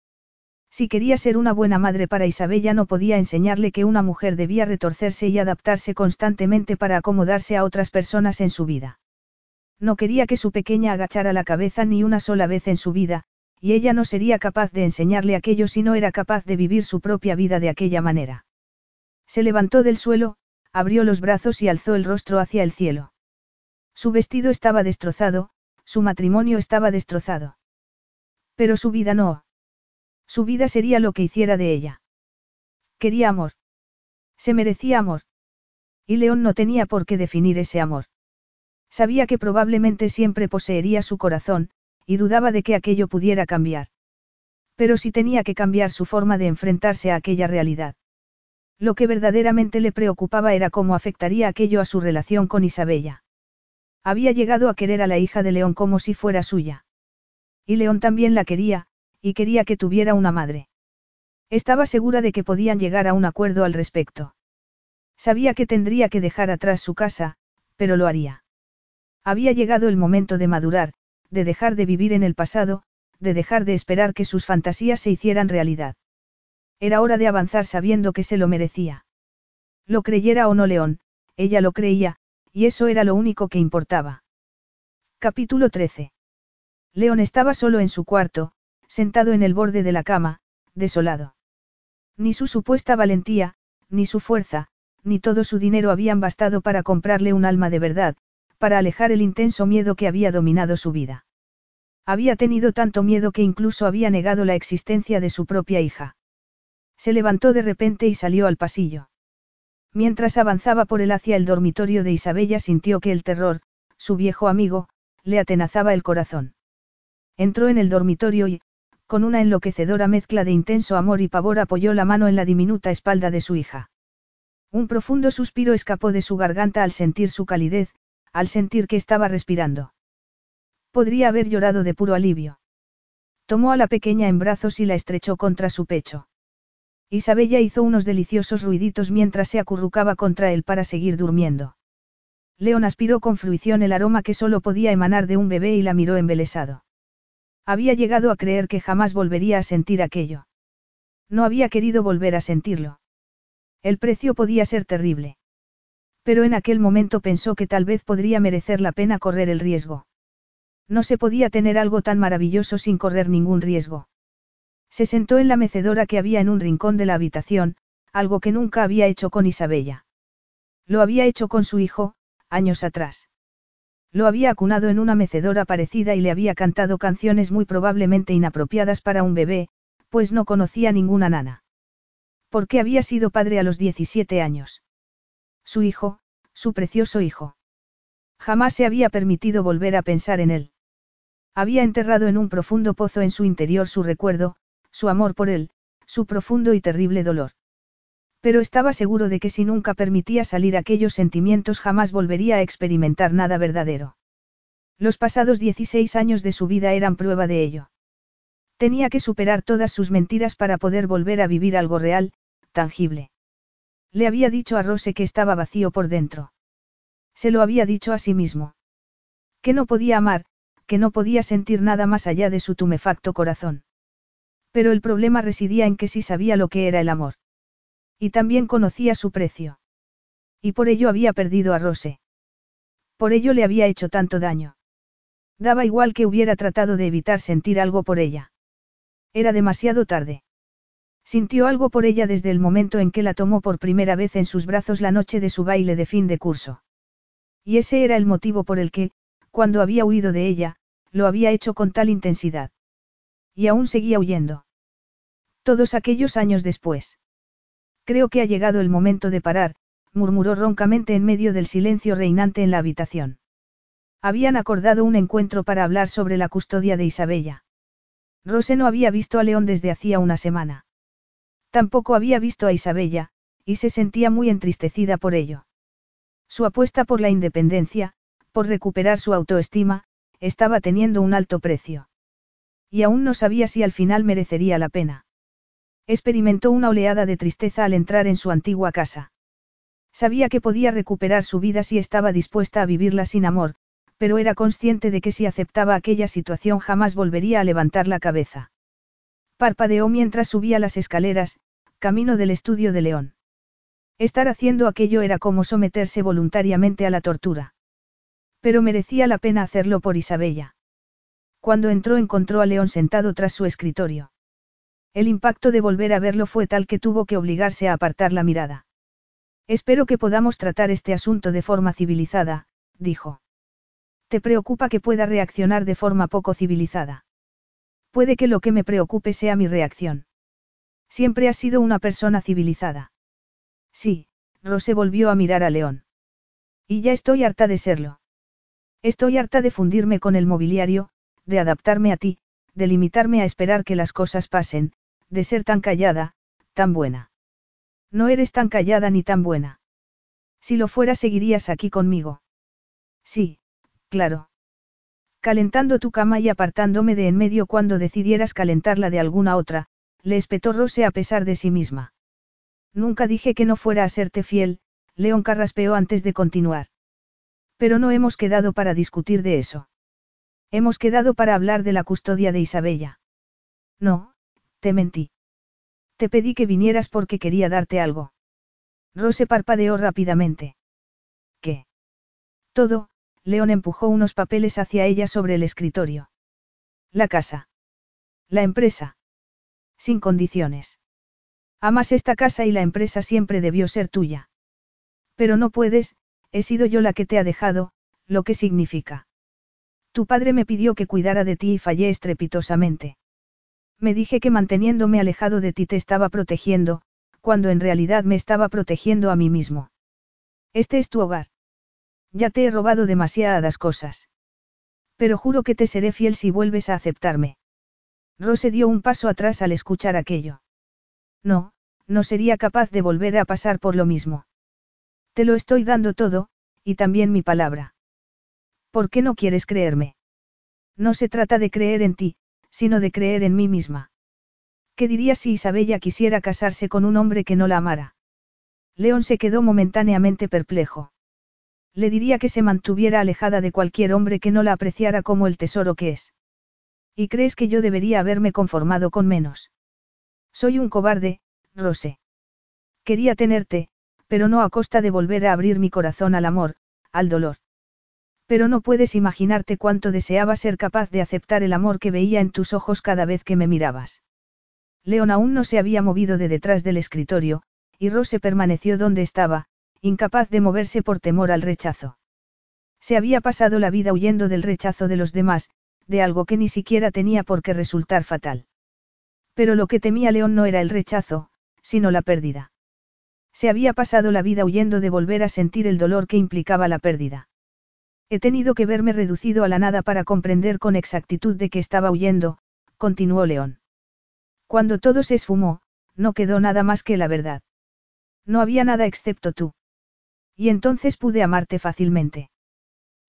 Si quería ser una buena madre para Isabella no podía enseñarle que una mujer debía retorcerse y adaptarse constantemente para acomodarse a otras personas en su vida. No quería que su pequeña agachara la cabeza ni una sola vez en su vida, y ella no sería capaz de enseñarle aquello si no era capaz de vivir su propia vida de aquella manera. Se levantó del suelo, abrió los brazos y alzó el rostro hacia el cielo. Su vestido estaba destrozado, su matrimonio estaba destrozado. Pero su vida no. Su vida sería lo que hiciera de ella. Quería amor. Se merecía amor. Y León no tenía por qué definir ese amor. Sabía que probablemente siempre poseería su corazón, y dudaba de que aquello pudiera cambiar. Pero sí tenía que cambiar su forma de enfrentarse a aquella realidad. Lo que verdaderamente le preocupaba era cómo afectaría aquello a su relación con Isabella. Había llegado a querer a la hija de León como si fuera suya. Y León también la quería, y quería que tuviera una madre. Estaba segura de que podían llegar a un acuerdo al respecto. Sabía que tendría que dejar atrás su casa, pero lo haría. Había llegado el momento de madurar, de dejar de vivir en el pasado, de dejar de esperar que sus fantasías se hicieran realidad. Era hora de avanzar sabiendo que se lo merecía. Lo creyera o no León, ella lo creía, y eso era lo único que importaba. Capítulo 13. León estaba solo en su cuarto, sentado en el borde de la cama, desolado. Ni su supuesta valentía, ni su fuerza, ni todo su dinero habían bastado para comprarle un alma de verdad, para alejar el intenso miedo que había dominado su vida. Había tenido tanto miedo que incluso había negado la existencia de su propia hija. Se levantó de repente y salió al pasillo. Mientras avanzaba por él hacia el dormitorio de Isabella sintió que el terror, su viejo amigo, le atenazaba el corazón. Entró en el dormitorio y, con una enloquecedora mezcla de intenso amor y pavor apoyó la mano en la diminuta espalda de su hija. Un profundo suspiro escapó de su garganta al sentir su calidez, al sentir que estaba respirando. Podría haber llorado de puro alivio. Tomó a la pequeña en brazos y la estrechó contra su pecho. Isabella hizo unos deliciosos ruiditos mientras se acurrucaba contra él para seguir durmiendo. León aspiró con fruición el aroma que solo podía emanar de un bebé y la miró embelesado. Había llegado a creer que jamás volvería a sentir aquello. No había querido volver a sentirlo. El precio podía ser terrible. Pero en aquel momento pensó que tal vez podría merecer la pena correr el riesgo. No se podía tener algo tan maravilloso sin correr ningún riesgo. Se sentó en la mecedora que había en un rincón de la habitación, algo que nunca había hecho con Isabella. Lo había hecho con su hijo, años atrás. Lo había acunado en una mecedora parecida y le había cantado canciones muy probablemente inapropiadas para un bebé, pues no conocía ninguna nana. ¿Por qué había sido padre a los 17 años? Su hijo, su precioso hijo. Jamás se había permitido volver a pensar en él. Había enterrado en un profundo pozo en su interior su recuerdo, su amor por él, su profundo y terrible dolor. Pero estaba seguro de que si nunca permitía salir aquellos sentimientos jamás volvería a experimentar nada verdadero. Los pasados 16 años de su vida eran prueba de ello. Tenía que superar todas sus mentiras para poder volver a vivir algo real, tangible. Le había dicho a Rose que estaba vacío por dentro. Se lo había dicho a sí mismo. Que no podía amar, que no podía sentir nada más allá de su tumefacto corazón. Pero el problema residía en que sí sabía lo que era el amor. Y también conocía su precio. Y por ello había perdido a Rose. Por ello le había hecho tanto daño. Daba igual que hubiera tratado de evitar sentir algo por ella. Era demasiado tarde. Sintió algo por ella desde el momento en que la tomó por primera vez en sus brazos la noche de su baile de fin de curso. Y ese era el motivo por el que, cuando había huido de ella, lo había hecho con tal intensidad. Y aún seguía huyendo. Todos aquellos años después. Creo que ha llegado el momento de parar, murmuró roncamente en medio del silencio reinante en la habitación. Habían acordado un encuentro para hablar sobre la custodia de Isabella. Rose no había visto a León desde hacía una semana. Tampoco había visto a Isabella, y se sentía muy entristecida por ello. Su apuesta por la independencia, por recuperar su autoestima, estaba teniendo un alto precio. Y aún no sabía si al final merecería la pena. Experimentó una oleada de tristeza al entrar en su antigua casa. Sabía que podía recuperar su vida si estaba dispuesta a vivirla sin amor, pero era consciente de que si aceptaba aquella situación jamás volvería a levantar la cabeza. Parpadeó mientras subía las escaleras, camino del estudio de León. Estar haciendo aquello era como someterse voluntariamente a la tortura. Pero merecía la pena hacerlo por Isabella. Cuando entró encontró a León sentado tras su escritorio. El impacto de volver a verlo fue tal que tuvo que obligarse a apartar la mirada. Espero que podamos tratar este asunto de forma civilizada, dijo. ¿Te preocupa que pueda reaccionar de forma poco civilizada? Puede que lo que me preocupe sea mi reacción. Siempre has sido una persona civilizada. Sí, Rose volvió a mirar a León. Y ya estoy harta de serlo. Estoy harta de fundirme con el mobiliario, de adaptarme a ti, de limitarme a esperar que las cosas pasen, de ser tan callada, tan buena. No eres tan callada ni tan buena. Si lo fuera seguirías aquí conmigo. Sí, claro. Calentando tu cama y apartándome de en medio cuando decidieras calentarla de alguna otra, le espetó Rose a pesar de sí misma. Nunca dije que no fuera a serte fiel, León carraspeó antes de continuar. Pero no hemos quedado para discutir de eso. Hemos quedado para hablar de la custodia de Isabella. No, te mentí. Te pedí que vinieras porque quería darte algo. Rose parpadeó rápidamente. ¿Qué? Todo, León empujó unos papeles hacia ella sobre el escritorio. La casa. La empresa. Sin condiciones. Amas esta casa y la empresa siempre debió ser tuya. Pero no puedes, he sido yo la que te ha dejado, lo que significa. Tu padre me pidió que cuidara de ti y fallé estrepitosamente. Me dije que manteniéndome alejado de ti te estaba protegiendo, cuando en realidad me estaba protegiendo a mí mismo. Este es tu hogar. Ya te he robado demasiadas cosas. Pero juro que te seré fiel si vuelves a aceptarme. Rose dio un paso atrás al escuchar aquello. No, no sería capaz de volver a pasar por lo mismo. Te lo estoy dando todo, y también mi palabra. ¿Por qué no quieres creerme? No se trata de creer en ti, sino de creer en mí misma. ¿Qué diría si Isabella quisiera casarse con un hombre que no la amara? León se quedó momentáneamente perplejo. Le diría que se mantuviera alejada de cualquier hombre que no la apreciara como el tesoro que es. ¿Y crees que yo debería haberme conformado con menos? Soy un cobarde, Rose. Quería tenerte, pero no a costa de volver a abrir mi corazón al amor, al dolor. Pero no puedes imaginarte cuánto deseaba ser capaz de aceptar el amor que veía en tus ojos cada vez que me mirabas. León aún no se había movido de detrás del escritorio, y Rose permaneció donde estaba, incapaz de moverse por temor al rechazo. Se había pasado la vida huyendo del rechazo de los demás, de algo que ni siquiera tenía por qué resultar fatal. Pero lo que temía León no era el rechazo, sino la pérdida. Se había pasado la vida huyendo de volver a sentir el dolor que implicaba la pérdida. He tenido que verme reducido a la nada para comprender con exactitud de que estaba huyendo, continuó León. Cuando todo se esfumó, no quedó nada más que la verdad. No había nada excepto tú. Y entonces pude amarte fácilmente.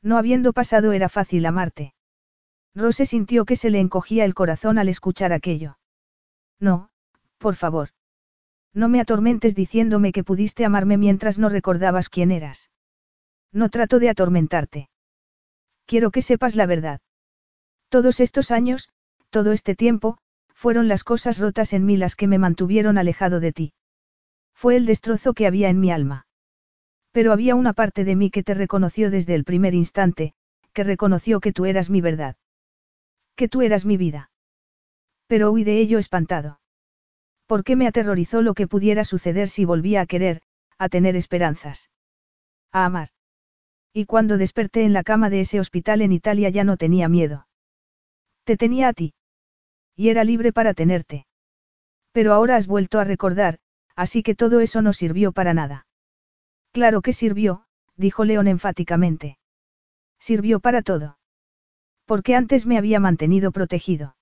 No habiendo pasado era fácil amarte. Rose sintió que se le encogía el corazón al escuchar aquello. No, por favor. No me atormentes diciéndome que pudiste amarme mientras no recordabas quién eras. No trato de atormentarte. Quiero que sepas la verdad. Todos estos años, todo este tiempo, fueron las cosas rotas en mí las que me mantuvieron alejado de ti. Fue el destrozo que había en mi alma. Pero había una parte de mí que te reconoció desde el primer instante, que reconoció que tú eras mi verdad. Que tú eras mi vida. Pero huí de ello espantado. ¿Por qué me aterrorizó lo que pudiera suceder si volvía a querer, a tener esperanzas? A amar. Y cuando desperté en la cama de ese hospital en Italia ya no tenía miedo. Te tenía a ti. Y era libre para tenerte. Pero ahora has vuelto a recordar, así que todo eso no sirvió para nada. Claro que sirvió, dijo León enfáticamente. Sirvió para todo. Porque antes me había mantenido protegido.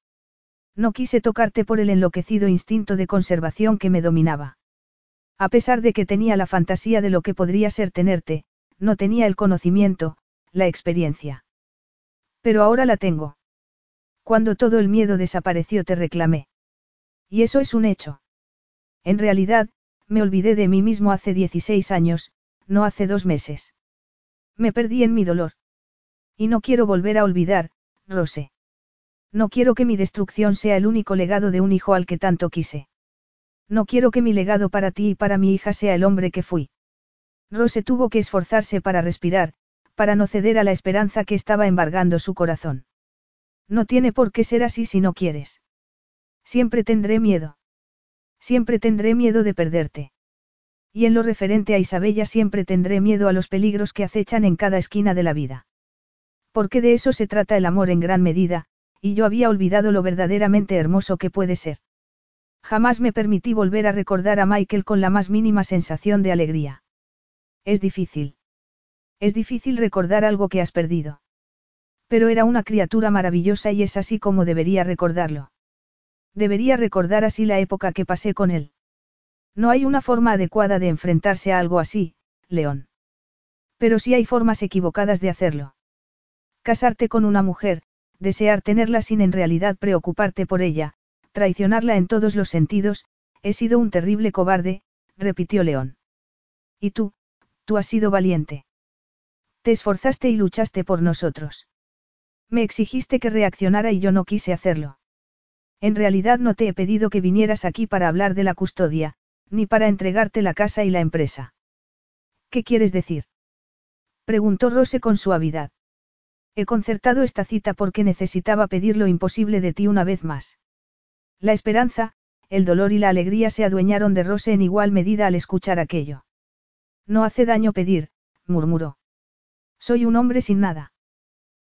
No quise tocarte por el enloquecido instinto de conservación que me dominaba. A pesar de que tenía la fantasía de lo que podría ser tenerte, no tenía el conocimiento, la experiencia. Pero ahora la tengo. Cuando todo el miedo desapareció te reclamé. Y eso es un hecho. En realidad, me olvidé de mí mismo hace 16 años, no hace dos meses. Me perdí en mi dolor. Y no quiero volver a olvidar, Rose. No quiero que mi destrucción sea el único legado de un hijo al que tanto quise. No quiero que mi legado para ti y para mi hija sea el hombre que fui. Rose tuvo que esforzarse para respirar, para no ceder a la esperanza que estaba embargando su corazón. No tiene por qué ser así si no quieres. Siempre tendré miedo. Siempre tendré miedo de perderte. Y en lo referente a Isabella siempre tendré miedo a los peligros que acechan en cada esquina de la vida. Porque de eso se trata el amor en gran medida, y yo había olvidado lo verdaderamente hermoso que puede ser. Jamás me permití volver a recordar a Michael con la más mínima sensación de alegría. Es difícil. Es difícil recordar algo que has perdido. Pero era una criatura maravillosa y es así como debería recordarlo. Debería recordar así la época que pasé con él. No hay una forma adecuada de enfrentarse a algo así, León. Pero sí hay formas equivocadas de hacerlo. Casarte con una mujer, desear tenerla sin en realidad preocuparte por ella, traicionarla en todos los sentidos, he sido un terrible cobarde, repitió León. Y tú, tú has sido valiente. Te esforzaste y luchaste por nosotros. Me exigiste que reaccionara y yo no quise hacerlo. En realidad no te he pedido que vinieras aquí para hablar de la custodia, ni para entregarte la casa y la empresa. ¿Qué quieres decir? Preguntó Rose con suavidad. He concertado esta cita porque necesitaba pedir lo imposible de ti una vez más. La esperanza, el dolor y la alegría se adueñaron de Rose en igual medida al escuchar aquello. No hace daño pedir, murmuró. Soy un hombre sin nada.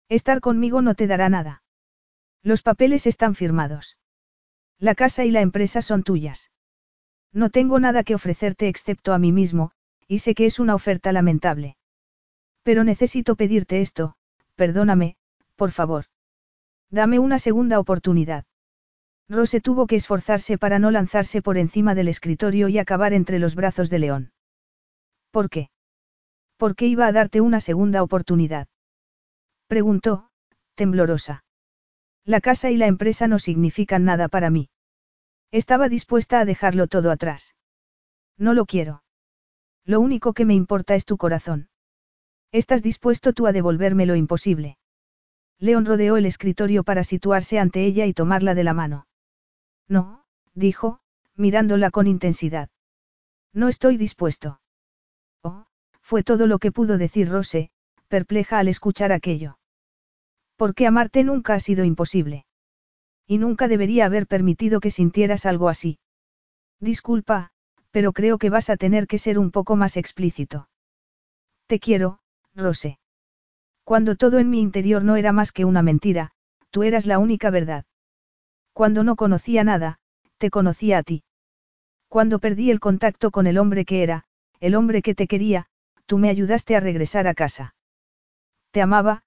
Estar conmigo no te dará nada. Los papeles están firmados. La casa y la empresa son tuyas. No tengo nada que ofrecerte excepto a mí mismo, y sé que es una oferta lamentable. Pero necesito pedirte esto, Perdóname, por favor. Dame una segunda oportunidad. Rose tuvo que esforzarse para no lanzarse por encima del escritorio y acabar entre los brazos de León. ¿Por qué? ¿Por qué iba a darte una segunda oportunidad? Preguntó, temblorosa. La casa y la empresa no significan nada para mí. Estaba dispuesta a dejarlo todo atrás. No lo quiero. Lo único que me importa es tu corazón. ¿Estás dispuesto tú a devolverme lo imposible? León rodeó el escritorio para situarse ante ella y tomarla de la mano. No, dijo, mirándola con intensidad. No estoy dispuesto. Fue todo lo que pudo decir Rose, perpleja al escuchar aquello. Porque amarte nunca ha sido imposible. Y nunca debería haber permitido que sintieras algo así. Disculpa, pero creo que vas a tener que ser un poco más explícito. Te quiero, Rose. Cuando todo en mi interior no era más que una mentira, tú eras la única verdad. Cuando no conocía nada, te conocía a ti. Cuando perdí el contacto con el hombre que era, el hombre que te quería, tú me ayudaste a regresar a casa. Te amaba,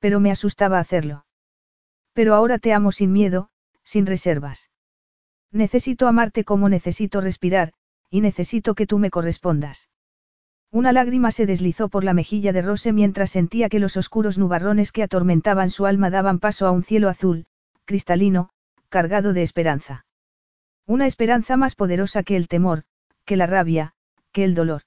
pero me asustaba hacerlo. Pero ahora te amo sin miedo, sin reservas. Necesito amarte como necesito respirar, y necesito que tú me correspondas. Una lágrima se deslizó por la mejilla de Rose mientras sentía que los oscuros nubarrones que atormentaban su alma daban paso a un cielo azul, cristalino, cargado de esperanza. Una esperanza más poderosa que el temor, que la rabia, que el dolor.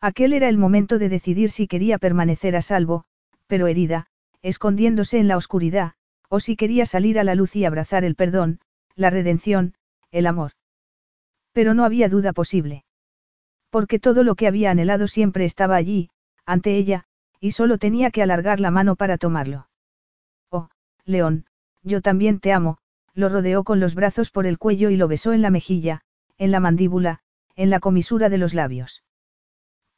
Aquel era el momento de decidir si quería permanecer a salvo, pero herida, escondiéndose en la oscuridad, o si quería salir a la luz y abrazar el perdón, la redención, el amor. Pero no había duda posible. Porque todo lo que había anhelado siempre estaba allí, ante ella, y solo tenía que alargar la mano para tomarlo. Oh, León, yo también te amo, lo rodeó con los brazos por el cuello y lo besó en la mejilla, en la mandíbula, en la comisura de los labios.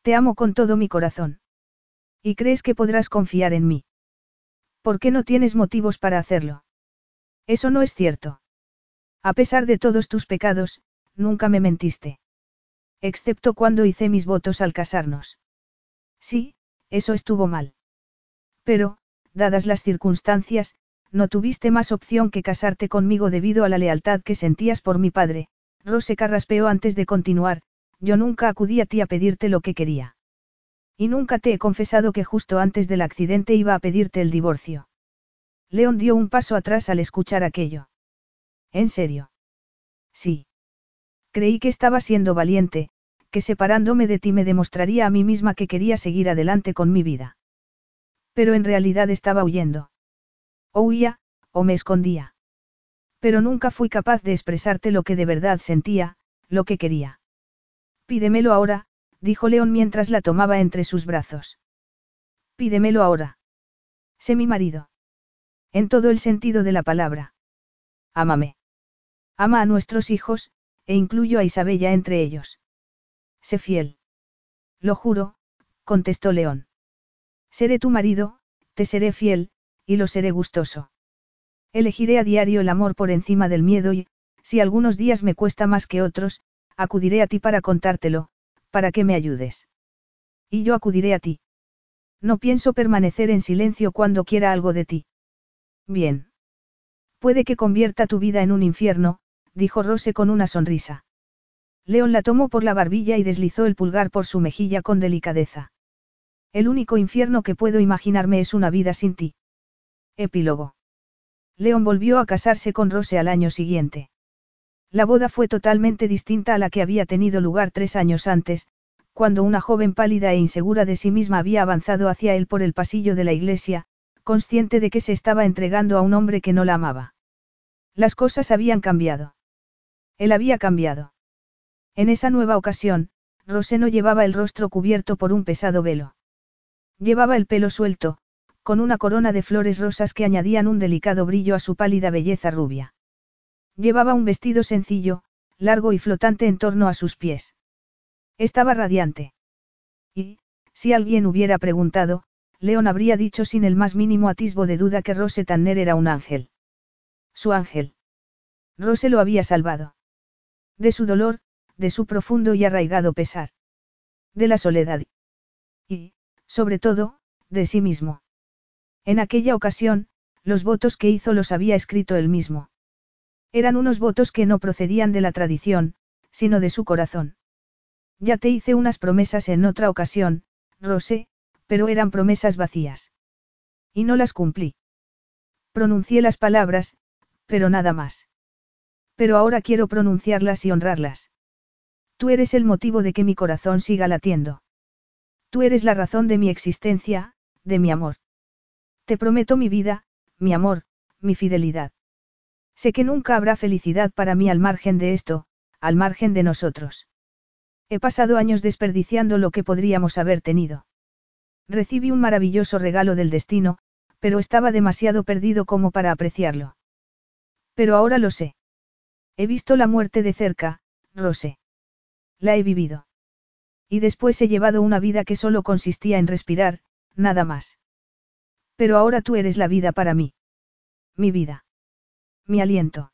Te amo con todo mi corazón. ¿Y crees que podrás confiar en mí? ¿Por qué no tienes motivos para hacerlo? Eso no es cierto. A pesar de todos tus pecados, nunca me mentiste. Excepto cuando hice mis votos al casarnos. Sí, eso estuvo mal. Pero, dadas las circunstancias, no tuviste más opción que casarte conmigo debido a la lealtad que sentías por mi padre. Rose carraspeó antes de continuar, yo nunca acudí a ti a pedirte lo que quería. Y nunca te he confesado que justo antes del accidente iba a pedirte el divorcio. León dio un paso atrás al escuchar aquello. ¿En serio? Sí. Creí que estaba siendo valiente, que separándome de ti me demostraría a mí misma que quería seguir adelante con mi vida. Pero en realidad estaba huyendo. O huía, o me escondía. Pero nunca fui capaz de expresarte lo que de verdad sentía, lo que quería. Pídemelo ahora, dijo León mientras la tomaba entre sus brazos. Pídemelo ahora. Sé mi marido. En todo el sentido de la palabra. Ámame. Ama a nuestros hijos, e incluyo a Isabella entre ellos. Sé fiel. Lo juro, contestó León. Seré tu marido, te seré fiel, y lo seré gustoso. Elegiré a diario el amor por encima del miedo y, si algunos días me cuesta más que otros, acudiré a ti para contártelo, para que me ayudes. Y yo acudiré a ti. No pienso permanecer en silencio cuando quiera algo de ti. Bien. Puede que convierta tu vida en un infierno, dijo Rose con una sonrisa. León la tomó por la barbilla y deslizó el pulgar por su mejilla con delicadeza. El único infierno que puedo imaginarme es una vida sin ti. Epílogo. León volvió a casarse con Rose al año siguiente. La boda fue totalmente distinta a la que había tenido lugar tres años antes, cuando una joven pálida e insegura de sí misma había avanzado hacia él por el pasillo de la iglesia, consciente de que se estaba entregando a un hombre que no la amaba. Las cosas habían cambiado. Él había cambiado. En esa nueva ocasión, Roseno llevaba el rostro cubierto por un pesado velo. Llevaba el pelo suelto, con una corona de flores rosas que añadían un delicado brillo a su pálida belleza rubia. Llevaba un vestido sencillo, largo y flotante en torno a sus pies. Estaba radiante. Y, si alguien hubiera preguntado, León habría dicho sin el más mínimo atisbo de duda que Rose Tanner era un ángel. Su ángel. Rose lo había salvado. De su dolor, de su profundo y arraigado pesar. De la soledad. Y, sobre todo, de sí mismo. En aquella ocasión, los votos que hizo los había escrito él mismo. Eran unos votos que no procedían de la tradición, sino de su corazón. Ya te hice unas promesas en otra ocasión, Rosé, pero eran promesas vacías. Y no las cumplí. Pronuncié las palabras, pero nada más. Pero ahora quiero pronunciarlas y honrarlas. Tú eres el motivo de que mi corazón siga latiendo. Tú eres la razón de mi existencia, de mi amor. Te prometo mi vida, mi amor, mi fidelidad. Sé que nunca habrá felicidad para mí al margen de esto, al margen de nosotros. He pasado años desperdiciando lo que podríamos haber tenido. Recibí un maravilloso regalo del destino, pero estaba demasiado perdido como para apreciarlo. Pero ahora lo sé. He visto la muerte de cerca, Rose. La he vivido. Y después he llevado una vida que solo consistía en respirar, nada más. Pero ahora tú eres la vida para mí. Mi vida. Mi aliento.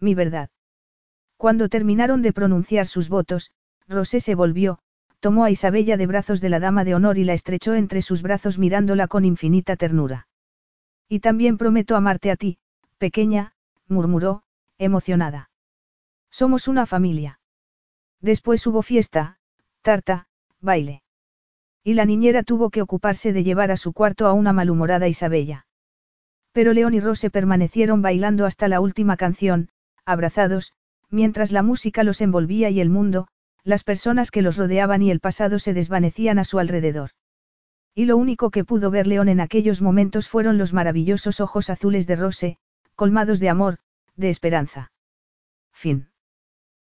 Mi verdad. Cuando terminaron de pronunciar sus votos, Rosé se volvió, tomó a Isabella de brazos de la dama de honor y la estrechó entre sus brazos mirándola con infinita ternura. Y también prometo amarte a ti, pequeña, murmuró, emocionada. Somos una familia. Después hubo fiesta, tarta, baile. Y la niñera tuvo que ocuparse de llevar a su cuarto a una malhumorada Isabella. Pero León y Rose permanecieron bailando hasta la última canción, abrazados, mientras la música los envolvía y el mundo, las personas que los rodeaban y el pasado se desvanecían a su alrededor. Y lo único que pudo ver León en aquellos momentos fueron los maravillosos ojos azules de Rose, colmados de amor, de esperanza. Fin.